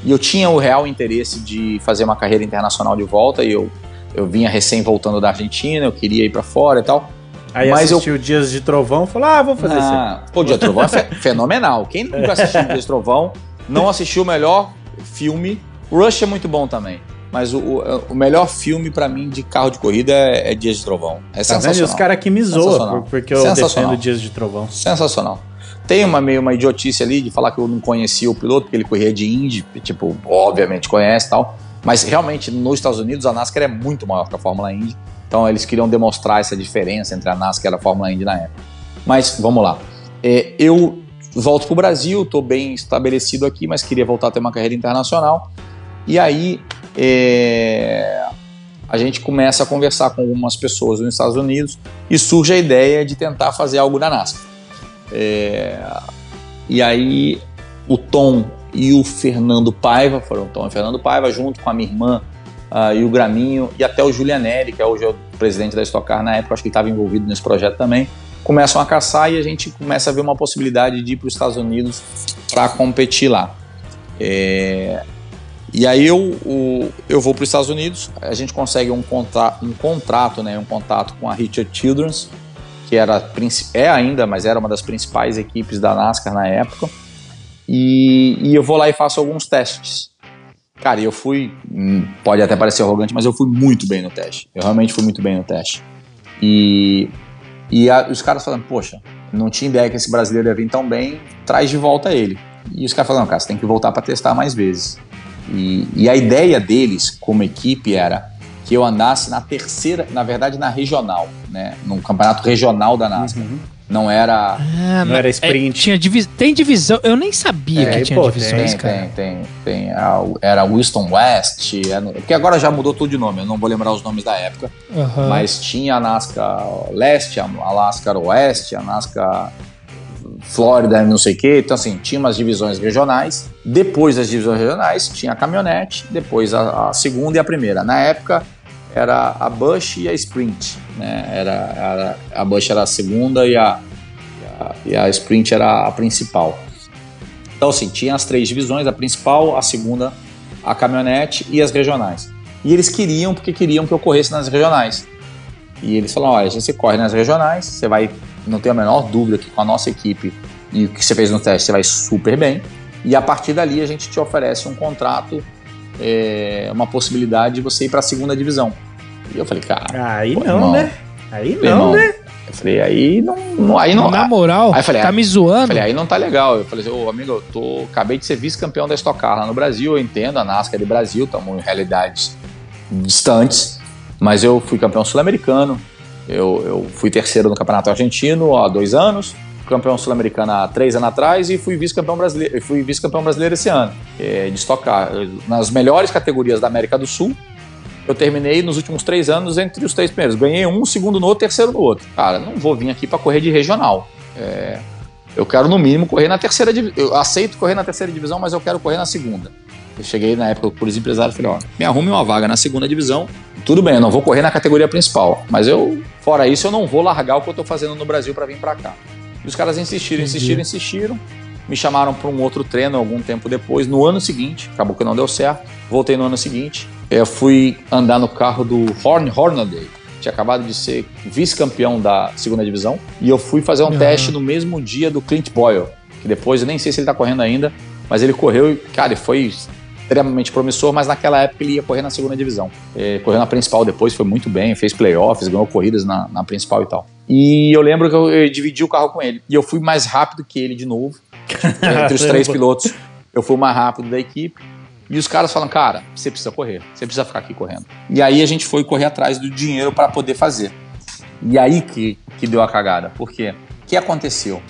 Speaker 4: e eu tinha o real interesse de fazer uma carreira internacional de volta. E eu, eu vinha recém voltando da Argentina, eu queria ir pra fora e tal.
Speaker 2: Aí
Speaker 4: Mas eu-
Speaker 2: assistiu Dias de Trovão e falou, ah, vou fazer isso.
Speaker 4: Ah, pô, Dia de Trovão é fe- fenomenal. Quem nunca assistiu Dia de Trovão não assistiu o melhor filme. Rush é muito bom também. Mas o, o, o melhor filme pra mim de carro de corrida é, é Dias de Trovão. É
Speaker 2: Tá vendo? E
Speaker 4: sensacional.
Speaker 2: os caras aqui me zoam
Speaker 4: Sensacional.
Speaker 2: por- porque eu
Speaker 4: Sensacional.
Speaker 2: defendo Dias de Trovão.
Speaker 4: Sensacional. Tem uma meio uma idiotice ali de falar que eu não conhecia o piloto, porque ele corria de Indy, tipo, obviamente conhece e tal. Mas realmente nos Estados Unidos a NASCAR é muito maior que a Fórmula Indy. Então eles queriam demonstrar essa diferença entre a NASCAR e a Fórmula Indy na época. Mas vamos lá. É, eu volto pro Brasil, estou bem estabelecido aqui, mas queria voltar a ter uma carreira internacional. E aí é, a gente começa a conversar com algumas pessoas nos Estados Unidos e surge a ideia de tentar fazer algo na NASCAR. É, e aí o Tom e o Fernando Paiva, foram o Tom e o Fernando Paiva, junto com a minha irmã ah, e o Graminho, e até o Julianelli, que é hoje o presidente da Stock Car na época, acho que estava envolvido nesse projeto também, começam a caçar e a gente começa a ver uma possibilidade de ir para os Estados Unidos para competir lá. É, e aí eu, o- eu vou para os Estados Unidos, a gente consegue um, contra, um contrato, né, um contato com a Richard Childrens, que era é ainda, mas era uma das principais equipes da NASCAR na época. E, e eu vou lá e faço alguns testes. Cara, eu fui, hum, pode até parecer arrogante, mas eu fui muito bem no teste. Eu realmente fui muito bem no teste. E, e a- os caras falando, poxa, não tinha ideia que esse brasileiro ia vir tão bem, traz de volta ele. E os caras falaram, cara, você tem que voltar para testar mais vezes. E, e a ideia deles, como equipe, era que eu andasse na terceira, na verdade na regional, né? No campeonato regional da NASCAR. Não era.
Speaker 3: Ah,
Speaker 2: Não era sprint.
Speaker 3: é, tinha divis... Tem divisão. Eu nem sabia
Speaker 2: É,
Speaker 3: que tinha
Speaker 2: pô,
Speaker 3: divisões,
Speaker 4: Tem,
Speaker 3: cara.
Speaker 4: tem, tem, tem. a- Era Winston West, era- porque agora já mudou tudo de nome, eu não vou lembrar os nomes da época. Mas tinha a NASCAR Leste, a NASCAR Oeste, a NASCAR Flórida, não sei o quê. Então, assim, tinha umas divisões regionais. Depois das divisões regionais, tinha a caminhonete, depois a, a segunda e a primeira. Na época, era a Bush e a Sprint. Né? Era, era- a Bush era a segunda e a, e a, e a Sprint era a principal. Então, assim, tinha as três divisões, a principal, a segunda, a caminhonete e as regionais. E eles queriam, porque queriam que eu corresse nas regionais. E eles falaram, olha, você corre nas regionais, você vai, não tenho a menor dúvida que com a nossa equipe e o que você fez no teste, você vai super bem. E a partir dali a gente te oferece um contrato, é, uma possibilidade de você ir para a segunda divisão. E eu falei, cara,
Speaker 2: Aí
Speaker 4: Pô,
Speaker 2: não,
Speaker 4: irmão.
Speaker 2: né? Aí não,
Speaker 4: irmão,
Speaker 2: né?
Speaker 4: eu falei, aí não, não- aí não,
Speaker 3: Na moral,
Speaker 4: Aí falei,
Speaker 3: tá
Speaker 4: ah,
Speaker 3: me zoando?
Speaker 4: falei, aí não tá legal. Eu falei assim, ô amigo, eu tô, acabei de ser vice-campeão da Stock Car lá no Brasil, eu entendo, a NASCAR é de Brasil, estamos em realidades distantes, mas eu fui campeão sul-americano, eu, eu fui terceiro no Campeonato Argentino há dois anos, campeão sul-americano há três anos atrás e fui vice-campeão brasileiro, fui vice-campeão brasileiro esse ano, é, de Stock Car, nas melhores categorias da América do Sul. Eu terminei nos últimos três anos entre os três primeiros. Ganhei um, segundo no outro, terceiro no outro. Cara, não vou vir aqui para correr de regional. É, eu quero, no mínimo, correr na terceira divisão. Eu aceito correr na terceira divisão, mas eu quero correr na segunda. Eu cheguei na época por os empresários e falei, ó, me arrume uma vaga na segunda divisão. Tudo bem, eu não vou correr na categoria principal. Mas eu, fora isso, eu não vou largar o que eu tô fazendo no Brasil para vir para cá. E os caras insistiram, insistiram, insistiram. Me chamaram para um outro treino algum tempo depois, no ano seguinte. Acabou que não deu certo. Voltei no ano seguinte. Eu fui andar no carro do Horn Hornaday. Tinha acabado de ser vice-campeão da segunda divisão. E eu fui fazer um
Speaker 3: Aham.
Speaker 4: teste no mesmo dia do Clint Boyle. Que depois, eu nem sei se ele tá correndo ainda, mas ele correu e, cara, ele foi extremamente promissor, mas naquela época ele ia correr na segunda divisão. É, correu na principal depois, foi muito bem, fez playoffs, ganhou corridas na, na principal e tal. E eu lembro que eu, eu dividi o carro com ele. E eu fui mais rápido que ele de novo. Entre os três pilotos, eu fui o mais rápido da equipe. E os caras falam, cara, você precisa correr, você precisa ficar aqui correndo. E aí a gente foi correr atrás do dinheiro para poder fazer. E aí que, que deu a cagada. Por quê? O que aconteceu?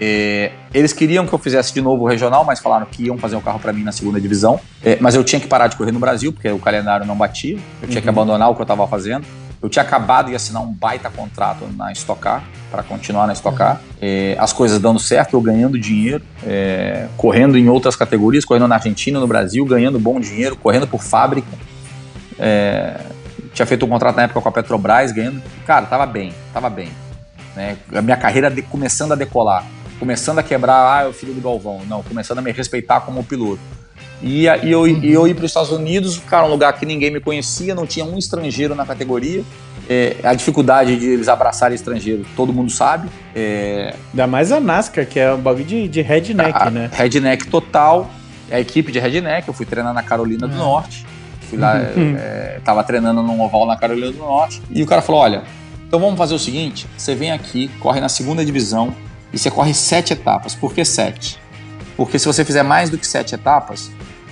Speaker 4: É, eles queriam que eu fizesse de novo o regional, mas falaram que iam fazer o carro para mim na segunda divisão. É, mas eu tinha que parar de correr no Brasil, porque o calendário não batia. Eu tinha que abandonar o que eu estava fazendo. Eu tinha acabado de assinar um baita contrato na Stock Car, para continuar na Stock Car. É, as coisas dando certo, eu ganhando dinheiro, é, correndo em outras categorias, correndo na Argentina, no Brasil, ganhando bom dinheiro, correndo por fábrica. É, tinha feito um contrato na época com a Petrobras, ganhando. Cara, tava bem, tava bem. Né? A minha carreira de, começando a decolar, começando a quebrar, ah, é o filho do Galvão. Não, começando a me respeitar como piloto. E, e eu, e eu ir para os Estados Unidos, cara, um lugar que ninguém me conhecia, não tinha um estrangeiro na categoria. É, a dificuldade de eles abraçarem estrangeiro, todo mundo sabe. É,
Speaker 2: Ainda mais a NASCAR, que é um bagulho de, de redneck,
Speaker 4: a,
Speaker 2: né?
Speaker 4: Redneck total. É a equipe de redneck, eu fui treinar na Carolina do Norte. Fui lá, é, tava treinando num oval na Carolina do Norte. E o cara falou: olha, então vamos fazer o seguinte: você vem aqui, corre na segunda divisão e você corre sete etapas. Por que sete? Porque se você fizer mais do que sete etapas,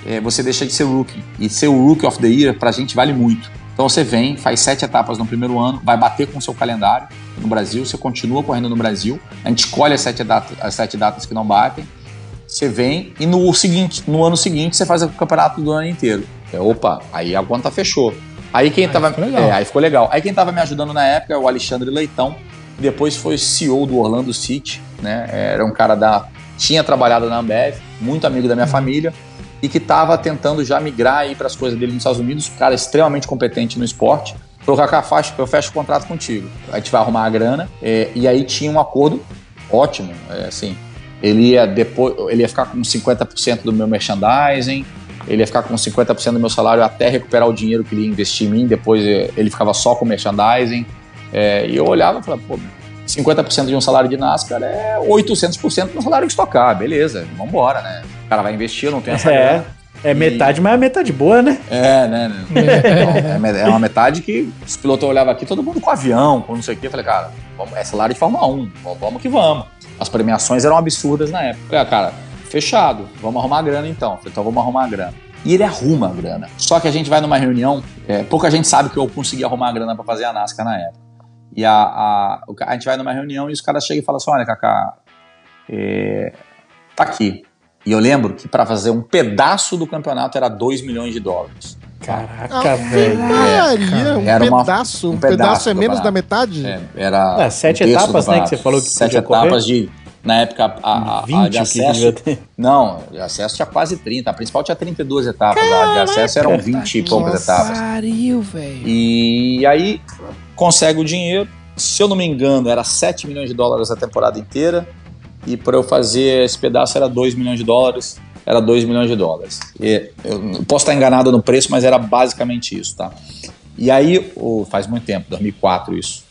Speaker 4: é, você deixa de ser rookie. E ser o rookie of the year pra gente vale muito. Então você vem, faz sete etapas no primeiro ano, vai bater com o seu calendário no Brasil, você continua correndo no Brasil, a gente escolhe as sete, datas, as sete datas que não batem, você vem e no seguinte, no ano seguinte você faz o campeonato do ano inteiro. É, opa, aí a conta fechou. Aí quem
Speaker 3: Aí
Speaker 4: tava.
Speaker 3: ficou legal.
Speaker 4: É, aí ficou legal. Aí quem tava me ajudando na época é o Alexandre Leitão, que depois foi CEO do Orlando City, né? Era um cara da. Tinha trabalhado na Ambev, muito amigo da minha família, e que estava tentando já migrar para as coisas dele nos Estados Unidos, um cara extremamente competente no esporte. Falou, Kaká, faz, eu fecho o contrato contigo. A gente vai arrumar a grana. é, e aí tinha um acordo ótimo, é, assim. Ele ia depois, ele ia ficar com 50% do meu merchandising, ele ia ficar com 50% do meu salário até recuperar o dinheiro que ele ia investir em mim, depois eh, ele ficava só com merchandising. É, e eu olhava e falava, pô, 50% de um salário de NASCAR é 800% do salário de estocar, beleza, vamos embora, né? O cara vai investir, eu não tenho essa
Speaker 2: É,
Speaker 4: grana.
Speaker 2: é metade, mas é metade boa, né?
Speaker 4: É, né? né? É, é uma metade que os pilotos olhavam aqui, todo mundo com avião, com não sei o quê. Eu falei, cara, vamos, é salário de Fórmula 1, vamos- que vamos. As premiações eram absurdas na época. Eu falei, ah, cara, fechado, vamos arrumar a grana então. Falei, então vamos arrumar a grana. E ele arruma a grana. Só que a gente vai numa reunião, é, pouca gente sabe que eu consegui arrumar a grana pra fazer a NASCAR na época. E a, a, a gente vai numa reunião e os caras chegam e falam assim: olha, Kaká, é, tá aqui. E eu lembro que para fazer um pedaço do campeonato era 2 milhões de dólares.
Speaker 2: Caraca,
Speaker 1: Ave
Speaker 2: velho.
Speaker 1: Maria, um
Speaker 4: Era uma-
Speaker 1: pedaço.
Speaker 4: um
Speaker 1: Um pedaço, é menos da metade?
Speaker 4: É, era
Speaker 2: Ah, sete
Speaker 4: um
Speaker 2: etapas, né, que você falou que
Speaker 4: Sete
Speaker 2: podia correr?
Speaker 4: etapas de. Na época, a, a, a
Speaker 2: 20
Speaker 4: de
Speaker 2: que
Speaker 4: acesso. Não, de acesso tinha quase 30. A principal tinha 32 etapas. A de acesso eram 20 e poucas etapas.
Speaker 3: Pariu, velho.
Speaker 4: E aí consegue o dinheiro. Se eu não me engano, era 7 milhões de dólares a temporada inteira. E para eu fazer esse pedaço era 2 milhões de dólares. Era 2 milhões de dólares. E eu posso estar enganado no preço, mas era basicamente isso, tá? E aí, faz muito tempo, 2004 isso.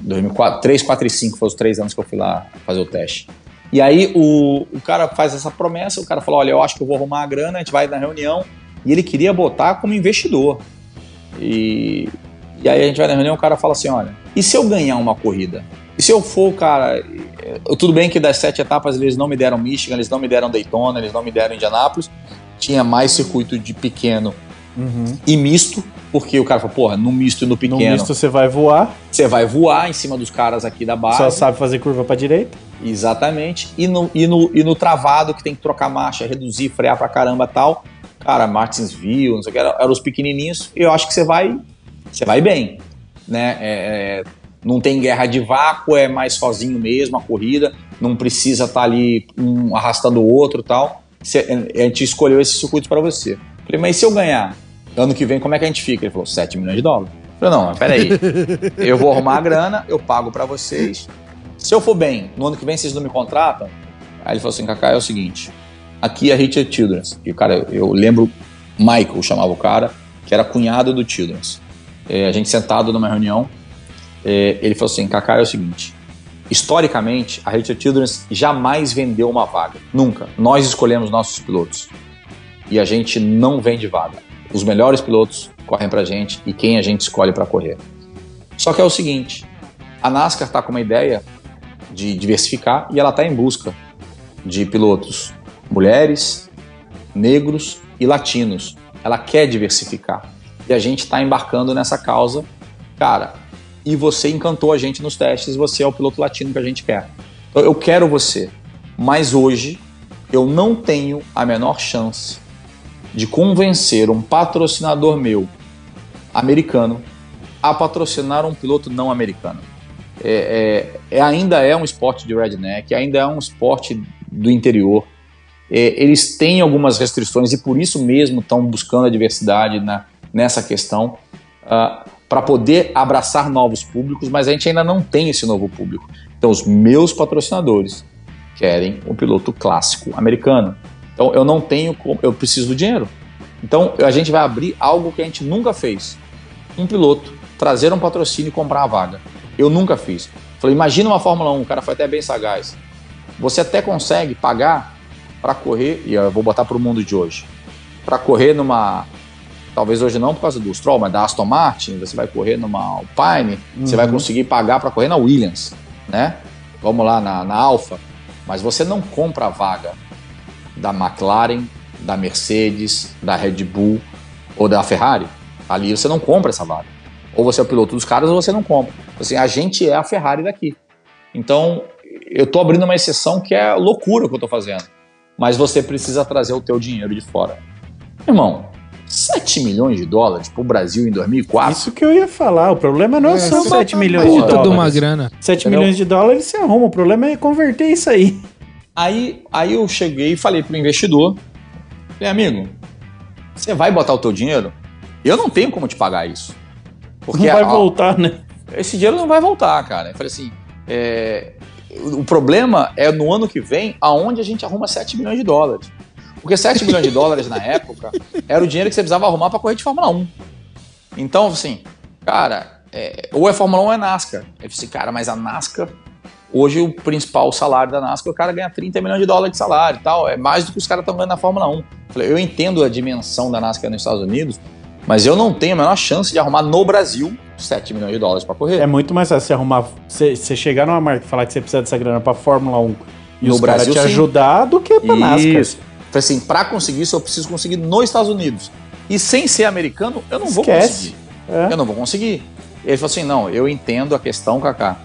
Speaker 4: 2004, 3, 4 e 5 foram os três anos que eu fui lá fazer o teste. E aí o, o cara faz essa promessa, o cara falou, olha, eu acho que eu vou arrumar a grana, a gente vai na reunião. E ele queria botar como investidor. E, e aí a gente vai na reunião, o cara fala assim, olha, e se eu ganhar uma corrida? E se eu for, cara, tudo bem que das sete etapas eles não me deram Michigan, eles não me deram Daytona, eles não me deram Indianápolis, tinha mais circuito de pequeno
Speaker 2: Uhum.
Speaker 4: e misto, porque o cara falou, porra, no misto e no
Speaker 2: No
Speaker 4: pequeno,
Speaker 2: misto você vai voar,
Speaker 4: você vai voar em cima dos caras aqui da base.
Speaker 2: só sabe fazer curva pra direita.
Speaker 4: Exatamente. E no, e, no, e no travado, que tem que trocar marcha, reduzir, frear pra caramba e tal. Cara, Martinsville, não sei o que, eram eram os pequenininhos. E eu acho que você vai, você vai bem, né? É, é, não tem guerra de vácuo, é mais sozinho mesmo a corrida. Não precisa estar ali um arrastando o outro e tal. Você- a gente escolheu esses circuitos para você. Falei, mas e se eu ganhar? Ano que vem, como é que a gente fica? Ele falou, 7 milhões de dólares. Eu falei, não, mas peraí. eu vou arrumar a grana, eu pago para vocês. Se eu for bem, no ano que vem vocês não me contratam? Aí ele falou assim, Kaká, é o seguinte, aqui é Richard Childress. E o cara, eu, eu lembro, Michael chamava o cara, que era cunhado do Childress. É, a gente sentado numa reunião, é, ele falou assim, Kaká, é o seguinte, historicamente, a Richard Childress jamais vendeu uma vaga. Nunca. Nós escolhemos nossos pilotos. E a gente não vende vaga. Os melhores pilotos correm pra gente e quem a gente escolhe para correr. Só que é o seguinte, a NASCAR está com uma ideia de diversificar e ela está em busca de pilotos mulheres, negros e latinos. Ela quer diversificar. E a gente está embarcando nessa causa. Cara, e você encantou a gente nos testes, você é o piloto latino que a gente quer. Então, eu quero você, mas hoje eu não tenho a menor chance de convencer um patrocinador meu americano a patrocinar um piloto não americano. É, é, é, ainda é um esporte de redneck, ainda é um esporte do interior. É, eles têm algumas restrições e por isso mesmo estão buscando a diversidade na, nessa questão uh, para poder abraçar novos públicos, mas a gente ainda não tem esse novo público. Então, os meus patrocinadores querem um piloto clássico americano. Então, eu não tenho, eu preciso do dinheiro. Então, a gente vai abrir algo que a gente nunca fez. Um piloto trazer um patrocínio e comprar a vaga. Eu nunca fiz. Falei, imagina uma Fórmula 1, o cara foi até bem sagaz. Você até consegue pagar para correr, e eu vou botar para o mundo de hoje, para correr numa. Talvez hoje não por causa do Stroll, mas da Aston Martin, você vai correr numa Alpine, uhum. você vai uhum. conseguir pagar para correr na Williams, né? Vamos lá, na, na Alfa. Mas você não compra a vaga da McLaren, da Mercedes, da Red Bull ou da Ferrari. Ali você não compra essa vaga. Ou você é o piloto dos caras ou você não compra. Assim, a gente é a Ferrari daqui. Então, eu estou abrindo uma exceção que é loucura o que eu estou fazendo. Mas você precisa trazer o teu dinheiro de fora. Irmão, 7 milhões de dólares para o Brasil em 2004.
Speaker 2: Isso que eu ia falar. O problema não é, são 7 milhões
Speaker 3: de dólares. Uma grana.
Speaker 2: 7 Entendeu? milhões de dólares você arruma. O problema é converter isso aí.
Speaker 4: Aí, aí eu cheguei e falei para o investidor: falei, amigo, você vai botar o teu dinheiro? Eu não tenho como te pagar isso.
Speaker 2: Porque não vai voltar, né?
Speaker 4: Esse dinheiro não vai voltar, cara. Eu falei assim: é, o problema é no ano que vem, aonde a gente arruma 7 milhões de dólares. Porque 7 milhões de dólares na época era o dinheiro que você precisava arrumar para correr de Fórmula 1. Então, assim, cara, é, ou é Fórmula 1 ou é NASCAR. Eu disse, cara, mas a NASCAR, hoje o principal salário da NASCAR, o cara ganha 30 milhões de dólares de salário e tal. É mais do que os caras estão ganhando na Fórmula 1. Eu, falei, eu entendo a dimensão da NASCAR nos Estados Unidos, mas eu não tenho a menor chance de arrumar no Brasil 7 milhões de dólares para correr.
Speaker 2: É muito mais fácil você arrumar. Você, você chegar numa marca e falar que você precisa dessa grana para Fórmula 1 e no os Brasil te sim. ajudar do que para NASCAR. Isso.
Speaker 4: Assim, para conseguir isso, eu preciso conseguir nos Estados Unidos. E sem ser americano, eu não Esquece. vou conseguir. É. Eu não vou conseguir. Ele falou assim: não, eu entendo a questão, Kaká.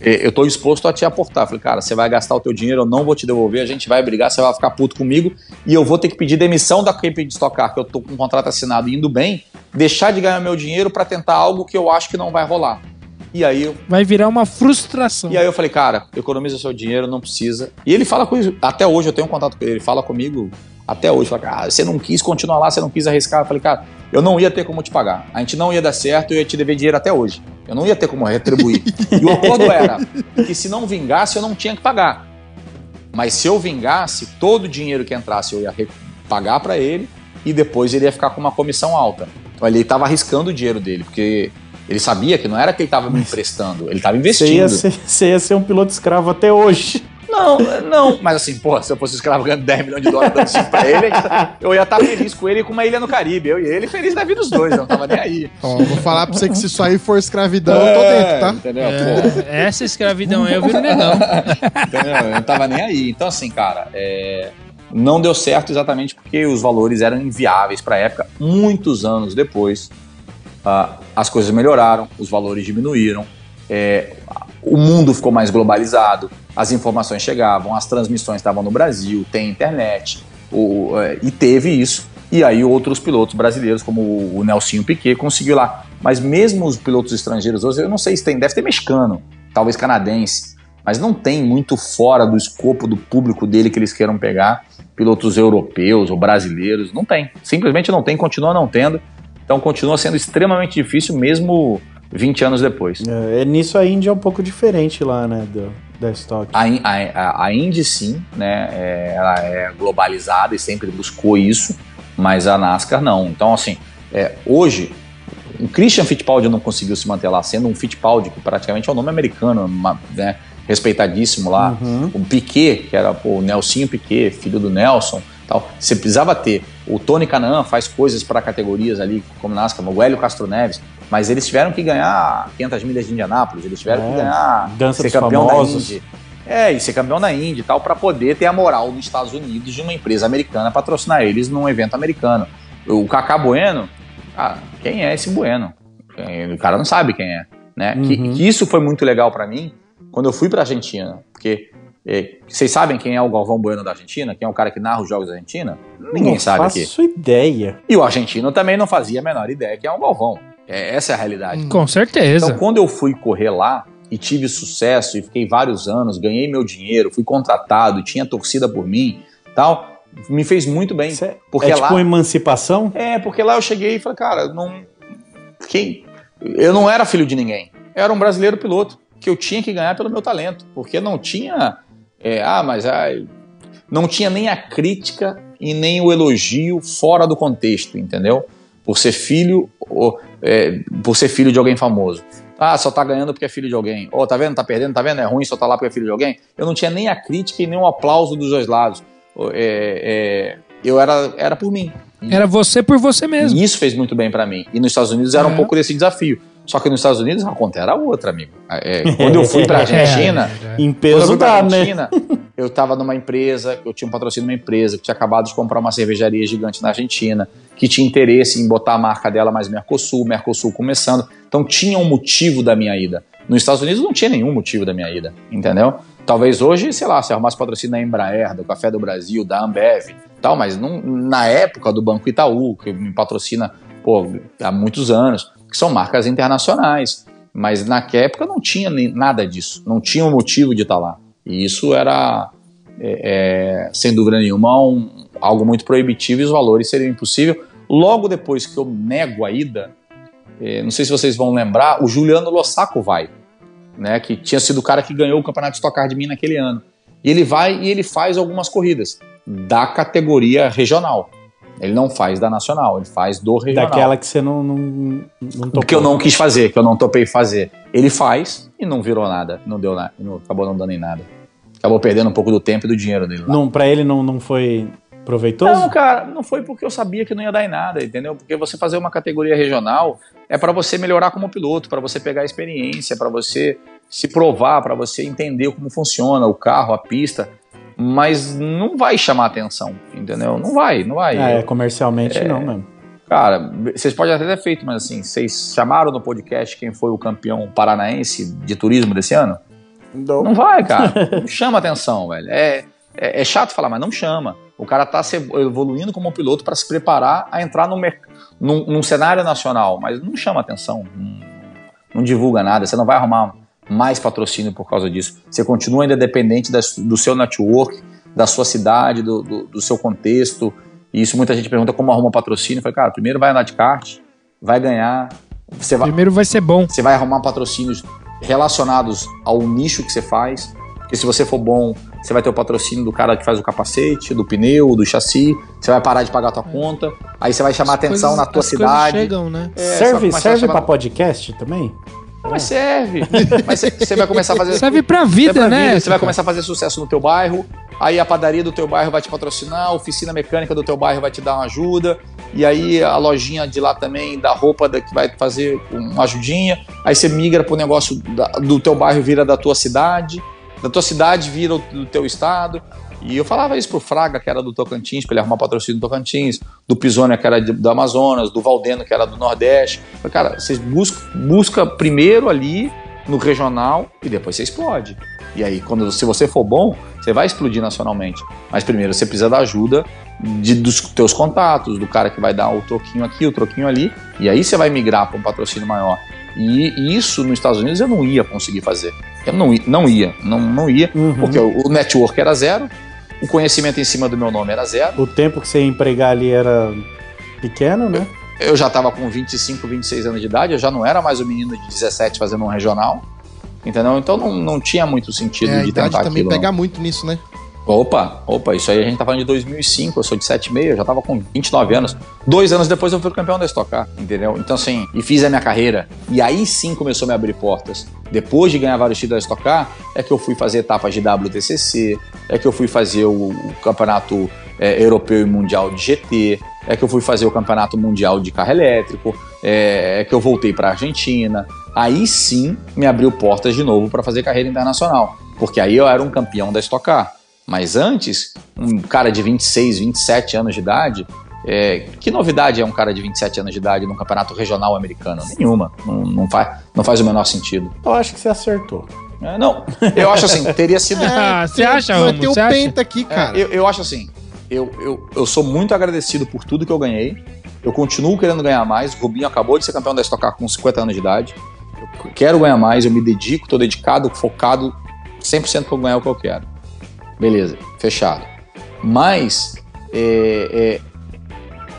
Speaker 4: Eu estou disposto a te aportar. Falei, cara, você vai gastar o teu dinheiro, eu não vou te devolver, a gente vai brigar, você vai ficar puto comigo e eu vou ter que pedir demissão da equipe de Stock Car, que eu tô com um contrato assinado indo bem, deixar de ganhar meu dinheiro para tentar algo que eu acho que não vai rolar. E aí eu...
Speaker 3: Vai virar uma frustração.
Speaker 4: E aí eu falei, cara, economiza seu dinheiro, não precisa. E ele fala com isso. Até hoje eu tenho um contato com ele, ele fala comigo até hoje. Fala, cara, você não quis continuar lá, você não quis arriscar. Eu falei, cara, eu não ia ter como te pagar. A gente não ia dar certo, eu ia te dever dinheiro até hoje. Eu não ia ter como retribuir. e o acordo era que se não vingasse, eu não tinha que pagar. Mas se eu vingasse, todo o dinheiro que entrasse eu ia pagar para ele e depois ele ia ficar com uma comissão alta. Então ele estava arriscando o dinheiro dele, porque ele sabia que não era que ele estava me emprestando, ele estava investindo. Você
Speaker 2: ia, ser, você ia ser um piloto escravo até hoje.
Speaker 4: Não, não. Mas assim, pô, se eu fosse escravo ganhando 10 milhões de dólares dando 5 pra ele, eu ia estar tá feliz com ele e com uma ilha no Caribe. Eu e ele feliz da vida dos dois, eu não tava nem aí.
Speaker 1: Ó, vou falar pra você que se isso aí for escravidão, é, eu tô dentro, tá? Entendeu?
Speaker 3: É, essa escravidão aí eu vi no negão.
Speaker 4: Entendeu? Eu não tava nem aí. Então, assim, cara, é não deu certo exatamente porque os valores eram inviáveis para a época. Muitos anos depois, uh, as coisas melhoraram, os valores diminuíram, é, o mundo ficou mais globalizado, as informações chegavam, as transmissões estavam no Brasil, tem internet, o, é, e teve isso. E aí outros pilotos brasileiros, como o Nelsinho Piquet, conseguiu lá. Mas mesmo os pilotos estrangeiros hoje, eu não sei se tem, deve ter mexicano, talvez canadense, mas não tem muito fora do escopo do público dele que eles queiram pegar pilotos europeus ou brasileiros, não tem. Simplesmente não tem, continua não tendo. Então continua sendo extremamente difícil mesmo 20 anos depois.
Speaker 2: É, é, nisso a Indy é um pouco diferente lá, né, do, da Stock.
Speaker 4: A, a, a Indy sim, né, é, ela é globalizada e sempre buscou isso, mas a NASCAR não. Então, assim, é, hoje, o Christian Fittipaldi não conseguiu se manter lá, sendo um Fittipaldi, que praticamente é um nome americano, uma, né, respeitadíssimo lá. Uhum. O Piquet, que era pô, o Nelsinho Piquet, filho do Nelson, tal. Você precisava ter. O Tony Canaan faz coisas para categorias ali, como NASCAR, o Hélio Castro Neves, mas eles tiveram que ganhar 500 milhas de Indianápolis, eles tiveram é, que ganhar
Speaker 2: dança ser campeão famosos.
Speaker 4: da Indy. É, e ser campeão da Indy e tal, para poder ter a moral dos Estados Unidos de uma empresa americana patrocinar eles num evento americano. O Kaká Bueno, ah, quem é esse Bueno? O cara não sabe quem é. né? Que,
Speaker 2: Uhum.
Speaker 4: que isso foi muito legal pra mim quando eu fui pra Argentina, porque é, vocês sabem quem é o Galvão Bueno da Argentina? Quem é o cara que narra os jogos da Argentina? Ninguém
Speaker 2: não
Speaker 4: sabe aqui.
Speaker 2: faço ideia.
Speaker 4: E o argentino também não fazia a menor ideia que é o Galvão. É, essa é a realidade.
Speaker 3: Com certeza.
Speaker 4: Então, quando eu fui correr lá e tive sucesso e fiquei vários anos, ganhei meu dinheiro, fui contratado, tinha torcida por mim, tal, me fez muito bem.
Speaker 2: É,
Speaker 4: Porque
Speaker 2: é
Speaker 4: lá-
Speaker 2: tipo emancipação?
Speaker 4: É, porque lá eu cheguei e falei, cara, não. Quem... Eu não era filho de ninguém. Eu era um brasileiro piloto que eu tinha que ganhar pelo meu talento. Porque não tinha. É, ah, mas. ai, não tinha nem a crítica e nem o elogio fora do contexto, entendeu? Por ser filho. ou, é, por ser filho de alguém famoso. Ah, só tá ganhando porque é filho de alguém. Ô, tá vendo? Tá perdendo, tá vendo? É ruim, só tá lá porque é filho de alguém. Eu não tinha nem a crítica e nem o aplauso dos dois lados. É, é, eu era, era por mim.
Speaker 3: Era você por você mesmo.
Speaker 4: E isso fez muito bem pra mim. E nos Estados Unidos era um pouco desse desafio. Só que nos Estados Unidos a conta era outra, amigo. É, quando eu fui pra Argentina,
Speaker 3: É,
Speaker 2: Em
Speaker 4: quando eu
Speaker 2: peso dá, né?
Speaker 4: Argentina, eu tava numa empresa, eu tinha um patrocínio numa empresa que tinha acabado de comprar uma cervejaria gigante na Argentina, que tinha interesse em botar a marca dela mais Mercosul, Mercosul começando. Então tinha um motivo da minha ida. Nos Estados Unidos não tinha nenhum motivo da minha ida, entendeu? Talvez hoje, sei lá, se arrumasse patrocínio da Embraer, do Café do Brasil, da Ambev, tal, mas não, na época do Banco Itaú, que me patrocina pô, há muitos anos, que são marcas internacionais. Mas naquela época não tinha nada disso, não tinha um motivo de estar lá. E isso era, é, é, sem dúvida nenhuma, um- algo muito proibitivo e os valores seriam impossíveis. Logo depois que eu nego a ida, é, não sei se vocês vão lembrar, o Juliano Lossaco vai, né, que tinha sido o cara que ganhou o campeonato de Stock Car de mim naquele ano. E ele vai e ele faz algumas corridas da categoria regional. Ele não faz da nacional, ele faz do regional.
Speaker 2: Daquela que você não, não, não tocou.
Speaker 4: que eu não quis fazer, que eu não topei fazer. Ele faz e não virou nada, não deu nada, não, acabou não dando em nada. Acabou perdendo um pouco do tempo e do dinheiro dele lá.
Speaker 2: Não, pra ele não, não foi proveitoso?
Speaker 4: Não, cara, não foi porque eu sabia que não ia dar em nada, entendeu? Porque você fazer uma categoria regional é para você melhorar como piloto, para você pegar experiência, para você se provar, para você entender como funciona o carro, a pista, mas não vai chamar atenção, entendeu? Não vai, não vai.
Speaker 2: É, comercialmente não mesmo.
Speaker 4: Cara, vocês podem até ter feito, mas assim, vocês chamaram no podcast quem foi o campeão paranaense de turismo desse ano? Não vai, cara. Não chama atenção, velho. É, é, é chato falar, mas não chama. O cara tá se evoluindo como piloto para se preparar a entrar no num, num cenário nacional, mas não chama atenção. Não, não divulga nada. Você não vai arrumar mais patrocínio por causa disso. Você continua ainda dependente das- do seu network, da sua cidade, do, do- do seu contexto. E isso muita gente pergunta como arruma patrocínio. Eu falei, cara, primeiro vai andar de kart, vai ganhar. Você vai,
Speaker 3: Primeiro vai ser bom.
Speaker 4: você vai arrumar patrocínios relacionados ao nicho que você faz. Porque se você for bom, você vai ter o patrocínio do cara que faz o capacete, do pneu, do chassi. Você vai parar de pagar a tua conta. Aí você vai chamar
Speaker 3: As
Speaker 4: atenção
Speaker 3: coisas-
Speaker 4: na tua cidade.
Speaker 3: chegam, né?
Speaker 4: É,
Speaker 2: serve serve
Speaker 4: chamar-
Speaker 2: pra podcast também?
Speaker 4: Mas serve. Mas você, vai começar a fazer.
Speaker 3: Serve pra vida,
Speaker 4: pra
Speaker 3: né?
Speaker 4: vida, Você vai começar a fazer sucesso no teu bairro, aí a padaria do teu bairro vai te patrocinar, a oficina mecânica do teu bairro vai te dar uma ajuda, e aí a lojinha de lá também da roupa da- que vai fazer uma ajudinha, aí você migra pro negócio da- do teu bairro vira da tua cidade, da tua cidade vira do teu estado. E eu falava isso pro Fraga, que era do Tocantins, pra ele arrumar patrocínio do Tocantins, do Pisônia, que era de- do Amazonas, do Valdeno, que era do Nordeste. Falei, Cara, vocês buscam busca primeiro ali no regional e depois você explode. E aí, quando, se você for bom, você vai explodir nacionalmente. Mas primeiro você precisa da ajuda de- dos teus contatos, do cara que vai dar o troquinho aqui, o troquinho ali, e aí você vai migrar para um patrocínio maior. E, e isso nos Estados Unidos eu não ia conseguir fazer. Eu não, não ia, não, não ia,
Speaker 2: Uhum.
Speaker 4: porque o, o network era zero, o conhecimento em cima do meu nome era zero.
Speaker 2: O tempo que você ia empregar ali era pequeno, né?
Speaker 4: Eu já estava com 25, 26 anos de idade, eu já não era mais o menino de 17 fazendo um regional. Entendeu? Então não, não tinha muito sentido
Speaker 1: É, a
Speaker 4: de
Speaker 1: idade
Speaker 4: tentar
Speaker 1: também
Speaker 4: aquilo.
Speaker 1: pega
Speaker 4: não.
Speaker 1: muito nisso, né?
Speaker 4: Opa, opa, isso aí a gente tá falando de 2005, eu sou de 7,5, eu já tava com 29 anos. Dois anos depois eu fui campeão da Stock Car, entendeu? Então assim, e fiz a minha carreira. E aí sim começou a me abrir portas. Depois de ganhar vários títulos da Stock Car, é que eu fui fazer etapas de WTCC, é que eu fui fazer o, o campeonato é, europeu e mundial de GT, é que eu fui fazer o campeonato mundial de carro elétrico, é, é que eu voltei para Argentina. Aí sim me abriu portas de novo para fazer carreira internacional, porque aí eu era um campeão da Stock Car. Mas antes, um cara de 26, 27 anos de idade, É, que novidade é um cara de 27 anos de idade num campeonato regional americano? Nenhuma. Não, não, faz, não faz o menor sentido.
Speaker 2: Eu acho que você acertou.
Speaker 4: É, não, eu acho assim, teria sido.
Speaker 3: Ah, você acha,
Speaker 1: Vai ter o
Speaker 3: Você acha?
Speaker 1: Penta aqui,
Speaker 4: É,
Speaker 1: cara.
Speaker 4: eu, eu acho assim, eu, eu, eu sou muito agradecido por tudo que eu ganhei. Eu continuo querendo ganhar mais. O Rubinho acabou de ser campeão da Stock Car com 50 anos de idade. Eu quero ganhar mais, eu me dedico, tô dedicado, focado 100% para ganhar o que eu quero. Beleza, fechado. Mas é, é,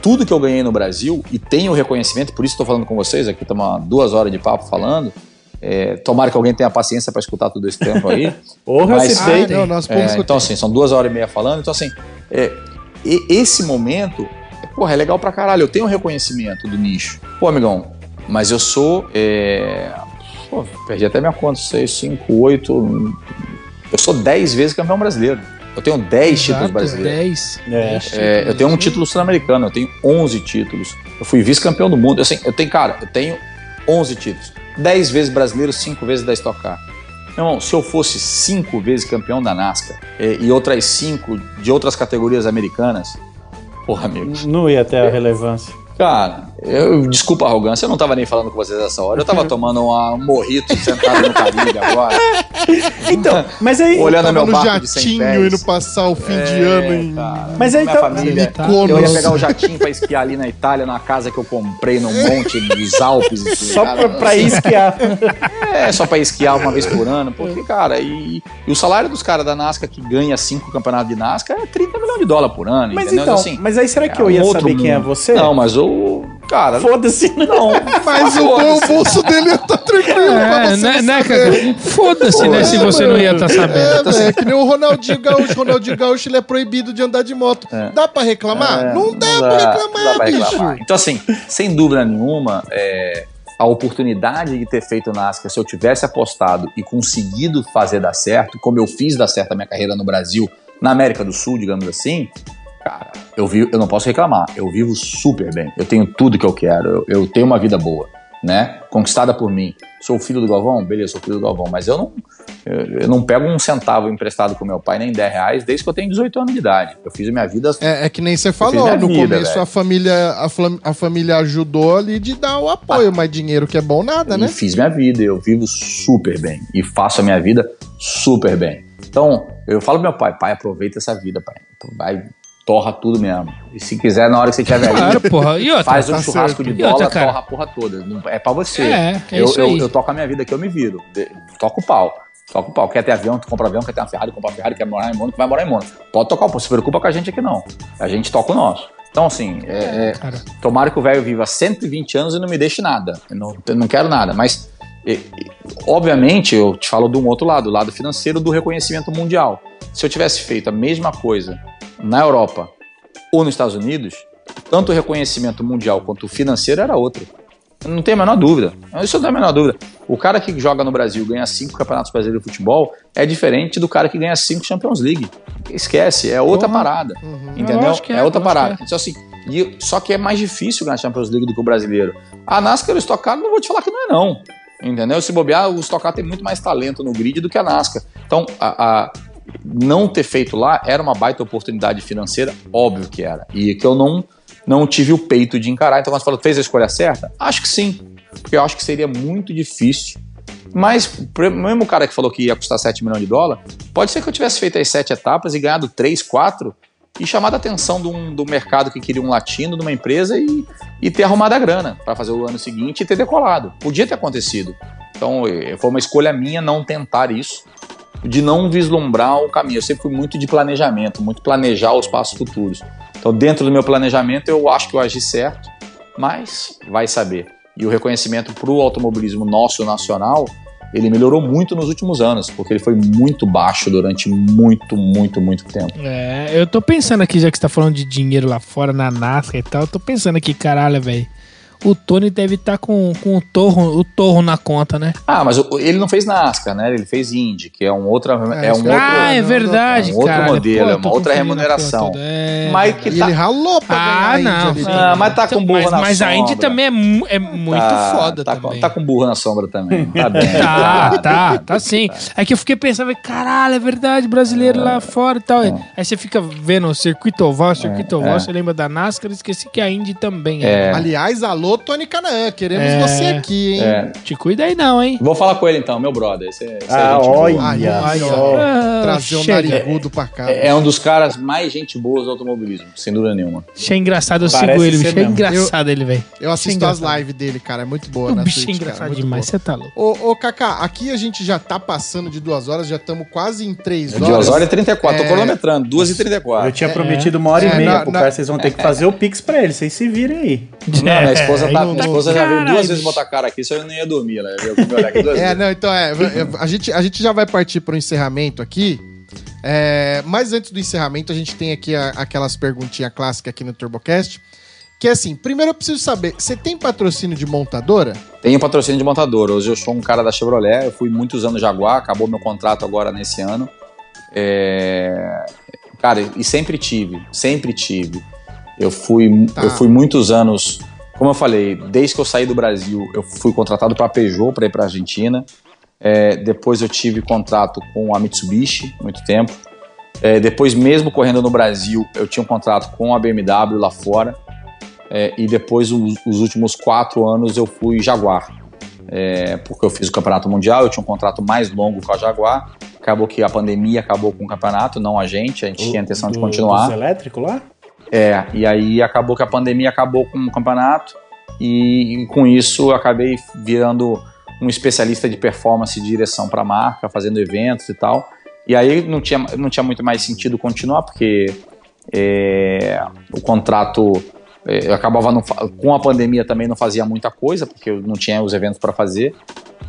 Speaker 4: tudo que eu ganhei no Brasil e tenho o reconhecimento, por isso estou falando com vocês aqui, estamos duas horas de papo falando. É, tomara que alguém tenha paciência para escutar tudo esse tempo aí.
Speaker 2: Porra,
Speaker 4: Mas-.
Speaker 1: Ah, não, nós
Speaker 4: É, então, assim, são duas horas e meia falando. Então, assim, é, e- esse momento, é, porra, é legal pra caralho. Eu tenho um reconhecimento do nicho. Pô, amigão, mas eu sou. é, pô, perdi até minha conta: 6, 5, 8. Eu sou 10 vezes campeão brasileiro. Eu tenho 10 títulos brasileiros.
Speaker 3: 10.
Speaker 2: É.
Speaker 3: 10
Speaker 4: É, eu tenho um título sul-americano, eu tenho 11 títulos. Eu fui vice-campeão do mundo. Assim, eu tenho, cara, eu tenho 11 títulos. 10 vezes brasileiro, 5 vezes da Stock Car. Meu irmão, se eu fosse 5 vezes campeão da NASCAR eh, e outras 5 de outras categorias americanas, porra, amigo.
Speaker 2: Não ia ter a relevância.
Speaker 4: Cara, eu, desculpa a arrogância, eu não tava nem falando com vocês essa hora. Eu tava tomando uma- um morrito sentado no Caribe agora,
Speaker 2: Então, mas aí.
Speaker 4: olhando meu
Speaker 1: no
Speaker 4: barco de 100
Speaker 1: jatinho
Speaker 4: pés.
Speaker 1: indo passar o fim de
Speaker 4: É,
Speaker 1: ano em
Speaker 4: cara.
Speaker 2: Mas aí
Speaker 4: Minha
Speaker 2: tá-
Speaker 4: família,
Speaker 1: Mykonos.
Speaker 4: Eu ia pegar o jatinho pra esquiar ali na Itália, numa casa que eu comprei num monte dos Alpes. e tudo,
Speaker 2: Só
Speaker 4: cara.
Speaker 2: pra, pra ir esquiar.
Speaker 4: É, só pra esquiar uma vez por ano. Porque, cara, e, e o salário dos caras da NASCAR que ganha cinco campeonatos de NASCAR é 30 milhões de dólares por ano,
Speaker 2: Mas
Speaker 4: entendeu?
Speaker 2: então,
Speaker 4: assim,
Speaker 2: mas aí será que
Speaker 4: é
Speaker 2: eu ia
Speaker 4: um
Speaker 2: saber quem é
Speaker 4: mundo.
Speaker 2: você?
Speaker 4: Não, mas o. Cara,
Speaker 2: Foda-se,
Speaker 4: não.
Speaker 1: Mas o, o bolso dele ia estar tranquilo pra
Speaker 3: É, né, né, cara? Foda-se, né? Se você não ia estar sabendo.
Speaker 1: É, velho, é que nem o Ronaldinho Gaúcho. Ronaldinho Gaúcho ele é proibido de andar de moto.
Speaker 4: É.
Speaker 1: Dá pra reclamar?
Speaker 4: É,
Speaker 1: não dá
Speaker 4: não
Speaker 1: pra
Speaker 4: dá-
Speaker 1: reclamar,
Speaker 4: não dá pra
Speaker 1: bicho.
Speaker 4: reclamar. Então, assim, sem dúvida nenhuma, é, a oportunidade de ter feito NASCAR, se eu tivesse apostado e conseguido fazer dar certo, como eu fiz dar certo a minha carreira no Brasil, na América do Sul, digamos assim, cara, eu, vi, eu não posso reclamar. Eu vivo super bem. Eu tenho tudo que eu quero. Eu, eu tenho uma vida boa, né? Conquistada por mim. Sou filho do Galvão? Beleza, sou filho do Galvão. Mas eu não, eu, eu não pego um centavo emprestado com meu pai, nem 10 reais, desde que eu tenho 18 anos de idade. Eu fiz a minha vida
Speaker 1: É, é que nem você falou, no
Speaker 4: vida,
Speaker 1: começo a família, a, flam- a família ajudou ali de dar o apoio, mas dinheiro que é bom nada, né?
Speaker 4: Fiz minha vida, eu vivo super bem. E faço a minha vida super bem. Então, eu falo pro meu pai, pai, aproveita essa vida, pai. Então, vai, torra tudo mesmo. E se quiser, na hora que você tiver velhinho,
Speaker 3: Claro, porra. E outra?
Speaker 4: faz um
Speaker 1: tá
Speaker 4: churrasco
Speaker 1: certo.
Speaker 4: de
Speaker 3: outra,
Speaker 4: bola,
Speaker 3: cara?
Speaker 4: torra a porra toda. É pra você.
Speaker 3: É, é
Speaker 4: eu,
Speaker 3: isso
Speaker 4: eu,
Speaker 3: aí.
Speaker 4: eu toco a minha vida aqui, eu me viro. Toco o pau. Toca o pau. Quer ter avião, tu compra avião, quer ter uma Ferrari, compra uma Ferrari, quer morar em Mônaco, vai morar em Mônaco. Pode tocar o pau, se preocupa com a gente aqui não. A gente toca o nosso. Então, assim, é, é,
Speaker 3: Cara,
Speaker 4: tomara que o velho viva 120 anos e não me deixe nada. Eu não, eu não quero nada. Mas, e- e, obviamente, eu te falo de um outro lado, o lado financeiro do reconhecimento mundial. Se eu tivesse feito a mesma coisa na Europa ou nos Estados Unidos, tanto o reconhecimento mundial quanto o financeiro era outro. Não tenho a menor dúvida. Isso eu não tenho a menor dúvida. O cara que joga no Brasil e ganha cinco campeonatos brasileiros de futebol é diferente do cara que ganha cinco Champions League. Esquece, é outra
Speaker 3: Porra.
Speaker 4: parada.
Speaker 1: Uhum.
Speaker 4: Entendeu? É,
Speaker 3: é,
Speaker 4: outra parada.
Speaker 3: que
Speaker 4: Então, assim, e- só que é mais difícil ganhar Champions League do que o brasileiro. A NASCAR e o Stock Car, não vou te falar que não é não. Entendeu? Se bobear, o Stock Car tem muito mais talento no grid do que a NASCAR. Então, a, a- não ter feito lá era uma baita oportunidade financeira, óbvio que era. E que eu não, não tive o peito de encarar. Então, quando você falou, fez a escolha certa? Acho que sim. Porque eu acho que seria muito difícil. Mas, mesmo o cara que falou que ia custar 7 milhões de dólares, pode ser que eu tivesse feito as sete etapas e ganhado 3, 4 e chamado a atenção do, do mercado que queria um latino, de uma empresa e, e ter arrumado a grana para fazer o ano seguinte e ter decolado. Podia ter acontecido. Então, eh, foi uma escolha minha não tentar isso, de não vislumbrar o caminho. Eu sempre fui muito de planejamento, muito planejar os passos futuros. Então, dentro do meu planejamento, eu acho que eu agi certo, mas vai saber. E o reconhecimento para o automobilismo nosso nacional, ele melhorou muito nos últimos anos, porque ele foi muito baixo durante muito, muito, muito tempo.
Speaker 3: É, eu tô pensando aqui, já que você tá falando de dinheiro lá fora, na NASCAR e tal, eu tô pensando aqui, caralho, velho. O Tony deve estar com, com o, torro, o torro na conta, né?
Speaker 4: Ah, mas o- ele não fez NASCAR, né? Ele fez Indy, que é um outra,
Speaker 1: É,
Speaker 4: é, um outro,
Speaker 3: ah, é verdade,
Speaker 4: é um outro
Speaker 3: cara.
Speaker 4: modelo, é uma outra remuneração.
Speaker 3: É,
Speaker 4: Mas que
Speaker 1: E
Speaker 4: tá,
Speaker 1: ele ralou pra
Speaker 3: Ah,
Speaker 1: ganhar
Speaker 3: não.
Speaker 4: Ah, mas tá com
Speaker 3: Então,
Speaker 4: burro
Speaker 3: mas,
Speaker 4: na
Speaker 3: mas a Indy
Speaker 4: sombra.
Speaker 3: também é, mu- é muito
Speaker 4: tá-
Speaker 3: foda
Speaker 4: tá,
Speaker 3: também.
Speaker 4: Com, tá com burro na sombra também. Tá bem.
Speaker 3: Tá, tá, tá sim. É que eu fiquei pensando, caralho, é verdade, brasileiro lá fora e tal. Aí você fica vendo o circuito oval, circuito oval, você lembra da NASCAR, esqueci que a Indy também é.
Speaker 1: Aliás, alô, Tony Canaã, queremos
Speaker 3: É.
Speaker 1: você aqui, hein?
Speaker 4: É.
Speaker 3: Te cuida aí não, hein?
Speaker 4: Vou falar com ele então, meu brother. Esse, é- esse é
Speaker 2: Ah,
Speaker 4: gente boa.
Speaker 2: olha só.
Speaker 3: Ah,
Speaker 1: Trazer o
Speaker 3: chega.
Speaker 1: narigudo pra cá.
Speaker 4: É, é um dos caras mais gente boa do automobilismo, sem dúvida nenhuma.
Speaker 3: Achei engraçado, eu
Speaker 2: Parece
Speaker 3: sigo ele, bicho. É engraçado ele, velho.
Speaker 1: Eu assisto as lives dele, cara. É muito boa
Speaker 3: O
Speaker 1: na
Speaker 3: bicho é
Speaker 1: Twitch, cara,
Speaker 3: engraçado
Speaker 1: muito
Speaker 3: demais, você tá louco.
Speaker 1: Ô, ô, Kaká, aqui a gente já tá passando de duas horas, já estamos quase em três horas.
Speaker 4: duas horas e 34,
Speaker 1: É.
Speaker 4: tô cronometrando, 2 e 34.
Speaker 2: Eu tinha prometido uma hora
Speaker 1: É,
Speaker 2: e meia pro cara, vocês vão ter que fazer o pix pra ele, vocês se virem aí.
Speaker 4: Não, esposa, tá,
Speaker 3: É,
Speaker 4: minha esposa já veio duas vezes botar cara aqui, só eu não ia dormir. Ela veio me olhar aqui duas
Speaker 1: É, não, então é. A gente, a gente já vai partir para o encerramento aqui. É, mas antes do encerramento, a gente tem aqui a- aquelas perguntinhas clássicas aqui no TurboCast. Que é assim, primeiro eu preciso saber, você tem patrocínio de montadora?
Speaker 4: Tenho patrocínio de montador. Hoje eu sou um cara da Chevrolet. Eu fui muitos anos Jaguar, acabou meu contrato agora nesse ano. É, Cara, e sempre tive, sempre tive. Eu fui,
Speaker 1: Tá.
Speaker 4: eu fui muitos anos, como eu falei, desde que eu saí do Brasil, eu fui contratado para a Peugeot para ir para a Argentina. É, depois eu tive contrato com a Mitsubishi, muito tempo. É, depois, mesmo correndo no Brasil, eu tinha um contrato com a BMW lá fora. É, e depois, os, os últimos quatro anos, eu fui Jaguar. É, porque eu fiz o campeonato mundial, eu tinha um contrato mais longo com a Jaguar. Acabou que a pandemia acabou com o campeonato, não a gente, a gente tinha a intenção de
Speaker 2: Do-
Speaker 4: continuar.
Speaker 2: Dos elétricos lá?
Speaker 4: É, e aí acabou que a pandemia acabou com o campeonato e, e com isso eu acabei virando um especialista de performance e direção para a marca, fazendo eventos e tal. E aí não tinha, não tinha muito mais sentido continuar, porque é, o contrato é, eu acabava não com a pandemia também não fazia muita coisa, porque eu não tinha os eventos para fazer.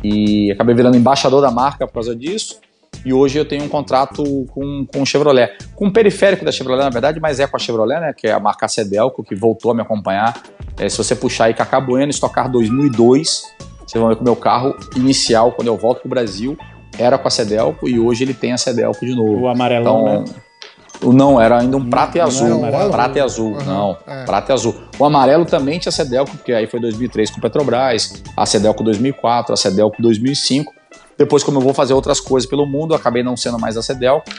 Speaker 4: E acabei virando embaixador da marca por causa disso. E hoje eu tenho um contrato com, com o Chevrolet. Com o periférico da Chevrolet, na verdade, mas é com a Chevrolet, né? Que é a marca Cedelco, que voltou a me acompanhar. É, se você puxar aí Cacá Bueno, Stock Car 2002, vocês vão ver que o meu carro inicial, quando eu volto pro Brasil, era com a Cedelco e hoje ele tem a Cedelco de novo.
Speaker 2: O amarelão,
Speaker 4: Então,
Speaker 2: né?
Speaker 4: o não, era ainda um prata e
Speaker 2: não
Speaker 4: azul.
Speaker 2: amarelo?
Speaker 4: prata e azul,
Speaker 1: Uhum,
Speaker 4: não.
Speaker 1: é.
Speaker 4: Prata e azul. O amarelo também tinha Cedelco, porque aí foi 2003 com Petrobras, a Cedelco 2004, a Cedelco 2005. Depois, como eu vou fazer outras coisas pelo mundo, acabei não sendo mais a Cedelco.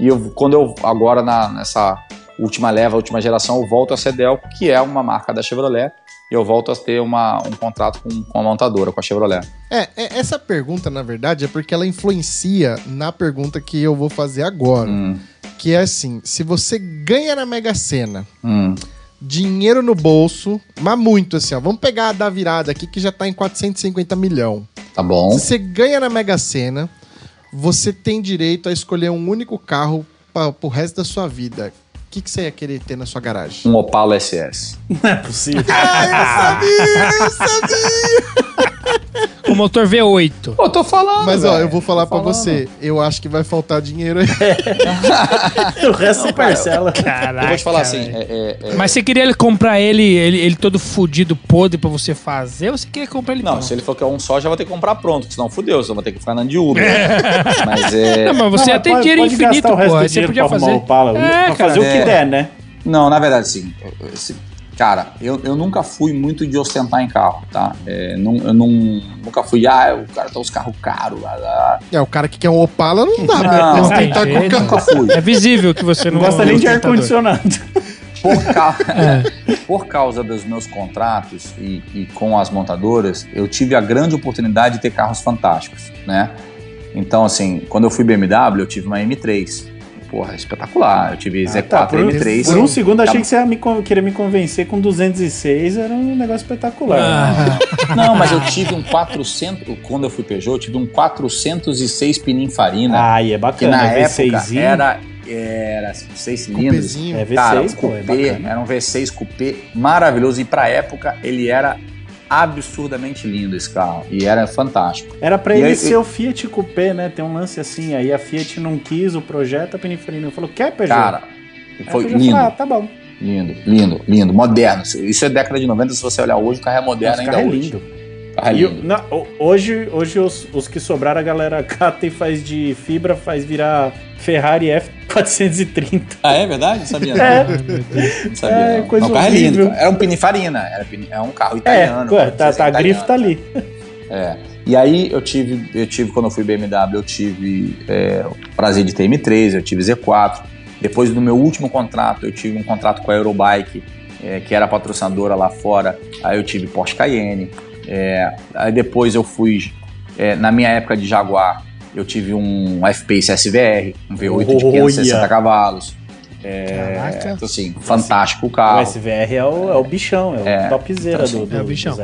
Speaker 4: E eu, quando eu, agora na- nessa última leva, última geração, eu volto a Cedelco, que é uma marca da Chevrolet, e eu volto a ter uma, um contrato com, com a montadora, com a Chevrolet.
Speaker 1: É, é, essa pergunta, na verdade, é porque ela influencia na pergunta que eu vou fazer agora.
Speaker 4: Hum,
Speaker 1: Que é assim: se você ganha na Mega Sena,
Speaker 4: hum.
Speaker 1: Dinheiro no bolso, mas muito assim, ó. Vamos pegar a da virada aqui que já tá em 450 milhão.
Speaker 4: Tá bom.
Speaker 1: Se você ganha na Mega Sena, você tem direito a escolher um único carro para pro resto da sua vida. O que, que você ia querer ter na sua garagem?
Speaker 4: Um Opala SS.
Speaker 2: Não é possível.
Speaker 1: Ah, eu sabia, eu sabia!
Speaker 3: O motor V8.
Speaker 4: Pô, tô falando.
Speaker 1: Mas ó,
Speaker 4: velho.
Speaker 1: eu vou falar
Speaker 4: falando.
Speaker 1: você, eu acho que vai faltar dinheiro aí.
Speaker 2: o resto se parcela.
Speaker 3: Caraca.
Speaker 4: Eu vou te falar assim, é- é- é-
Speaker 3: Mas você queria ele comprar ele, ele, ele todo fudido, podre pra você fazer, ou você queria comprar ele
Speaker 4: Não,
Speaker 3: pronto?
Speaker 4: se ele for que é um só, já vou ter que comprar pronto, senão fudeu, senão vou ter que ficar andando de Uber. mas é.
Speaker 3: Não, mas você
Speaker 2: Não,
Speaker 3: tem
Speaker 2: pode-
Speaker 3: dinheiro
Speaker 2: pode
Speaker 3: infinito, pô. Você podia fazer.
Speaker 2: o Opala,
Speaker 3: É,
Speaker 2: pra fazer
Speaker 3: cara.
Speaker 2: o que
Speaker 4: É.
Speaker 2: der, né?
Speaker 4: Não, na verdade, sim. Esse- Cara, eu, eu nunca fui muito de ostentar em carro, tá? É, não- eu não, nunca fui, ah, o cara tem uns carros caros.
Speaker 1: É, o cara que quer um Opala não dá,
Speaker 4: Não,
Speaker 1: né? Ostentar com carro.
Speaker 4: Nunca fui.
Speaker 3: É visível que você
Speaker 2: Não
Speaker 3: não
Speaker 2: gosta nem de ar-condicionado.
Speaker 4: Por, cau- por causa dos meus contratos e, e com as montadoras, eu tive a grande oportunidade de ter carros fantásticos, né? Então, assim, quando eu fui BMW, eu tive uma M3. Porra, espetacular. Eu tive Z4
Speaker 2: Ah, tá, por,
Speaker 4: M3.
Speaker 2: por um segundo achei
Speaker 4: Tá-
Speaker 2: que você ia me querer me convencer com 206, era um negócio espetacular.
Speaker 3: Ah,
Speaker 4: Não, mas eu tive um 400. Quando eu fui Peugeot, eu tive um 406 Pininfarina.
Speaker 2: Aí é
Speaker 4: que
Speaker 2: bacana,
Speaker 4: na
Speaker 2: V6
Speaker 4: época era, era seis cilindros.
Speaker 2: É V6,
Speaker 4: Cara,
Speaker 2: pô, é bacana.
Speaker 4: era um V6 cupê maravilhoso. E pra época ele era absurdamente lindo esse carro. E era fantástico.
Speaker 2: Era pra
Speaker 4: E
Speaker 2: ele
Speaker 4: aí-
Speaker 2: ser o Fiat Coupé, né? Tem um lance assim, aí a Fiat não quis o projeto, a Pininfarina falou, quer Peugeot?
Speaker 4: Cara, foi lindo.
Speaker 2: falou, ah, tá bom.
Speaker 4: Lindo, lindo, lindo, moderno. Isso é década de 90, se você olhar hoje, o carro é moderno
Speaker 2: Esse
Speaker 4: ainda
Speaker 2: carro é
Speaker 4: hoje.
Speaker 2: lindo.
Speaker 4: É
Speaker 2: na- hoje hoje os, os que sobraram, a galera cata e faz de fibra, faz virar Ferrari F430.
Speaker 4: Ah, é verdade? Sabia
Speaker 2: É.
Speaker 4: não. Sabia
Speaker 2: É,
Speaker 4: não.
Speaker 2: coisa
Speaker 4: Não, o carro é lindo. Era um Pininfarina, era pini- é um carro
Speaker 2: É,
Speaker 4: italiano.
Speaker 2: ué, tá, tá, a grife tá ali.
Speaker 4: É. E aí eu tive, eu tive, quando eu fui BMW, eu tive é, o prazer de ter M3, eu tive Z4. Depois do meu último contrato, eu tive um contrato com a Eurobike, é, que era patrocinadora lá fora. Aí eu tive Porsche Cayenne. É, aí depois eu fui, é, na minha época de Jaguar, eu tive um F-Pace SVR, um V8 de
Speaker 2: Olha!
Speaker 4: 560 cavalos.
Speaker 3: Caraca.
Speaker 4: Então, assim, fantástico o
Speaker 2: O
Speaker 4: carro.
Speaker 2: SVR é o, é o bichão, é,
Speaker 4: É.
Speaker 2: o topzera
Speaker 4: Então,
Speaker 2: do, do,
Speaker 3: é o bichão.
Speaker 2: do.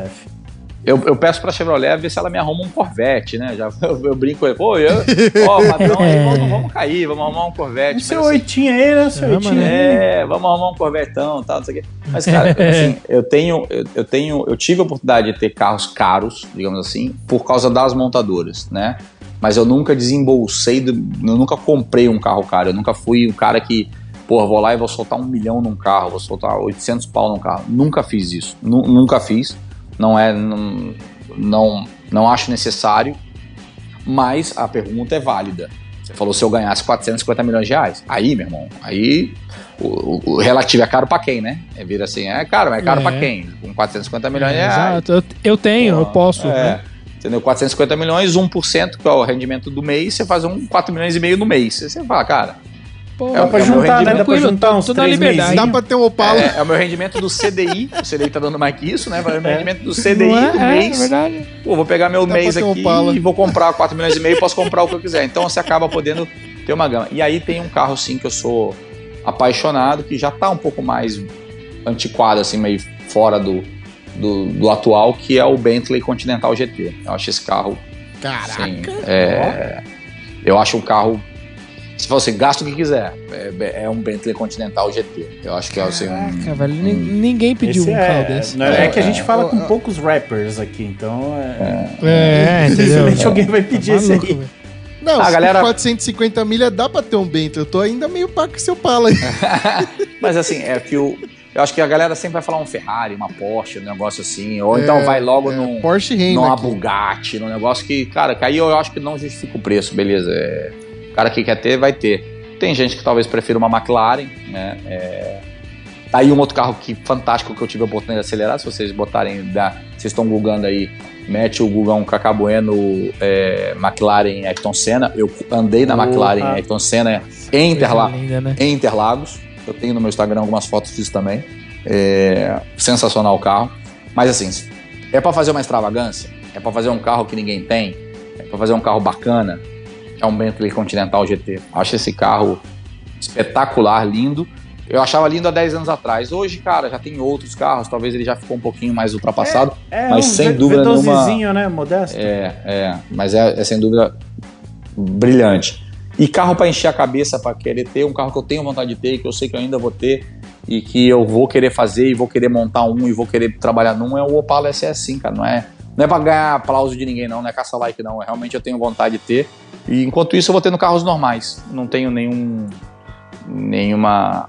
Speaker 4: Eu, eu peço pra Chevrolet ver se ela me arruma um Corvette, né? Já, eu, eu brinco com ele, pô, eu, ó, padrão, aí, vamos, vamos cair, vamos arrumar um Corvette.
Speaker 2: Seu
Speaker 4: assim,
Speaker 2: oitinho aí, né? Seu oitinho
Speaker 3: né?
Speaker 2: aí.
Speaker 4: É, vamos arrumar um Corvetão e tal, não sei o quê. Mas, cara, assim, eu tenho, eu, eu tenho, eu tive a oportunidade de ter carros caros, digamos assim, por causa das montadoras, né? Mas eu nunca desembolsei, do- eu nunca comprei um carro caro, eu nunca fui um cara que, porra, vou lá e vou soltar um milhão num carro, vou soltar 800 pau num carro. Nunca fiz isso, Nu- nunca fiz, não é, não, não, não acho necessário, mas a pergunta é válida. Você falou se eu ganhasse 450 milhões de reais. Aí, meu irmão, aí o, o- o relativo é caro pra quem, né? É vira assim, é caro, mas é caro
Speaker 3: É.
Speaker 4: pra quem? Com 450 milhões de
Speaker 3: É,
Speaker 4: reais.
Speaker 3: exato. Eu, eu tenho, eu posso.
Speaker 4: É.
Speaker 3: né?
Speaker 4: Entendeu? 450 milhões, 1%, que é o rendimento do mês, você faz um 4 milhões e meio no mês. Você fala, cara,
Speaker 3: Pô,
Speaker 4: É,
Speaker 2: Dá pra
Speaker 4: é
Speaker 2: juntar, né? Dá pra juntar uns três
Speaker 3: liberdade.
Speaker 2: meses.
Speaker 1: Dá pra ter um Opala.
Speaker 4: é, é o meu rendimento do CDI, o CDI tá dando mais que isso, né? É o meu rendimento do CDI
Speaker 3: é?
Speaker 4: do
Speaker 3: É,
Speaker 4: mês.
Speaker 3: é verdade.
Speaker 4: Pô, vou pegar meu
Speaker 1: Dá
Speaker 4: mês
Speaker 1: um
Speaker 4: aqui
Speaker 1: Opala.
Speaker 4: e vou comprar 4 milhões e meio e posso comprar o que eu quiser. Então você acaba podendo ter uma gama. E aí tem um carro, sim, que eu sou apaixonado, que já tá um pouco mais antiquado, assim, meio fora do, do, do atual, que é o Bentley Continental GT. Eu acho esse carro,
Speaker 1: Caraca.
Speaker 4: assim, é, eu acho um carro... Se você gasta o que quiser, é, é um Bentley Continental GT. Eu acho que é assim, um-
Speaker 3: Caraca, velho. ni- Ninguém pediu
Speaker 2: Esse
Speaker 3: um
Speaker 2: é,
Speaker 3: carro desse.
Speaker 2: não é,
Speaker 4: É,
Speaker 2: que a gente
Speaker 4: é.
Speaker 2: fala
Speaker 1: Eu-
Speaker 2: com poucos rappers aqui, então é,
Speaker 3: É, entendeu?
Speaker 2: dificilmente alguém vai pedir esse
Speaker 3: Maluco,
Speaker 2: aí.
Speaker 3: velho.
Speaker 1: Não,
Speaker 4: A galera-
Speaker 1: com 450 milha dá pra ter um Bentley. Eu tô ainda meio pá com seu Opala aí.
Speaker 4: Mas assim, é que o. Eu acho que a galera sempre vai falar um Ferrari, uma Porsche, um negócio assim. Ou então
Speaker 1: É,
Speaker 4: vai logo
Speaker 1: é,
Speaker 4: num,
Speaker 1: Porsche reina
Speaker 4: numa
Speaker 1: aqui.
Speaker 4: Bugatti, num negócio que, cara, que aí eu acho que não justifica o preço, beleza. É, o cara que quer ter, vai ter. Tem gente que talvez prefira uma McLaren, né? É, tá aí um outro carro que fantástico que eu tive a oportunidade de acelerar. Se vocês botarem, da, vocês estão googando aí, mete o Google um Cacá Bueno, é, McLaren Ayrton Senna. Eu andei na. McLaren Ayrton Senna em Interlagos
Speaker 3: Coisa linda, né?
Speaker 4: em Interlagos. Eu tenho no meu Instagram algumas fotos disso também. É, sensacional o carro. Mas assim, é pra fazer uma extravagância? É pra fazer um carro que ninguém tem? É pra fazer um carro bacana? É um Bentley Continental GT. Acho esse carro espetacular, lindo. Eu achava lindo há 10 anos atrás. Hoje, cara, já tem outros carros. Talvez ele já ficou um pouquinho mais ultrapassado.
Speaker 2: É
Speaker 4: Mas
Speaker 2: um
Speaker 4: sem dúvida nenhuma-
Speaker 2: V12zinho, né? Modesto.
Speaker 4: É, é, mas é, é sem dúvida brilhante. E carro para encher a cabeça, para querer ter, um carro que eu tenho vontade de ter, que eu sei que eu ainda vou ter, e que eu vou querer fazer, e vou querer montar um, e vou querer trabalhar num, é o Opala SS, sim, cara. Não é, não é para ganhar aplauso de ninguém, não, não é caça-like, não. É, realmente eu tenho vontade de ter. E enquanto isso, eu vou tendo carros normais. Não tenho nenhum. nenhuma.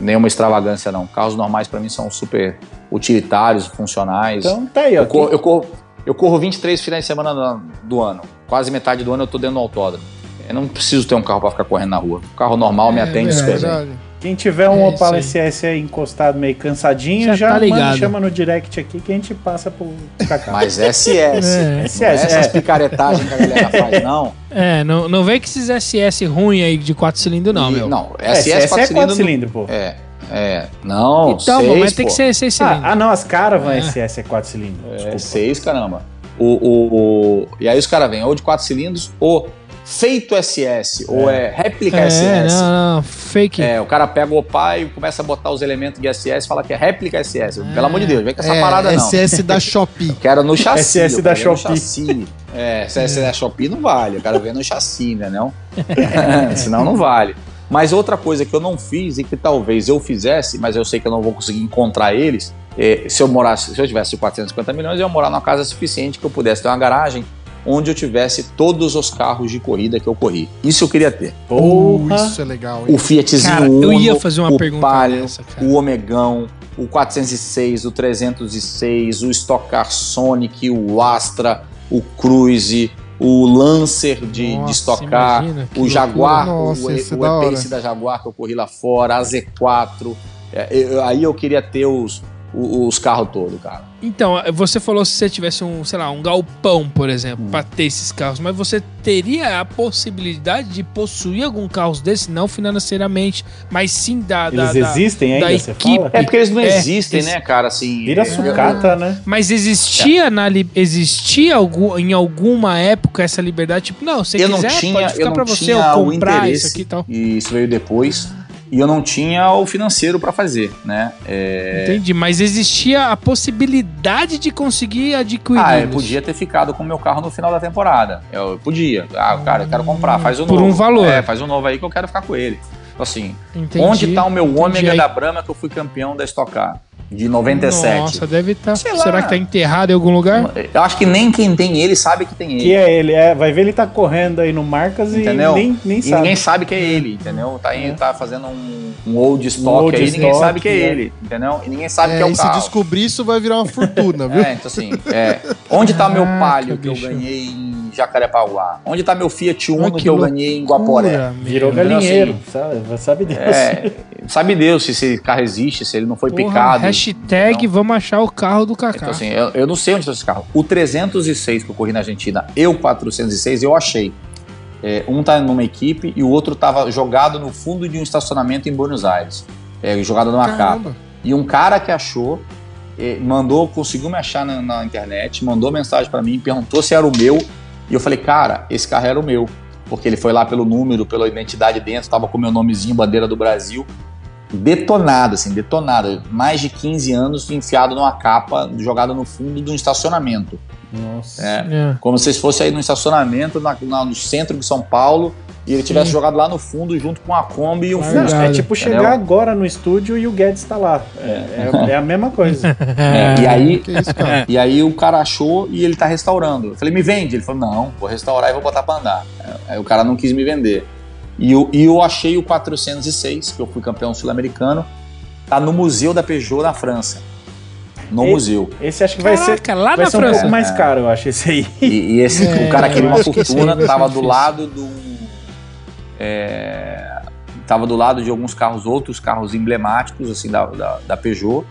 Speaker 4: nenhuma extravagância, não. Carros normais para mim são super utilitários, funcionais.
Speaker 2: Então tá aí, ó.
Speaker 4: Eu corro, eu, corro, eu corro 23 finais de semana do, ano. Quase metade do ano eu tô dentro do autódromo. Eu não preciso ter um carro para ficar correndo na rua. O carro normal me
Speaker 3: É
Speaker 4: atende
Speaker 3: verdade.
Speaker 4: super bem.
Speaker 2: Quem tiver um
Speaker 3: É
Speaker 2: Opala. SS aí encostado meio cansadinho,
Speaker 3: Já
Speaker 2: já,
Speaker 3: tá
Speaker 2: manda, chama no direct aqui que a gente passa pro Cacá.
Speaker 4: Mas SS.
Speaker 3: É.
Speaker 4: Não é
Speaker 2: SS,
Speaker 4: essas
Speaker 2: é.
Speaker 4: picaretagens que a galera faz, não.
Speaker 3: É, não, não vem com esses SS ruim aí de 4 cilindros, não,
Speaker 4: E-
Speaker 3: meu.
Speaker 4: Não, SS,
Speaker 2: SS
Speaker 4: 4
Speaker 2: é 4
Speaker 4: cilindros.
Speaker 2: pô.
Speaker 4: É, é. Não,
Speaker 3: então,
Speaker 4: seis,
Speaker 3: mas tem
Speaker 4: pô.
Speaker 3: que ser 6 cilindros.
Speaker 2: Ah, ah, não, as Caravan
Speaker 3: É.
Speaker 2: SS é 4 cilindros.
Speaker 4: É
Speaker 2: desculpa.
Speaker 4: 6, caramba. O, o, o- E aí os caras vêm ou de 4 cilindros, ou feito SS, ou é réplica
Speaker 3: é,
Speaker 4: SS.
Speaker 3: não, não, fake.
Speaker 4: É, o cara pega o pai e começa a botar os elementos de SS e fala que é réplica SS. Pelo amor de Deus, vem com essa
Speaker 1: É,
Speaker 4: parada não.
Speaker 1: SS da Shopee.
Speaker 4: Quero no chassi.
Speaker 2: SS
Speaker 4: eu
Speaker 2: da Shopee.
Speaker 4: chassi. É, SS da Shopee não vale. Eu quero ver no chassi, né? Não? Senão não vale. Mas outra coisa que eu não fiz e que talvez eu fizesse, mas eu sei que eu não vou conseguir encontrar eles, é, se eu morasse, se eu tivesse 450 milhões, eu ia morar numa casa suficiente que eu pudesse ter uma garagem onde eu tivesse todos os carros de corrida que eu corri. Isso eu queria ter.
Speaker 2: Porra.
Speaker 1: isso é legal, hein?
Speaker 4: O Fiatzinho
Speaker 3: Cara, eu
Speaker 4: Uno,
Speaker 3: ia fazer uma
Speaker 4: o
Speaker 3: pergunta
Speaker 4: Palio,
Speaker 3: cara.
Speaker 4: o Omegão, o 406, o 306, o Stock Car Sonic, o Astra, o Cruise, o Lancer de,
Speaker 3: Nossa,
Speaker 4: de Stock Car,
Speaker 3: imagina,
Speaker 4: o Jaguar,
Speaker 1: Nossa,
Speaker 4: o,
Speaker 1: é
Speaker 4: o. E-Pace da Jaguar que eu corri lá fora, a Z4. É, eu- aí eu queria ter os, os, os carros todos, cara.
Speaker 3: Então, você falou se você tivesse um, sei lá, um galpão, por exemplo,
Speaker 4: Hum.
Speaker 3: pra ter esses carros, mas você teria a possibilidade de possuir algum carro desse, não financeiramente, mas sim da. da-
Speaker 2: Eles
Speaker 3: da-
Speaker 2: existem ainda,
Speaker 3: da
Speaker 2: você
Speaker 3: equipe.
Speaker 2: fala?
Speaker 4: É porque eles não
Speaker 3: É,
Speaker 4: existem,
Speaker 3: esse-
Speaker 4: né, cara? Assim,
Speaker 2: Vira
Speaker 4: é,
Speaker 2: sucata, né?
Speaker 3: Mas existia na li- existia algum, em alguma época essa liberdade, tipo, não, se
Speaker 4: eu não
Speaker 3: quiser,
Speaker 4: tinha,
Speaker 3: pode
Speaker 4: eu
Speaker 3: ficar
Speaker 4: não
Speaker 3: pra você
Speaker 4: tinha
Speaker 3: ou
Speaker 4: o
Speaker 3: comprar
Speaker 4: interesse,
Speaker 3: isso aqui e tal.
Speaker 4: e isso veio depois, e eu não tinha o financeiro pra fazer, né? É,
Speaker 3: Entendi, mas existia a possibilidade de conseguir adquirir.
Speaker 4: Ah, eu podia ter ficado com o meu carro no final da temporada. Eu podia. Ah, cara, eu quero comprar, faz o
Speaker 3: Por
Speaker 4: novo.
Speaker 3: um valor.
Speaker 4: É, faz o novo aí que eu quero ficar com ele. Então, Assim,
Speaker 3: Entendi,
Speaker 4: onde tá o meu
Speaker 3: entendi.
Speaker 4: ômega
Speaker 3: Aí-
Speaker 4: da Brahma que eu fui campeão da Stock Car? De 97.
Speaker 3: Nossa, deve estar.
Speaker 4: Lá.
Speaker 3: Será que tá enterrado em algum lugar?
Speaker 4: Eu acho que nem quem tem ele sabe que tem ele.
Speaker 2: Que é ele, é, vai ver ele tá correndo aí no Marcas e
Speaker 4: Entendeu?
Speaker 2: nem, nem
Speaker 4: E
Speaker 2: sabe.
Speaker 4: ninguém sabe que é ele, entendeu? Tá, aí,
Speaker 2: É.
Speaker 4: tá fazendo um, um old stock
Speaker 2: old
Speaker 4: aí, ninguém
Speaker 2: stock,
Speaker 4: sabe que é
Speaker 2: né?
Speaker 4: ele, entendeu? E ninguém sabe que é
Speaker 1: É,
Speaker 4: o
Speaker 1: e se descobrir isso vai virar uma fortuna, viu?
Speaker 4: É, então assim, é, onde tá meu Palio que
Speaker 3: bicho.
Speaker 4: eu ganhei em Jacarepaguá? Onde tá meu Fiat Uno
Speaker 3: Ai,
Speaker 4: que,
Speaker 3: que
Speaker 4: eu ganhei em Guaporé?
Speaker 2: Virou galinheiro, sabe? Sabe Deus.
Speaker 4: É, sabe Deus se esse carro existe, se ele não foi
Speaker 3: Porra,
Speaker 4: picado.
Speaker 3: Hashtag
Speaker 4: entendeu?
Speaker 3: vamos achar o carro do Kaká.
Speaker 4: Então assim, eu, eu não sei onde está esse carro. O 306 que eu corri na Argentina e o 406 eu achei. É, um tá numa equipe e o outro tava jogado no fundo de um estacionamento em Buenos Aires. É, jogado numa capa.
Speaker 1: Caramba.
Speaker 4: E um cara que achou, eh, mandou, conseguiu me achar na, na internet, mandou mensagem pra mim, perguntou se era o meu. E eu falei, cara, esse carro era o meu. Porque ele foi lá pelo número, pela identidade dentro, tava com meu nomezinho, bandeira do Brasil. Detonado, assim, detonado. Mais de 15 anos enfiado numa capa, jogado no fundo de um estacionamento.
Speaker 2: Nossa.
Speaker 4: É,
Speaker 3: É.
Speaker 4: como se fosse aí no estacionamento, na- na- no centro de São Paulo, e ele tivesse
Speaker 3: Sim.
Speaker 4: jogado lá no fundo, junto com a Kombi e o
Speaker 3: Largado.
Speaker 4: Fusca.
Speaker 2: É tipo
Speaker 4: Entendeu?
Speaker 2: chegar agora no estúdio e o Guedes tá lá. É, é- é a mesma coisa.
Speaker 4: É, e aí,
Speaker 1: isso, cara?
Speaker 4: E aí o cara achou e ele tá restaurando. Eu falei, me vende. Ele falou, não, vou restaurar e vou botar pra andar. Aí o cara não quis me vender. E eu, e eu achei o 406, que eu fui campeão sul-americano, tá no Museu da Peugeot na França. No
Speaker 2: E-
Speaker 4: museu.
Speaker 2: Esse acho que vai ser,
Speaker 3: Caraca, lá
Speaker 2: vai
Speaker 3: na
Speaker 2: ser um
Speaker 3: França.
Speaker 2: pouco mais caro, eu acho, esse aí.
Speaker 4: E, e esse,
Speaker 3: É,
Speaker 4: o cara queria uma
Speaker 3: esse
Speaker 4: fortuna,
Speaker 3: ser
Speaker 4: tava do lado do. é, do lado de alguns carros, outros carros emblemáticos, assim, da, da, da Peugeot.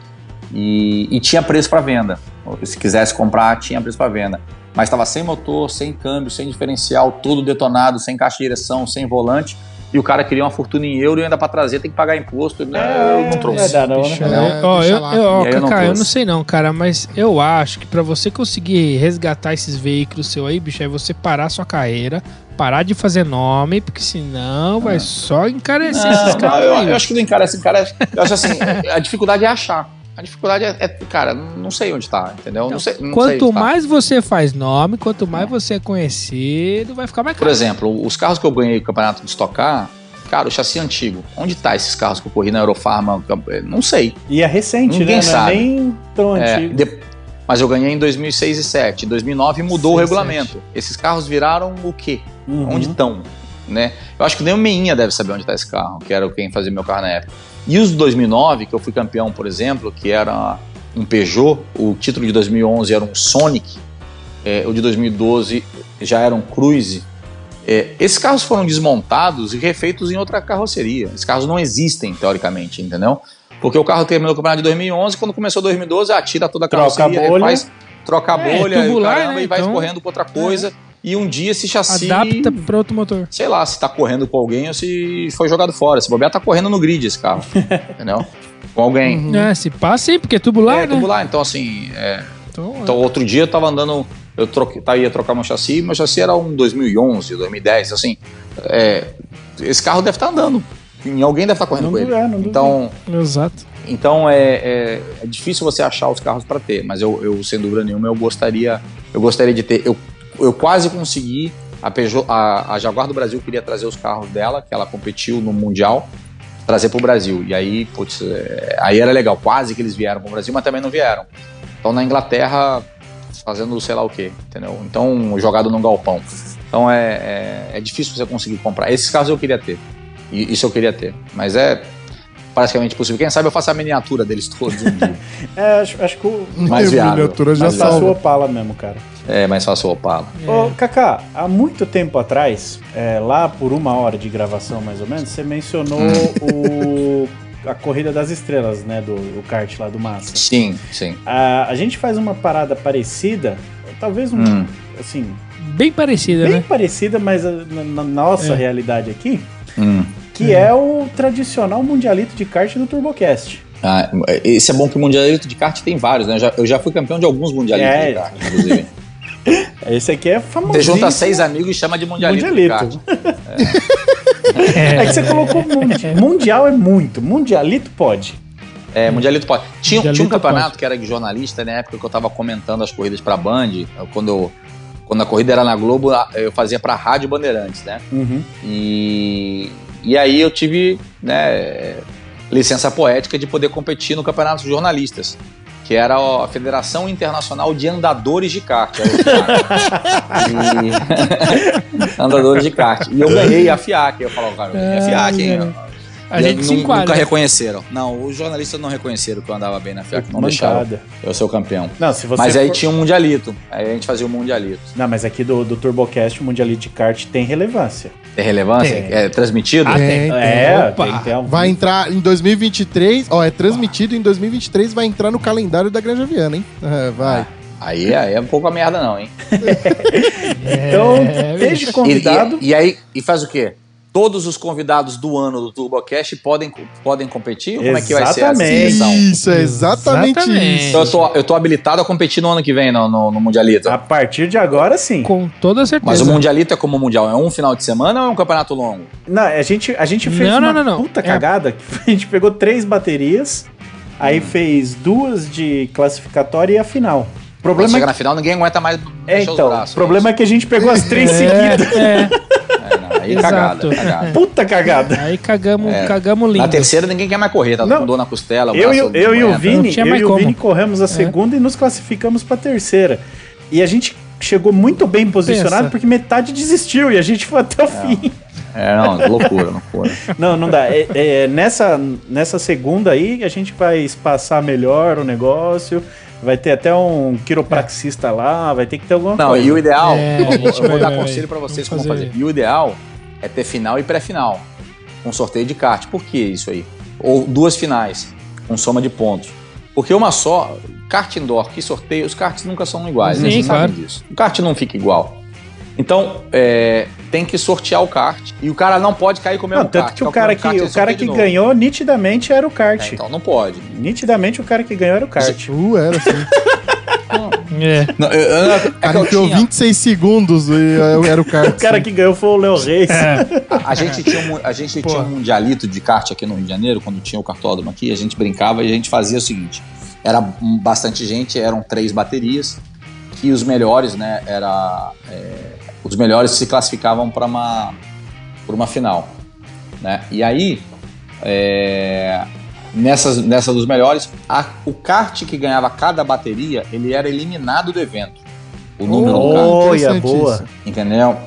Speaker 4: E, e tinha preço para venda. Se quisesse comprar, tinha preço para venda. Mas estava sem motor, sem câmbio, sem diferencial, todo detonado, sem caixa de direção, sem volante. E o cara queria uma fortuna em euro e ainda para trazer tem que pagar imposto. Ele, "Ah, eu não trouxe.
Speaker 2: Vai dar, não, né?
Speaker 1: Bicho,
Speaker 3: É,
Speaker 1: É,
Speaker 3: ó, eu,
Speaker 1: lá.
Speaker 3: eu, ó,
Speaker 4: aí eu não
Speaker 3: eu não sei não, cara, mas eu acho que pra você conseguir resgatar esses veículos seu aí, bicho, é você parar sua carreira, parar de fazer nome, porque senão vai só encarecer esses
Speaker 4: Não,
Speaker 3: caras
Speaker 4: eu, eu acho que não encarece, encarece. Eu acho assim, a dificuldade é achar. A dificuldade é, é, cara, não sei onde tá, entendeu? Não sei, não sei
Speaker 3: Quanto
Speaker 4: tá.
Speaker 3: mais você faz nome, quanto mais você é conhecido, vai ficar mais
Speaker 4: Por
Speaker 3: caro.
Speaker 4: exemplo, os carros que eu ganhei no campeonato de Stock Car, cara, o chassi antigo. Onde tá esses carros que eu corri na Eurofarma? Não sei.
Speaker 2: E é recente,
Speaker 4: Ninguém
Speaker 2: né?
Speaker 4: sabe.
Speaker 2: Não é nem tão
Speaker 4: É,
Speaker 2: antigo.
Speaker 4: de- Mas eu ganhei em 2006 e 2007. Em 2009 mudou o
Speaker 3: Seis,
Speaker 4: regulamento. Esses carros viraram o quê?
Speaker 2: Uhum.
Speaker 4: Onde estão? Né? Eu acho que nem o Meinha deve saber onde está esse carro, que era quem fazia meu carro na época. E os de 2009, que eu fui campeão, por exemplo, que era um Peugeot, o título de 2011 era um Sonic, é, o de 2012 já era um Cruise. É, esses carros foram desmontados e refeitos em outra carroceria. Esses carros não existem, teoricamente, entendeu? Porque o carro terminou o campeonato de 2011, quando começou 2012, atira toda a
Speaker 2: Troca a
Speaker 4: carroceria,
Speaker 2: bolha.
Speaker 4: refaz, troca a
Speaker 3: É,
Speaker 4: bolha,
Speaker 3: tubular,
Speaker 4: e, caramba,
Speaker 3: né?
Speaker 4: e vai
Speaker 3: Então-
Speaker 4: escorrendo com outra coisa. E um dia esse chassi
Speaker 3: Adapta pra outro motor.
Speaker 4: sei lá, se tá correndo com alguém ou se foi jogado fora. Se bobear, tá correndo no grid esse carro. entendeu? Com alguém.
Speaker 1: Uhum.
Speaker 3: É, se passa sim, porque é tubular,
Speaker 4: é,
Speaker 3: né?
Speaker 4: tubular. Então, assim, é,
Speaker 3: Então, é.
Speaker 4: então, outro dia eu tava andando, eu troquei, tá, ia trocar meu chassi, meu chassi era um 2011, 2010, assim. é, esse carro deve estar andando. Em alguém deve estar correndo
Speaker 2: Não
Speaker 4: com ele.
Speaker 2: duvido, não.
Speaker 4: Então,
Speaker 3: Exato.
Speaker 4: então é, é, é difícil você achar os carros para ter, mas eu, eu, sem dúvida nenhuma, eu gostaria, eu gostaria de ter. Eu, eu quase consegui. A, Peugeot, a, a Jaguar do Brasil queria trazer os carros dela, que ela competiu no Mundial, trazer para o Brasil. E aí, putz, é, aí era legal. Quase que eles vieram para o Brasil, mas também não vieram. Então na Inglaterra fazendo sei lá o quê, entendeu? Então, jogado num galpão. Então é, é, é difícil você conseguir comprar. Esses casos eu queria ter. E isso eu queria ter. Mas é praticamente possível. Quem sabe eu faço a miniatura deles todos um dia.
Speaker 2: É, acho, acho que o
Speaker 4: Mais viável.
Speaker 1: miniatura já
Speaker 4: Mais
Speaker 2: o
Speaker 1: salva.
Speaker 2: Opala mesmo, cara.
Speaker 4: É mais fácil o Opala.
Speaker 2: Ô, Kaká, há muito tempo atrás, é, lá por uma hora de gravação mais ou menos, você mencionou o, a Corrida das Estrelas, né? Do o kart lá do Massa.
Speaker 4: Sim, sim.
Speaker 2: A, a gente faz uma parada parecida, talvez um,
Speaker 4: Hum.
Speaker 2: assim,
Speaker 3: Bem parecida,
Speaker 2: bem
Speaker 3: né?
Speaker 2: parecida, mas a- na, na nossa
Speaker 3: É.
Speaker 2: realidade aqui,
Speaker 4: Hum.
Speaker 2: Que é o tradicional mundialito de kart do TurboCast.
Speaker 4: Ah, esse é bom que o Mundialito de kart tem vários, né? Eu já, eu já fui campeão de alguns Mundialitos
Speaker 2: É.
Speaker 4: de kart, inclusive.
Speaker 2: Esse aqui é famoso.
Speaker 4: Você junta seis amigos e chama de Mundialito.
Speaker 2: Mundialito. É que você colocou mundi- mundial é muito, mundialito pode.
Speaker 4: É, Mundialito pode. Tinha,
Speaker 3: Mundialito
Speaker 4: tinha um campeonato
Speaker 3: pode.
Speaker 4: que era de jornalista na época que eu tava comentando as corridas pra Band. Quando, eu- quando a corrida era na Globo, eu fazia pra Rádio Bandeirantes, né?
Speaker 2: Uhum.
Speaker 4: E, e aí eu tive né, licença poética de poder competir no campeonato de jornalistas, que era a Federação Internacional de Andadores de Kart. era o FIAC. E- Andadores de kart. E eu ganhei a FIAC. Eu falo, cara, eu ganhei a FIAC, hein?
Speaker 3: Ah, A gente se enquadra.
Speaker 4: Nunca reconheceram. Não, os jornalistas não reconheceram que eu andava bem na FIAC, não deixaram eu ser o campeão.
Speaker 2: Não, se você
Speaker 4: Mas aí
Speaker 2: for-
Speaker 4: tinha um mundialito. Aí a gente fazia o mundialito.
Speaker 2: Não, mas aqui do, do TurboCast, o mundialito de kart tem relevância.
Speaker 4: Tem relevância?
Speaker 2: Tem.
Speaker 4: É transmitido?
Speaker 3: Ah, tem.
Speaker 1: Tem.
Speaker 2: É,
Speaker 3: Opa.
Speaker 2: tem, tem um-
Speaker 1: Vai entrar em 2023, ó, é transmitido em 2023, vai entrar no calendário da Granja Viana, hein? É, vai.
Speaker 4: Aí, aí é um pouco a merda, não, hein?
Speaker 2: Então,
Speaker 3: É,
Speaker 2: desde
Speaker 3: bicho.
Speaker 2: convidado.
Speaker 4: E, e- e aí, e faz o quê? Todos os convidados do ano do TurboCast podem, podem competir? Como é que vai ser a
Speaker 2: Exatamente.
Speaker 4: seleção?
Speaker 1: Isso, é exatamente,
Speaker 3: Exatamente.
Speaker 1: isso.
Speaker 4: Então eu tô, eu tô habilitado a competir no ano que vem no, no, no Mundialito.
Speaker 2: A partir de agora, sim.
Speaker 3: Com toda certeza.
Speaker 4: Mas o Mundialito é como o Mundial? É um final de semana ou é um campeonato longo?
Speaker 2: Não, a gente, a gente fez
Speaker 3: Não,
Speaker 2: uma
Speaker 3: não, não,
Speaker 2: puta
Speaker 3: É-
Speaker 2: cagada. que A gente pegou três baterias, aí fez duas de classificatória e a final.
Speaker 4: Quando
Speaker 2: problema
Speaker 4: chega
Speaker 2: é
Speaker 4: na final, ninguém aguenta mais
Speaker 2: É, então,
Speaker 4: braços.
Speaker 2: o problema é que a gente pegou as três
Speaker 3: É,
Speaker 2: seguidas.
Speaker 3: é.
Speaker 4: É, não, aí
Speaker 3: Exato.
Speaker 4: cagada, cagada.
Speaker 2: Puta cagada.
Speaker 3: Aí cagamos,
Speaker 4: É.
Speaker 3: cagamos lindo.
Speaker 4: Na terceira, ninguém quer mais correr, tá
Speaker 2: Não.
Speaker 4: com dor na costela.
Speaker 2: Eu, e, o- eu e o. Vini,
Speaker 3: Não
Speaker 2: eu e o. Vini corremos a segunda e nos classificamos pra terceira. E a gente chegou muito bem posicionado
Speaker 3: Pensa.
Speaker 2: porque metade desistiu e a gente foi até o fim.
Speaker 4: É, não, loucura, loucura.
Speaker 2: Não, não dá. É- é, nessa, nessa segunda aí a gente vai espaçar melhor o negócio. Vai ter até um quiropraxista lá, vai ter que ter alguma
Speaker 4: Não,
Speaker 2: coisa.
Speaker 4: e o ideal,
Speaker 3: É,
Speaker 4: eu,
Speaker 3: gente
Speaker 4: eu vou dar conselho pra vocês
Speaker 3: vamos
Speaker 4: como
Speaker 3: fazer.
Speaker 4: fazer. E o ideal é ter final e pré-final, com sorteio de kart. Por que isso aí? Ou duas finais, com soma de pontos. Porque uma só, kart indoor, que sorteio, os karts nunca são iguais, né?
Speaker 3: Sim,
Speaker 4: Vocês
Speaker 3: claro.
Speaker 4: sabem disso. O kart não fica igual. Então, é, tem que sortear o kart. E o cara não pode cair com o mesmo
Speaker 2: Não, tanto
Speaker 4: kart.
Speaker 2: que o
Speaker 4: com
Speaker 2: cara que, o cara que ganhou nitidamente era o kart.
Speaker 4: É, então não pode.
Speaker 2: Nitidamente o cara que ganhou era o kart.
Speaker 1: Uh, era assim.
Speaker 3: É.
Speaker 4: Não, eu, eu, é que
Speaker 1: Cara,
Speaker 4: eu
Speaker 1: enfiou
Speaker 4: tinha-
Speaker 1: 26 segundos e eu era o cara.
Speaker 2: O cara que ganhou foi o Léo Reis.
Speaker 4: A, a gente tinha, um, a gente tinha um mundialito de kart aqui no Rio de Janeiro, quando tinha o cartódromo aqui, a gente brincava e a gente fazia o seguinte: era bastante gente, eram três baterias, e os melhores, né, era, é, os melhores se classificavam para uma, pra uma final. Né? E aí, é, nessas, nessa dos melhores, a- o kart que ganhava cada bateria, ele era eliminado do evento. O número do kart.
Speaker 2: Olha, boa.
Speaker 4: Entendeu?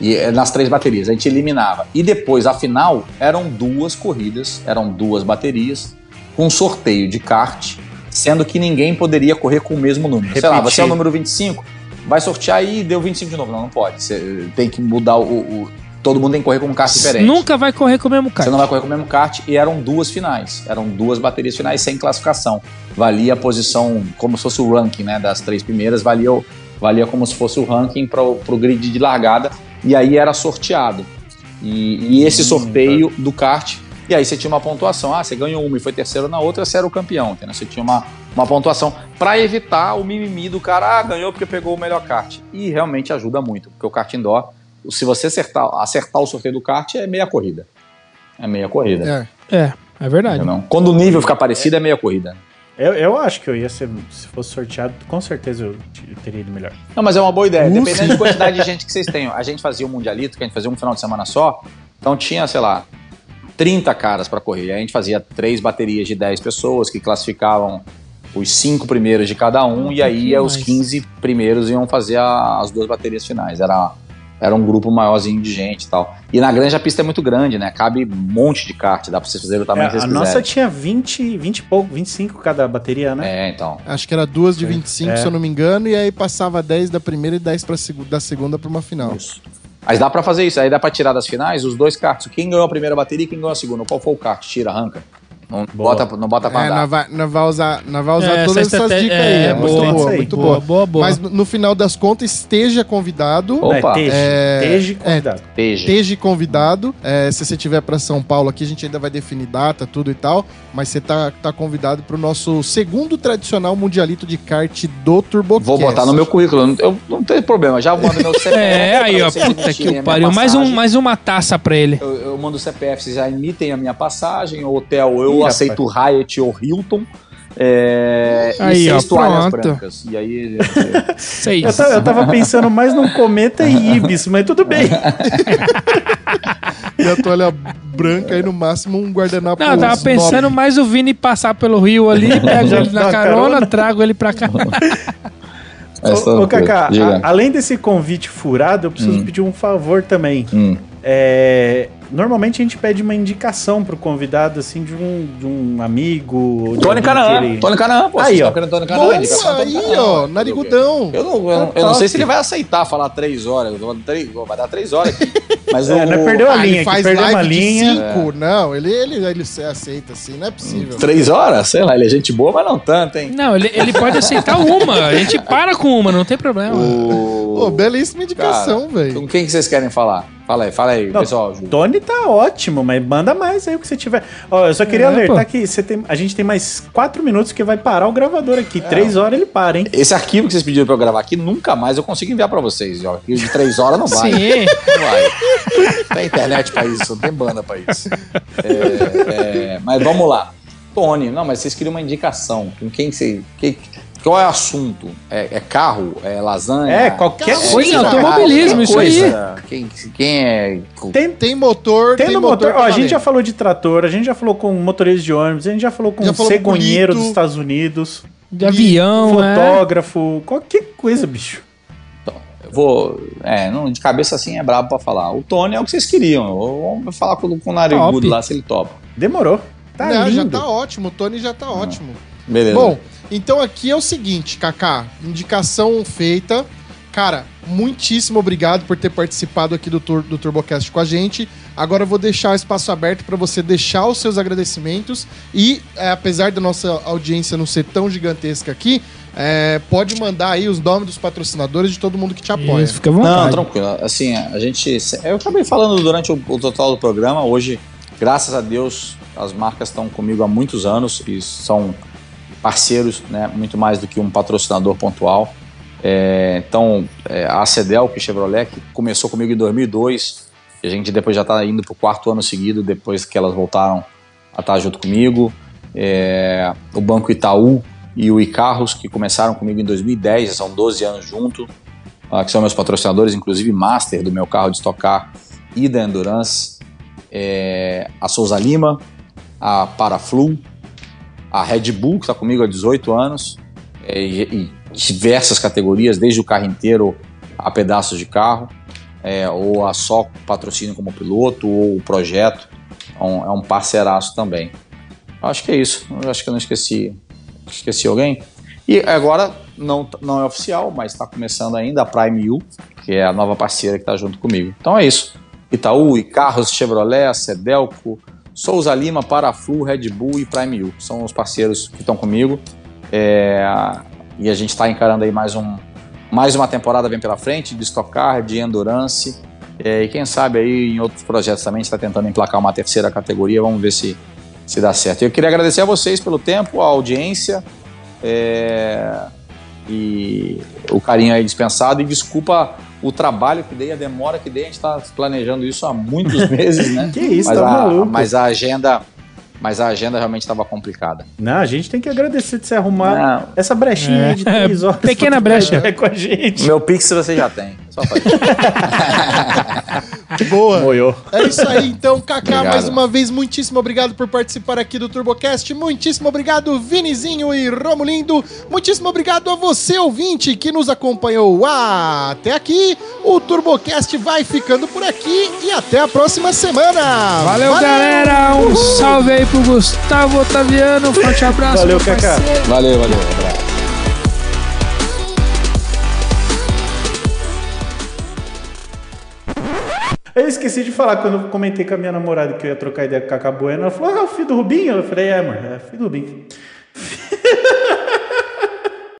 Speaker 4: E é, nas três baterias, a gente eliminava. E depois, a final, eram duas corridas, eram duas baterias, com sorteio de kart, sendo que ninguém poderia correr com o mesmo número. Sei lá,
Speaker 2: Repetir.
Speaker 4: você é o número 25, vai sortear e deu 25 de novo. Não, não pode. Você tem que mudar o. o- todo mundo tem que correr com um kart diferente.
Speaker 3: Nunca vai correr com o mesmo kart.
Speaker 4: Você não vai correr com o mesmo kart e eram duas finais. Eram duas baterias finais sem classificação. Valia a posição, como se fosse o ranking né, das três primeiras, valia, valia como se fosse o ranking para o grid de largada. E aí era sorteado. E, e esse
Speaker 2: Hum,
Speaker 4: sorteio do kart. E aí você tinha uma pontuação. Ah, você ganhou uma e foi terceiro na outra, você era o campeão. Entendeu? Você tinha uma, uma pontuação para evitar o mimimi do cara, ah, ganhou porque pegou o melhor kart. E realmente ajuda muito, porque o kart indoor, se você acertar, acertar o sorteio do kart, é meia corrida. É meia corrida.
Speaker 1: É.
Speaker 3: É, é verdade.
Speaker 4: Entendeu? Quando o nível ficar parecido, é meia corrida.
Speaker 2: Eu, eu acho que eu ia ser, se fosse sorteado, com certeza eu, eu teria ido melhor.
Speaker 4: Não, mas é uma boa ideia.
Speaker 1: Uh,
Speaker 4: Dependendo da quantidade de gente que vocês tenham. A gente fazia o Mundialito, que a gente fazia um final de semana só. Então tinha, sei lá, 30 caras para correr. Aí a gente fazia três baterias de 10 pessoas que classificavam os cinco primeiros de cada um,
Speaker 3: Um
Speaker 4: e aí os
Speaker 3: mais.
Speaker 4: 15 primeiros iam fazer a- as duas baterias finais. Era, era um grupo maiorzinho de gente e tal. E na granja a pista é muito grande, né? Cabe um monte de kart, dá pra vocês fazerem o
Speaker 2: É,
Speaker 4: tamanho que
Speaker 2: a
Speaker 4: vocês
Speaker 2: nossa
Speaker 4: quiserem.
Speaker 2: tinha 20, 20 e pouco, 25 cada bateria, né?
Speaker 4: É, então.
Speaker 1: Acho que era duas de 25,
Speaker 2: É.
Speaker 1: se eu não me engano, e aí passava 10 da primeira e 10 pra segu da segunda pra uma final.
Speaker 4: Isso. Mas dá pra fazer isso, aí dá pra tirar das finais os dois karts. Quem ganhou a primeira bateria e quem ganhou a segunda. Qual foi o kart? Tira, arranca. Não
Speaker 2: Boa.
Speaker 4: bota, não bota pra
Speaker 1: É,
Speaker 4: andar.
Speaker 1: nós vai, nós vai usar, nós vai usar
Speaker 3: É,
Speaker 1: todas
Speaker 3: essa
Speaker 1: essas dicas aí.
Speaker 3: é,
Speaker 1: É, muito
Speaker 2: boa,
Speaker 1: boa,
Speaker 2: isso aí.
Speaker 1: muito
Speaker 3: boa,
Speaker 1: boa.
Speaker 3: boa.
Speaker 1: Mas no- no final das contas, esteja convidado.
Speaker 4: Opa.
Speaker 2: Não, é.
Speaker 1: É, é,
Speaker 2: convidado.
Speaker 4: Teja.
Speaker 1: Esteja convidado. É, se você estiver para São Paulo aqui, a gente ainda vai definir data, tudo e tal. Mas você tá, tá convidado pro nosso segundo tradicional mundialito de kart do TurboCast.
Speaker 4: Vou botar no meu currículo. Eu não tenho problema, já mando meu CPF.
Speaker 3: É, aí, ó, puta que pariu. Mais, um, mais uma taça pra ele.
Speaker 4: Eu, eu mando o CPF, vocês já emitem a minha passagem, o hotel eu
Speaker 2: Ih,
Speaker 4: aceito o Hyatt ou Hilton. É,
Speaker 3: Aí,
Speaker 4: e
Speaker 3: ó,
Speaker 4: seis toalhas
Speaker 3: pronto.
Speaker 4: brancas. E aí.
Speaker 3: Seis.
Speaker 2: Eu, ta- eu tava pensando mais num Cometa e Ibis, mas tudo bem.
Speaker 1: E a toalha branca aí, no máximo, um guardanapo.
Speaker 3: Não, eu tava pensando mais o Vini passar pelo Rio ali, pego ele na carona,
Speaker 2: carona.
Speaker 3: trago ele pra cá.
Speaker 4: Mas
Speaker 2: Ô, ô
Speaker 4: Diga.
Speaker 2: a- além desse convite furado, eu preciso pedir um favor também.
Speaker 4: Hum.
Speaker 2: É, normalmente a gente pede uma indicação pro convidado, assim, de um, de um amigo.
Speaker 4: Tony
Speaker 2: que ele-
Speaker 4: Tony Canaan, pô.
Speaker 2: Aí, ó.
Speaker 4: Tony Tony
Speaker 1: aí,
Speaker 4: Canaan.
Speaker 1: ó, narigudão.
Speaker 4: Eu não, eu, não- eu não
Speaker 2: top.
Speaker 4: sei se ele vai aceitar falar três horas. Vai dar três horas aqui. Mas
Speaker 2: É,
Speaker 4: o,
Speaker 2: não perdeu a
Speaker 1: Ah,
Speaker 2: linha
Speaker 1: ele
Speaker 2: aqui,
Speaker 1: faz
Speaker 2: perdeu
Speaker 1: live
Speaker 2: uma
Speaker 1: de
Speaker 2: linha.
Speaker 1: cinco. Não, ele, ele, ele aceita assim, não é possível.
Speaker 4: Três horas? Sei lá, ele é gente boa, mas não tanto, hein?
Speaker 3: Não, ele, ele pode aceitar uma. A gente para com uma, não tem problema.
Speaker 4: O...
Speaker 1: Pô, belíssima indicação, velho.
Speaker 4: Com quem que vocês querem falar? Fala aí, fala aí,
Speaker 2: Não,
Speaker 4: pessoal.
Speaker 2: Tony tá ótimo, mas manda mais aí o que você tiver. Ó, eu só queria
Speaker 3: É,
Speaker 2: alertar
Speaker 3: pô.
Speaker 2: que você tem, a gente tem mais quatro minutos que vai parar o gravador aqui. Três horas ele para, hein?
Speaker 4: Esse arquivo que vocês pediram pra eu gravar aqui, nunca mais eu consigo enviar pra vocês. Ó. Arquivo de três horas não vai.
Speaker 3: Sim.
Speaker 4: Não vai. Não tem internet pra isso, não tem banda pra isso. É, é, mas vamos lá. Tony, não, mas vocês queriam uma indicação. Com quem você. que- qual é o assunto? É, é carro? É lasanha?
Speaker 2: É, qualquer coisa.
Speaker 3: Sim, automobilismo,
Speaker 4: qualquer
Speaker 3: isso aí.
Speaker 4: coisa. Quem, quem é.
Speaker 2: Tem,
Speaker 1: Tem motor,
Speaker 2: tem
Speaker 1: tem
Speaker 2: motor.
Speaker 1: pra
Speaker 2: Ó, a gente já falou de trator, a gente já falou com motorista de ônibus, a gente já falou com
Speaker 1: Já
Speaker 2: um
Speaker 1: falou
Speaker 2: cegonheiro
Speaker 1: Lito.
Speaker 2: dos Estados Unidos,
Speaker 3: De avião, é.
Speaker 2: fotógrafo, qualquer coisa, bicho.
Speaker 4: Eu vou. É, não, de cabeça assim é brabo pra falar. O Tony é o que vocês queriam. Eu vou falar com, com o narigudo lá se ele topa.
Speaker 2: Demorou. Tá
Speaker 1: Não, já
Speaker 2: lindo.
Speaker 1: tá ótimo, o Tony já tá ótimo.
Speaker 4: Beleza.
Speaker 1: Bom, então aqui é o seguinte, Kaká, indicação feita. Cara, muitíssimo obrigado por ter participado aqui do, Tur do TurboCast com a gente. Agora eu vou deixar o espaço aberto para você deixar os seus agradecimentos e, é, apesar da nossa audiência não ser tão gigantesca aqui, é, pode mandar aí os nomes dos patrocinadores de todo mundo que te apoia.
Speaker 3: Isso, fica à
Speaker 4: Não,
Speaker 3: vontade.
Speaker 4: tranquilo. Assim, a gente. Eu acabei falando durante o, o total do programa. Hoje, graças a Deus, as marcas estão comigo há muitos anos e são parceiros, né? Muito mais do que um patrocinador pontual. É, então, é, a Cedel, que Chevrolet, que começou comigo em 2002, e a gente depois já está indo para o quarto ano seguido, depois que elas voltaram a estar junto comigo. É, o Banco Itaú e o Icarros, que começaram comigo em 2010, já são 12 anos junto ah, que são meus patrocinadores, inclusive Master do meu carro de estocar e da Endurance, é, a Souza Lima, a Paraflu, a Red Bull, que está comigo há 18 anos, é, e, diversas categorias, desde o carro inteiro a pedaços de carro, é, ou a só patrocínio como piloto, ou o projeto, é um, é um parceiraço também. Acho que é isso, acho que eu não esqueci, esqueci alguém. E agora não, não é oficial, mas está começando ainda a Prime U, que é a nova parceira que está junto comigo. Então é isso. Itaú, e Carros, Chevrolet, Sedelco, Souza Lima, Paraflu, Red Bull e Prime U. São os parceiros que estão comigo. É, e a gente está encarando aí mais, um, mais uma temporada vem pela frente, de Stock Car, de Endurance. É, e quem sabe aí em outros projetos também está tentando emplacar uma terceira categoria. Vamos ver se, se dá certo. Eu queria agradecer a vocês pelo tempo, a audiência. É, e o carinho aí dispensado e desculpa o trabalho que dei, a demora que dei, a gente está planejando isso há muitos meses, né?
Speaker 2: Que isso,
Speaker 4: mas,
Speaker 2: tá
Speaker 4: a,
Speaker 2: maluco.
Speaker 4: mas a agenda, mas a agenda realmente estava complicada.
Speaker 2: Não, a gente tem que agradecer de você arrumar
Speaker 4: Não,
Speaker 2: essa brechinha
Speaker 3: É.
Speaker 2: aí de três horas.
Speaker 3: Pequena brecha.
Speaker 2: ideia com a gente.
Speaker 4: meu Pix você já tem. Só fazer.
Speaker 1: Boa.
Speaker 2: Moiou.
Speaker 1: É isso aí, então, Kaká, mais uma vez, muitíssimo obrigado por participar aqui do TurboCast. Muitíssimo obrigado, Vinizinho e Romulindo. Muitíssimo obrigado a você, ouvinte, que nos acompanhou até aqui. O TurboCast vai ficando por aqui e até a próxima semana.
Speaker 3: Valeu, galera. Um salve aí pro Gustavo Otaviano. Um forte abraço.
Speaker 2: Valeu, Kaká.
Speaker 4: Valeu, valeu. Um abraço.
Speaker 2: Aí eu esqueci de falar, quando eu comentei com a minha namorada que eu ia trocar ideia com a Cacá Bueno, ela falou, ah, é o filho do Rubinho? Eu falei, é, mano é filho do Rubinho.